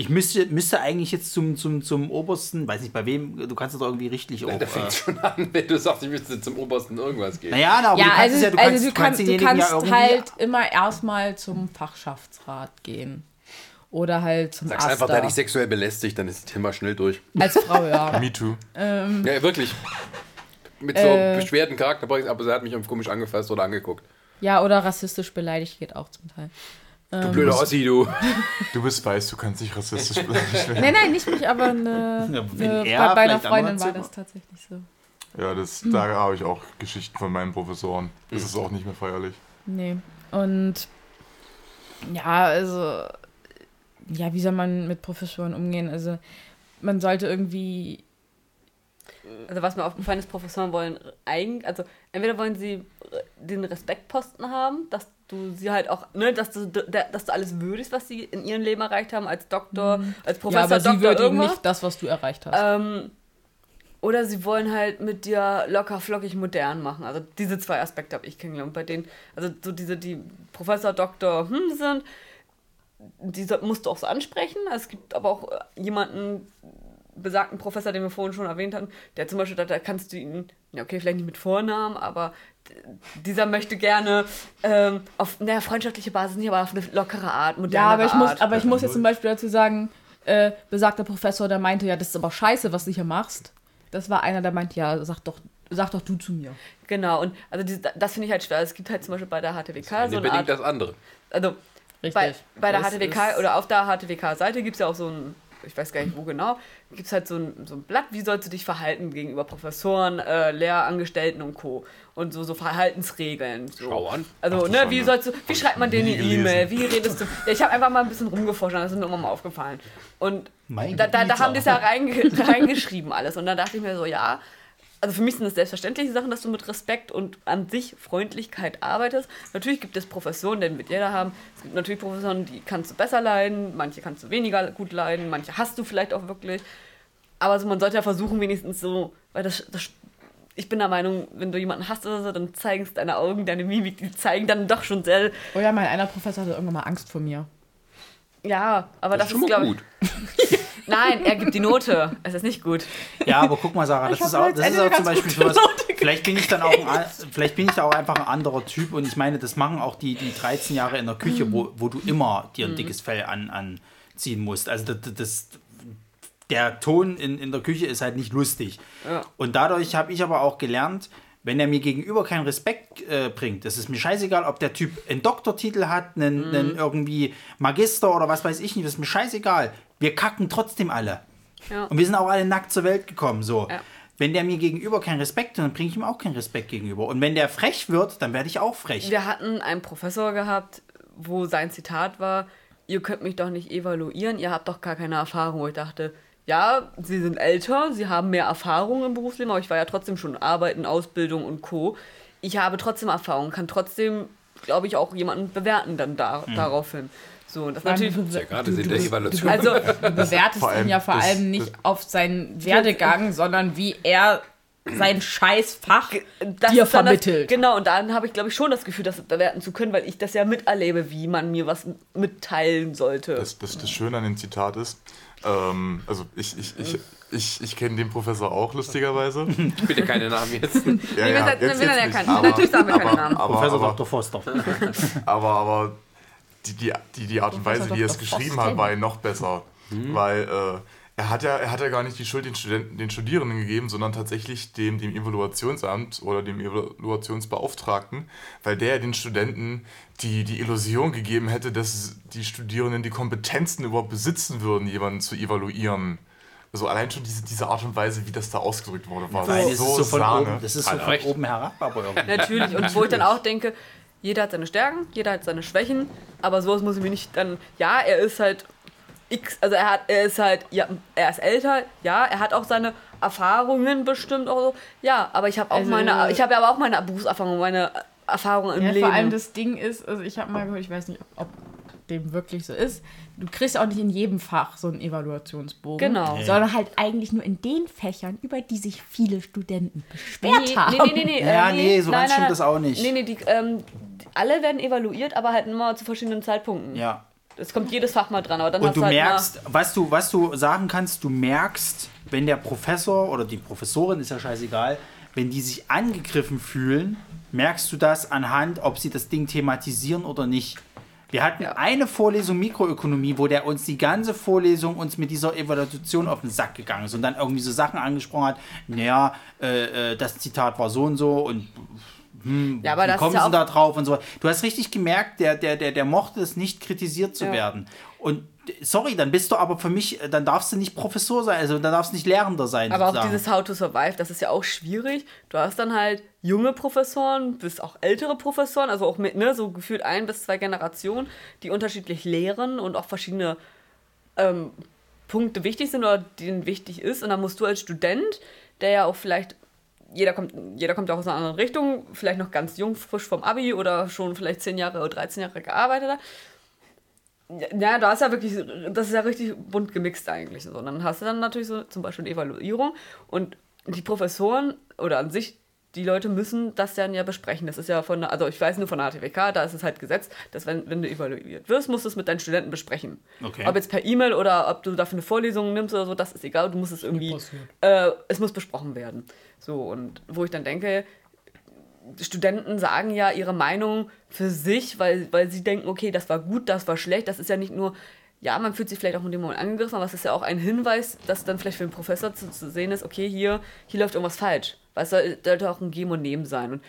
Ich müsste, müsste eigentlich jetzt zum, zum, zum obersten, weiß nicht bei wem, du kannst das doch irgendwie richtlich auch. Da fängt Äh, schon an, wenn du sagst, ich müsste zum obersten irgendwas gehen. naja, na, aber Ja, du kannst also, es ja, du also kannst, du kannst, du kannst ja halt immer erstmal zum Fachschaftsrat gehen. Oder halt zum Sagst Aster. einfach, da dich sexuell belästigt, dann ist das Thema schnell durch. Als Frau, ja. Me too. Ja, wirklich. Mit so Äh. beschwerten Charakter, aber sie hat mich komisch angefasst oder angeguckt. Ja, oder rassistisch beleidigt geht auch zum Teil. Du blöder Ossi, du. Du bist weiß, du kannst nicht rassistisch bleiben. Nein, nein, nicht mich, aber eine, Ja, eine, bei, bei einer Freundin war das tatsächlich so. Ja, das, da habe ich auch Geschichten von meinen Professoren. Das ist auch nicht mehr feierlich. Nee. Und ja, also ja, wie soll man mit Professoren umgehen? Also man sollte irgendwie Also was mir aufgefallen ist, Professoren wollen eigentlich, also entweder wollen sie den Respektposten haben, dass du sie halt auch, ne, dass du, dass du alles würdigst, was sie in ihrem Leben erreicht haben, als Doktor, als Professor, ja, aber sie Doktor, würdigen irgendwas. nicht das, was du erreicht hast. Ähm, oder sie wollen halt mit dir locker flockig modern machen. Also diese zwei Aspekte habe ich kennengelernt. Bei denen, also so diese, die Professor, Doktor hm, sind, die musst du auch so ansprechen. Es gibt aber auch äh, jemanden, besagten Professor, den wir vorhin schon erwähnt hatten, der zum Beispiel, da, da kannst du ihn, ja okay, vielleicht nicht mit Vornamen, aber dieser möchte gerne ähm, auf naja, freundschaftliche Basis nicht, aber auf eine lockere Art, moderne ja, aber ich muss, Art. aber ich muss jetzt zum Beispiel dazu sagen, äh, besagter Professor, der meinte, ja, das ist aber scheiße, was du hier machst. Das war einer, der meinte, ja, sag doch, sag doch du zu mir. Genau, und also diese, das finde ich halt schwer. Es gibt halt zum Beispiel bei der HTWK Eine so eine bedingt Art, das andere. also Richtig. bei, bei der Das HTWK oder auf der HTWK-Seite gibt es ja auch so ein, ich weiß gar nicht wo genau, gibt es halt so ein, so ein Blatt, wie sollst du dich verhalten gegenüber Professoren, äh, Lehrangestellten und Co. Und so, so Verhaltensregeln. So. Schau an. Also, Ach, ne, wie sollst du, wie schreibt man dir eine. E-Mail, wie redest du? Ja, ich habe einfach mal ein bisschen rumgeforscht, und das ist mir immer mal aufgefallen. Und Mein da, da, da haben die es ja reinge reingeschrieben alles. Und dann dachte ich mir so, ja, also für mich sind das selbstverständliche Sachen, dass du mit Respekt und an sich Freundlichkeit arbeitest. Natürlich gibt es Professionen, denn wird jeder haben. Es gibt natürlich Professionen, die kannst du besser leiden, manche kannst du weniger gut leiden, manche hast du vielleicht auch wirklich. Aber so, man sollte ja versuchen, wenigstens so, weil das, das ich bin der Meinung, wenn du jemanden hast oder so, dann zeigen es deine Augen, deine Mimik, die zeigen dann doch schon sehr, Oh ja, mein einer Professor hatte irgendwann mal Angst vor mir. ja, aber das, Das ist ist, glaube gut. nein, er gibt die Note. Es ist nicht gut. Ja, aber guck mal, Sarah, das Ich ist auch, als das ist auch zum Beispiel sowas. Vielleicht bin ich dann auch, ein, vielleicht bin ich da auch einfach ein anderer Typ und ich meine, das machen auch die, die 13 Jahre in der Küche, wo, wo du immer dir ein dickes Fell an, anziehen musst. Also das, das, der Ton in, in der Küche ist halt nicht lustig. Ja. Und dadurch habe ich aber auch gelernt, wenn er mir gegenüber keinen Respekt äh, bringt, das ist mir scheißegal, ob der Typ einen Doktortitel hat, einen, einen irgendwie Magister oder was weiß ich nicht, das ist mir scheißegal. Wir kacken trotzdem alle. Ja. Und wir sind auch alle nackt zur Welt gekommen. So. Ja. Wenn der mir gegenüber keinen Respekt hat, dann bringe ich ihm auch keinen Respekt gegenüber. Und wenn der frech wird, dann werde ich auch frech. Wir hatten einen Professor gehabt, wo sein Zitat war, ihr könnt mich doch nicht evaluieren, ihr habt doch gar keine Erfahrung. Wo ich dachte, ja, sie sind älter, sie haben mehr Erfahrung im Berufsleben, aber ich war ja trotzdem schon arbeiten, Ausbildung und Co. Ich habe trotzdem Erfahrung, kann trotzdem, glaube ich, auch jemanden bewerten dann da, Mhm. daraufhin. So, und das natürlich. Ja, gerade sind der Evaluation. Also, Du bewertest ihn ja vor das- allem nicht das- auf seinen Werdegang, sondern wie er sein Scheißfach das dir vermittelt. Das, genau, und dann habe ich, glaube ich, schon das Gefühl, das bewerten zu können, weil ich das ja miterlebe, wie man mir was mitteilen sollte. Das, das, das Schöne an dem Zitat ist, ähm, also ich, ich, ich, ich, ich kenne den Professor auch lustigerweise. Bitte keine Namen jetzt. Ja, ja, jetzt- jetzt ja nicht. keinen. Aber- Natürlich sagen wir keine aber- Namen. Aber, Professor aber, Dr. Foster. aber, aber die, die, die, die Art und Professor Weise, wie er es geschrieben Foster. hat, war ja noch besser. Weil äh, er hat ja, er hat ja gar nicht die Schuld den, Studenten, den Studierenden gegeben, sondern tatsächlich dem, dem Evaluationsamt oder dem Evaluationsbeauftragten, weil der den Studenten die, die Illusion gegeben hätte, dass die Studierenden die Kompetenzen überhaupt besitzen würden, jemanden zu evaluieren. Also allein schon diese, diese Art und Weise, wie das da ausgedrückt wurde, war Nein, das ist so, so von Sahne. oben, das ist so von recht. oben herab, aber irgendwie. Natürlich. Und wo ich dann auch denke, jeder hat seine Stärken, jeder hat seine Schwächen, aber sowas muss ich mir nicht dann. Ja, er ist halt X, also er hat, er ist halt, ja, er ist älter, ja, er hat auch seine Erfahrungen bestimmt auch so. Ja, aber ich habe auch Also- meine, ich habe ja aber auch meine Berufserfahrung, meine Erfahrungen im Ja, Leben. vor allem das Ding ist, also ich habe mal gehört, ich weiß nicht, ob, ob dem wirklich so ist, du kriegst auch nicht in jedem Fach so einen Evaluationsbogen. Genau. Sondern halt eigentlich nur in den Fächern, über die sich viele Studenten beschwert nee, haben. nee, nee, nee, nee. Ja, äh, nee, so ganz stimmt das auch nicht. Nee, nee, die, ähm, alle werden evaluiert, aber halt immer zu verschiedenen Zeitpunkten. Ja. Es kommt jedes Fach mal dran, aber dann Und hast du halt merkst, was du, was du sagen kannst, du merkst, wenn der Professor oder die Professorin, ist ja scheißegal, wenn die sich angegriffen fühlen, merkst du das anhand, ob sie das Ding thematisieren oder nicht. Wir hatten Ja. eine Vorlesung Mikroökonomie, wo der uns die ganze Vorlesung uns mit dieser Evaluation auf den Sack gegangen ist und dann irgendwie so Sachen angesprochen hat, naja, äh, äh, das Zitat war so und so und hm, Ja, aber wie das ist kommen ja sie auch- da drauf und so. Du hast richtig gemerkt, der, der, der, der mochte es nicht kritisiert zu Ja. werden. Und sorry, dann bist du aber für mich, dann darfst du nicht Professor sein, also dann darfst du nicht Lehrender sein. Aber auch sozusagen. dieses How to Survive, das ist ja auch schwierig. Du hast dann halt junge Professoren, bis auch ältere Professoren, also auch mit, ne, so gefühlt ein bis zwei Generationen, die unterschiedlich lehren und auch verschiedene ähm, Punkte wichtig sind oder denen wichtig ist. Und dann musst du als Student, der ja auch vielleicht, jeder kommt, jeder kommt auch aus einer anderen Richtung, vielleicht noch ganz jung, frisch vom Abi oder schon vielleicht 10 Jahre oder 13 Jahre gearbeitet hat. Ja, da ist ja wirklich, das ist ja richtig bunt gemixt eigentlich. So, und dann hast du dann natürlich so zum Beispiel eine Evaluierung und die Professoren oder an sich, die Leute müssen das dann ja besprechen. Das ist ja von, also ich weiß nur von der HTWK, da ist es halt gesetzt, dass wenn, wenn du evaluiert wirst, musst du es mit deinen Studenten besprechen. Okay. Ob jetzt per E-Mail oder ob du dafür eine Vorlesung nimmst oder so, das ist egal, du musst es irgendwie, äh, es muss besprochen werden. So, und wo ich dann denke, Studenten sagen ja ihre Meinung für sich, weil, weil sie denken, okay, das war gut, das war schlecht. Das ist ja nicht nur, ja, man fühlt sich vielleicht auch in dem Moment angegriffen, aber es ist ja auch ein Hinweis, dass dann vielleicht für den Professor zu, zu sehen ist, okay, hier, hier läuft irgendwas falsch. Weil es soll, sollte auch ein Geben und Nehmen sein. Und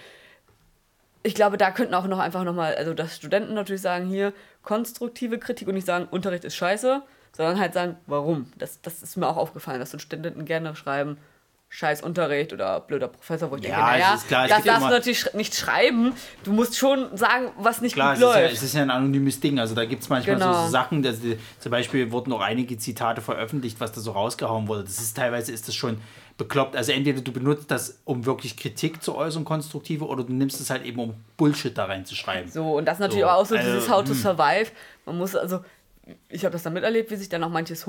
ich glaube, da könnten auch noch einfach nochmal, also dass Studenten natürlich sagen, hier konstruktive Kritik und nicht sagen, Unterricht ist scheiße, sondern halt sagen, warum. Das, das ist mir auch aufgefallen, dass so Studenten gerne schreiben, scheiß Unterricht oder blöder Professor, wo ich Ja, denke, naja, ist klar, das darfst du natürlich nicht schreiben. Du musst schon sagen, was nicht Klar, gut es ist, ja, läuft. es ist ja ein anonymes Ding. Also da gibt es manchmal so, Genau. so Sachen, dass die, zum Beispiel wurden auch einige Zitate veröffentlicht, was da so rausgehauen wurde. Das ist teilweise ist das schon bekloppt. Also entweder du benutzt das, um wirklich Kritik zu äußern, konstruktive, oder du nimmst es halt eben, um Bullshit da reinzuschreiben. So, und das ist natürlich So, auch so also, dieses How to hm. Survive. Man muss also, ich habe das dann miterlebt, wie sich dann auch manches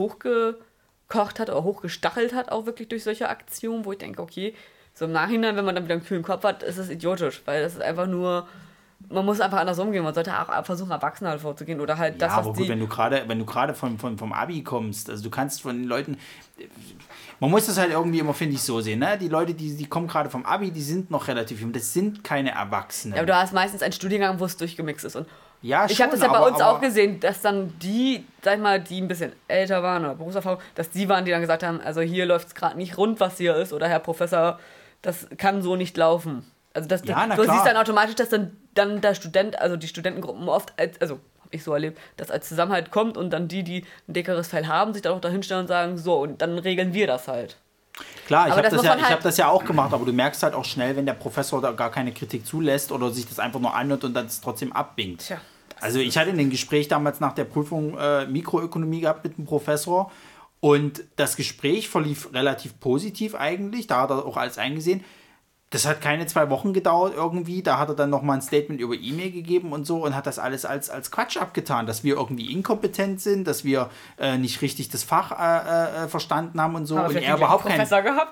hochgekocht hat oder hochgestachelt hat, auch wirklich durch solche Aktionen, wo ich denke, okay, so im Nachhinein, wenn man dann wieder einen kühlen Kopf hat, ist es idiotisch, weil das ist einfach nur, man muss einfach anders umgehen. Man sollte auch versuchen, erwachsener vorzugehen oder halt das, ja, aber was gut, die. wenn du gerade, wenn du gerade von, von, vom Abi kommst, also du kannst von den Leuten, man muss das halt irgendwie immer, finde ich, so sehen, ne? Die Leute, die, die kommen gerade vom Abi, die sind noch relativ jung, das sind keine Erwachsenen. ja, aber du hast meistens einen Studiengang, wo es durchgemixt ist. Und Ja, ich habe das ja bei aber- uns aber- auch gesehen, dass dann die, sag ich mal, die ein bisschen älter waren oder Berufserfahrung, dass die waren, die dann gesagt haben, also hier läuft es gerade nicht rund, was hier ist, oder Herr Professor, das kann so nicht laufen. Also das, Ja, du klar. siehst dann automatisch, dass dann, dann der Student, also die Studentengruppen oft, als, also habe ich so erlebt, dass als Zusammenhalt kommt und dann die, die ein dickeres Fell haben, sich dann auch dahinstellen und sagen, so, und dann regeln wir das halt. Klar, ich habe das das, ja, ich halt- hab das ja auch gemacht, aber du merkst halt auch schnell, wenn der Professor da gar keine Kritik zulässt oder sich das einfach nur anhört und dann es trotzdem abwinkt. Tja. Also ich hatte ein Gespräch damals nach der Prüfung äh, Mikroökonomie gehabt mit einem Professor und das Gespräch verlief relativ positiv eigentlich, da hat er auch alles eingesehen. Das hat keine zwei Wochen gedauert irgendwie. Da hat er dann nochmal ein Statement über E-Mail gegeben und so und hat das alles als, als Quatsch abgetan, dass wir irgendwie inkompetent sind, dass wir äh, nicht richtig das Fach äh, äh, verstanden haben und so. Aber und er überhaupt keinen.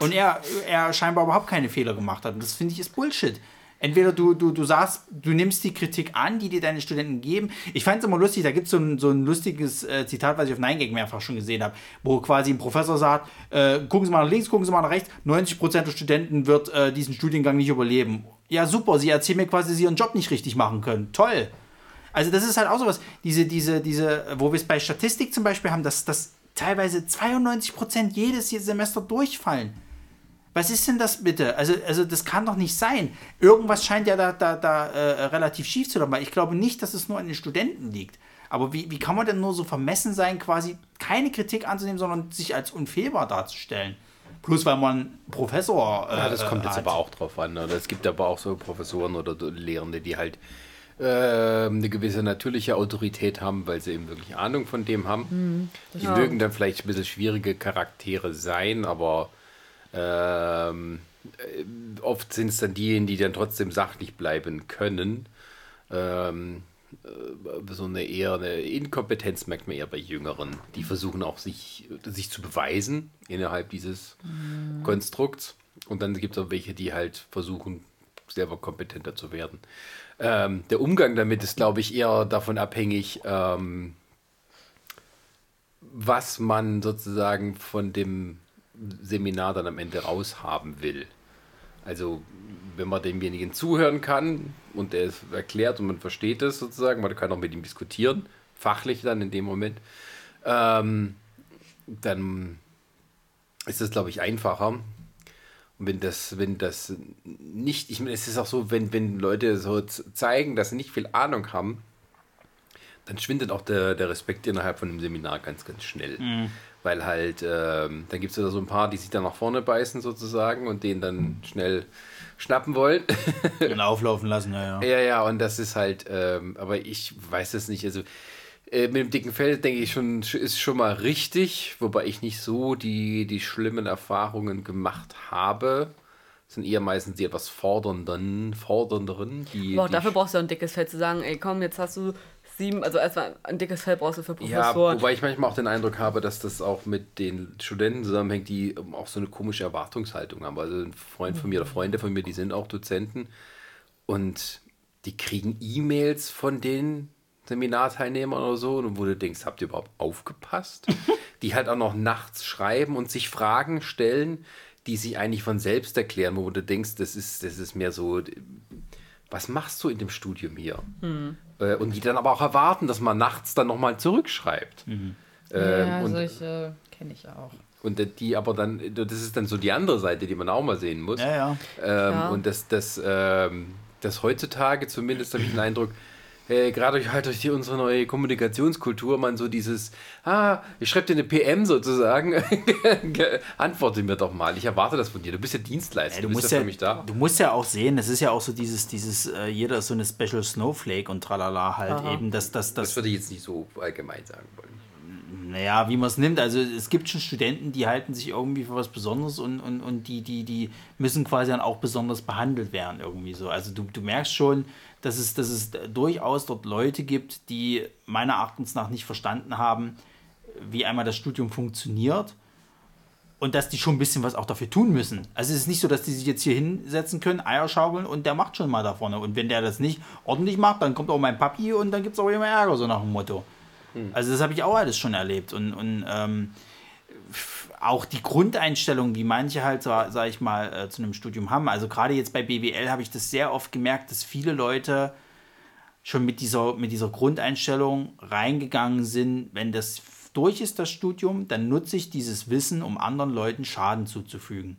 Und er, er scheinbar überhaupt keine Fehler gemacht hat. Und das finde ich ist Bullshit. Entweder du, du, du sagst, du nimmst die Kritik an, die dir deine Studenten geben. Ich fand es immer lustig, da gibt es so ein, so ein lustiges äh, Zitat, was ich auf 9gag mehrfach schon gesehen habe, wo quasi ein Professor sagt, äh, gucken Sie mal nach links, gucken Sie mal nach rechts, 90% der Studenten wird äh, diesen Studiengang nicht überleben. Ja, super, Sie erzählen mir quasi, dass Sie Ihren Job nicht richtig machen können. Toll. Also das ist halt auch sowas, diese, diese, diese, wo wir es bei Statistik zum Beispiel haben, dass, dass teilweise 92% jedes Semester durchfallen. Was ist denn das bitte? Also, also das kann doch nicht sein. Irgendwas scheint ja da, da, da äh, relativ schief zu laufen. Ich glaube nicht, dass es nur an den Studenten liegt. Aber wie, wie kann man denn nur so vermessen sein, quasi keine Kritik anzunehmen, sondern sich als unfehlbar darzustellen? Plus weil man Professor. Äh, Ja, das kommt jetzt hat. aber auch drauf an. Ne? Es gibt aber auch so Professoren oder Lehrende, die halt äh, eine gewisse natürliche Autorität haben, weil sie eben wirklich Ahnung von dem haben. die mögen dann vielleicht ein bisschen schwierige Charaktere sein, aber ähm, äh, oft sind es dann diejenigen, die dann trotzdem sachlich bleiben können. Ähm, äh, so eine eher eine Inkompetenz merkt man eher bei Jüngeren. Die versuchen auch sich, sich zu beweisen innerhalb dieses Konstrukts. Und dann gibt es auch welche, die halt versuchen, selber kompetenter zu werden. Ähm, der Umgang damit ist, glaube ich, eher davon abhängig, ähm, was man sozusagen von dem Seminar dann am Ende raushaben will. Also, wenn man demjenigen zuhören kann und er es erklärt und man versteht es sozusagen, man kann auch mit ihm diskutieren, fachlich dann in dem Moment, ähm, dann ist es, glaube ich, einfacher. Und wenn das, wenn das nicht, ich meine, es ist auch so, wenn, wenn Leute so zeigen, dass sie nicht viel Ahnung haben, dann schwindet auch der, der Respekt innerhalb von dem Seminar ganz, ganz schnell. Weil halt, ähm, dann gibt es ja so ein paar, die sich dann nach vorne beißen sozusagen und den dann schnell schnappen wollen. Und auflaufen lassen, ja, ja. Ja, ja, und das ist halt, ähm, aber ich weiß es nicht. Also äh, mit dem dicken Fell denke ich schon, ist schon mal richtig, wobei ich nicht so die, die schlimmen Erfahrungen gemacht habe. Das sind eher meistens die etwas fordernden, fordernderen, die. Die dafür brauchst du ein dickes Fell zu sagen, ey komm, jetzt hast du sieben, also erstmal ein dickes Fell brauchst du für ja, Professoren. wobei ich manchmal auch den Eindruck habe, dass das auch mit den Studenten zusammenhängt, die ähm, auch so eine komische Erwartungshaltung haben. Also ein Freund von mir oder Freunde von mir, die sind auch Dozenten und die kriegen E-Mails von den Seminarteilnehmern oder so, und wo du denkst, habt ihr überhaupt aufgepasst? die halt auch noch nachts schreiben und sich Fragen stellen, die sich eigentlich von selbst erklären, wo du denkst, das ist, das ist mehr so, was machst du in dem Studium hier? Äh, Und die dann aber auch erwarten, dass man nachts dann nochmal zurückschreibt. Ähm, ja, und, solche kenne ich auch. und die aber dann, das ist dann so die andere Seite, die man auch mal sehen muss. Ja, ja. Ähm, Ja. Und das, das, ähm, das heutzutage zumindest habe ich den Eindruck, äh, gerade durch, halt durch die, unsere neue Kommunikationskultur, man so dieses, ah, ich schreibe dir eine PM sozusagen, antworte mir doch mal, ich erwarte das von dir, du bist ja Dienstleister, Ja, du, du, bist musst ja ja, für mich da. du musst ja auch sehen, das ist ja auch so dieses, dieses äh, jeder ist so eine Special Snowflake und tralala halt eben, dass das, Das das, würde ich jetzt nicht so allgemein sagen wollen. naja, wie man es nimmt. Also es gibt schon Studenten, die halten sich irgendwie für was Besonderes und, und, und die, die, die müssen quasi dann auch besonders behandelt werden irgendwie so. Also du, du merkst schon, dass es, dass es durchaus dort Leute gibt, die meiner Erachtens nach nicht verstanden haben, wie einmal das Studium funktioniert und dass die schon ein bisschen was auch dafür tun müssen. Also es ist nicht so, dass die sich jetzt hier hinsetzen können, Eier schaukeln und der macht schon mal da vorne. Und wenn der das nicht ordentlich macht, dann kommt auch mein Papi und dann gibt es auch immer Ärger, so nach dem Motto. Also das habe ich auch alles schon erlebt. Und, und ähm, auch die Grundeinstellung, die manche halt, sag sag ich mal, äh, zu einem Studium haben. Also gerade jetzt bei BWL habe ich das sehr oft gemerkt, dass viele Leute schon mit dieser, mit dieser Grundeinstellung reingegangen sind, wenn das durch ist, das Studium, dann nutze ich dieses Wissen, um anderen Leuten Schaden zuzufügen.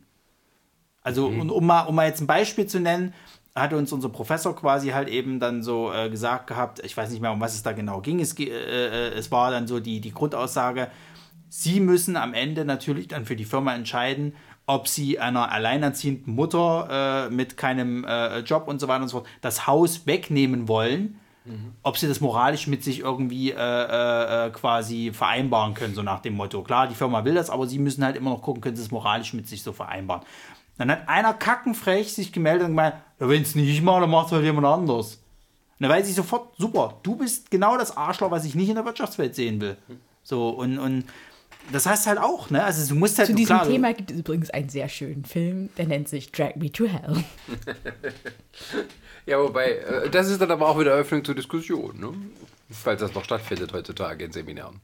Also, und um mal, um mal jetzt ein Beispiel zu nennen, hatte uns unser Professor quasi halt eben dann so äh, gesagt gehabt, ich weiß nicht mehr, um was es da genau ging, es, äh, äh, es war dann so die, die Grundaussage, Sie müssen am Ende natürlich dann für die Firma entscheiden, ob Sie einer alleinerziehenden Mutter äh, mit keinem äh, Job und so weiter und so fort das Haus wegnehmen wollen, ob Sie das moralisch mit sich irgendwie äh, äh, äh, quasi vereinbaren können, so nach dem Motto. Klar, die Firma will das, aber Sie müssen halt immer noch gucken, können Sie es moralisch mit sich so vereinbaren. Dann hat einer kackenfrech sich gemeldet und gemeint, ja, wenn es nicht ich mache, dann macht es halt jemand anders. Und da weiß ich sofort, super, du bist genau das Arschloch, was ich nicht in der Wirtschaftswelt sehen will. So, und, und das heißt halt auch, ne? Also du musst halt Zu diesem klar, Thema gibt es übrigens einen sehr schönen Film, der nennt sich Drag Me to Hell. Ja, wobei, äh, das ist dann aber auch wieder Eröffnung zur Diskussion, ne? Falls das noch stattfindet heutzutage in Seminaren.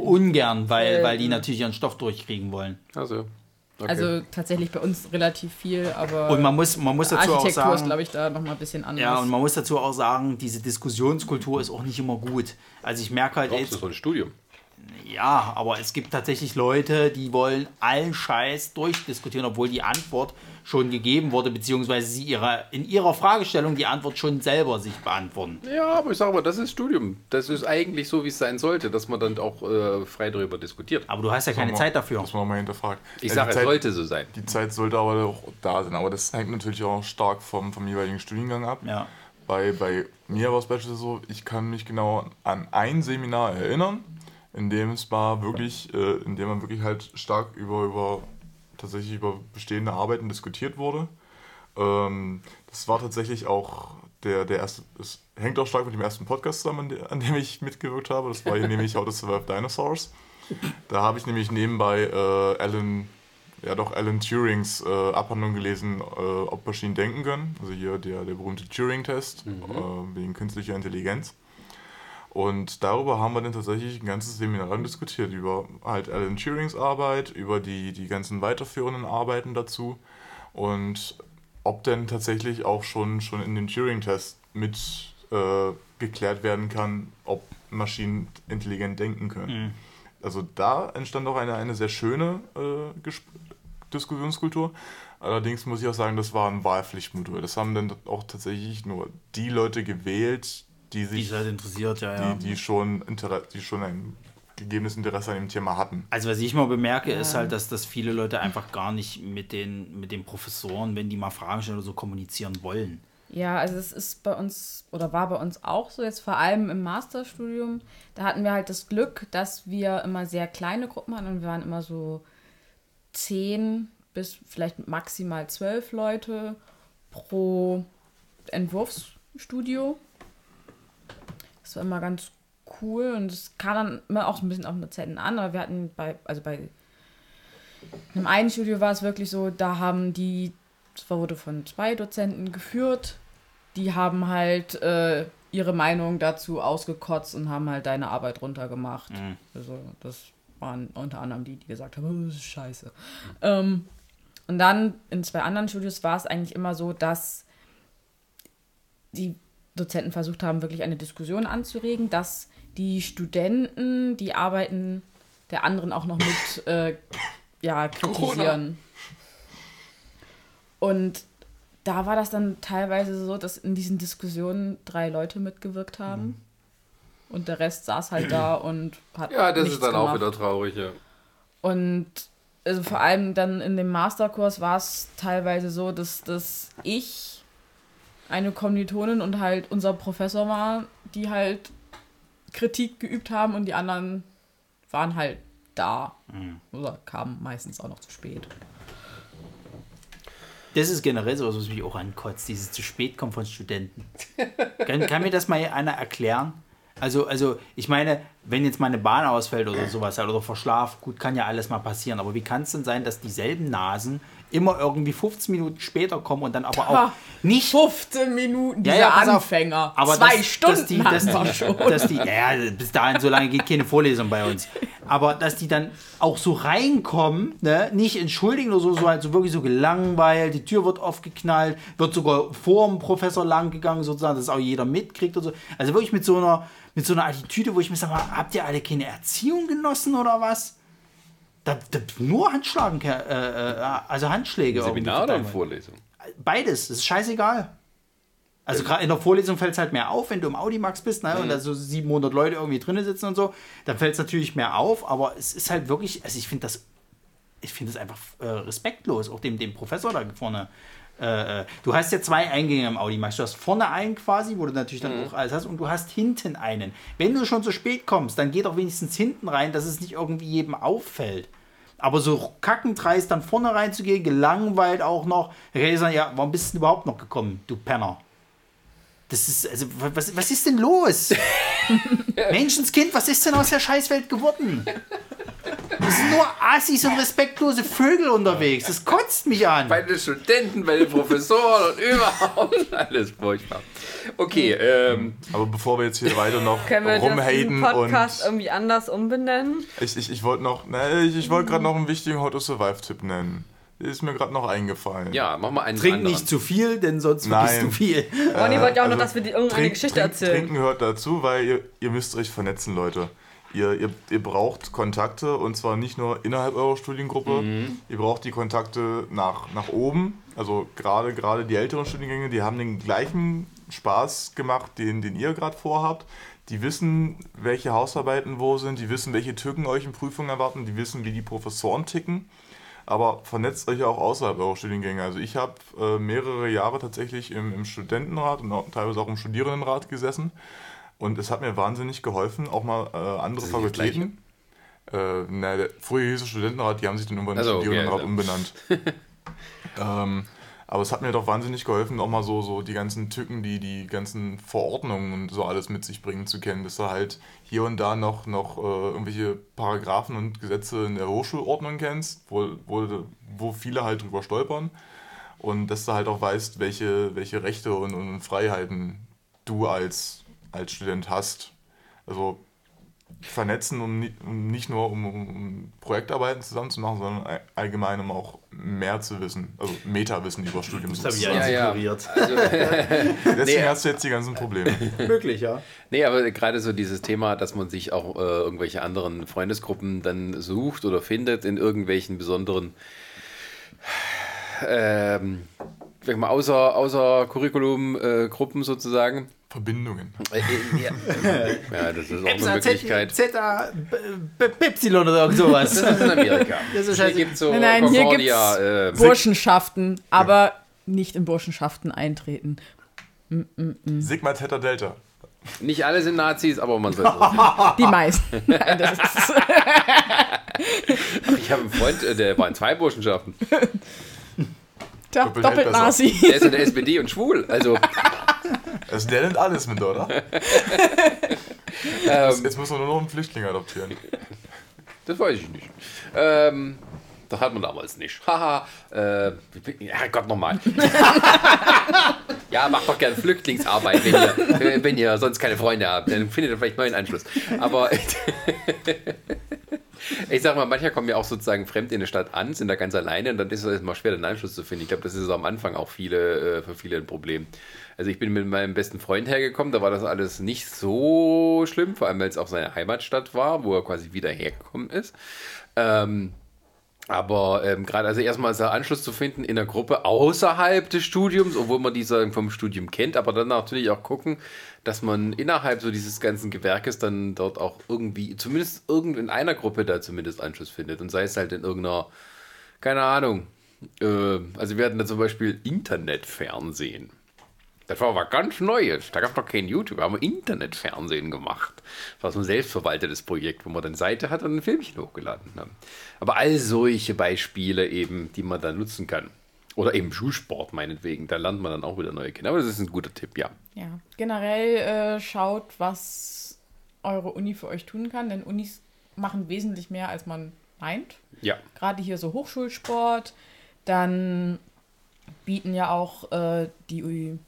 ungern, weil, Äh, weil die natürlich ihren Stoff durchkriegen wollen. Also, okay. Also tatsächlich bei uns relativ viel, aber Und man muss, man muss dazu auch Architektur ist, sagen, glaube ich, da nochmal ein bisschen anders. ja, und man muss dazu auch sagen, diese Diskussionskultur ist auch nicht immer gut. Also ich merke halt du jetzt, so ein Studium. Ja, aber es gibt tatsächlich Leute, die wollen allen Scheiß durchdiskutieren, obwohl die Antwort schon gegeben wurde, beziehungsweise sie ihre, in ihrer Fragestellung die Antwort schon selber sich beantworten. Ja, aber ich sage mal, das ist Studium. Das ist eigentlich so, wie es sein sollte, dass man dann auch äh, frei darüber diskutiert. Aber du hast ja keine Mal- Zeit dafür. Dass man mal hinterfragt. Ich Ja, sage, es sollte so sein. Die Zeit sollte aber auch da sein. Aber das hängt natürlich auch stark vom, vom jeweiligen Studiengang ab. Ja. Bei, bei mir war es beispielsweise so, ich kann mich genau an ein Seminar erinnern, in dem es war wirklich, äh, in dem man wirklich halt stark über, über tatsächlich über bestehende Arbeiten diskutiert wurde. Ähm, das war tatsächlich auch der, der erste, es hängt auch stark mit dem ersten Podcast zusammen, an, de, an dem ich mitgewirkt habe. Das war hier nämlich How to Survive Dinosaurs. Da habe ich nämlich nebenbei äh, Alan, ja doch Alan Turings äh, Abhandlung gelesen, äh, ob Maschinen denken können. Also hier der, der berühmte Turing-Test äh, wegen künstlicher Intelligenz. Und darüber haben wir dann tatsächlich ein ganzes Seminar lang diskutiert, über halt Alan Turings Arbeit, über die, die ganzen weiterführenden Arbeiten dazu und ob denn tatsächlich auch schon, schon in dem Turing-Test mit äh, geklärt werden kann, ob Maschinen intelligent denken können. Also da entstand auch eine, eine sehr schöne äh, Gesp- Diskussionskultur. Allerdings muss ich auch sagen, das war ein Wahlpflichtmodul. Das haben dann auch tatsächlich nur die Leute gewählt, die Die sich, ist halt interessiert, ja, ja. die, die schon Inter die schon ein gegebenes Interesse an dem Thema hatten. Also was ich mal bemerke, ist halt, dass, dass viele Leute einfach gar nicht mit den, mit den Professoren, wenn die mal Fragen stellen oder so, kommunizieren wollen. Ja, also es ist bei uns oder war bei uns auch so, jetzt vor allem im Masterstudium. Da hatten wir halt das Glück, dass wir immer sehr kleine Gruppen hatten und wir waren immer so zehn bis vielleicht maximal zwölf Leute pro Entwurfsstudio. Das war immer ganz cool und es kam dann immer auch ein bisschen auf eine Zeiten an, aber wir hatten bei, also bei einem einen Studio war es wirklich so, da haben die, das wurde von zwei Dozenten geführt, die haben halt äh, ihre Meinung dazu ausgekotzt und haben halt deine Arbeit runtergemacht. Also das waren unter anderem die, die gesagt haben, oh, das ist scheiße. Ähm, und dann in zwei anderen Studios war es eigentlich immer so, dass die Dozenten versucht haben, wirklich eine Diskussion anzuregen, dass die Studenten die Arbeiten der anderen auch noch mit äh, ja, kritisieren. Und da war das dann teilweise so, dass in diesen Diskussionen drei Leute mitgewirkt haben. Und der Rest saß halt da und hat. Ja, das ist dann auch gemacht. wieder traurig, ja. Und also vor allem dann in dem Masterkurs war es teilweise so, dass, dass ich eine Kommilitonin und halt unser Professor war, die halt Kritik geübt haben und die anderen waren halt da. Oder kamen meistens auch noch zu spät. Das ist generell so, was mich auch ankotzt, dieses zu spät kommen von Studenten. kann, kann mir das mal einer erklären? Also, also, ich meine, wenn jetzt mal eine Bahn ausfällt oder sowas halt, oder Verschlaf, gut, kann ja alles mal passieren. Aber wie kann es denn sein, dass dieselben Nasen immer irgendwie 15 Minuten später kommen und dann aber auch Ha, nicht 15 Minuten, Ja, ja, auf. Anfänger. Aber Zwei dass, Stunden dass die, dass die, schon. dass die, ja, ja, bis dahin, so lange geht keine Vorlesung bei uns. Aber dass die dann auch so reinkommen, ne, nicht entschuldigen oder so, so halt so wirklich so gelangweilt, die Tür wird aufgeknallt, wird sogar vor dem Professor lang gegangen, sozusagen, dass auch jeder mitkriegt und so. Also wirklich mit so einer, mit so einer Attitüde, wo ich mir sage, habt ihr alle keine Erziehung genossen oder was? Da, da, nur Handschlagen, äh, äh, also Handschläge. irgendwie Seminar oder verteilen. Vorlesung? Beides, das ist scheißegal. Also gerade in der Vorlesung fällt es halt mehr auf, wenn du im Audimax bist ne, und da so 700 Leute irgendwie drinnen sitzen und so, dann fällt es natürlich mehr auf, aber es ist halt wirklich, also ich finde das, ich finde das einfach äh, respektlos, auch dem, dem Professor da vorne. Äh, äh, du hast ja zwei Eingänge im Audimax. Du hast vorne einen quasi, wo du natürlich dann auch alles hast, und du hast hinten einen. Wenn du schon zu spät kommst, dann geh doch wenigstens hinten rein, dass es nicht irgendwie jedem auffällt. Aber so kackendreist dann vorne reinzugehen, gelangweilt auch noch, kann ich sagen, ja, warum bist du denn überhaupt noch gekommen, du Penner? Das ist, also, was, was ist denn los? Menschenskind, was ist denn aus der Scheißwelt geworden? Es sind nur Assis und respektlose Vögel unterwegs. Das kotzt mich an. Bei den Studenten, bei den Professoren und überhaupt alles furchtbar. Okay, ähm, Aber bevor wir jetzt hier weiter noch Können wir das, rumhaten Podcast und irgendwie anders umbenennen? ich, ich, ich wollte noch, ne, ich, ich wollte gerade noch einen wichtigen How to Survive Tipp nennen. Ist mir gerade noch eingefallen. ja, mach mal einen Trink anderen. nicht zu viel, denn sonst vergisst du viel. Ronny wollte ja auch noch, also dass wir dir irgendeine Trink- Geschichte trink- erzählen. Trinken hört dazu, weil ihr, ihr müsst euch vernetzen, Leute. Ihr, ihr, ihr braucht Kontakte und zwar nicht nur innerhalb eurer Studiengruppe, ihr braucht die Kontakte nach, nach oben. Also gerade gerade die älteren Studiengänge, die haben den gleichen Spaß gemacht, den, den ihr gerade vorhabt. Die wissen, welche Hausarbeiten wo sind, die wissen, welche Tücken euch in Prüfungen erwarten, die wissen, wie die Professoren ticken. Aber vernetzt euch auch außerhalb eurer Studiengänge. Also ich habe äh, mehrere Jahre tatsächlich im, im Studentenrat und auch, teilweise auch im Studierendenrat gesessen. Und es hat mir wahnsinnig geholfen, auch mal äh, andere Fakultäten. Äh, na, der, früher hieß es Studentenrat, die haben sich dann irgendwann Also, okay, Studierendenrat also. umbenannt. ähm, aber es hat mir doch wahnsinnig geholfen, auch mal so, so die ganzen Tücken, die die ganzen Verordnungen und so alles mit sich bringen zu kennen, dass du halt hier und da noch, noch äh, irgendwelche Paragraphen und Gesetze in der Hochschulordnung kennst, wo, wo, wo viele halt drüber stolpern. Und dass du halt auch weißt, welche, welche Rechte und, und Freiheiten du als, als Student hast. Also vernetzen, um, um nicht nur um, um, Projektarbeiten zusammen zu machen, sondern all- allgemein, um auch mehr zu wissen, also Metawissen über Studium Das habe ich. Ja, ja, ignoriert. Deswegen Nee. hast du jetzt die ganzen Probleme. Wirklich, ja. Nee, aber gerade so dieses Thema, dass man sich auch äh, irgendwelche anderen Freundesgruppen dann sucht oder findet in irgendwelchen besonderen ähm, sag ich mal, außer, außer Curriculum-Gruppen sozusagen. Verbindungen. Äh, äh, ja. ja, das ist auch eine Epsa, Möglichkeit. Zeta, B- B- Ypsilon oder irgend sowas. Das ist in Amerika. Das ist hier gibt so Nein, nein, hier gibt's äh, Burschenschaften, aber nicht in Burschenschaften eintreten. Sigma Theta Delta. nicht alle sind Nazis, aber man soll es. Die meisten. Nein, das ist, Ich habe einen Freund, äh, der war in zwei Burschenschaften. Tja, Doppelt. Nazi. Der ist in der SPD und schwul. Also, Also der nimmt alles mit, oder? ähm, Jetzt müssen wir nur noch einen Flüchtling adoptieren. das weiß ich nicht. Ähm, das hat man damals nicht. Haha. äh, ja, Gott nochmal. ja, macht doch gerne Flüchtlingsarbeit, wenn ihr, wenn ihr sonst keine Freunde habt. Dann findet ihr vielleicht neuen Anschluss. Aber ich sag mal, mancher kommen ja auch sozusagen fremd in eine Stadt an, sind da ganz alleine und dann ist es immer schwer, den Anschluss zu finden. Ich glaube, das ist am Anfang auch viele, äh, für viele ein Problem. Also ich bin mit meinem besten Freund hergekommen, da war das alles nicht so schlimm, vor allem weil es auch seine Heimatstadt war, wo er quasi wieder hergekommen ist. Ähm, aber ähm, gerade also erstmal ist der Anschluss zu finden in der Gruppe außerhalb des Studiums, obwohl man diese vom Studium kennt, aber dann natürlich auch gucken, dass man innerhalb so dieses ganzen Gewerkes dann dort auch irgendwie, zumindest irgend in einer Gruppe da zumindest Anschluss findet und sei es halt in irgendeiner, keine Ahnung. Äh, also wir hatten da zum Beispiel Internetfernsehen. Das war was ganz Neues. Da gab es noch kein YouTube. Da haben wir Internetfernsehen gemacht. Das war so ein selbstverwaltetes Projekt, wo man dann Seite hat und ein Filmchen hochgeladen haben. Aber all solche Beispiele eben, die man dann nutzen kann. Oder eben Schulsport meinetwegen. Da lernt man dann auch wieder neue Kinder. Aber das ist ein guter Tipp, ja. Ja, generell äh, schaut, was eure Uni für euch tun kann, denn Unis machen wesentlich mehr, als man meint. Ja. Gerade hier so Hochschulsport, dann bieten ja auch äh, die Uni-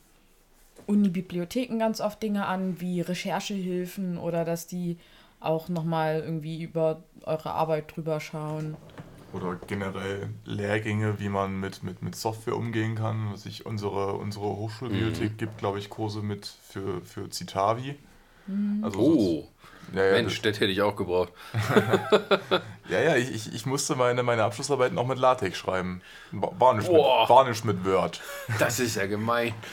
Uni-Bibliotheken ganz oft Dinge an, wie Recherchehilfen oder dass die auch nochmal irgendwie über eure Arbeit drüber schauen. Oder generell Lehrgänge, wie man mit, mit, mit Software umgehen kann. Was ich, unsere, unsere Hochschulbibliothek gibt, glaube ich, Kurse mit für, für Citavi. Also Oh, so- ja, ja, Mensch, das hätte ich auch gebraucht. ja, ja ich, ich, ich musste meine, meine Abschlussarbeiten auch mit LaTeX schreiben. War, nicht mit, war nicht mit Word. Das ist ja gemein.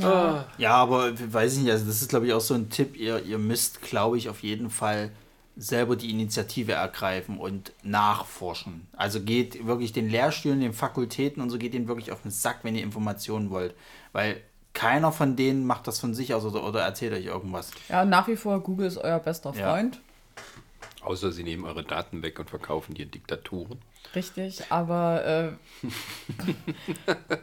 Ja, aber weiß ich nicht, also das ist glaube ich auch so ein Tipp, ihr, ihr müsst glaube ich auf jeden Fall selber die Initiative ergreifen und nachforschen. Also geht wirklich den Lehrstühlen, den Fakultäten und so geht denen wirklich auf den Sack, wenn ihr Informationen wollt. Weil keiner von denen macht das von sich aus oder, oder erzählt euch irgendwas. Ja, nach wie vor, Google ist euer bester Ja. Freund. Außer sie nehmen eure Daten weg und verkaufen die in Diktaturen. Richtig, aber äh,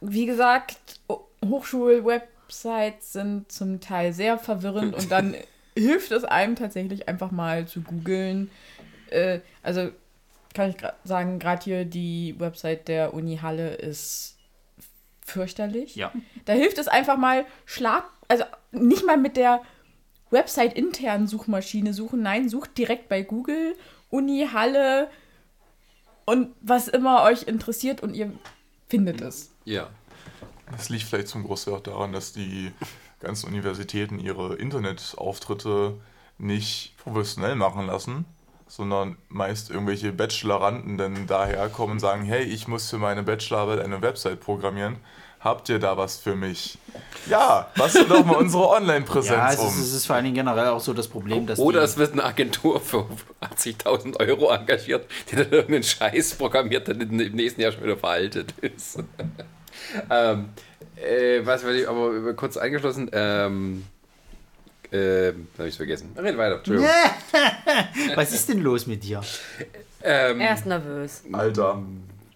wie gesagt, Hochschul-Websites sind zum Teil sehr verwirrend und dann hilft es einem tatsächlich einfach mal zu googeln. Äh, also kann ich gra- sagen, gerade hier die Website der Uni Halle ist fürchterlich. Ja. Da hilft es einfach mal Schlag, also nicht mal mit der Website internen Suchmaschine suchen, nein, sucht direkt bei Google Uni Halle und was immer euch interessiert und ihr findet es. Ja. Das liegt vielleicht zum Großteil auch daran, dass die ganzen Universitäten ihre Internetauftritte nicht professionell machen lassen, sondern meist irgendwelche Bacheloranden dann daherkommen und sagen, hey, ich muss für meine Bachelorarbeit eine Website programmieren. Habt ihr da was für mich? Ja, bastel doch mal unsere Ja, Online-Präsenz es ist, um. es ist vor allen Dingen generell auch so das Problem, dass Oder die, es wird eine Agentur für 80.000 Euro engagiert, die dann irgendeinen Scheiß programmiert, der im nächsten Jahr schon wieder veraltet ist. ähm, äh, was will ich, aber kurz eingeschlossen, ähm, ähm, habe ich vergessen. Red weiter, Entschuldigung. was ist denn los mit dir? Ähm, Er ist nervös. Alter.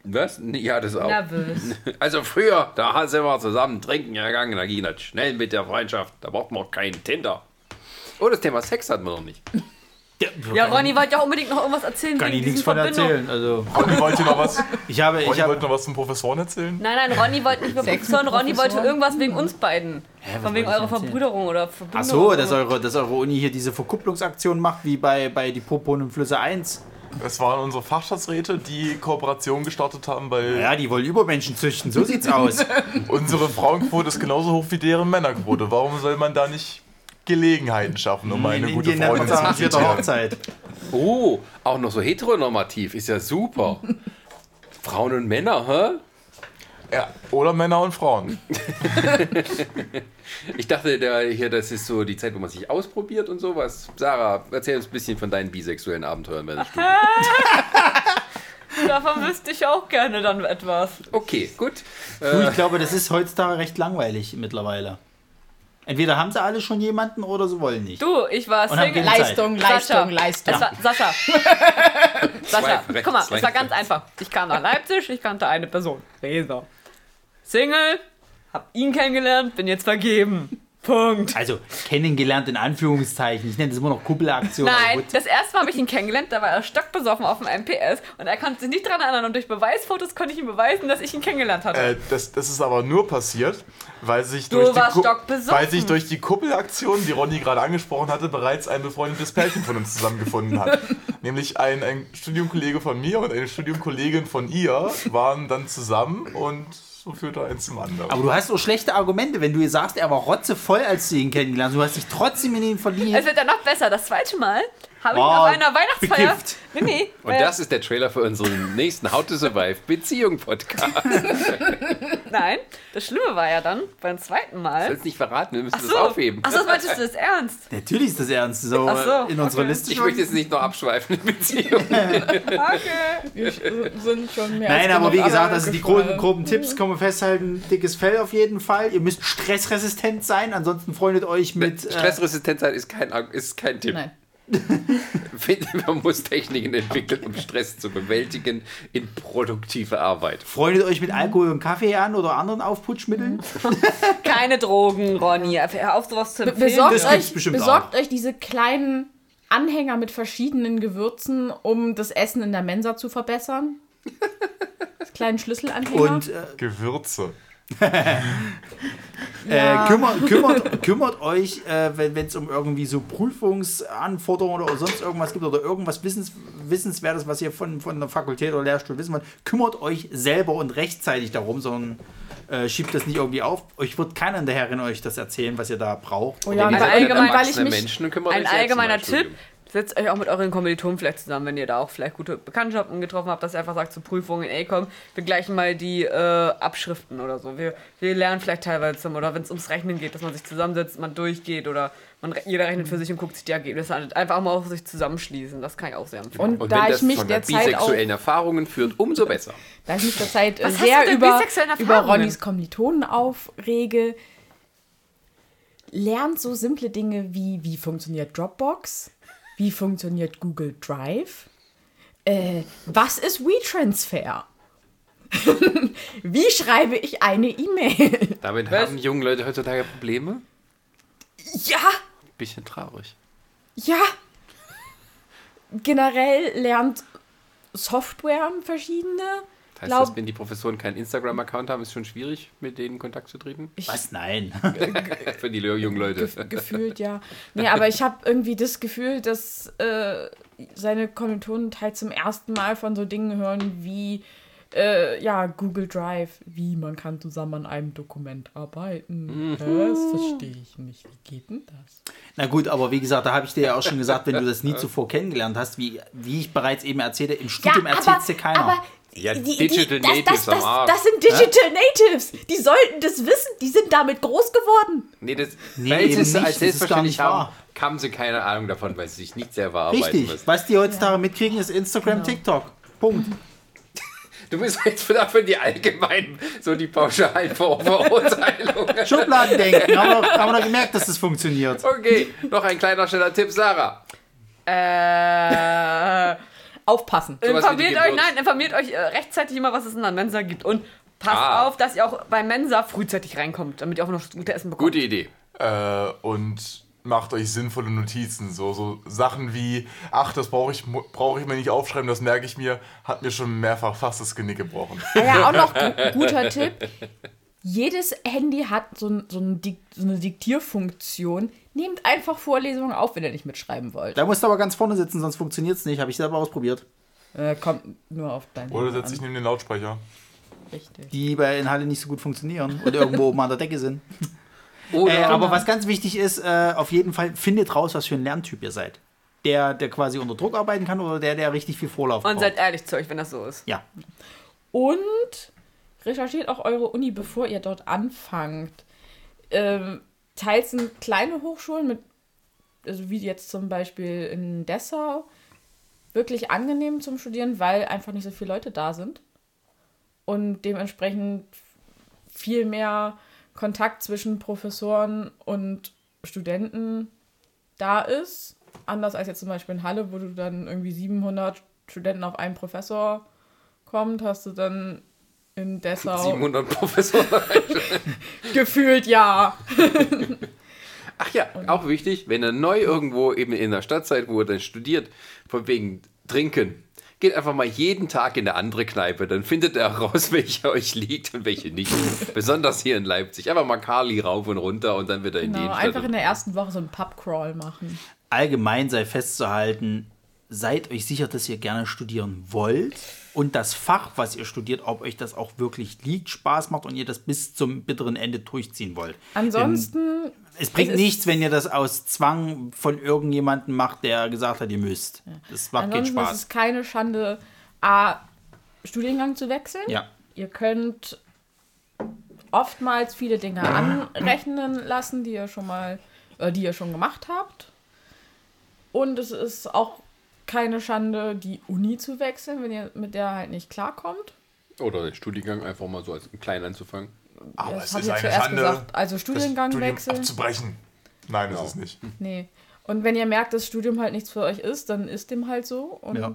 was? Ja, das auch. Nervös. Also früher, da sind wir zusammen trinken gegangen, da ging das schnell mit der Freundschaft, da braucht man auch keinen Tinder. Oh, das Thema Sex hatten wir noch nicht. Ja, Ronny wollte ja unbedingt noch irgendwas erzählen. kann ich nichts von Verbindungen. erzählen. Also Ronny, wollt ihr noch was, ich habe, Ronny ich habe wollt noch was zum Professoren erzählen? Nein, nein, Ronny wollte nicht über Professoren, Ronny wollte irgendwas wegen uns beiden. was Von wegen wollte eurer? Verbrüderung oder Verbindung. Ach so, dass eure, dass eure Uni hier diese Verkupplungsaktion macht, wie bei, bei die Poponen im Flüsse 1. Das waren unsere Fachschaftsräte, die Kooperation gestartet haben, weil Ja, die wollen Übermenschen züchten, so sieht's aus. unsere Frauenquote ist genauso hoch wie deren Männerquote. Warum soll man da nicht Gelegenheiten schaffen, um eine In gute Indien Freundin zu zitieren? Hochzeit. Oh, auch noch so heteronormativ. Ist ja super. Frauen und Männer, hä? Ja, oder Männer und Frauen. Ich dachte, der, hier, das ist so die Zeit, wo man sich ausprobiert und sowas. Sarah, erzähl uns ein bisschen von deinen bisexuellen Abenteuern während Studiums. Davon wüsste ich auch gerne dann etwas. Okay, gut. Du, ich glaube, das ist heutzutage recht langweilig mittlerweile. Entweder haben sie alle schon jemanden oder sie wollen nicht. Du, ich war Single. Leistung. Leistung, Leistung. Es war, Sascha. Sascha, guck mal, es war ganz einfach. Ich kam nach Leipzig, ich kannte eine Person. Leser. Single, hab ihn kennengelernt, bin jetzt vergeben. Punkt. Also kennengelernt in Anführungszeichen. Ich nenne das immer noch Kuppelaktion. Nein, gut. das erste Mal habe ich ihn kennengelernt, da war er stockbesoffen auf dem MPS und er konnte sich nicht daran erinnern und durch Beweisfotos konnte ich ihm beweisen, dass ich ihn kennengelernt hatte. Äh, das, das ist aber nur passiert, weil sich, Du durch die, Ku- weil sich durch die Kuppelaktion, die Ronny gerade angesprochen hatte, bereits ein befreundetes Pärchen von uns zusammengefunden hat. Nämlich ein, ein Studiumkollege von mir und eine Studiumkollegin von ihr waren dann zusammen und so führte eins zum anderen. Aber du hast auch schlechte Argumente, wenn du ihr sagst, er war rotzevoll, als du ihn kennengelernt hast. Du hast dich trotzdem in ihn verliebt. es wird dann noch besser. Das zweite Mal habe ich Oh, auf einer Weihnachtsfeier. bekifft. Nee, nee. Und äh, das ist der Trailer für unseren nächsten How to Survive Beziehung Podcast. Nein, das Schlimme war ja dann beim zweiten Mal. Sollst nicht verraten, wir müssen Ach das so, aufheben. Ach so, meintest du das ernst? Natürlich ist das ernst. So, Ach so, in unserer okay. Liste Ich möchte jetzt nicht noch abschweifen in Beziehung. Okay. Wir sind schon mehr Nein, als aber wie gesagt, also die groben, groben Tipps können wir festhalten. Dickes Fell auf jeden Fall. Ihr müsst stressresistent sein, ansonsten freundet euch mit. Äh, Stressresistent sein ist kein, ist kein Tipp. Nein. Finde, Man muss Techniken entwickeln, um Stress zu bewältigen in produktive Arbeit. freundet euch mit Alkohol und Kaffee an oder anderen Aufputschmitteln. Keine Drogen, Ronny. Hör auf, sowas zu empfehlen. besorgt euch, besorgt euch diese kleinen Anhänger mit verschiedenen Gewürzen, um das Essen in der Mensa zu verbessern. Das kleinen Schlüsselanhänger. Und äh, Gewürze. Ja. äh, kümmert, kümmert, kümmert euch, äh, wenn es um irgendwie so Prüfungsanforderungen oder sonst irgendwas gibt oder irgendwas Wissens, Wissenswertes, was ihr von, von der Fakultät oder Lehrstuhl wissen wollt, kümmert euch selber und rechtzeitig darum, sondern äh, schiebt das nicht irgendwie auf. Euch wird keiner hinterher euch das erzählen, was ihr da braucht. Oh ja, und allgemein- weil ich mich Menschen und kümmert Ein allgemeiner Tipp. Setzt euch auch mit euren Kommilitonen vielleicht zusammen, wenn ihr da auch vielleicht gute Bekanntschaften getroffen habt, dass ihr einfach sagt zur Prüfung, ey komm, wir gleichen mal die äh, Abschriften oder so. Wir, wir lernen vielleicht teilweise zusammen oder wenn es ums Rechnen geht, dass man sich zusammensetzt, man durchgeht oder man, jeder rechnet für sich und guckt sich die Ergebnisse an. Einfach mal auf sich zusammenschließen, das kann ich auch sehr empfehlen. und, Und da wenn ich das mich von derzeit auch bisexuellen Erfahrungen führt, umso besser. da ich mich derzeit äh, Was hast sehr über, bisexuellen über? Ronnys Kommilitonen aufrege, lernt so simple Dinge wie, wie funktioniert Dropbox, wie funktioniert Google Drive, äh, was ist WeTransfer, wie schreibe ich eine E-Mail. Damit Was? haben junge Leute heutzutage Probleme. ja, Bisschen traurig. ja. Generell lernt Software verschiedene. Heißt Glaub- das, wenn die Professoren keinen Instagram-Account haben, ist schon schwierig, mit denen in Kontakt zu treten? Was? Nein. Für die jungen Leute. Gef gefühlt, ja. Nee, aber ich habe irgendwie das Gefühl, dass äh, seine Kommilitonen halt zum ersten Mal von so Dingen hören wie äh, ja, Google Drive, wie man kann zusammen an einem Dokument arbeiten. Das verstehe ich nicht. Wie geht denn das? Na gut, aber wie gesagt, da habe ich dir ja auch schon gesagt, wenn du das nie zuvor kennengelernt hast, wie, wie ich bereits eben erzählte, im Studium erzählt es dir keiner. Ja, die- Digital das, Natives das, das, am Arsch. das sind Digital Natives. Die sollten das wissen. Die sind damit groß geworden. Nee, das, Nee, weil sie es als selbstverständlich haben, wahr. haben sie keine Ahnung davon, weil sie sich nicht selber arbeiten Richtig. müssen. Was die heutzutage mitkriegen, ist Instagram, TikTok. Punkt. Du bist jetzt dafür die allgemein, so die pauschalen Verurteilungen. Schubladendenken. haben, wir, haben wir doch gemerkt, dass das funktioniert. Okay, noch ein kleiner, schneller Tipp, Sarah. Äh, Aufpassen. Die informiert euch, nein, informiert euch äh, rechtzeitig immer, was es in der Mensa gibt. Und passt Ah. auf, dass ihr auch bei Mensa frühzeitig reinkommt, damit ihr auch noch das gute Essen bekommt. Gute Idee. Äh, und macht euch sinnvolle Notizen. So, so Sachen wie, ach, das brauche ich, brauche ich mir nicht aufschreiben, das merke ich mir, hat mir schon mehrfach fast das Genick gebrochen. Ja, ja, auch noch gu guter Tipp. Jedes Handy hat so, ein, so, ein Dik so eine Diktierfunktion. Nehmt einfach Vorlesungen auf, wenn ihr nicht mitschreiben wollt. Da musst du aber ganz vorne sitzen, sonst funktioniert es nicht. Habe ich selber ausprobiert. Äh, kommt nur auf dein Oder Handy setz dich neben den Lautsprecher. Richtig. Die bei in Halle nicht so gut funktionieren und irgendwo oben an der Decke sind. Oder Äh, aber was ganz wichtig ist, äh, auf jeden Fall findet raus, was für ein Lerntyp ihr seid. der, der quasi unter Druck arbeiten kann oder der, der richtig viel Vorlauf Und braucht? seid ehrlich zu euch, wenn das so ist. ja. Und recherchiert auch eure Uni, bevor ihr dort anfangt. Ähm, teils sind kleine Hochschulen mit, also wie jetzt zum Beispiel in Dessau, wirklich angenehm zum Studieren, weil einfach nicht so viele Leute da sind. Und dementsprechend viel mehr Kontakt zwischen Professoren und Studenten da ist. Anders als jetzt zum Beispiel in Halle, wo du dann irgendwie 700 Studenten auf einen Professor kommt, hast du dann in Dessau 700 Professoren. gefühlt ja. Ach ja, auch wichtig, wenn ihr neu irgendwo eben in der Stadt seid, wo ihr dann studiert, von wegen trinken, geht einfach mal jeden Tag in eine andere Kneipe, dann findet ihr raus, welche euch liegt und welche nicht. Besonders hier in Leipzig. Einfach mal Kali rauf und runter und dann wieder in die Genau, Innenstadt. einfach in der ersten Woche so einen Pubcrawl machen. allgemein sei festzuhalten, seid euch sicher, dass ihr gerne studieren wollt und das Fach, was ihr studiert, ob euch das auch wirklich liegt, Spaß macht und ihr das bis zum bitteren Ende durchziehen wollt. Ansonsten, Es bringt Es ist- nichts, wenn ihr das aus Zwang von irgendjemandem macht, der gesagt hat, ihr müsst. Das macht keinen ansonsten ist Spaß. es keine Schande, A, Studiengang zu wechseln. Ja. Ihr könnt oftmals viele Dinge anrechnen lassen, die ihr schon mal, äh, die ihr schon gemacht habt. Und es ist auch keine Schande, die Uni zu wechseln, wenn ihr mit der halt nicht klarkommt. Oder den Studiengang einfach mal so als klein anzufangen. Aber Das es ist eine zuerst Schande, gesagt. Also Studiengang Studium wechseln. abzubrechen. Nein, das ist nicht. Nee. Und wenn ihr merkt, dass Studium halt nichts für euch ist, dann ist dem halt so. Und Ja.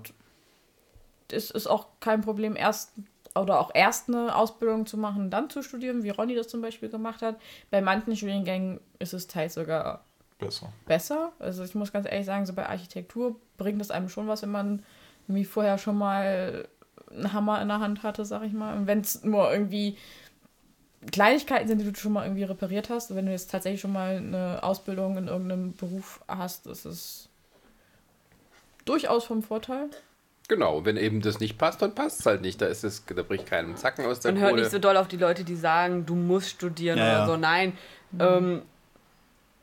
es ist auch kein Problem, erst oder auch erst eine Ausbildung zu machen, dann zu studieren, wie Ronny das zum Beispiel gemacht hat. Bei manchen Studiengängen ist es teils sogar Besser. besser. Also ich muss ganz ehrlich sagen, so bei Architektur bringt es einem schon was, wenn man irgendwie vorher schon mal einen Hammer in der Hand hatte, sag ich mal. Und wenn es nur irgendwie Kleinigkeiten sind, die du schon mal irgendwie repariert hast, wenn du jetzt tatsächlich schon mal eine Ausbildung in irgendeinem Beruf hast, ist es durchaus vom Vorteil. Genau, wenn eben das nicht passt, dann passt es halt nicht. Da ist es, da bricht keinem Zacken aus der Und hört nicht so doll auf die Leute, die sagen, du musst studieren Ja, oder ja. so. Nein, ähm,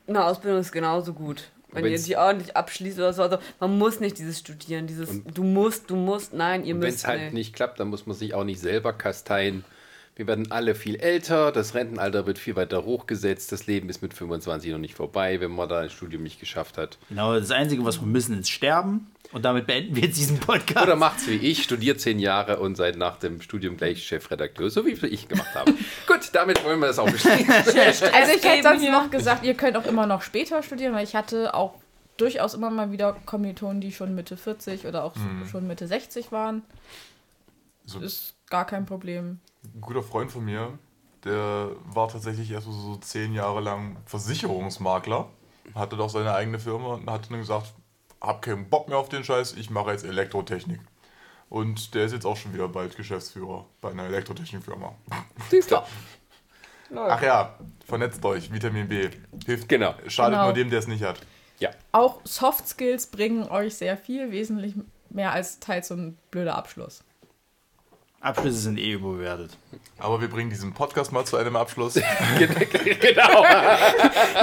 eine Ausbildung ist genauso gut. Wenn ihr die ordentlich abschließt oder so. Also man muss nicht dieses Studieren, dieses du musst, du musst, nein, ihr Und wenn müsst es halt nicht. nicht klappt, dann muss man sich auch nicht selber kasteien. Wir werden alle viel älter, das Rentenalter wird viel weiter hochgesetzt, das Leben ist mit 25 noch nicht vorbei, wenn man da ein Studium nicht geschafft hat. Genau, das Einzige, was wir müssen, ist sterben. Und damit beenden wir jetzt diesen Podcast. Oder macht's wie ich, studiert zehn Jahre und seid nach dem Studium gleich Chefredakteur, so wie ich gemacht habe. Gut, damit wollen wir das auch beschließen. Also ich hätte sonst noch gesagt, ihr könnt auch immer noch später studieren, weil ich hatte auch durchaus immer mal wieder Kommilitonen, die schon Mitte 40 oder auch schon Mitte 60 waren. So, Ist gar kein Problem. Ein guter Freund von mir, der war tatsächlich erst so, zehn Jahre lang Versicherungsmakler, hatte doch seine eigene Firma und hat dann gesagt, hab keinen Bock mehr auf den Scheiß, ich mache jetzt Elektrotechnik. Und der ist jetzt auch schon wieder bald Geschäftsführer bei einer Elektrotechnikfirma. Siehst du? Ach ja, vernetzt euch, Vitamin B. Hilft. Genau. Schadet Genau. nur dem, der es nicht hat. Ja. Auch Soft Skills bringen euch sehr viel, wesentlich mehr als teils so ein blöder Abschluss. Abschlüsse sind eh überbewertet. Aber wir bringen diesen Podcast mal zu einem Abschluss. genau.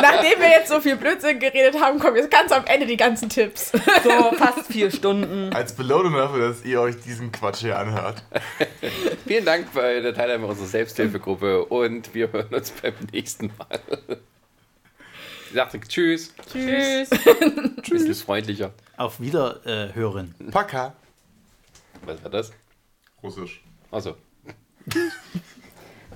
Nachdem wir jetzt so viel Blödsinn geredet haben, kommen jetzt ganz am Ende die ganzen Tipps. So fast vier Stunden. Als Belohnung dafür, dass ihr euch diesen Quatsch hier anhört. Vielen Dank bei der Teilnahme unserer Selbsthilfegruppe und wir hören uns beim nächsten Mal. Ich dachte, tschüss. Tschüss. Tschüss. Ist freundlicher. Auf Wiederhören. Paka. Was war das? Russisch. Also.